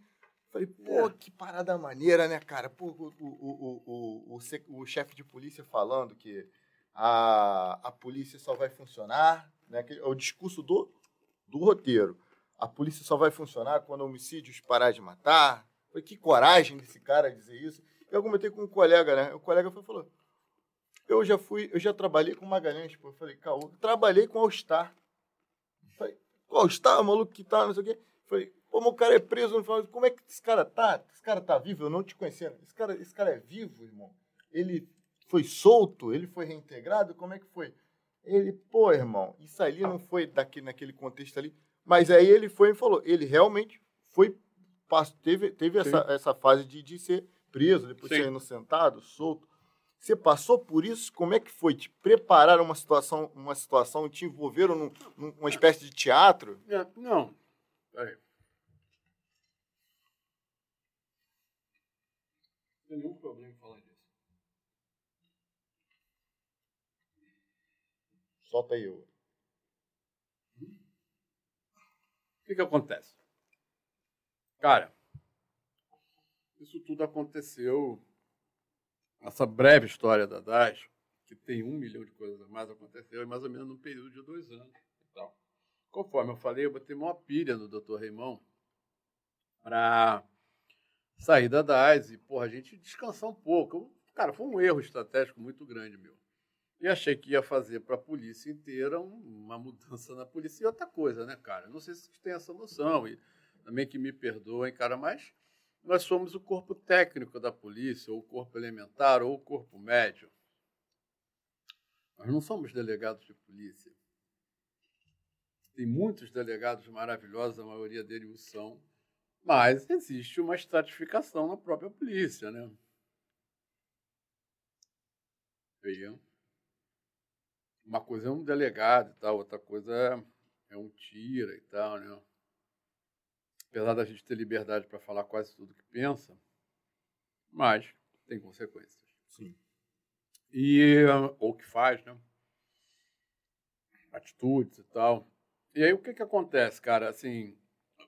Falei, pô, É. que parada maneira, né, cara? Pô, o, o, o, o, o, chefe de polícia falando que a, a polícia só vai funcionar, né? É o discurso do, do roteiro. A polícia só vai funcionar quando homicídios parar de matar. Falei, que coragem desse cara dizer isso. Eu comentei com um colega, né? O colega foi, falou: Eu já fui, eu já trabalhei com Magalhães, pô. Eu falei, Caô, trabalhei com All Star. Falei, All Star, maluco que tá, não sei o quê. Falei, pô, o cara é preso no final. Como é que esse cara tá? Esse cara tá vivo? Eu não te conhecia. Esse cara, esse cara é vivo, irmão. Ele foi solto? Ele foi reintegrado? Como é que foi? Ele, pô, irmão, isso ali não foi daqui, naquele contexto ali. Mas aí ele foi e falou, ele realmente foi, teve, teve essa, essa fase de, de ser preso, depois Sim. ser inocentado, solto. Você passou por isso? Como é que foi? Te prepararam uma situação, uma situação, te envolveram num, num- numa espécie de teatro? É, Não. Tem nenhum problema em falar disso. Solta aí, eu. O que, que acontece? Cara, isso tudo aconteceu, essa breve história da DAS, que tem um milhão de coisas a mais, aconteceu em mais ou menos num período de dois anos. Então, conforme eu falei, eu botei uma pilha no Dr. Reimão para sair da DAS e, porra, a gente descansar um pouco. Cara, foi um erro estratégico muito grande, meu. E achei que ia fazer para a polícia inteira uma mudança na polícia e outra coisa, né, cara? Não sei se vocês têm essa noção e também que me perdoem, cara, mas nós somos o corpo técnico da polícia, ou o corpo elementar, ou o corpo médio. Nós não somos delegados de polícia. Tem muitos delegados maravilhosos, a maioria deles o são, mas existe uma estratificação na própria polícia, né? Veja. Uma coisa é um delegado e tal, outra coisa é, é um tira e tal, né? Apesar da gente ter liberdade para falar quase tudo que pensa, mas tem consequências. Sim. E, ou que faz, né? Atitudes e tal. E aí o que que acontece, cara? Assim,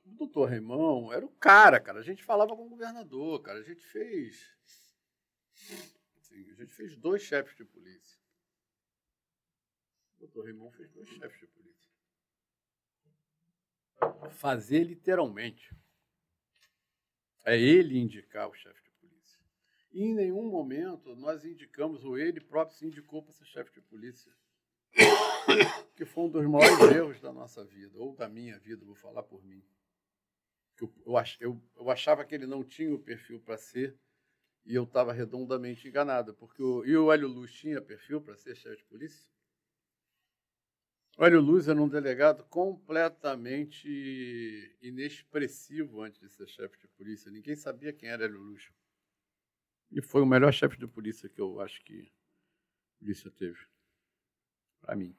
o doutor Raimão era o cara, cara. A gente falava com o governador, cara. A gente fez. Assim, a gente fez dois chefes de polícia. O doutor Raimão fez dois chefes de polícia. Fazer literalmente. É ele indicar o chefe de polícia. E em nenhum momento nós indicamos, ou ele próprio se indicou para ser chefe de polícia. Que foi um dos maiores [COUGHS] erros da nossa vida, ou da minha vida, vou falar por mim. Eu, eu, eu achava que ele não tinha o perfil para ser, e eu estava redondamente enganado, porque o, e o Hélio Luz tinha perfil para ser chefe de polícia? O Hélio Luz era um delegado completamente inexpressivo antes de ser chefe de polícia. Ninguém sabia quem era Hélio Luz. E foi o melhor chefe de polícia que eu acho que a polícia teve. Para mim.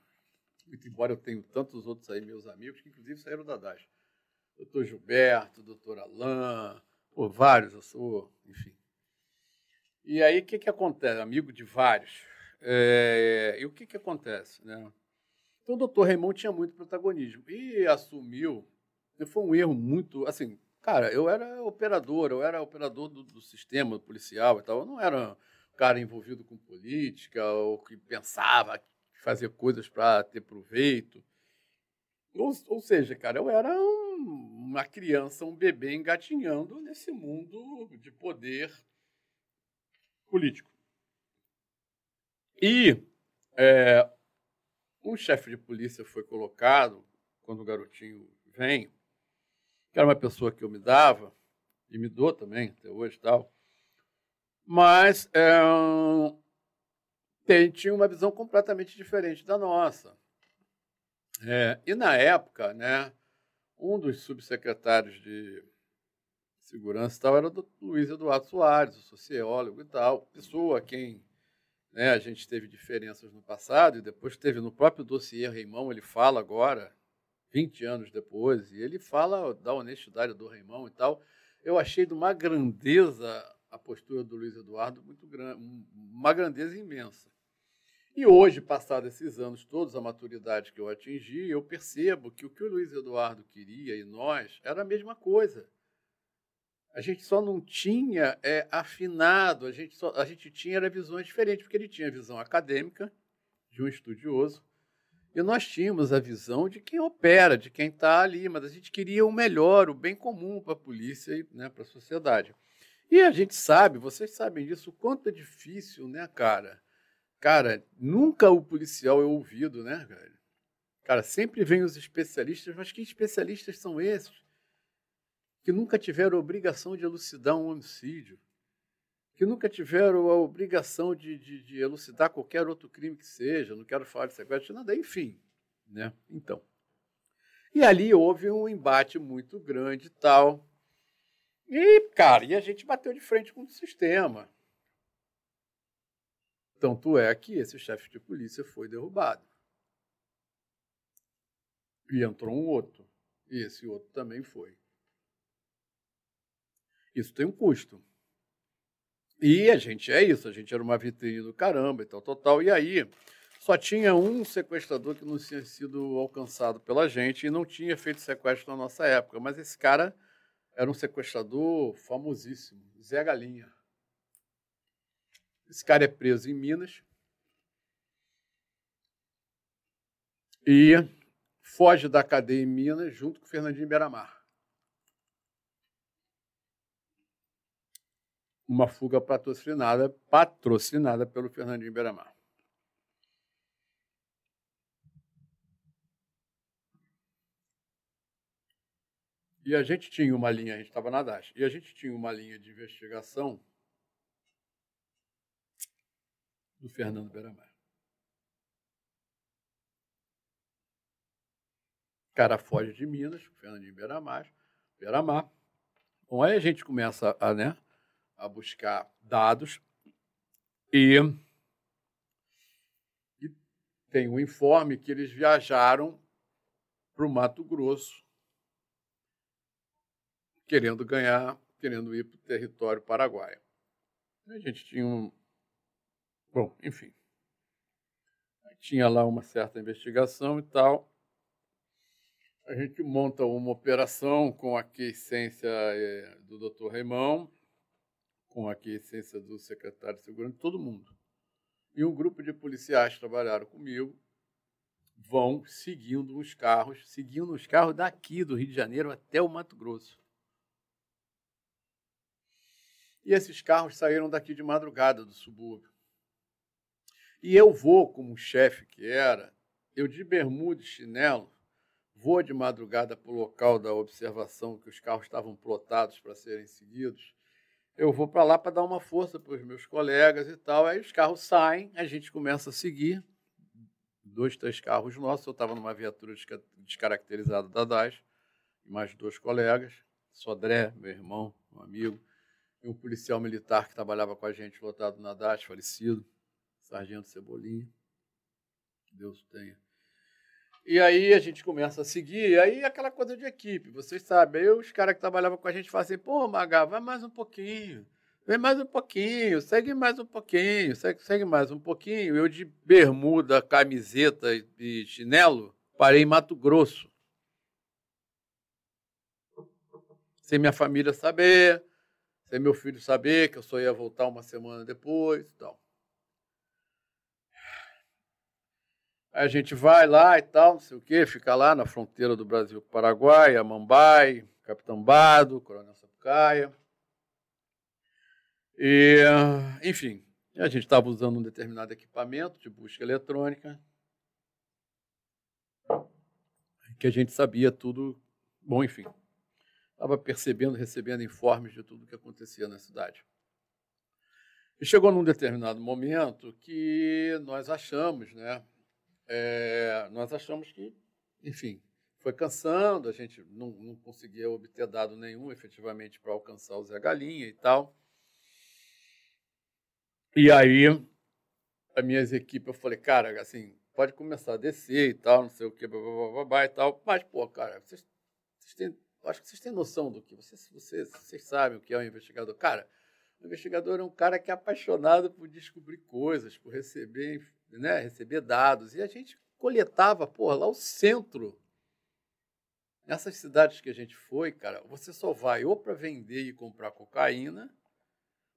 Muito embora eu tenha tantos outros aí, meus amigos, que inclusive saíram da DAS. Doutor Gilberto, doutor Alain, por vários, eu sou, enfim. E aí, o que, que acontece? Amigo de vários. É, e o que, que acontece? Né? Então, o doutor Raimond tinha muito protagonismo. E assumiu, foi um erro muito, assim, cara, eu era operador, eu era operador do, do sistema policial e tal, eu não era um cara envolvido com política ou que pensava fazer coisas para ter proveito. Ou, ou, seja, cara, eu era um, uma criança, um bebê engatinhando nesse mundo de poder político. E é, um chefe de polícia foi colocado quando o garotinho vem, que era uma pessoa que eu me dava, e me dou também até hoje tal, mas é, tem, tinha uma visão completamente diferente da nossa. É, e na época, né, um dos subsecretários de segurança tal era o Luiz Eduardo Soares, o sociólogo e tal, pessoa quem né, a gente teve diferenças no passado e depois teve no próprio dossiê Reimão, ele fala agora, 20 anos depois, e ele fala da honestidade do Reimão e tal. Eu achei de uma grandeza a postura do Luiz Eduardo muito grande, uma grandeza imensa. E hoje, passados esses anos todos, a maturidade que eu atingi, eu percebo que o que o Luiz Eduardo queria e nós era a mesma coisa. A gente só não tinha é, afinado, a gente, só, a gente tinha era visões diferentes, porque ele tinha a visão acadêmica de um estudioso, e nós tínhamos a visão de quem opera, de quem está ali, mas a gente queria o melhor, o bem comum para a polícia e né, para a sociedade. E a gente sabe, vocês sabem disso, o quanto é difícil, né, cara? Cara, nunca o policial é ouvido, né, velho? Cara, sempre vem os especialistas, mas que especialistas são esses? Que nunca tiveram a obrigação de elucidar um homicídio, que nunca tiveram a obrigação de, de, de elucidar qualquer outro crime que seja, não quero falar de sequestro, nada, enfim, né? Então. E ali houve um embate muito grande e tal. E, cara, e a gente bateu de frente com o sistema. Tanto é que esse chefe de polícia foi derrubado. E entrou um outro. E esse outro também foi. Isso tem um custo. E a gente é isso, a gente era uma vitrine do caramba e tal, total. E aí só tinha um sequestrador que não tinha sido alcançado pela gente e não tinha feito sequestro na nossa época. Mas esse cara era um sequestrador famosíssimo, Zé Galinha. Esse cara é preso em Minas e foge da cadeia em Minas junto com Fernandinho Beiramar. Uma fuga patrocinada, patrocinada pelo Fernandinho Beiramar. E a gente tinha uma linha, a gente estava na DAS, e a gente tinha uma linha de investigação do Fernando Beiramar. O cara foge de Minas, o Fernandinho Beiramar, Beiramar. Bom, aí a gente começa a, né, a buscar dados e, e tem um informe que eles viajaram para o Mato Grosso querendo ganhar, querendo ir para o território paraguaio. A gente tinha um. Bom, enfim. Tinha lá uma certa investigação e tal. A gente monta uma operação com a quiescência eh, do doutor Raimão, com a quiescência do secretário de Segurança, todo mundo. E um grupo de policiais trabalharam comigo vão seguindo os carros, seguindo os carros daqui do Rio de Janeiro até o Mato Grosso. E esses carros saíram daqui de madrugada do subúrbio. E eu vou, como chefe que era, eu de bermuda e chinelo, vou de madrugada para o local da observação que os carros estavam plotados para serem seguidos. Eu vou para lá para dar uma força para os meus colegas e tal. Aí os carros saem, a gente começa a seguir. Dois, três carros nossos. Eu estava numa viatura descaracterizada da DAS, e mais dois colegas. Sodré, meu irmão, um amigo e um policial militar que trabalhava com a gente, lotado na DAS, falecido, Sargento Cebolinha, Deus tenha. E aí a gente começa a seguir, e aí aquela coisa de equipe, vocês sabem, aí os caras que trabalhavam com a gente falam assim, pô, Maga, vai mais um pouquinho, vem mais um pouquinho, segue mais um pouquinho, segue, segue mais um pouquinho. Eu de bermuda, camiseta e chinelo, parei em Mato Grosso. Sem minha família saber, sem meu filho saber que eu só ia voltar uma semana depois e tal. A gente vai lá e tal, não sei o quê, fica lá na fronteira do Brasil com o Paraguai, Amambai, Capitão Bado, Coronel Sapucaia. E, enfim, a gente estava usando um determinado equipamento de busca eletrônica, que a gente sabia tudo, bom, enfim, estava percebendo, recebendo informes de tudo o que acontecia na cidade. E chegou num determinado momento que nós achamos, né? É, nós achamos que, enfim, foi cansando, a gente não, não conseguia obter dado nenhum efetivamente para alcançar o Zé Galinha e tal. E aí, as minhas equipes, eu falei, cara, assim, pode começar a descer e tal, não sei o que, blá, blá, blá, blá, e tal. Mas, pô, cara, vocês, vocês têm acho que vocês têm noção do que. Vocês, vocês, vocês sabem o que é um investigador. Cara, o investigador é um cara que é apaixonado por descobrir coisas, por receber, né, receber dados. E a gente coletava, porra, lá o centro. Nessas cidades que a gente foi, cara, você só vai ou para vender e comprar cocaína,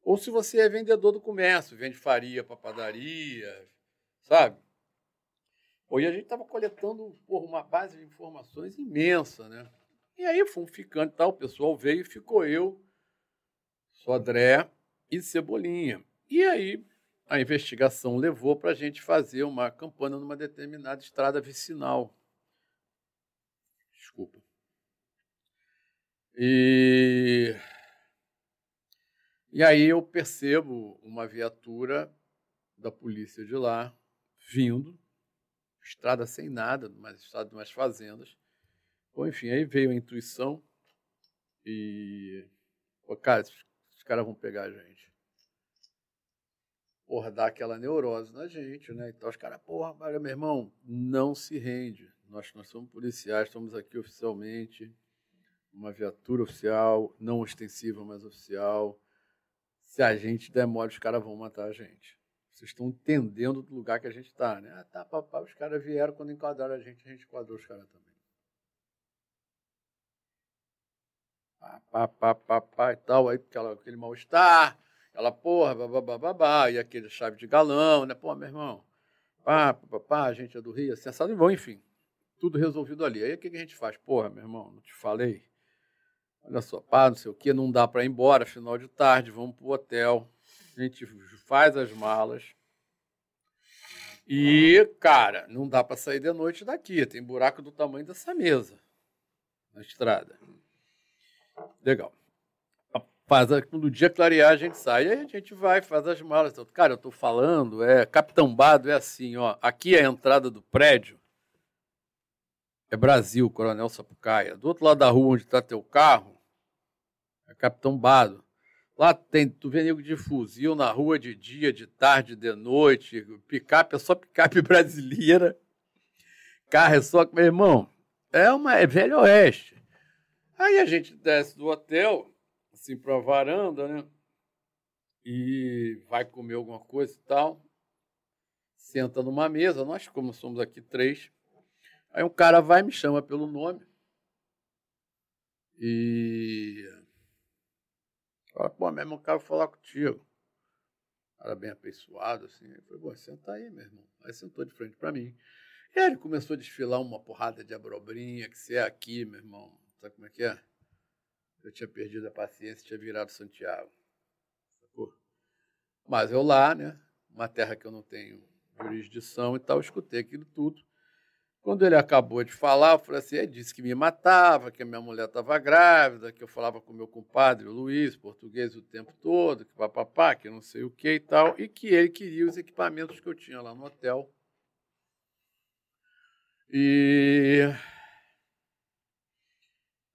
ou se você é vendedor do comércio, vende farinha para padaria, sabe? Ou e a gente estava coletando porra, uma base de informações imensa, né? E aí fomos ficando e tal, o pessoal veio e ficou eu, Sodré e Cebolinha. E aí a investigação levou para a gente fazer uma campanha numa determinada estrada vicinal. Desculpa. E, e aí eu percebo uma viatura da polícia de lá vindo, estrada sem nada, mas estrada de umas fazendas, Bom, enfim, aí veio a intuição e. Pô, cara, os caras vão pegar a gente. Porra, dá aquela neurose na gente, né? Então os caras, porra, meu irmão, não se rende. Nós, nós somos policiais, estamos aqui oficialmente, uma viatura oficial, não ostensiva, mas oficial. Se a gente demora, os caras vão matar a gente. Vocês estão entendendo do lugar que a gente está, né? Ah, tá, papai, os caras vieram quando enquadraram a gente, a gente enquadrou os caras também. Pá, pá, pá, pá, pá e tal, aí aquela, aquele mal-estar, aquela porra, babá, babá, e aquele chave de galão, né? Pô, meu irmão, pá, pá, pá, a gente é do Rio, sensado e bom, enfim. Tudo resolvido ali. Aí o que, que a gente faz? Porra, meu irmão, não te falei? Olha só, pá, não sei o que, não dá para ir embora, final de tarde, vamos pro hotel. A gente faz as malas. E, cara, não dá para sair de noite daqui. Tem buraco do tamanho dessa mesa na estrada. Legal. Faz, quando o dia clarear, a gente sai. Aí a gente vai, faz as malas. Cara, eu tô falando, é Capitão Bado é assim, ó. Aqui é a entrada do prédio. É Brasil, Coronel Sapucaia. Do outro lado da rua onde está teu carro, é Capitão Bado. Lá tem, tu vê nego de fuzil na rua de dia, de tarde, de noite. Picape é só picape [LAUGHS] brasileira. Carro é só. Meu irmão, é uma é velho oeste. Aí a gente desce do hotel, assim, para a varanda, né? E vai comer alguma coisa e tal. Senta numa mesa, nós, como somos aqui três. Aí um cara vai me chama pelo nome. E Fala, pô, mesmo eu quero falar contigo. Era bem apessoado, assim. Falei, pô, senta aí, meu irmão. Aí sentou de frente para mim. E aí ele começou a desfilar uma porrada de abrobrinha, que você é aqui, meu irmão. Sabe como é que é? Eu tinha perdido a paciência, tinha virado Santiago. Sacou? Mas eu lá, né? Uma terra que eu não tenho jurisdição e tal, escutei aquilo tudo. Quando ele acabou de falar, eu falei assim: ele disse que me matava, que a minha mulher estava grávida, que eu falava com meu compadre, o Luiz, português o tempo todo, que papapá, que não sei o que e tal, e que ele queria os equipamentos que eu tinha lá no hotel. E.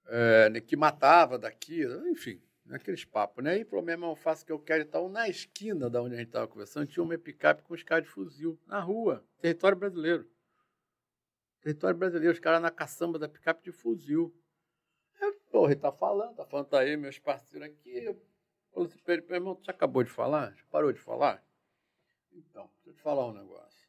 É, que matava daqui, enfim, aqueles papos, né? E problema eu faço o que eu quero e tal. Na esquina da onde a gente estava conversando, tinha uma picape com os caras de fuzil, na rua, território brasileiro. Território brasileiro, os caras na caçamba da picape de fuzil. Porra, ele tá falando, tá falando, tá aí, meus parceiros aqui. Eu falei assim meu irmão, já acabou de falar? Já parou de falar? Então, deixa eu te falar um negócio.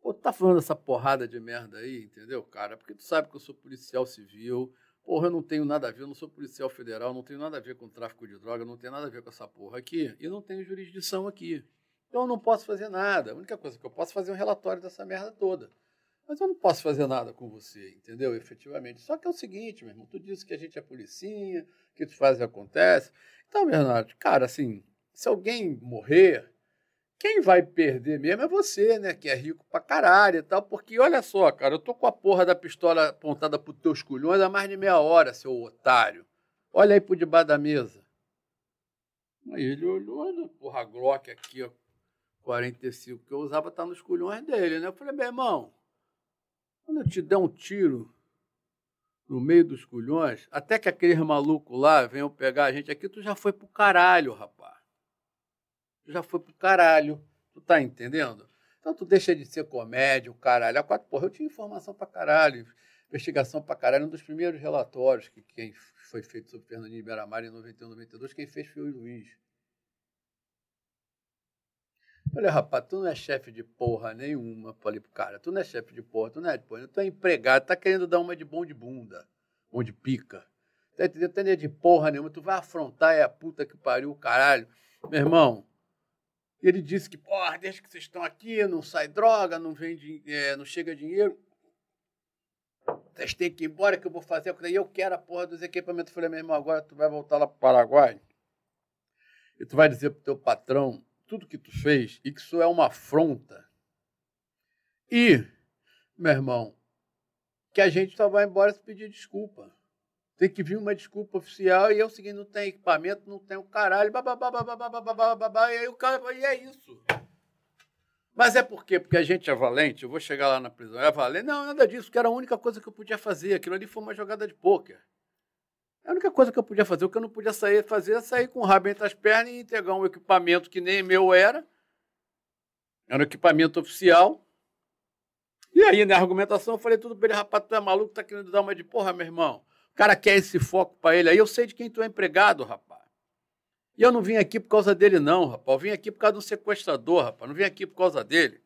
Pô, tu tá falando essa porrada de merda aí, entendeu, cara? Porque tu sabe que eu sou policial civil. Porra, eu não tenho nada a ver, eu não sou policial federal, não tenho nada a ver com tráfico de droga, não tenho nada a ver com essa porra aqui. E não tenho jurisdição aqui. Então eu não posso fazer nada. A única coisa que eu posso fazer é um relatório dessa merda toda. Mas eu não posso fazer nada com você, entendeu? Efetivamente. Só que é o seguinte, meu irmão, tu disse que a gente é policinha, que tu faz e acontece. Então, Bernardo, cara, assim, se alguém morrer, quem vai perder mesmo é você, né? Que é rico pra caralho e tal. Porque olha só, cara, eu tô com a porra da pistola apontada pro teus culhões há mais de meia hora, seu otário. Olha aí por debaixo da mesa. Aí ele olhou, né? porra, Glock aqui, ó, 45 que eu usava, tá nos culhões dele, né? Eu falei, meu irmão, quando eu te der um tiro no meio dos culhões, até que aqueles malucos lá venham pegar a gente aqui, tu já foi pro caralho, rapaz. Já foi pro caralho. Tu tá entendendo? Então tu deixa de ser comédia, o caralho. A quatro, porra, eu tinha informação pra caralho, investigação pra caralho. Um dos primeiros relatórios que quem foi feito sobre Fernandinho Beiramar em 91, 92, quem fez foi o Luiz. Olha, rapaz, tu não é chefe de porra nenhuma. Falei pro cara, tu não é chefe de porra, tu não é de porra, tu é empregado, tá querendo dar uma de bom de bunda, bom de pica. Tá entendendo? Tu não é de porra nenhuma, tu vai afrontar, é a puta que pariu, o caralho. Meu irmão, ele disse que, porra, desde que vocês estão aqui, não sai droga, não vem, é, não chega dinheiro. Vocês têm que ir embora que eu vou fazer. E eu quero a porra dos equipamentos. Eu falei, meu irmão, agora tu vai voltar lá pro Paraguai e tu vai dizer pro teu patrão tudo que tu fez e que isso é uma afronta. E, meu irmão, que a gente só vai embora se pedir desculpa. Tem que vir uma desculpa oficial e é o seguinte, não tem equipamento, não tem o caralho, bababá, bababá, bababá, babá, e aí o cara, e é isso. Mas é por quê? Porque a gente é valente, eu vou chegar lá na prisão, é valente? Não, nada disso, que era a única coisa que eu podia fazer, aquilo ali foi uma jogada de pôquer. A única coisa que eu podia fazer, o que eu não podia sair, fazer é sair com o rabo entre as pernas e entregar um equipamento que nem meu era. Era um equipamento oficial. E aí, na argumentação, eu falei tudo para ele, rapaz, tu é maluco, tá querendo dar uma de porra, meu irmão. O cara quer esse foco para ele. Aí eu sei de quem tu é empregado, rapaz. E eu não vim aqui por causa dele, não, rapaz. Eu vim aqui por causa do sequestrador, rapaz. Não vim aqui por causa dele.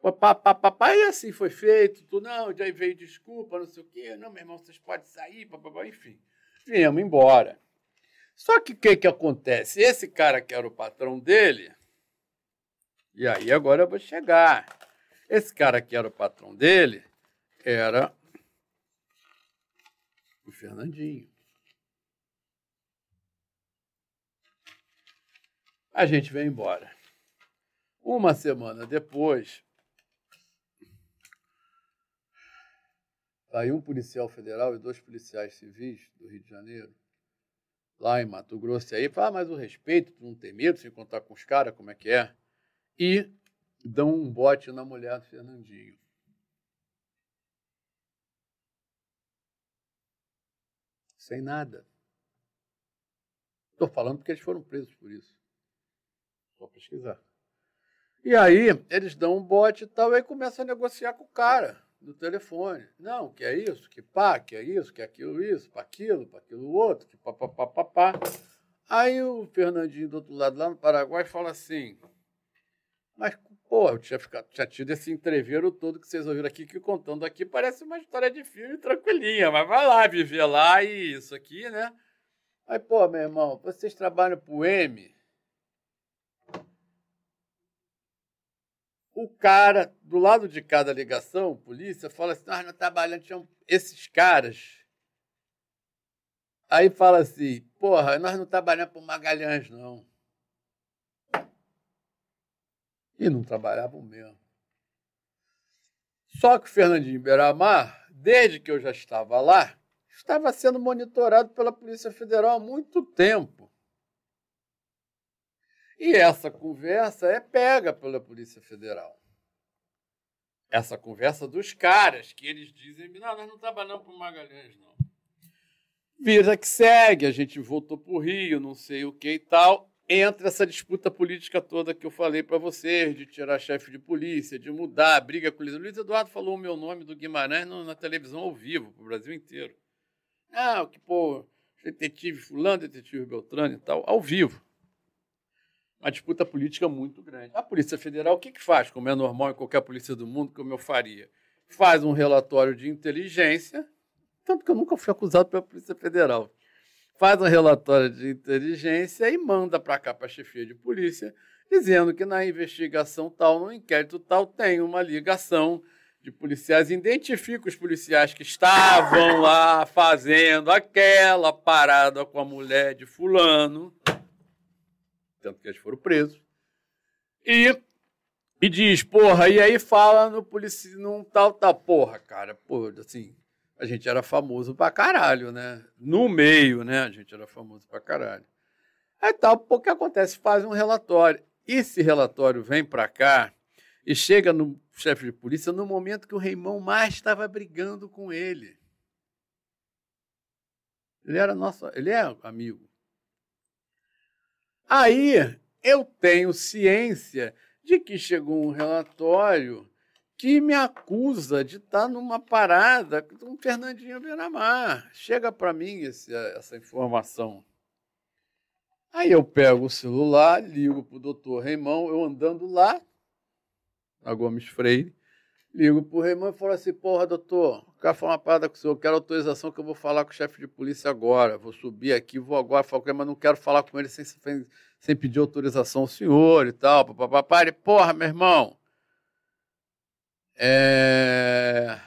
Papai, e assim foi feito. Tu, não, já veio desculpa, não sei o quê. Não, meu irmão, vocês podem sair, papapá, enfim. Viemos embora. Só que o que, que acontece? Esse cara que era o patrão dele, e aí agora eu vou chegar. Esse cara que era o patrão dele era o Fernandinho. A gente veio embora. Uma semana depois, saiu um policial federal e dois policiais civis do Rio de Janeiro, lá em Mato Grosso, e aí fala, ah, mas o respeito, tu não tem medo de se encontrar com os caras, como é que é? E dão um bote na mulher do Fernandinho. Sem nada. Estou falando porque eles foram presos por isso. Vou pesquisar. E aí, eles dão um bote e tal, e aí começam a negociar com o cara no telefone. Não, que é isso, que pá, que é isso, que é aquilo, isso, para aquilo, para aquilo outro, que pá, pá, pá, pá, pá. Aí o Fernandinho do outro lado, lá no Paraguai, fala assim: Mas, pô, eu tinha, ficado, tinha tido esse entreveiro todo que vocês ouviram aqui, que contando aqui parece uma história de filme tranquilinha, mas vai lá viver lá e isso aqui, né? Aí, pô, meu irmão, vocês trabalham pro M? o cara, do lado de cada ligação, polícia, fala assim: nós não trabalhamos, tinham esses caras. Aí fala assim: porra, nós não trabalhamos por Magalhães, não. E não trabalhavam mesmo. Só que o Fernandinho Beiramar, desde que eu já estava lá, estava sendo monitorado pela Polícia Federal há muito tempo. E essa conversa é pega pela Polícia Federal. Essa conversa dos caras, que eles dizem, não, nós não trabalhamos para Magalhães, não. Vida que segue, a gente voltou para o Rio, não sei o que e tal. Entra essa disputa política toda que eu falei para vocês, de tirar chefe de polícia, de mudar, briga com o Luiz. Luiz Eduardo falou o meu nome do Guimarães na televisão ao vivo, para o Brasil inteiro. Ah, que, pô, detetive fulano, detetive Beltrano e tal, ao vivo uma disputa política muito grande. A Polícia Federal, o que, que faz, como é normal em qualquer polícia do mundo, como eu faria? Faz um relatório de inteligência, tanto que eu nunca fui acusado pela Polícia Federal. Faz um relatório de inteligência e manda para cá, para a chefia de polícia, dizendo que na investigação tal, no inquérito tal, tem uma ligação de policiais, identifica os policiais que estavam lá fazendo aquela parada com a mulher de fulano, tanto que eles foram presos. E, e diz, porra, e aí fala no polícia, num tal, tal, porra, cara, porra, assim, a gente era famoso pra caralho, né? No meio, né? A gente era famoso pra caralho. Aí tal, o que acontece? Faz um relatório. Esse relatório vem pra cá e chega no chefe de polícia no momento que o Reimão mais estava brigando com ele. Ele era nosso, ele é amigo. Aí eu tenho ciência de que chegou um relatório que me acusa de estar numa parada com Fernandinho Beiramar. Chega para mim esse, essa informação. Aí eu pego o celular, ligo para o doutor Reimão, eu andando lá, na Gomes Freire, ligo para o Reimão e falo assim, porra, doutor, quero falar uma parada com o senhor, quero autorização que eu vou falar com o chefe de polícia agora, vou subir aqui, vou agora falar com ele, mas não quero falar com ele sem, sem pedir autorização ao senhor e tal, papapá. Ele, porra, meu irmão, é...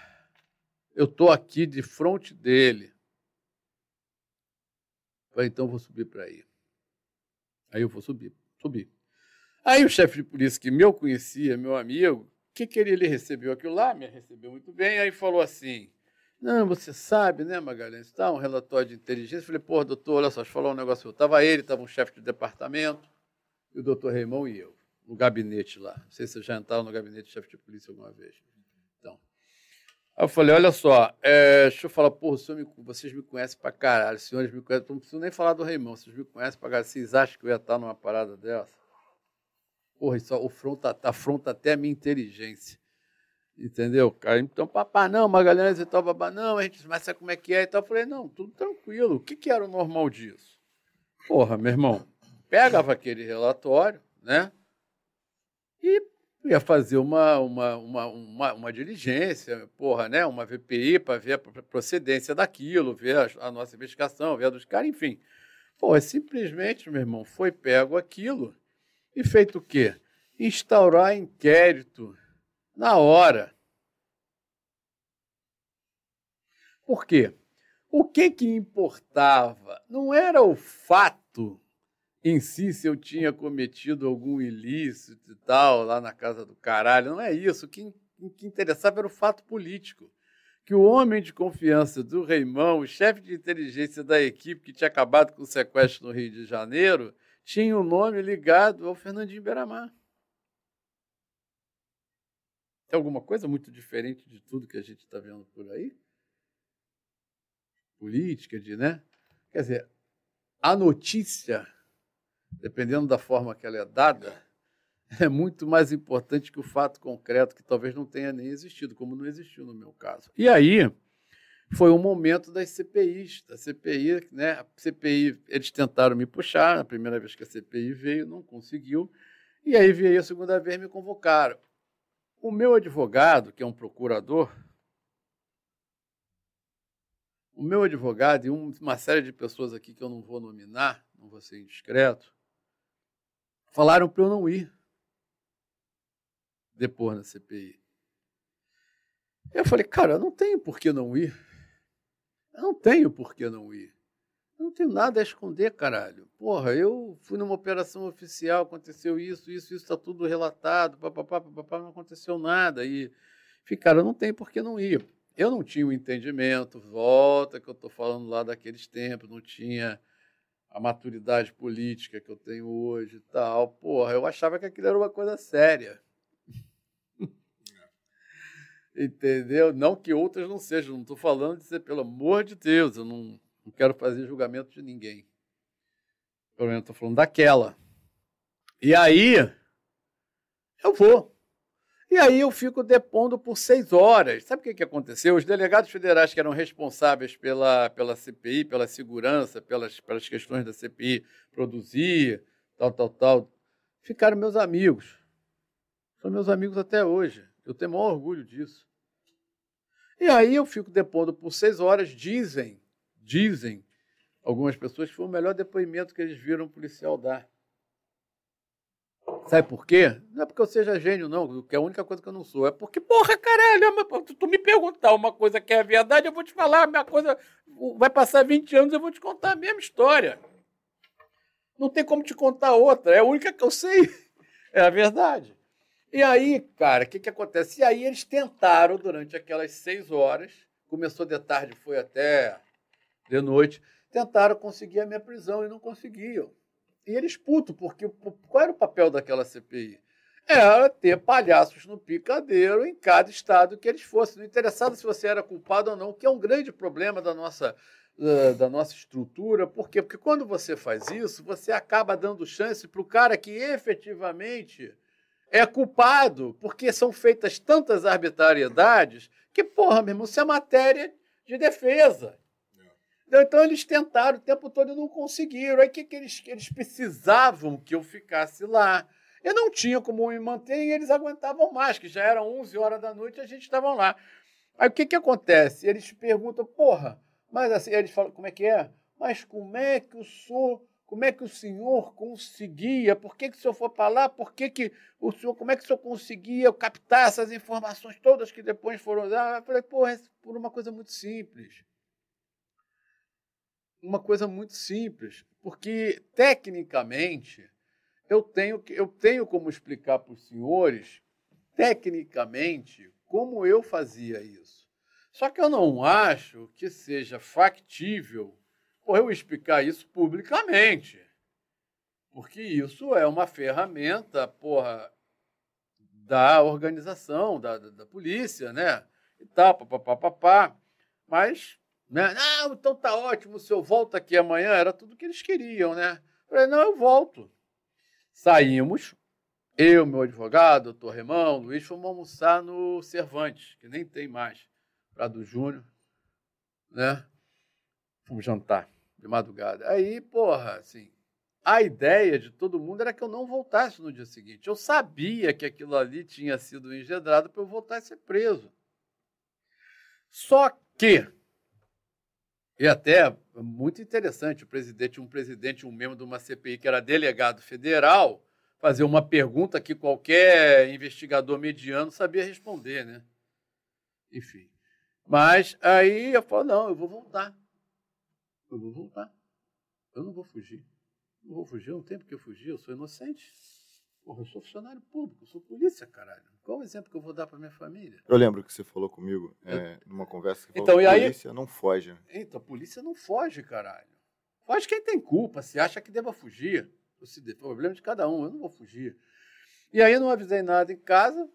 eu estou aqui de frente dele. Falei, então eu vou subir para aí. Aí eu vou subir, subir. Aí o chefe de polícia que me conhecia, meu amigo, que queria, ele recebeu aquilo lá, me recebeu muito bem, aí falou assim, não, você sabe, né, Magalhães, está um relatório de inteligência. falei, pô, doutor, olha só, deixa eu falar um negócio. Estava ele, estava um chefe de departamento, e o doutor Raimão e eu, no gabinete lá. Não sei se você já entraram no gabinete de chefe de polícia alguma vez. Então, eu falei, olha só, é, deixa eu falar, porra, me, vocês me conhecem pra caralho, os senhores me conhecem, não preciso nem falar do Raimão, vocês me conhecem pra caralho, vocês acham que eu ia estar numa parada dessa? Porra, isso afronta, afronta até a minha inteligência. Entendeu, cara? Então, papá, não, Magalhães e tal, babá, não, a gente mas sabe como é que é e tal. Eu falei, não, tudo tranquilo. O que, que era o normal disso? Porra, meu irmão, pegava aquele relatório, né? E ia fazer uma, uma, uma, uma, uma diligência, porra, né? Uma VPI para ver a procedência daquilo, ver a, a nossa investigação, ver a dos caras, enfim. Pô, é simplesmente, meu irmão, foi pego aquilo e feito o quê? Instaurar inquérito na hora. Por quê? O que que importava? Não era o fato em si se eu tinha cometido algum ilícito e tal lá na casa do caralho. Não é isso. O que, que interessava era o fato político. Que o homem de confiança do Reimão, o chefe de inteligência da equipe que tinha acabado com o sequestro no Rio de Janeiro, tinha o um nome ligado ao Fernandinho Beiramar. Tem alguma coisa muito diferente de tudo que a gente está vendo por aí? Política, de, né? Quer dizer, a notícia dependendo da forma que ela é dada, é muito mais importante que o fato concreto, que talvez não tenha nem existido, como não existiu no meu caso. E aí foi o um momento das CPIs, da CPI, né? A CPI, eles tentaram me puxar, a primeira vez que a CPI veio, não conseguiu, e aí veio a segunda vez me convocaram. O meu advogado, que é um procurador, o meu advogado e uma série de pessoas aqui que eu não vou nominar, não vou ser indiscreto, Falaram para eu não ir depois na CPI. Eu falei, cara, eu não tenho por que não ir. Eu não tenho por que não ir. Eu não tenho nada a esconder, caralho. Porra, eu fui numa operação oficial, aconteceu isso, isso, isso, está tudo relatado, papapá, papapá, não aconteceu nada. E, cara, eu não tenho por que não ir. Eu não tinha o entendimento, volta que eu estou falando lá daqueles tempos, não tinha a maturidade política que eu tenho hoje e tal. Porra, eu achava que aquilo era uma coisa séria. Entendeu? Não que outras não sejam, não estou falando de ser, pelo amor de Deus, eu não, não quero fazer julgamento de ninguém. Pelo menos estou falando daquela. E aí, eu vou. E aí eu fico depondo por seis horas. Sabe o que, que aconteceu? Os delegados federais que eram responsáveis pela, pela CPI, pela segurança, pelas, pelas questões da CPI produzir, tal, tal, tal, ficaram meus amigos. São meus amigos até hoje. Eu tenho maior orgulho disso. E aí eu fico depondo por seis horas. Dizem, dizem algumas pessoas que foi o melhor depoimento que eles viram um policial dar. Sabe por quê? Não é porque eu seja gênio, não, que é a única coisa que eu não sou. É porque, porra, caralho, é tu me perguntar uma coisa que é verdade, eu vou te falar, a minha coisa vai passar 20 anos, eu vou te contar a mesma história. Não tem como te contar outra, é a única que eu sei. [LAUGHS] É a verdade. E aí, cara, o que, que acontece? E aí eles tentaram, durante aquelas seis horas, começou de tarde, foi até de noite, tentaram conseguir a minha prisão e não conseguiam. E eles puto, porque qual era o papel daquela CPI? Era ter palhaços no picadeiro em cada estado que eles fossem. Não interessava se você era culpado ou não, que é um grande problema da nossa, da nossa estrutura. Por quê? Porque quando você faz isso, você acaba dando chance para o cara que efetivamente é culpado, porque são feitas tantas arbitrariedades que, porra, mesmo, isso é matéria de defesa. Então eles tentaram o tempo todo e não conseguiram. Aí o que, que eles, eles precisavam que eu ficasse lá? Eu não tinha como me manter e eles aguentavam mais, que já eram 11 horas da noite e a gente estava lá. Aí o que, que acontece? Eles perguntam, porra, mas assim, eles falam, como é que é? Mas como é que o senhor, como é que o senhor conseguia? Por que, que o senhor foi para lá? Por que, que o senhor, como é que o senhor conseguia captar essas informações todas que depois foram usadas? Eu falei, porra, é por uma coisa muito simples uma coisa muito simples, porque tecnicamente eu tenho, eu tenho como explicar para os senhores, tecnicamente, como eu fazia isso. Só que eu não acho que seja factível eu explicar isso publicamente. Porque isso é uma ferramenta, porra, da organização, da, da, da polícia, né? E tal, papapá. Mas né? Não, então tá ótimo, o senhor volta aqui amanhã, era tudo que eles queriam, né? Eu falei, não, eu volto. Saímos, eu, meu advogado, doutor Remão, Luiz, fomos almoçar no Cervantes, que nem tem mais, Prado Júnior, né? Fomos jantar de madrugada. Aí, porra, assim, a ideia de todo mundo era que eu não voltasse no dia seguinte. Eu sabia que aquilo ali tinha sido engendrado para eu voltar a ser preso. Só que, e até muito interessante, o presidente, um presidente, um membro de uma CPI que era delegado federal, fazer uma pergunta que qualquer investigador mediano sabia responder, né? Enfim. Mas aí eu falo, não, eu vou voltar. Eu vou voltar. Eu não vou fugir. Não vou fugir, não tem porque eu fugir, eu sou inocente. Porra, eu sou funcionário público, eu sou polícia, caralho. Qual o exemplo que eu vou dar para minha família? Eu lembro que você falou comigo é, numa conversa que então, falou e que aí... polícia não foge. Então, a polícia não foge, caralho. Foge quem tem culpa, se acha que deva fugir. O problema de cada um, eu não vou fugir. E aí eu não avisei nada em casa.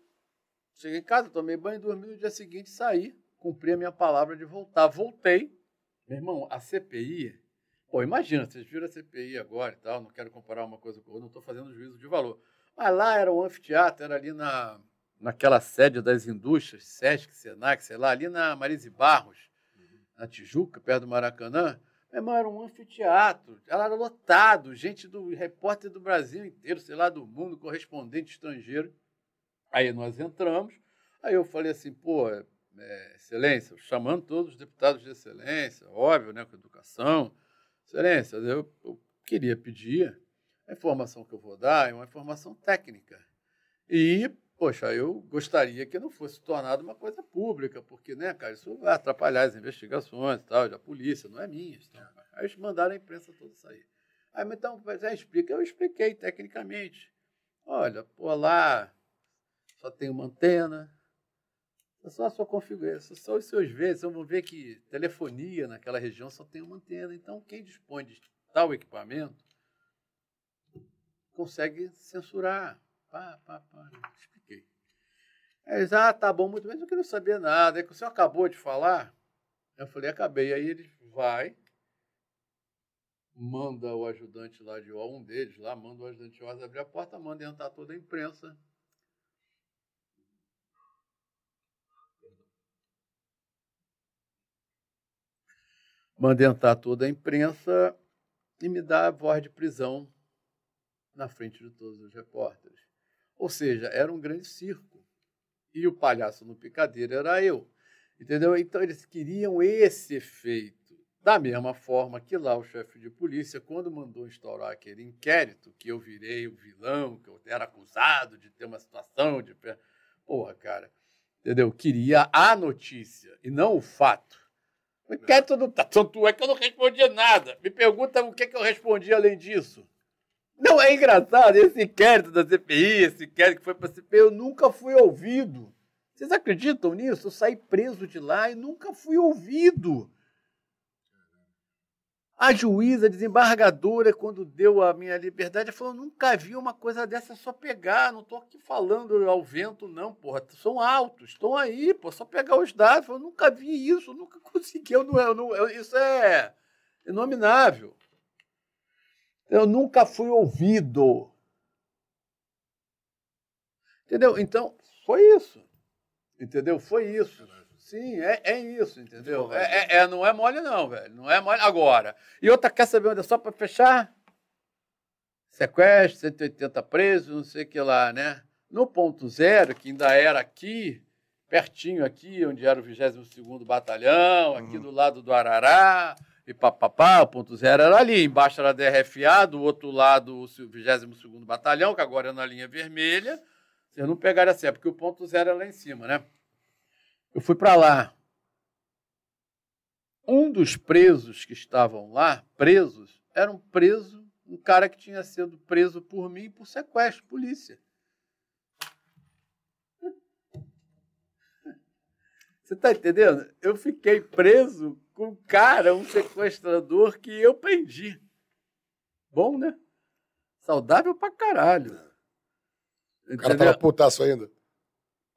Cheguei em casa, tomei banho, dormi no dia seguinte, saí, cumpri a minha palavra de voltar. Voltei. Meu irmão, a CPI Pô, imagina, vocês viram a CPI agora e tal, não quero comparar uma coisa com outra, não estou fazendo juízo de valor. Mas lá era um anfiteatro, era ali na, naquela sede das indústrias, Sesc, Senac, sei lá, ali na Marise Barros, na Tijuca, perto do Maracanã. Meu irmão, era um anfiteatro, ela era lotado, gente do repórter do Brasil inteiro, sei lá, do mundo, correspondente estrangeiro. Aí nós entramos, aí eu falei assim, pô, é, excelência, chamando todos os deputados de excelência, óbvio, né, com educação, Excelência, eu, eu queria pedir a informação que eu vou dar é uma informação técnica. E, poxa, eu gostaria que não fosse tornado uma coisa pública, porque, né, cara, isso vai atrapalhar as investigações e tal, da polícia, não é minha. Então. Aí eles mandaram a imprensa toda sair. Aí, então, já explica. Eu expliquei tecnicamente. Olha, pô, lá só tem uma antena, é só a sua configuração, só os seus vezes. Vamos ver que telefonia naquela região só tem uma antena. Então, quem dispõe de tal equipamento consegue censurar. Pá, pá, pá. Expliquei. Aí eles, ah, tá bom, muito bem, eu quero saber nada. Aí que o senhor acabou de falar, eu falei, acabei. Aí ele vai, manda o ajudante lá de um deles lá, manda o ajudante de abrir a porta, manda entrar toda a imprensa mandei entrar toda a imprensa e me dar a voz de prisão na frente de todos os repórteres. Ou seja, era um grande circo. E o palhaço no picadeiro era eu. Entendeu? Então eles queriam esse efeito. Da mesma forma que lá o chefe de polícia, quando mandou instaurar aquele inquérito, que eu virei o vilão, que eu era acusado de ter uma situação de. Porra, cara. Entendeu? Queria a notícia e não o fato. O inquérito não tá. Tanto é que eu não respondi nada. Me pergunta o que, que eu respondi além disso. Não é engraçado esse inquérito da CPI, esse inquérito que foi para a CPI, eu nunca fui ouvido. Vocês acreditam nisso? Eu saí preso de lá e nunca fui ouvido. A juíza desembargadora, quando deu a minha liberdade, falou: nunca vi uma coisa dessa só pegar. Não estou aqui falando ao vento, não, porra. São altos, estão aí, pô, só pegar os dados. Eu nunca vi isso, nunca [LAUGHS] consegui. Eu não, eu não, eu, isso é inominável. Eu nunca fui ouvido. Entendeu? Então, foi isso. Entendeu? Foi isso. Sim, é, é isso, entendeu? É, é, é, não é mole, não, velho. Não é mole agora. E outra, quer saber onde é só para fechar? Sequestro, 180 presos, não sei o que lá, né? No ponto zero, que ainda era aqui, pertinho aqui, onde era o 22 Batalhão, aqui uhum. do lado do Arará, e papapá, o ponto zero era ali. Embaixo era a DRFA, do outro lado o 22 Batalhão, que agora é na linha vermelha. Vocês não pegaram assim, é porque o ponto zero é lá em cima, né? Eu fui para lá. Um dos presos que estavam lá, presos, era um preso, um cara que tinha sido preso por mim por sequestro, polícia. Você está entendendo? Eu fiquei preso com um cara, um sequestrador que eu prendi. Bom, né? Saudável pra caralho. O cara tava putaço ainda.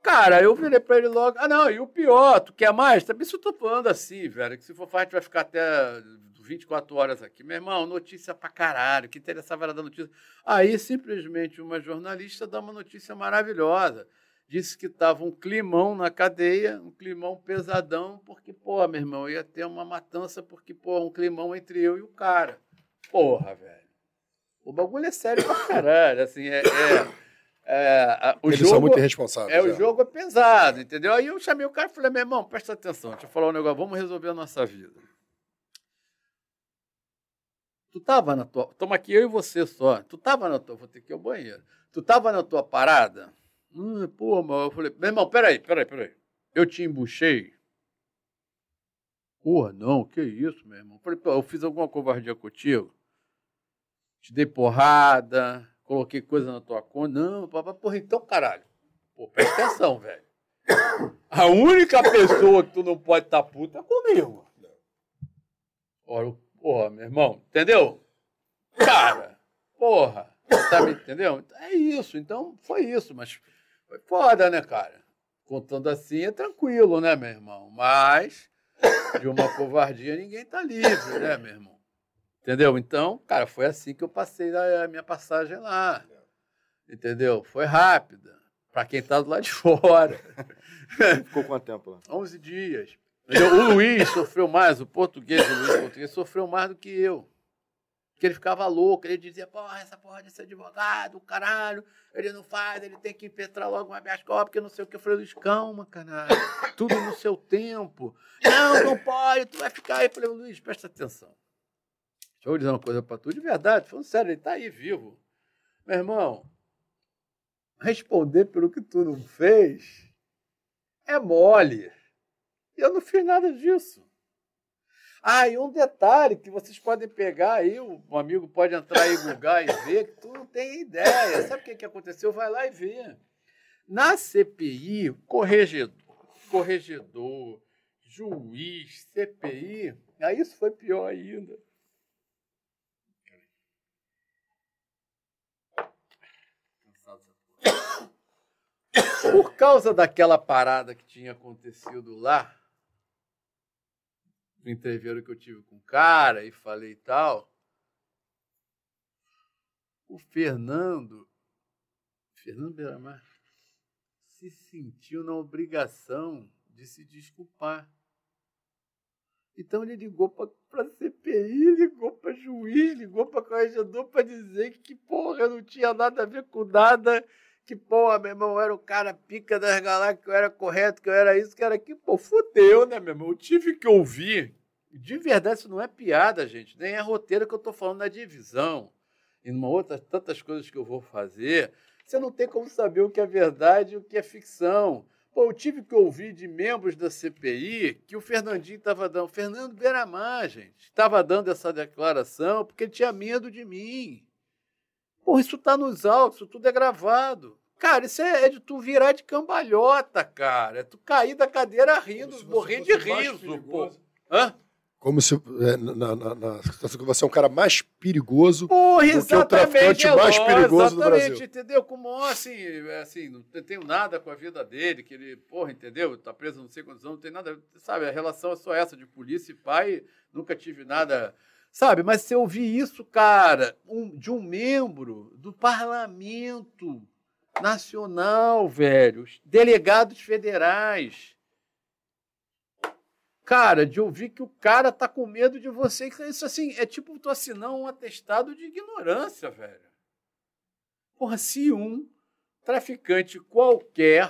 Cara, eu virei pra ele logo. Ah, não, e o pior, tu quer mais? Também se eu tô falando assim, velho, que se for falar, a gente vai ficar até 24 horas aqui. Meu irmão, notícia pra caralho, que interessava era da notícia. Aí, simplesmente, uma jornalista dá uma notícia maravilhosa. Disse que tava um climão na cadeia, um climão pesadão, porque, pô, meu irmão, ia ter uma matança, porque, pô, um climão entre eu e o cara. Porra, velho. O bagulho é sério pra caralho. Assim, é, é, é, o Eles jogo, são muito irresponsáveis. é, o jogo é pesado, entendeu? Aí eu chamei o cara e falei, meu irmão, presta atenção, deixa eu falar um negócio, vamos resolver a nossa vida. Tu tava na tua. Toma aqui eu e você só. Tu tava na tua. Vou ter que ir ao banheiro. Tu tava na tua parada? Hum, pô, mas eu falei, meu irmão, peraí, peraí, peraí. Eu te embuchei? Porra, não, que isso, meu irmão. Falei, pô, eu fiz alguma covardia contigo? Te dei porrada, coloquei coisa na tua conta. Não, papai, porra, então, caralho. Pô, presta atenção, velho. A única pessoa que tu não pode estar tá puta é comigo. Olha, porra, meu irmão, entendeu? Cara, porra, me entendeu? É isso, então foi isso, mas foi foda, né, cara? Contando assim é tranquilo, né, meu irmão? Mas de uma covardia ninguém tá livre, né, meu irmão? Entendeu? Então, cara, foi assim que eu passei a minha passagem lá. Entendeu? Foi rápida. Para quem tá do lado de [LAUGHS] fora. Ficou quanto tempo lá? 11 dias. O Luiz sofreu mais, o português, o Luiz português, sofreu mais do que eu. Porque ele ficava louco, ele dizia, porra, essa porra desse advogado, caralho, ele não faz, ele tem que impetrar logo uma habeas corpus, porque não sei o que. Eu falei, Luiz, calma, caralho, tudo no seu tempo. Não, não pode, tu vai ficar aí. Eu falei, Luiz, presta atenção. Deixa eu dizer uma coisa para tu, de verdade, falando sério, ele tá aí vivo. Meu irmão, responder pelo que tu não fez é mole. E eu não fiz nada disso. Ah, e um detalhe que vocês podem pegar aí, um amigo pode entrar aí, googar e ver, que tu não tem ideia. Sabe o que, que aconteceu? Vai lá e vê. Na CPI, corregedor, corregedor, juiz, CPI, aí isso foi pior ainda. Por causa daquela parada que tinha acontecido lá, entreveiro que eu tive com o cara e falei e tal, o Fernando, Fernando Beiramar, se sentiu na obrigação de se desculpar. Então ele ligou para a CPI, ligou para juiz, ligou para corregedor para dizer que, porra, não tinha nada a ver com nada, que, porra, meu irmão, era o cara pica das galáxias, que eu era correto, que eu era isso, que era aquilo. Pô, fudeu, né, meu irmão? Eu tive que ouvir. De verdade, isso não é piada, gente. Nem é roteiro que eu estou falando da divisão. E numa outra, tantas coisas que eu vou fazer, você não tem como saber o que é verdade e o que é ficção. Pô, eu tive que ouvir de membros da CPI que o Fernandinho estava dando, Fernando Beiramar, gente, estava dando essa declaração porque ele tinha medo de mim. Pô, isso está nos autos, isso tudo é gravado. Cara, isso é, é, de tu virar de cambalhota, cara. É tu cair da cadeira rindo, morrer de riso, pô. Hã? Como se é, na, na, na situação que você é um cara mais perigoso Porra, do que o traficante é mais perigoso do Brasil. entendeu? Como assim, assim, não tenho nada com a vida dele, que ele, porra, entendeu? Tá preso não sei quantos anos, não tem nada, sabe? A relação é só essa de polícia e pai, nunca tive nada Sabe, mas se eu ouvir isso, cara, um, de um membro do parlamento nacional, velho, delegados federais. Cara, de ouvir que o cara tá com medo de você. Isso assim, é tipo tu assinar um atestado de ignorância, velho. Porra, se um traficante qualquer,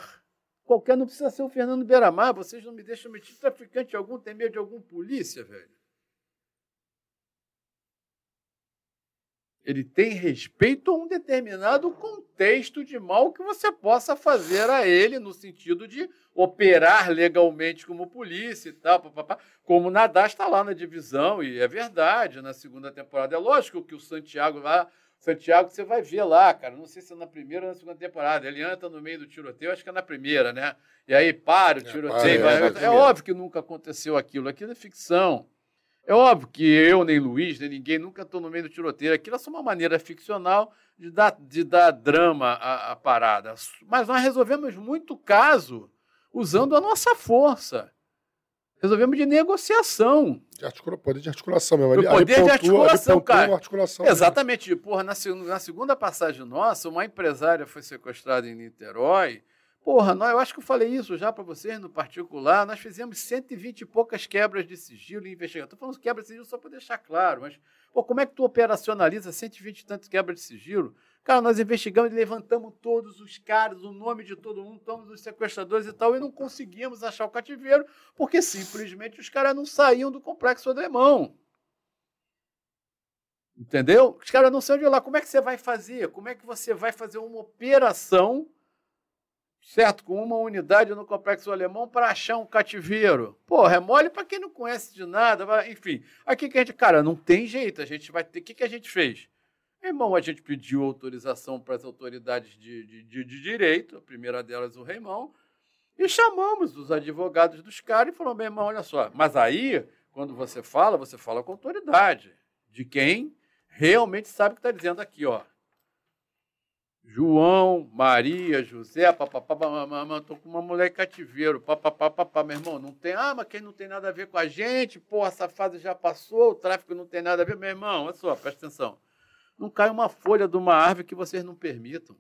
qualquer não precisa ser o Fernando Beiramar, vocês não me deixam meter traficante algum, tem medo de algum polícia, velho. Ele tem respeito a um determinado contexto de mal que você possa fazer a ele, no sentido de operar legalmente como polícia e tal, papapá. como Nadar está lá na divisão, e é verdade, na segunda temporada. É lógico que o Santiago lá, Santiago você vai ver lá, cara, não sei se é na primeira ou na segunda temporada, ele entra no meio do tiroteio, acho que é na primeira, né? E aí para o tiroteio. É, é, é óbvio que nunca aconteceu aquilo, aquilo é ficção. É óbvio que eu, nem Luiz, nem ninguém nunca estou no meio do tiroteio. Aquilo é só uma maneira ficcional de dar, de dar drama à, à parada. Mas nós resolvemos muito caso usando a nossa força. Resolvemos de negociação. De articula, poder de articulação mesmo. Ali, poder ali de articulação, cara. Articulação Exatamente. Porra, na, na segunda passagem nossa, uma empresária foi sequestrada em Niterói Porra, nós, eu acho que eu falei isso já para vocês no particular. Nós fizemos 120 e poucas quebras de sigilo e investigação. Estou falando quebra de sigilo só para deixar claro, mas pô, como é que tu operacionaliza 120 e tantas quebras de sigilo? Cara, nós investigamos e levantamos todos os caras, o nome de todo mundo, todos os sequestradores e tal, e não conseguimos achar o cativeiro, porque simplesmente os caras não saíam do complexo alemão. Entendeu? Os caras não saíam de lá. Como é que você vai fazer? Como é que você vai fazer uma operação certo? Com uma unidade no complexo alemão para achar um cativeiro. Porra, é mole para quem não conhece de nada. Enfim, aqui que a gente, cara, não tem jeito, a gente vai ter. O que, que a gente fez? Irmão, a gente pediu autorização para as autoridades de, de, de, de, direito, a primeira delas o Reimão, e chamamos os advogados dos caras e falou: meu irmão, olha só, mas aí, quando você fala, você fala com autoridade, de quem realmente sabe o que está dizendo aqui, ó. João, Maria, José, papapá, tô com uma mulher cativeiro, papapá, papá, meu irmão, não tem, ah, mas quem não tem nada a ver com a gente, pô, essa fase já passou, o tráfico não tem nada a ver, meu irmão, olha só, presta atenção, não cai uma folha de uma árvore que vocês não permitam,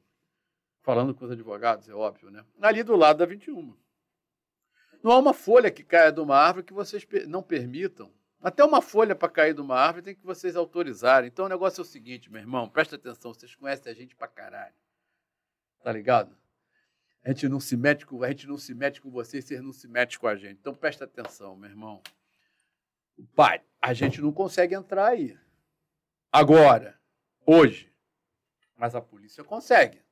falando com os advogados, é óbvio, né, ali do lado da 21, não há uma folha que caia de uma árvore que vocês não permitam, até uma folha para cair de uma árvore tem que vocês autorizarem. Então o negócio é o seguinte, meu irmão, presta atenção, vocês conhecem a gente para caralho. Tá ligado? A gente não se mete com, a gente não se mete com vocês, vocês não se metem com a gente. Então presta atenção, meu irmão. Pai, a gente não consegue entrar aí. Agora, hoje. Mas a polícia consegue.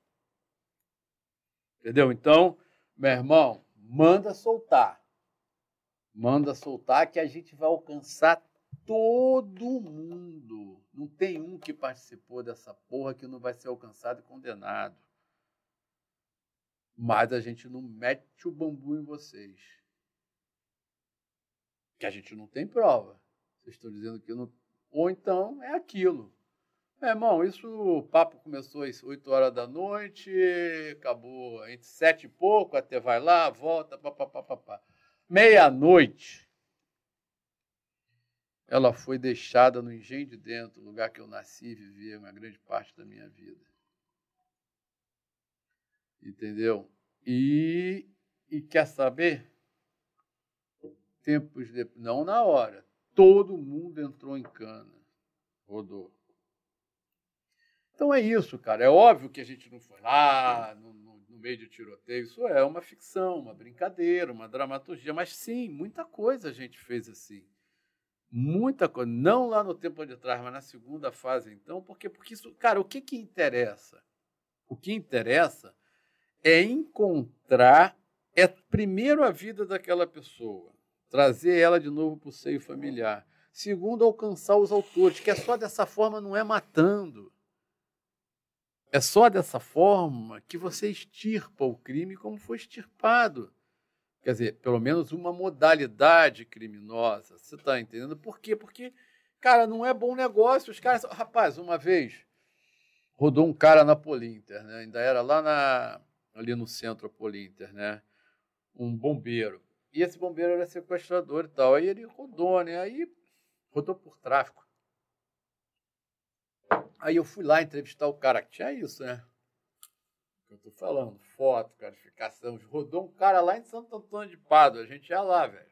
Entendeu? Então, meu irmão, manda soltar manda soltar que a gente vai alcançar todo mundo. Não tem um que participou dessa porra que não vai ser alcançado e condenado. Mas a gente não mete o bambu em vocês. Que a gente não tem prova. Vocês estão dizendo que não. Ou então é aquilo. Meu irmão, isso o papo começou às 8 horas da noite, acabou entre sete e pouco, até vai lá, volta, papapá. Pá, meia-noite, ela foi deixada no engenho de dentro, lugar que eu nasci e vivi uma grande parte da minha vida. Entendeu? E, e quer saber? Tempos depois, não na hora, todo mundo entrou em cana, rodou. Então é isso, cara. É óbvio que a gente não foi lá, não, meio de tiroteio. Isso é uma ficção, uma brincadeira, uma dramaturgia. Mas sim, muita coisa a gente fez assim. Muita coisa. Não lá no tempo de trás, mas na segunda fase, então. Porque, porque isso, cara, o que, que interessa? O que interessa é encontrar é primeiro a vida daquela pessoa, trazer ela de novo para o seio familiar. Segundo, alcançar os autores, que é só dessa forma, não é matando. É só dessa forma que você extirpa o crime como foi extirpado. Quer dizer, pelo menos uma modalidade criminosa. Você está entendendo? Por quê? Porque, cara, não é bom negócio. Os caras. Rapaz, uma vez rodou um cara na Polinter, né? Ainda era lá na, ali no centro Polinter, né? Um bombeiro. E esse bombeiro era sequestrador e tal. Aí ele rodou, né? Aí rodou por tráfico. Aí eu fui lá entrevistar o cara, que tinha isso, né? Eu tô falando, foto, clarificação. Rodou um cara lá em Santo Antônio de Pádua, a gente ia lá, velho.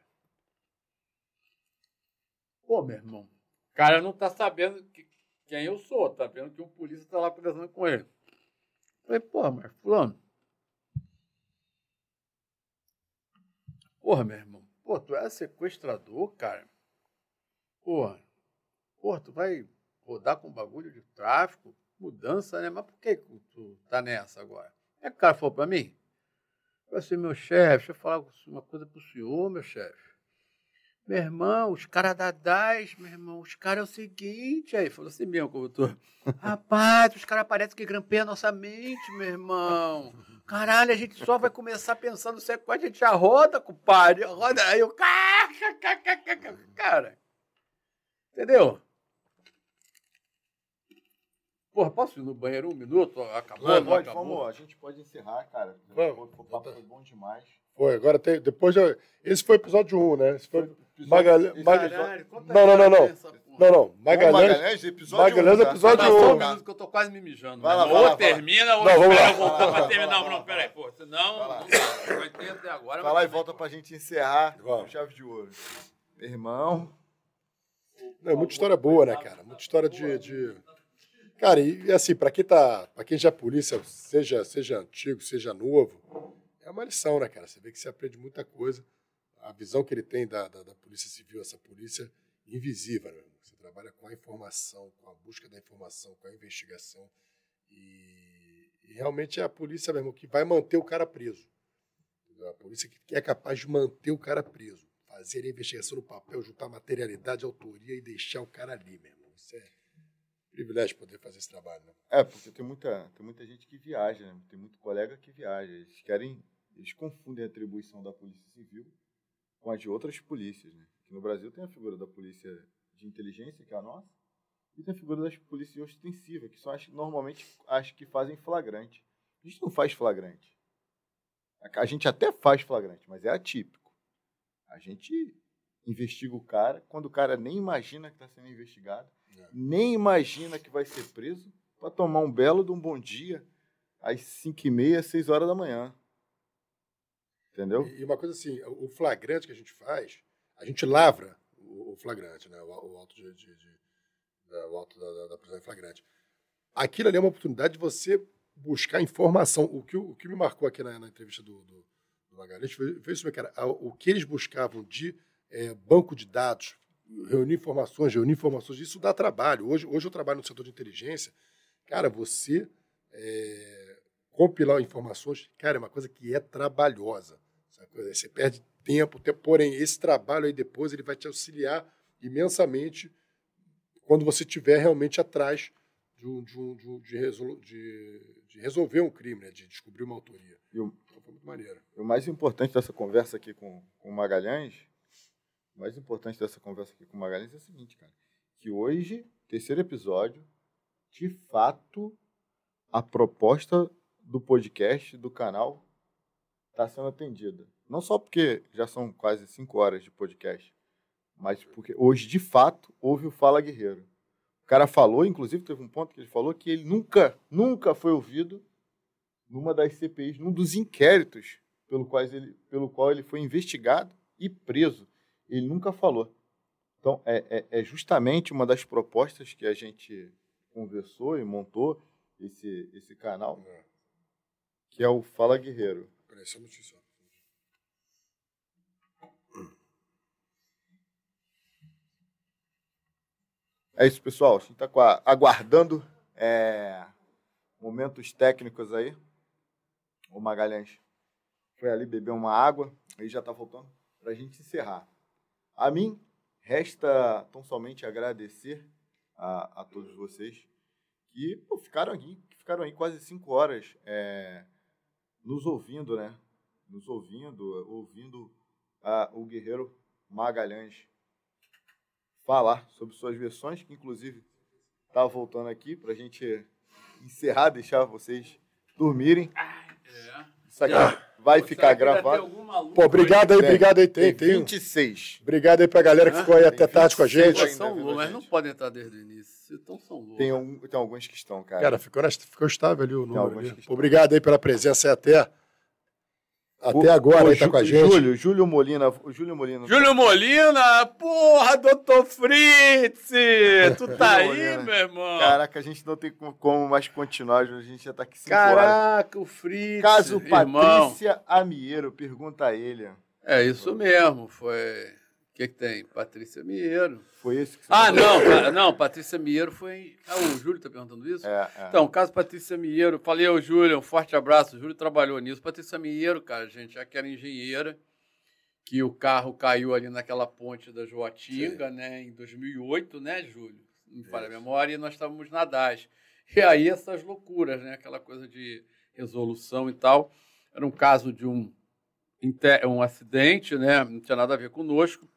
Pô, meu irmão, o cara não tá sabendo que, quem eu sou, tá vendo que um polícia tá lá conversando com ele. falei, pô, mas fulano. Porra, meu irmão, pô, tu é sequestrador, cara? Porra, porra, tu vai rodar com bagulho de tráfico, mudança, né? Mas por que tu tá nessa agora? É que o cara falou para mim. Eu assim, meu chefe, deixa eu falar uma coisa pro senhor, meu chefe. Meu irmão, os caras da DAS, meu irmão, os caras é o seguinte, aí, falou assim mesmo, como eu tô. [LAUGHS] Rapaz, os caras parecem que grampeiam a nossa mente, meu irmão. Caralho, a gente só vai começar pensando sequência, a gente já roda, compadre, roda, aí eu, cara, entendeu? Porra, posso ir no banheiro um minuto? Acabou, Pode, não pode, acabou? vamos, a gente pode encerrar, cara. Vamos. O papo foi bom demais. Foi, agora tem. Depois. eu- Esse foi o episódio 1, né? Esse foi. Episódio- Magalhães. esse- Maga- Caralho, quanta Não, não, não, não. Não, não. Magalhães. Magalhães, episódio Magalhães, um, tá? episódio Tá, um. só um Tá. minuto que eu tô quase me mijando. Vai né? lá, vai ou lá, vai lá. termina, ou Não, vamos espera lá. voltar pra terminar. Não, não, peraí, pô. Senão, Vai lá. não dá. Vai ter até agora. Vai lá e volta pra gente encerrar com chave de ouro. Meu irmão, Não, é muita história boa, né, cara? Muita história de. Cara, e, e assim, pra quem tá. Pra quem já é polícia, seja, seja antigo, seja novo, é uma lição, né, cara? Você vê que você aprende muita coisa. A visão que ele tem da, da, da Polícia Civil, essa polícia invisível, né? Você trabalha com a informação, com a busca da informação, com a investigação. E, e realmente é a polícia mesmo que vai manter o cara preso. A polícia que é capaz de manter o cara preso. Fazer a investigação no papel, juntar materialidade, autoria e deixar o cara ali, meu irmão. Isso é privilégio poder fazer esse trabalho, né? É, porque tem muita, tem muita gente que viaja, né? Tem muito colega que viaja. Eles querem. Eles confundem a atribuição da Polícia Civil com a de outras polícias, né? Aqui no Brasil tem a figura da Polícia de Inteligência, que é a nossa, e tem a figura das polícias ostensivas, que são as, normalmente as que fazem flagrante. A gente não faz flagrante. A, gente até faz flagrante, mas é atípico. A gente investiga o cara quando o cara nem imagina que está sendo investigado. Nem imagina que vai ser preso para tomar um belo de um bom dia às 5 e meia, 6 horas da manhã. Entendeu? E uma coisa assim, o flagrante que a gente faz, a gente lavra o flagrante, né? O, auto, de, de- de- da, o auto da, da- da prisão em flagrante. Aquilo ali é uma oportunidade de você buscar informação. O que, o, que me marcou aqui na, na entrevista do, do, do Magalhães foi, foi isso, cara. O que eles buscavam de eh, banco de dados, reunir informações, reunir informações, isso dá trabalho. Hoje, hoje eu trabalho no setor de inteligência. Cara, você eh, compilar informações, cara, é uma coisa que é trabalhosa. Sabe? Você perde tempo, tempo, porém, esse trabalho aí depois ele vai te auxiliar imensamente quando você estiver realmente atrás de, um, de, um, de, um- de resolu- de- de resolver um crime, né? de descobrir uma autoria. E o, Então, foi muito maneiro. o mais importante dessa conversa aqui com, com o Magalhães, o mais importante dessa conversa aqui com o Magalhães é o seguinte, cara, que hoje, terceiro episódio, de fato, a proposta do podcast, do canal, está sendo atendida. Não só porque já são quase cinco horas de podcast, mas porque hoje, de fato, houve o Fala Guerreiro. O cara falou, inclusive, teve um ponto que ele falou que ele nunca, nunca foi ouvido numa das CPIs, num dos inquéritos pelo, quais ele, pelo qual ele foi investigado e preso. Ele nunca falou. Então, é, é, é justamente uma das propostas que a gente conversou e montou esse, esse canal, É. que é o Fala Guerreiro. Peraí, só um minutinho só. É isso, pessoal. A gente está aguardando é, momentos técnicos aí. O Magalhães foi ali beber uma água e já está voltando para a gente encerrar. A mim, resta tão somente agradecer a, a todos vocês que pô, ficaram aqui, que ficaram aí quase cinco horas é, nos ouvindo, né? Nos ouvindo, ouvindo ah, o guerreiro Magalhães falar sobre suas versões, que inclusive está voltando aqui para a gente encerrar, deixar vocês dormirem. É. Isso aqui vai ficar gravado. Pô, obrigado aí, Tem, obrigado aí. Tem, Tem tem. 26. Obrigado aí pra galera que ficou aí até tarde com a 26 gente. são loucos, mas não podem estar desde o início. Então são loucos. Tem, um, tem alguns que estão, cara. Cara, ficou, ficou estável ali o número. Obrigado aí pela presença aí até, até agora o aí tá com a gente. Júlio, Júlio Molina. O Júlio Molina. Júlio Molina, porra, doutor Fritz! [LAUGHS] Tu tá aí, Molina. meu irmão? Caraca, a gente não tem como- mais continuar, a gente já tá aqui 5 horas. Caraca, o Fritz. Caso irmão. Patrícia Amiero, pergunta a ele. É isso mesmo, foi. O que, que tem? Patrícia Mieiro. Foi esse que você Ah, falou? não, cara, não, Patrícia Mieiro foi. Ah, o Júlio tá perguntando isso? É, é. Então, caso Patrícia Mieiro, falei ao Júlio, um forte abraço. O Júlio trabalhou nisso. Patrícia Mieiro, cara, gente, já que era engenheira, que o carro caiu ali naquela ponte da Joatinga, né, em 2008, né, Júlio? Não me falha a memória, e nós estávamos na DAS. E aí essas loucuras, né, aquela coisa de resolução e tal. Era um caso de um, um acidente, né, não tinha nada a ver conosco,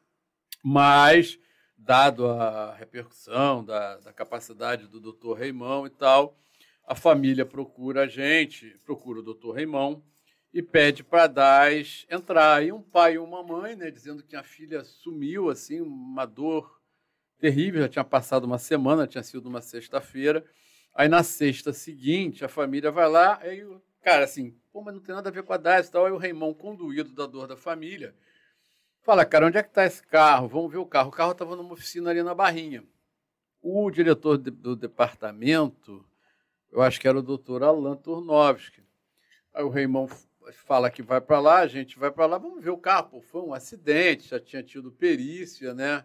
mas dado a repercussão da, da capacidade do doutor Reimão e tal, a família procura a gente, procura o doutor Reimão e pede para Daz entrar. E um pai e uma mãe, né, dizendo que a filha sumiu, assim, uma dor terrível, já tinha passado uma semana, tinha sido uma sexta-feira. Aí na sexta seguinte, a família vai lá, aí, cara, assim, pô, mas não tem nada a ver com a Daz e tal. Aí o Reimão, conduído da dor da família, fala, cara, onde é que está esse carro? Vamos ver o carro. O carro estava numa oficina ali na Barrinha. O diretor de, do departamento, eu acho que era o doutor Alan Turnovski. Aí o Reimão fala que vai para lá, a gente vai para lá, vamos ver o carro. Pô, foi um acidente, já tinha tido perícia, né?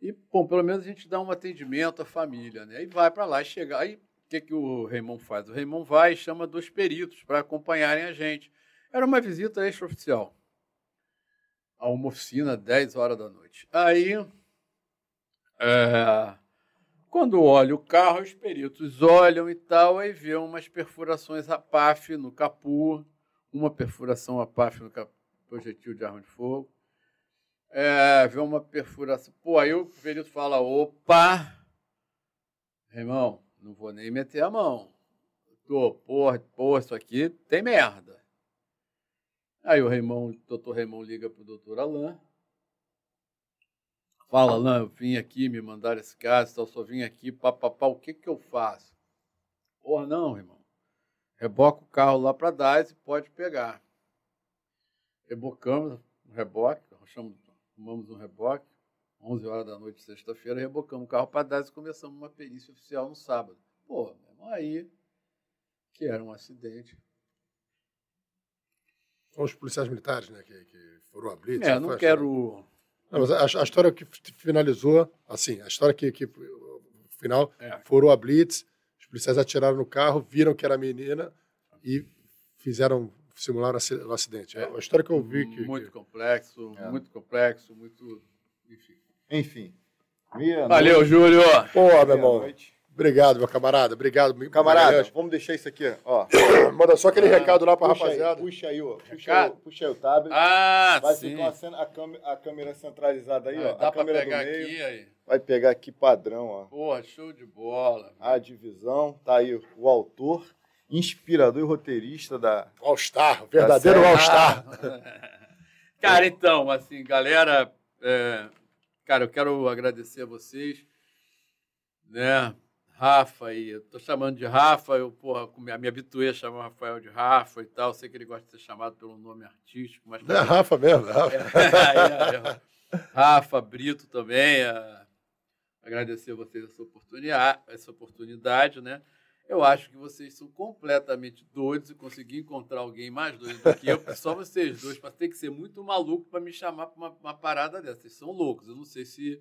E, bom, pelo menos a gente dá um atendimento à família, né? E vai para lá chega. Aí, o que, que o Raimon faz? O Raimon vai e chama dois peritos para acompanharem a gente. Era uma visita extraoficial a uma oficina, 10 horas da noite. Aí, é, quando olha o carro, os peritos olham e tal, aí vê umas perfurações a PAF no capô, uma perfuração a PAF no projetil de arma de fogo, é, vê uma perfuração. Pô, aí o perito fala: opa, irmão, não vou nem meter a mão. Tô, porra, porra, isso aqui tem merda. Aí o Raimon, o doutor Raimon liga pro doutor Alain. Fala, Alain, eu vim aqui, me mandaram esse caso, tal, só vim aqui, papapá, o que que eu faço? Porra, não, irmão. Reboca o carro lá para DAS e pode pegar. Rebocamos o reboque, achamos, arrumamos um reboque, 11 horas da noite, sexta-feira, rebocamos o carro para DAS e começamos uma perícia oficial no sábado. Pô, meu irmão, aí, que era um acidente, são os policiais militares, né, que, que foram a blitz. É, não quero... Não, mas a, a, história que finalizou, assim, a história que, que o final, é. foram a blitz, os policiais atiraram no carro, viram que era menina e fizeram, simularam o acidente. É a história que eu vi que... Muito que... complexo, é. muito complexo, muito... Enfim. Enfim. Valeu, Júlio! Pô, meu irmão. Noite. Obrigado, meu camarada. Obrigado, meu Camarada, vamos deixar isso aqui, ó. [COUGHS] Manda só aquele ah, recado lá pra puxa rapaziada. Aí, puxa aí, ó. Puxa, aí, puxa aí o tablet. Ah, Vai sim. ficar cena, a, câmera, a câmera centralizada aí, ah, ó. Dá a câmera pegar do meio. aqui aí. Vai pegar aqui padrão, ó. Porra, show de bola. A divisão. Tá aí o autor, inspirador e roteirista da... All-Star, verdadeiro All-Star. [LAUGHS] cara, então, assim, galera... É, cara, eu quero agradecer a vocês, né? Rafa, e eu tô chamando de Rafa, eu, porra, me, habituei a chamar o Rafael de Rafa e tal. Sei que ele gosta de ser chamado pelo nome artístico, mas. Não é Rafa mesmo, é Rafa. [LAUGHS] É, é, Rafa, Brito também. É, agradecer a vocês essa oportunidade, essa oportunidade, né? Eu acho que vocês são completamente doidos e consegui encontrar alguém mais doido do que eu, só vocês dois, para ter que ser muito maluco para me chamar para uma, uma parada dessa. Vocês são loucos. Eu não sei se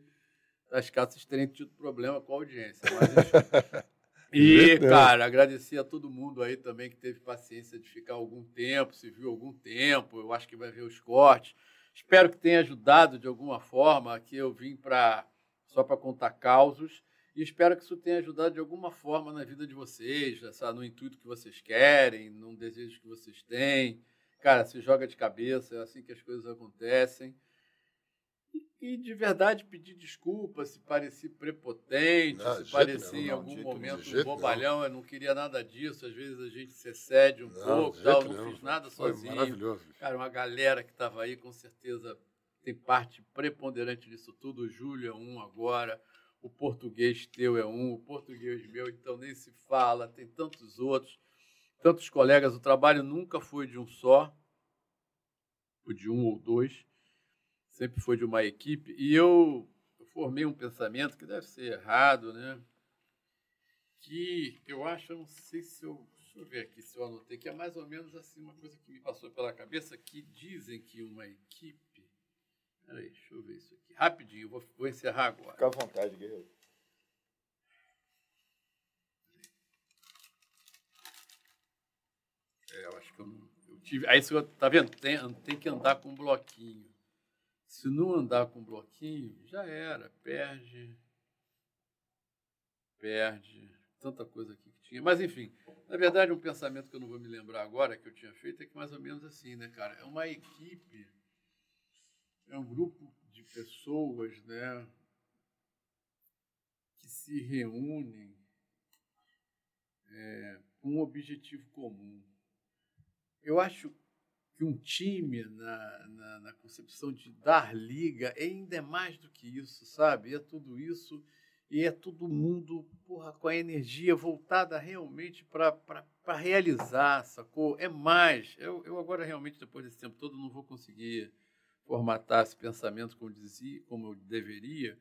as casas terem tido problema com a audiência. Mas, [LAUGHS] e, cara, agradecer a todo mundo aí também que teve paciência de ficar algum tempo, se viu algum tempo. Eu acho que vai ver os cortes. Espero que tenha ajudado de alguma forma. Aqui eu vim para só para contar causos. E espero que isso tenha ajudado de alguma forma na vida de vocês, no intuito que vocês querem, num desejo que vocês têm. Cara, se joga de cabeça, é assim que as coisas acontecem e de verdade pedir desculpa se pareci prepotente, não, se pareci em algum momento um bobalhão, eu não queria nada disso, às vezes a gente se excede um pouco, tal, não fiz nada Foi sozinho. Maravilhoso. Cara, uma galera que estava aí com certeza tem parte preponderante disso tudo, o Júlio é um agora, o português teu é um, o português meu, então nem se fala, tem tantos outros, tantos colegas, o trabalho nunca foi de um só, ou de um ou dois, sempre foi de uma equipe, e eu, eu formei um pensamento que deve ser errado, né? Que eu acho, eu não sei se eu. Deixa eu ver aqui se eu anotei, que é mais ou menos assim uma coisa que me passou pela cabeça, que dizem que uma equipe. Peraí, deixa eu ver isso aqui. Rapidinho, vou, vou encerrar agora. Fica à vontade, guerreiro. É, eu acho que eu não. Eu tive, aí, tá vendo? Tem, tem que andar com um bloquinho. Se não andar com bloquinho, já era, perde. Perde. Tanta coisa aqui que tinha. Mas, enfim, na verdade, um pensamento que eu não vou me lembrar agora, que eu tinha feito, é que mais ou menos assim, né, cara? É uma equipe, é um grupo de pessoas, né? se reúnem é, com um objetivo comum. Eu acho que um time, na, na, na, concepção de dar liga, ainda é mais do que isso, sabe? É tudo isso e é todo mundo porra, com a energia voltada realmente para realizar, sacou? É mais. Eu, eu agora, realmente, depois desse tempo todo, não vou conseguir formatar esse pensamento como, dizia, como eu deveria,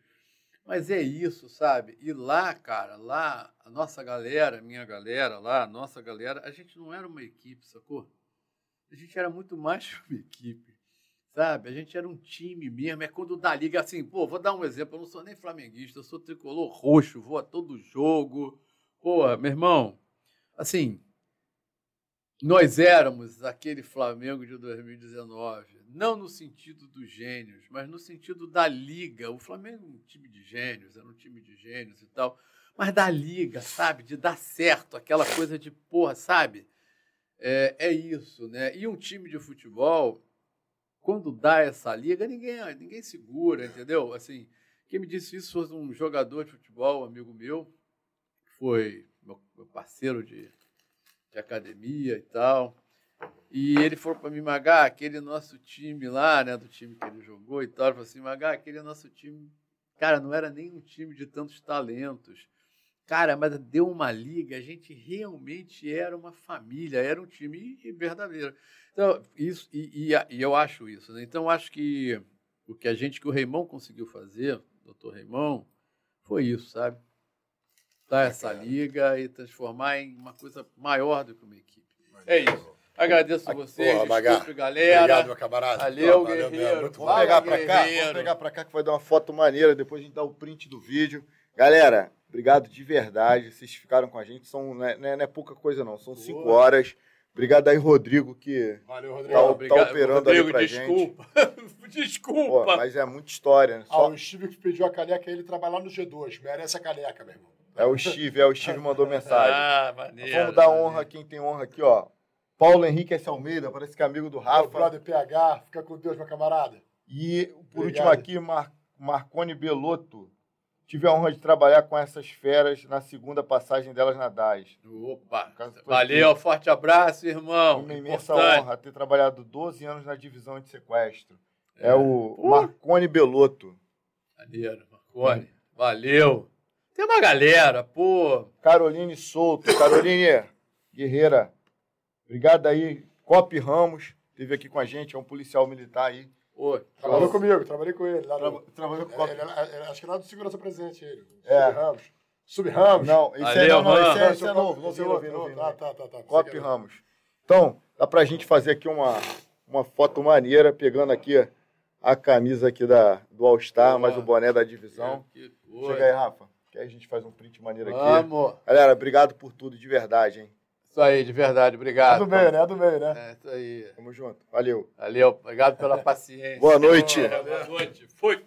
mas é isso, sabe? E lá, cara, lá, a nossa galera, minha galera lá, a nossa galera, a gente não era uma equipe, sacou? A gente era muito mais que uma equipe, sabe? A gente era um time mesmo. É quando dá liga assim, pô, vou dar um exemplo. Eu não sou nem flamenguista, eu sou tricolor roxo, vou a todo jogo. Pô, meu irmão, assim, nós éramos aquele Flamengo de 2019, não no sentido dos gênios, mas no sentido da liga. O Flamengo é um time de gênios, era um time de gênios e tal, mas da liga, sabe? De dar certo, aquela coisa de porra, sabe? É, é isso, né? E um time de futebol, quando dá essa liga, ninguém, ninguém segura, entendeu? Assim, quem me disse isso foi um jogador de futebol, amigo meu, que foi meu, meu parceiro de de academia e tal. E ele falou para mim, Magá, aquele nosso time lá, né, do time que ele jogou e tal, ele falou assim, Magá, aquele nosso time, cara, não era nem um time de tantos talentos. Cara, mas deu uma liga, a gente realmente era uma família, era um time verdadeiro. Então, isso, e, e, e eu acho isso, né? Então, acho que o que a gente, que o Reimão conseguiu fazer, doutor Reimão, foi isso, sabe? dar essa liga e transformar em uma coisa maior do que uma equipe. É isso. Agradeço a vocês, Porra, desculpe, galera. Obrigado, meu camarada. Valeu, valeu Guerreiro. Vamos pegar para cá, vamos pegar para cá que vai dar uma foto maneira, depois a gente dá o print do vídeo. Galera, obrigado de verdade, vocês ficaram com a gente, são, não, é, não é, é pouca coisa não, são Boa. cinco horas. Obrigado aí, Rodrigo, que Valeu, Rodrigo. Tá, Obrigado, tá operando Rodrigo, ali pra desculpa. gente. [LAUGHS] desculpa. Pô, mas é muita história. Né? Só... Ah, o Steve que pediu a caneca, ele trabalhar no G2. Merece a caneca, meu irmão. É o Steve, é o Steve mandou mensagem. [LAUGHS] Ah, maneiro. Vamos dar honra a quem tem honra aqui, ó. Paulo Henrique S. Almeida, parece que é amigo do Rafa. Meu brother PH, fica com Deus, meu camarada. E por Obrigado. último aqui, Mar Marcone Belotto. Tive a honra de trabalhar com essas feras na segunda passagem delas na DAS. Opa! Valeu, aqui. forte abraço, irmão. Uma imensa honra ter trabalhado 12 anos na divisão de sequestro. É, é o uh. Marcone Belotto. Maneiro, Marcone. Valeu. Tem uma galera, pô. Caroline Souto, Caroline Guerreira. Obrigado aí. Cop Ramos, esteve aqui com a gente, é um policial militar aí. Oi. Trabalhou comigo, trabalhei com ele. Lá no, trabalhou com ele, ele, ele, Acho que lá do Segurança Presente, ele. É. Sub Ramos. Sub Ramos. Não, esse Valeu, é, não, esse é, esse é novo. Não, não, não, não, tá, tá, tá. Cop Ramos. Então, dá pra gente fazer aqui uma, uma foto maneira, pegando aqui a camisa aqui da, do All Star, mais o boné da divisão. Chega aí, Rafa que aí a gente faz um print maneiro aqui. Vamos! Galera, obrigado por tudo, de verdade, hein? Isso aí, de verdade, obrigado. É do meio, né? É do meio, né? É, isso aí. Tamo junto. Valeu. Valeu, obrigado pela paciência. Boa noite. Boa noite. Fui.